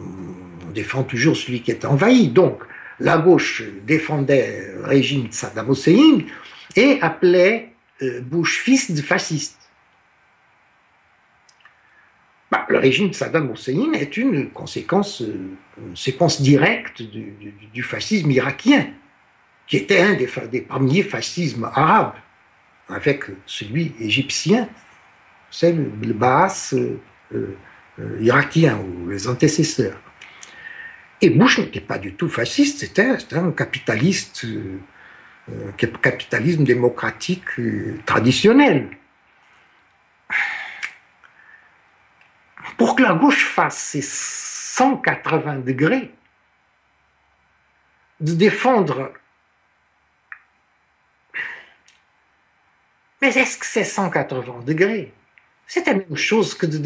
on défend toujours celui qui est envahi. Donc, la gauche défendait le régime de Saddam Hussein et appelait euh, Bush fils de fasciste. Bah, le régime de Saddam Hussein est une conséquence, euh, séquence directe du, fascisme irakien, qui était un des, premiers fascismes arabes, avec celui égyptien, c'est le, euh, euh, irakien, ou les antécesseurs. Et Bush n'était pas du tout fasciste, c'était un capitaliste, capitalisme démocratique traditionnel. Pour que la gauche fasse ses 180 degrés, de défendre. Mais est-ce que c'est 180 degrés? C'est la même chose que de,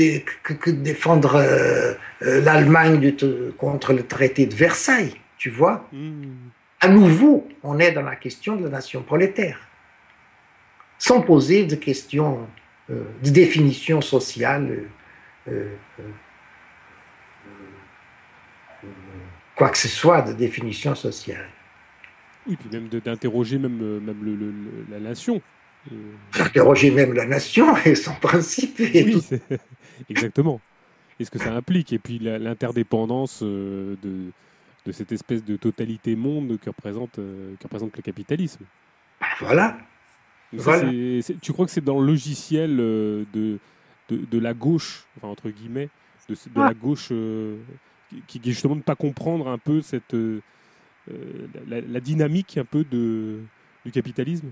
défendre euh, euh, l'Allemagne contre le traité de Versailles, tu vois? Hmm. À nouveau, on est dans la question de la nation prolétaire, sans poser de questions euh, de définition sociale quoi que ce soit de définition sociale. Oui, puis même d'interroger même, même la nation. D'interroger même la nation et son principe. oui, exactement. Et ce que ça implique. Et puis l'interdépendance de, de cette espèce de totalité monde que représente, que représente le capitalisme. Voilà. voilà. tu crois que c'est dans le logiciel de, de, la gauche, enfin, entre guillemets, de, la gauche euh, qui, qui, justement ne pas comprendre un peu cette, euh, la, dynamique un peu de, du capitalisme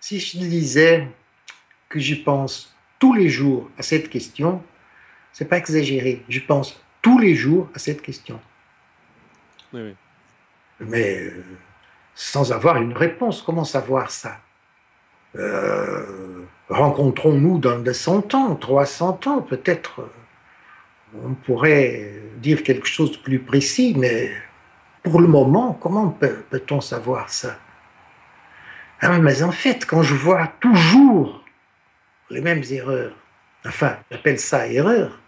Si je disais que j'y pense tous les jours à cette question, c'est pas exagéré. Je pense tous les jours à cette question. Oui, Mais euh, sans avoir une réponse, comment savoir ça? Euh, Rencontrons-nous dans de 100 ans, 300 ans, peut-être euh, on pourrait dire quelque chose de plus précis, mais pour le moment, comment peut-on savoir ça? Ah, Mais en fait, quand je vois toujours les mêmes erreurs, enfin, j'appelle ça erreur,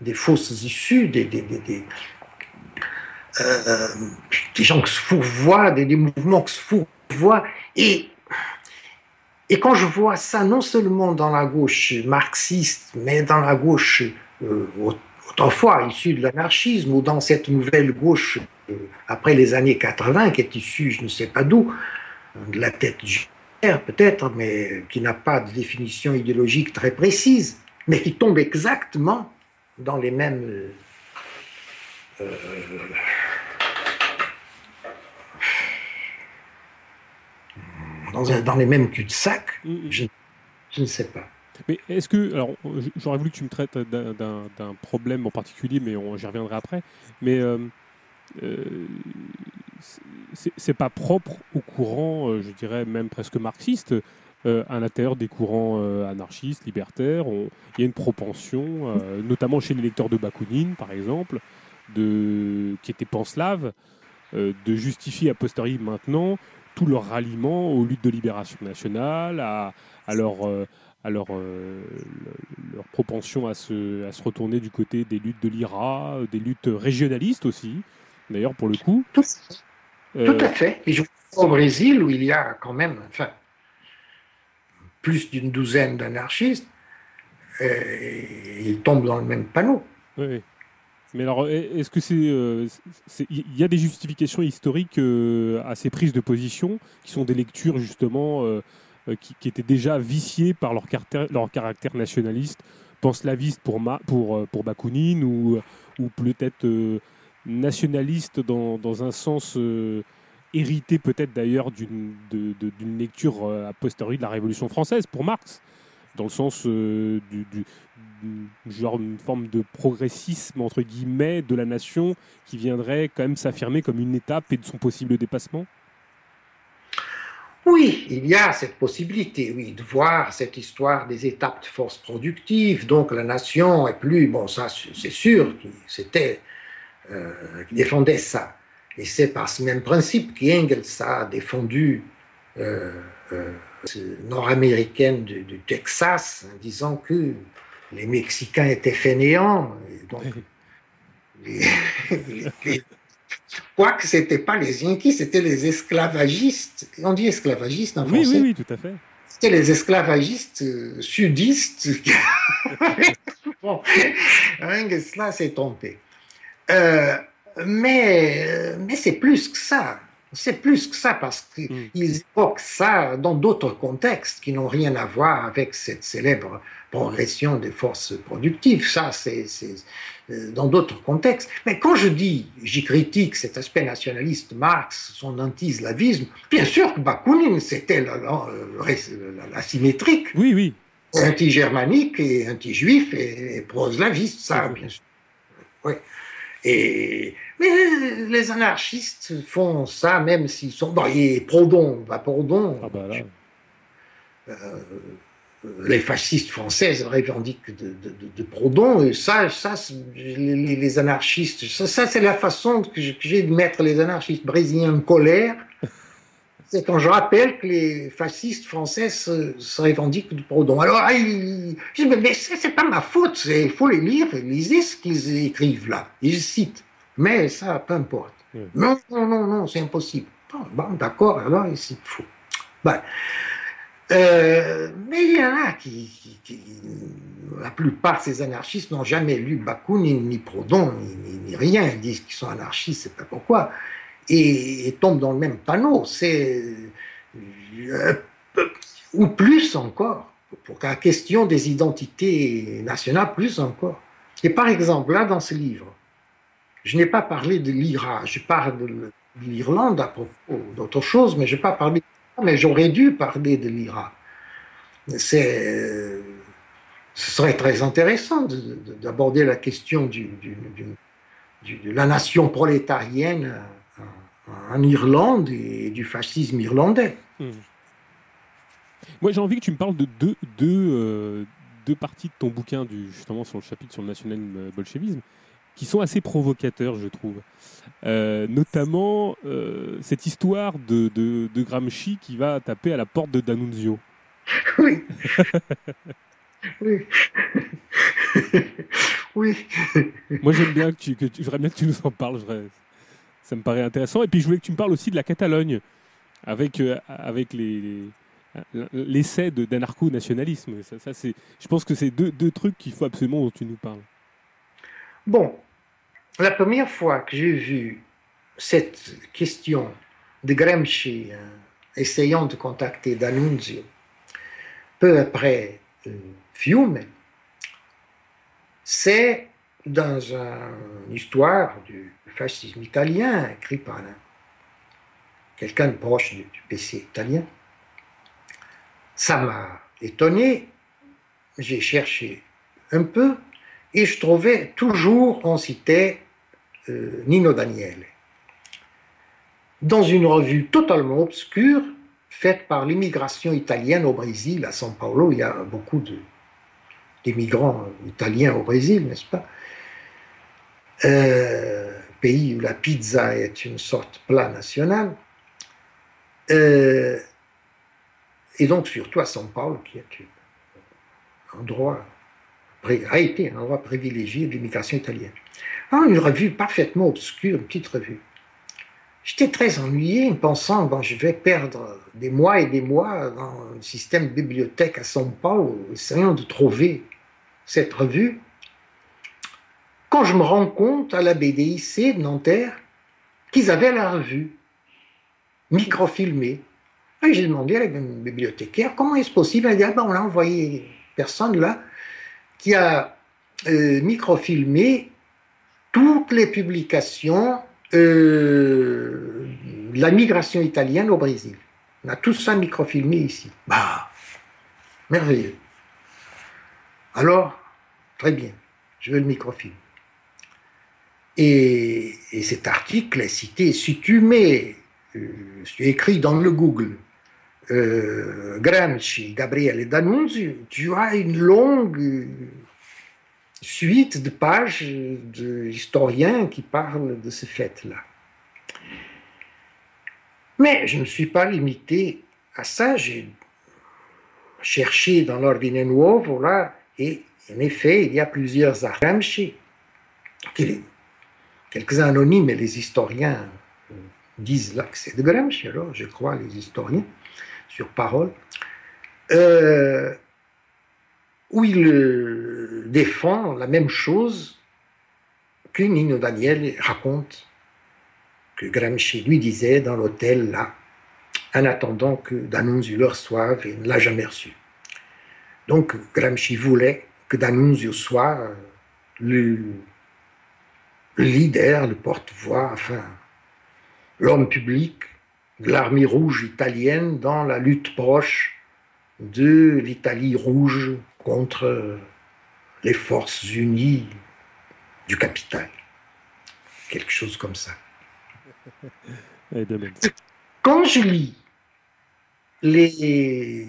des fausses issues, des, des, euh, des gens qui se fourvoient, des mouvements qui se fourvoient. Et, et quand je vois ça, non seulement dans la gauche marxiste, mais dans la gauche euh, autrefois issue de l'anarchisme, ou dans cette nouvelle gauche euh, après les années 80, qui est issue je ne sais pas d'où, de la tête du peut-être, mais qui n'a pas de définition idéologique très précise, mais qui tombe exactement dans les mêmes. Euh, dans, dans, les mêmes cul-de-sac, mm, mm. je, je, ne sais pas. Mais est-ce que. Alors, j'aurais voulu que tu me traites d'un problème en particulier, mais j'y reviendrai après. Mais. Euh, euh, c'est pas propre au courant, euh, je dirais même presque marxiste, euh, à l'intérieur des courants euh, anarchistes, libertaires. il y a une propension, notamment chez les lecteurs de Bakounine, par exemple, de, qui étaient panslaves, de justifier a posteriori maintenant tout leur ralliement aux luttes de libération nationale, à, leur, à leur, leur, propension à se, à se retourner du côté des luttes de l'IRA, des luttes régionalistes aussi, d'ailleurs pour le coup. Tout à fait. Et je au Brésil où il y a quand même enfin, plus d'une douzaine d'anarchistes, ils tombent dans le même panneau. Oui. Mais alors, est-ce que c'est, euh, il y a des justifications historiques euh, à ces prises de position qui sont des lectures justement euh, qui, étaient déjà viciées par leur caractère, leur caractère nationaliste, panslaviste pour, Ma, pour, pour Bakounine ou, ou peut-être nationaliste dans, dans un sens hérité peut-être d'ailleurs d'une lecture a posteriori de la Révolution française pour Marx, dans le sens du, genre une forme de progressisme entre guillemets de la nation qui viendrait quand même s'affirmer comme une étape et de son possible dépassement? Oui, il y a cette possibilité, oui, de voir cette histoire des étapes de force productive. Donc la nation est plus, bon, ça c'est sûr, c'était euh, qui défendait ça. Et c'est par ce même principe qu'Engels a défendu euh, euh, nord-américaine du, Texas en disant que les Mexicains étaient fainéants. Donc, les, quoique ce n'était pas les Yankees, c'était les esclavagistes. On dit esclavagistes en français. Oui, oui, oui, tout à fait. C'était les esclavagistes sudistes. bon, Engels là s'est trompé. Euh, mais mais c'est plus que ça. C'est plus que ça parce qu'ils mm. évoquent ça dans d'autres contextes qui n'ont rien à voir avec cette célèbre progression des forces productives. Ça, c'est euh, dans d'autres contextes. Mais quand je dis, j'y critique cet aspect nationaliste, Marx, son anti-slavisme, bien sûr que Bakounine, c'était la, symétrique. Oui, oui. Anti-germanique et anti-juif et, et pro-slaviste, ça, bien sûr. Oui. Et, mais les anarchistes font ça, même s'ils sont. Bon, et Proudhon, bah Proudhon. Ah bah euh, les fascistes françaises revendiquent de, de, de, Proudhon, et ça, ça les, les anarchistes, ça, ça c'est la façon que j'ai de mettre les anarchistes brésiliens en colère c'est quand je rappelle que les fascistes français se, revendiquent de Proudhon. Alors, ah, je dis, mais c'est pas ma faute, il faut les lire, lisez ce qu'ils écrivent là. Ils citent. Mais ça, peu importe. Non, non, non, non, c'est impossible. Bon, d'accord, alors ils citent faux. Ben, euh, mais il y en a qui, la plupart de ces anarchistes n'ont jamais lu Bakounine, ni Proudhon, ni, rien. Ils disent qu'ils sont anarchistes, c'est pas pourquoi et, tombe dans le même panneau. C'est euh, ou plus encore pour la question des identités nationales, plus encore. Et par exemple, là, dans ce livre, Je n'ai pas parlé de l'IRA, je parle de l'Irlande à propos d'autre chose, mais je n'ai pas parlé mais j'aurais dû parler de l'IRA. C'est, ce serait très intéressant d'aborder la question de la nation prolétarienne en Irlande et du fascisme irlandais. Hmm. Moi, j'ai envie que tu me parles de deux, euh, parties de ton bouquin, justement sur le chapitre sur le national-bolchevisme, qui sont assez provocateurs, je trouve. Euh, notamment euh, cette histoire de, de, de, Gramsci qui va taper à la porte de D'Annunzio. Oui. oui. oui. Moi, j'aime bien que tu, que tu, bien que tu nous en parles. ça me paraît intéressant. Et puis, je voulais que tu me parles aussi de la Catalogne, avec, euh, avec les, l'essai d'anarcho-nationalisme. Ça, ça c'est, je pense que c'est deux, deux trucs qu'il faut absolument dont tu nous parles. Bon, la première fois que j'ai vu cette question de Gramsci hein, essayant de contacter D'Annunzio, peu après euh, Fiume, c'est dans une histoire du fascisme italien écrit par quelqu'un de proche du, PC italien. Ça m'a étonné, j'ai cherché un peu et je trouvais toujours, on citait euh, Nino Daniele. Dans une revue totalement obscure, faite par l'immigration italienne au Brésil, à São Paulo, il y a beaucoup d'immigrants italiens au Brésil, n'est-ce pas? Euh, Pays où la pizza est une sorte plat national. Euh, et donc surtout à São Paulo, qui est un endroit a été un endroit privilégié de l'immigration italienne. Ah, une revue parfaitement obscure, une petite revue. J'étais très ennuyé, pensant, bon, je vais perdre des mois et des mois dans le système de bibliothèque à São Paulo, essayant de trouver cette revue. Quand je me rends compte à la BDIC de Nanterre qu'ils avaient la revue, microfilmée. Et j'ai demandé à la bibliothécaire comment est-ce possible? Elle a dit ah ben, on l'a envoyé personne là qui a euh, microfilmé toutes les publications euh, la migration italienne au Brésil. On a tout ça microfilmé ici. Bah, merveilleux. Alors, très bien, je veux le microfilm. Et, cet article est cité, si tu mets, euh, tu écris dans le Google, euh, Gramsci, Gabriele D'Annunzio, tu as une longue suite de pages d'historiens qui parlent de ce fait-là. Mais je ne suis pas limité à ça, j'ai cherché dans l'Ordine Nuovo, là, et en effet, il y a plusieurs Gramsci, quelques-uns anonymes, mais les historiens disent là que c'est de Gramsci, alors je crois les historiens sur parole, euh, où il euh, défend la même chose que Nino Daniel raconte que Gramsci lui disait dans l'hôtel là, en attendant que D'Annunzio le reçoive et ne l'a jamais reçu. Donc Gramsci voulait que D'Annunzio soit euh, le, le leader, le porte-voix, enfin l'homme public l'armée rouge italienne dans la lutte proche de l'Italie rouge contre les forces unies du capital. Quelque chose comme ça. Quand je lis les...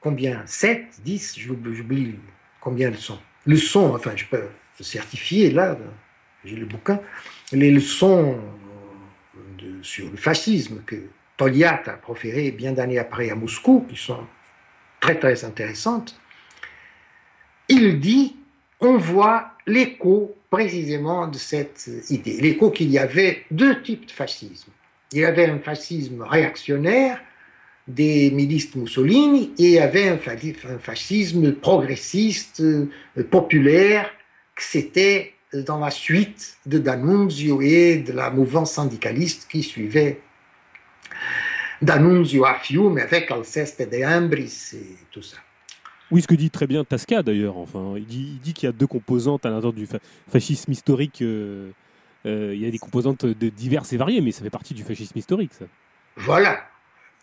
Combien 7, 10, j'oublie combien elles sont. Leçons, enfin je peux certifier là, j'ai le bouquin, les leçons sur le fascisme que Toliat a proféré bien d'années après à Moscou, qui sont très très intéressantes, il dit on voit l'écho précisément de cette idée. L'écho qu'il y avait deux types de fascisme. Il y avait un fascisme réactionnaire des milices Mussolini et il y avait un fascisme progressiste, euh, populaire, que c'était dans la suite de D'Annunzio et de la mouvance syndicaliste qui suivait D'Annunzio à Fiume avec Alceste de Ambris et tout ça. Oui, ce que dit très bien Tasca d'ailleurs. Enfin, il dit, il dit qu'il y a deux composantes à l'intérieur du fascisme historique. Euh, euh, il y a des composantes de diverses et variées, mais ça fait partie du fascisme historique, ça. Voilà,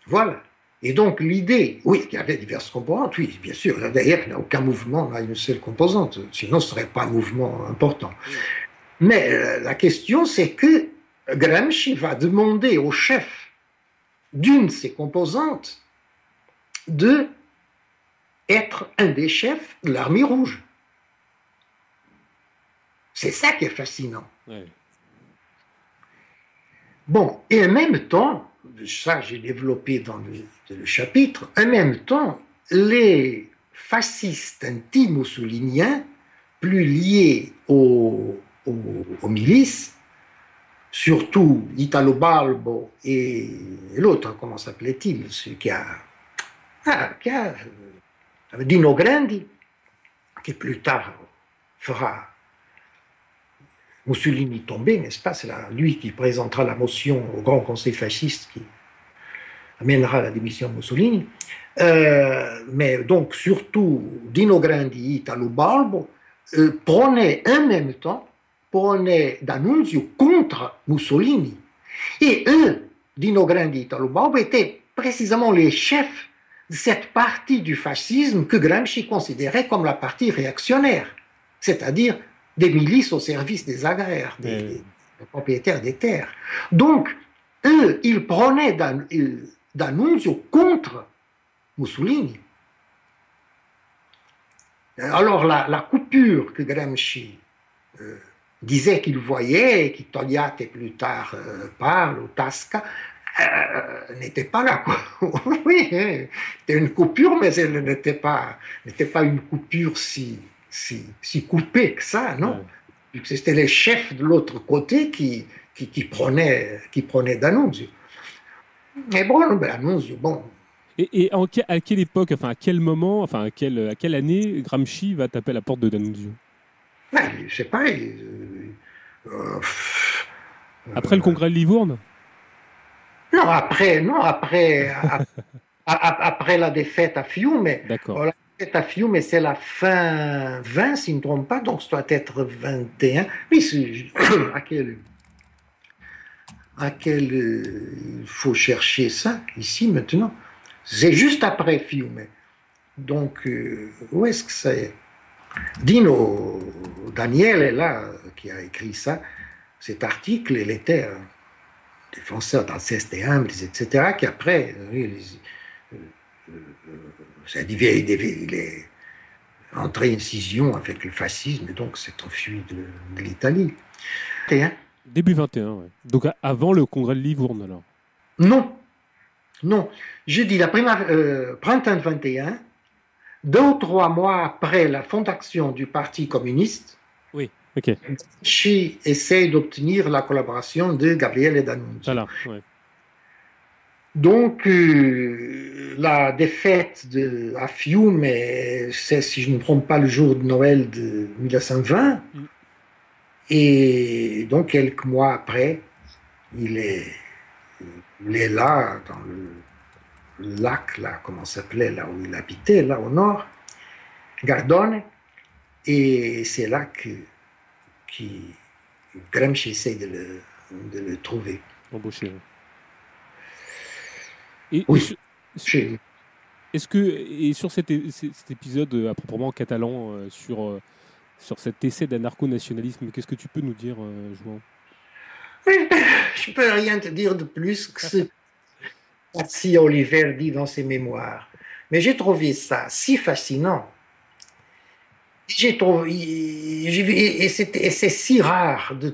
voilà. Et donc l'idée, oui, il y avait diverses composantes, oui, bien sûr. D'ailleurs, il n'y a aucun mouvement n'a une seule composante, sinon ce ne serait pas un mouvement important. Mais euh, la question, c'est que Gramsci va demander au chef d'une de ses composantes de être un des chefs de l'armée rouge. C'est ça qui est fascinant. Bon, et en même temps, ça j'ai développé dans le, chapitre, en même temps, les fascistes anti-mussoliniens, plus liés aux, milices, surtout Italo Balbo et l'autre, comment s'appelait-il, celui qui a, ah, qui a euh, Dino Grandi, qui plus tard fera Mussolini tombé, n'est-ce pas? C'est lui qui présentera la motion au Grand Conseil fasciste qui amènera la démission de Mussolini. Euh, mais donc surtout Dino Grandi, Italo Balbo, euh, prenaient en même temps prenaient d'annunzio contre Mussolini. Et eux, Dino Grandi, Italo Balbo, étaient précisément les chefs de cette partie du fascisme que Gramsci considérait comme la partie réactionnaire, c'est-à-dire des milices au service des agraires, des, propriétaires des terres. Donc, eux, ils prenaient d'annunzio contre Mussolini. Alors, la, coupure que Gramsci euh, disait qu'il voyait, et qui Togliatti plus tard euh, parle, ou Tasca, euh, n'était pas là. oui, hein. c'était une coupure, mais elle n'était pas, n'était pas une coupure si, si, si coupé que ça, non? C'était les chefs de l'autre côté qui, qui, qui, prenaient, qui prenaient D'Annunzio. Mais bon, D'Annunzio, bon. Et, et à quelle époque, enfin à quel moment, enfin à quelle, à quelle année Gramsci va taper à la porte de D'Annunzio ben, Je sais pas. Euh, euh, après le congrès de Livourne? Non, après, non, après, après la défaite à Fiume. D'accord c'est à Fiume, c'est la fin 20, si je ne me trompe pas, donc ça doit être 21. Oui, à quel, à quel il faut chercher ça ici maintenant C'est juste après Fiume. Donc, euh, où est-ce que c'est? Dino Daniel est là, qui a écrit ça. Cet article, il était un défenseur d'Alceste et etc., qui après, il est entré en scission avec le fascisme et donc s'est enfui de, l'Italie. Début 21, Donc avant le congrès de Livourne alors Non, non. Je dis la première, euh, printemps 21, deux ou trois mois après la fondation du Parti communiste. Oui, essaie d'obtenir la collaboration de Gabriele D'Annunzio. Voilà, donc, euh, la défaite de, à Fiume, c'est, si je ne me trompe pas, le jour de Noël de 1920. Mm. Et donc, quelques mois après, il est, il est là, dans le, lac, là, comment s'appelait, là où il habitait, là au nord, Gardone. Et c'est là que, qui, Gramsci essaie de le, de le trouver. Embauché. Et, oui. Est-ce que, et sur cet, épisode euh, à proprement catalan, euh, sur, euh, sur cet essai d'anarcho-nationalisme, qu'est-ce que tu peux nous dire, Jouan Je ne peux rien te dire de plus que ce que Oliver dit dans ses mémoires. Mais j'ai trouvé ça si fascinant. J'ai trouvé, et c'est si rare de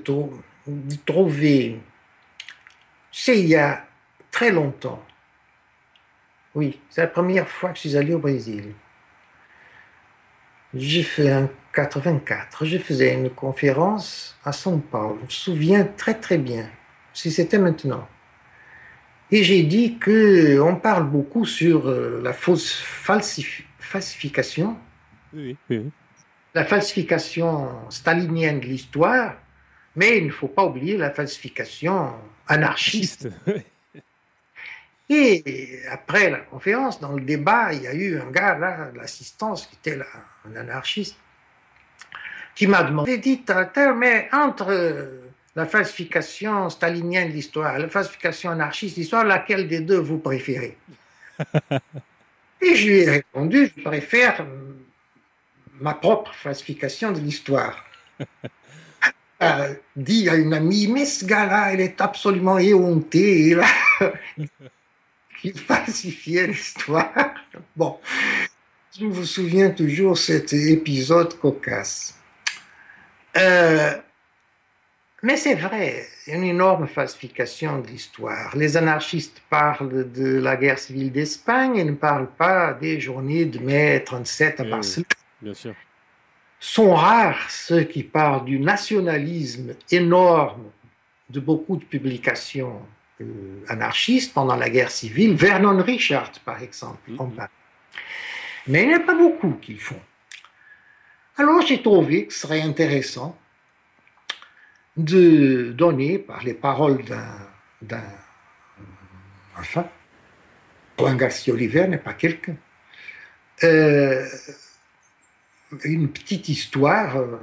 trouver. C'est il y a très longtemps oui, c'est la première fois que je suis allé au Brésil. J'ai fait en 84, je faisais une conférence à São Paulo. Je me souviens très très bien, si c'était maintenant. Et j'ai dit que on parle beaucoup sur euh, la fausse falsification. Oui, oui. La falsification stalinienne de l'histoire, mais il ne faut pas oublier la falsification anarchiste. Et après la conférence, dans le débat, il y a eu un gars là, l'assistance, qui était là, un anarchiste, qui m'a demandé, dites, mais entre la falsification stalinienne de l'histoire et la falsification anarchiste de l'histoire, laquelle des deux vous préférez? Et je lui ai répondu, je préfère ma propre falsification de l'histoire. a dit à une amie, mais ce gars-là, il est absolument éhonté. Il, il falsifiait l'histoire. Bon, je me souviens toujours cet épisode cocasse. Euh, mais c'est vrai, une énorme falsification de l'histoire. Les anarchistes parlent de la guerre civile d'Espagne et ne parlent pas des journées de mai 37 à eh Barcelone. bien sûr. Sont rares ceux qui parlent du nationalisme énorme de beaucoup de publications anarchistes pendant la guerre civile. Vernon Richard, par exemple, mm-hmm. Mais il n'y a pas beaucoup qui le font. Alors j'ai trouvé que ce serait intéressant de donner par les paroles d'un enfant, Juan Garcia Oliver n'est pas quelqu'un, euh, une petite histoire euh,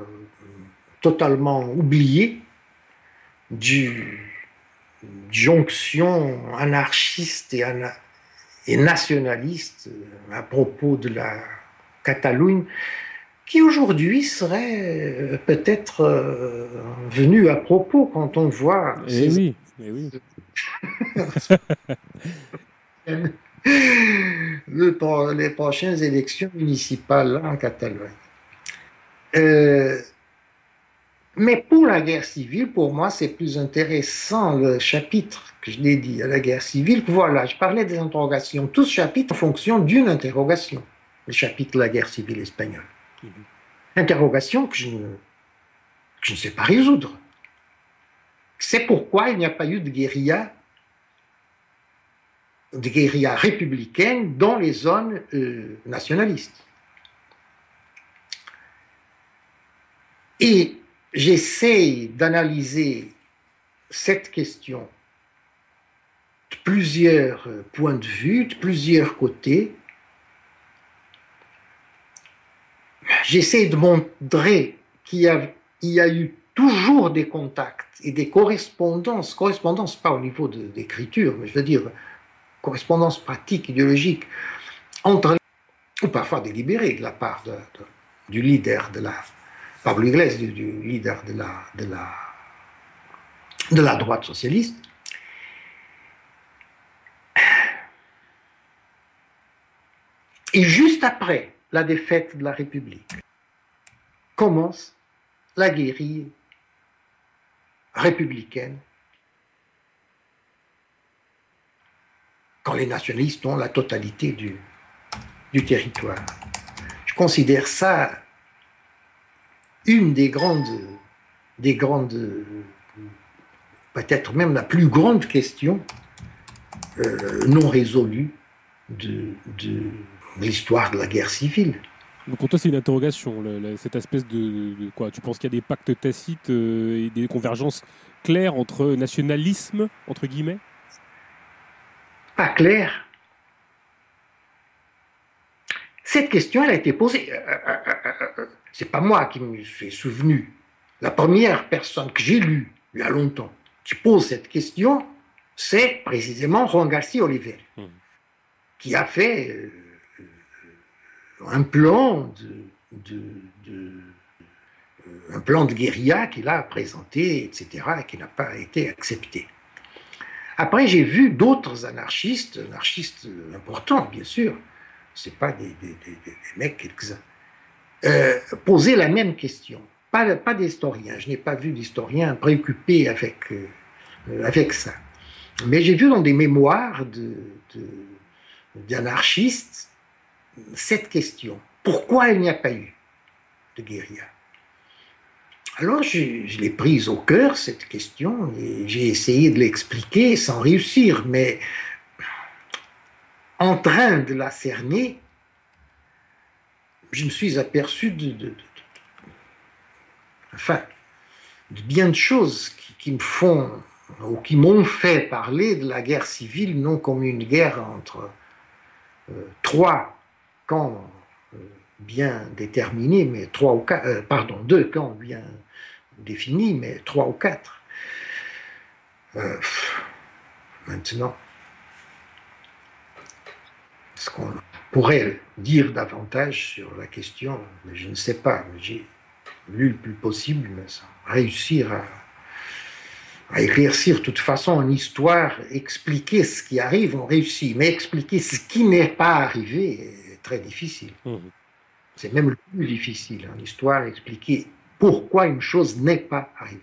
totalement oubliée du jonction anarchiste et, et nationaliste à propos de la Catalogne qui aujourd'hui serait euh, peut-être euh, venu à propos quand on voit. Eh oui, eh oui. les prochaines élections municipales en Catalogne. Euh, mais pour la guerre civile, pour moi, c'est plus intéressant le chapitre que je dédie à la guerre civile. Voilà, je parlais des interrogations. Tout ce chapitre en fonction d'une interrogation. Le chapitre de la guerre civile espagnole. Interrogation que je, ne, je ne sais pas résoudre. C'est pourquoi il n'y a pas eu de guérilla, de guérilla républicaine dans les zones euh, nationalistes. Et j'essaie d'analyser cette question de plusieurs points de vue, de plusieurs côtés, j'essaie de montrer qu'il y, a, eu toujours des contacts et des correspondances, correspondances pas au niveau d'écriture, mais je veux dire correspondances pratiques, idéologiques, entre, ou parfois délibérées de la part du leader de la, Pablo Iglesias, du, leader de la, de, droite socialiste, et juste après, la défaite de la République. Commence la guérille républicaine quand les nationalistes ont la totalité du, du territoire. Je considère ça une des grandes, des grandes peut-être même la plus grande question euh, non résolue de, de, l'histoire de la guerre civile. Donc pour toi, c'est une interrogation, cette espèce de, quoi? Tu penses qu'il y a des pactes tacites euh, et des convergences claires entre nationalisme, entre guillemets? Pas clair. Cette question, elle a été posée. Euh, euh, c'est pas moi qui me suis souvenu. La première personne que j'ai lue il y a longtemps qui pose cette question, c'est précisément Juan Garcia Oliver, hmm. qui a fait un plan de, un plan de guérilla qu'il a présenté, etc., et qui n'a pas été accepté. Après, j'ai vu d'autres anarchistes, anarchistes importants, bien sûr, c'est pas des, mecs quelques-uns, euh, poser la même question. Pas, pas d'historien, je n'ai pas vu d'historien préoccupé avec, euh, avec ça. Mais j'ai vu dans des mémoires d'anarchistes cette question. Pourquoi il n'y a pas eu de guérilla? Alors je, l'ai prise au cœur, cette question, et j'ai essayé de l'expliquer sans réussir, mais en train de la cerner, je me suis aperçu de, enfin, bien de choses qui, me font ou qui m'ont fait parler de la guerre civile non comme une guerre entre trois camps bien déterminés, mais trois ou quatre, pardon, deux camps bien définis, mais trois ou quatre. maintenant, ce qu'on pourrait dire davantage sur la question, mais je ne sais pas, j'ai lu le plus possible, mais sans réussir à, à éclaircir de toute façon une histoire, expliquer ce qui arrive, on réussit, mais expliquer ce qui n'est pas arrivé est très difficile. Mmh. C'est même le plus difficile en histoire, expliquer pourquoi une chose n'est pas arrivée.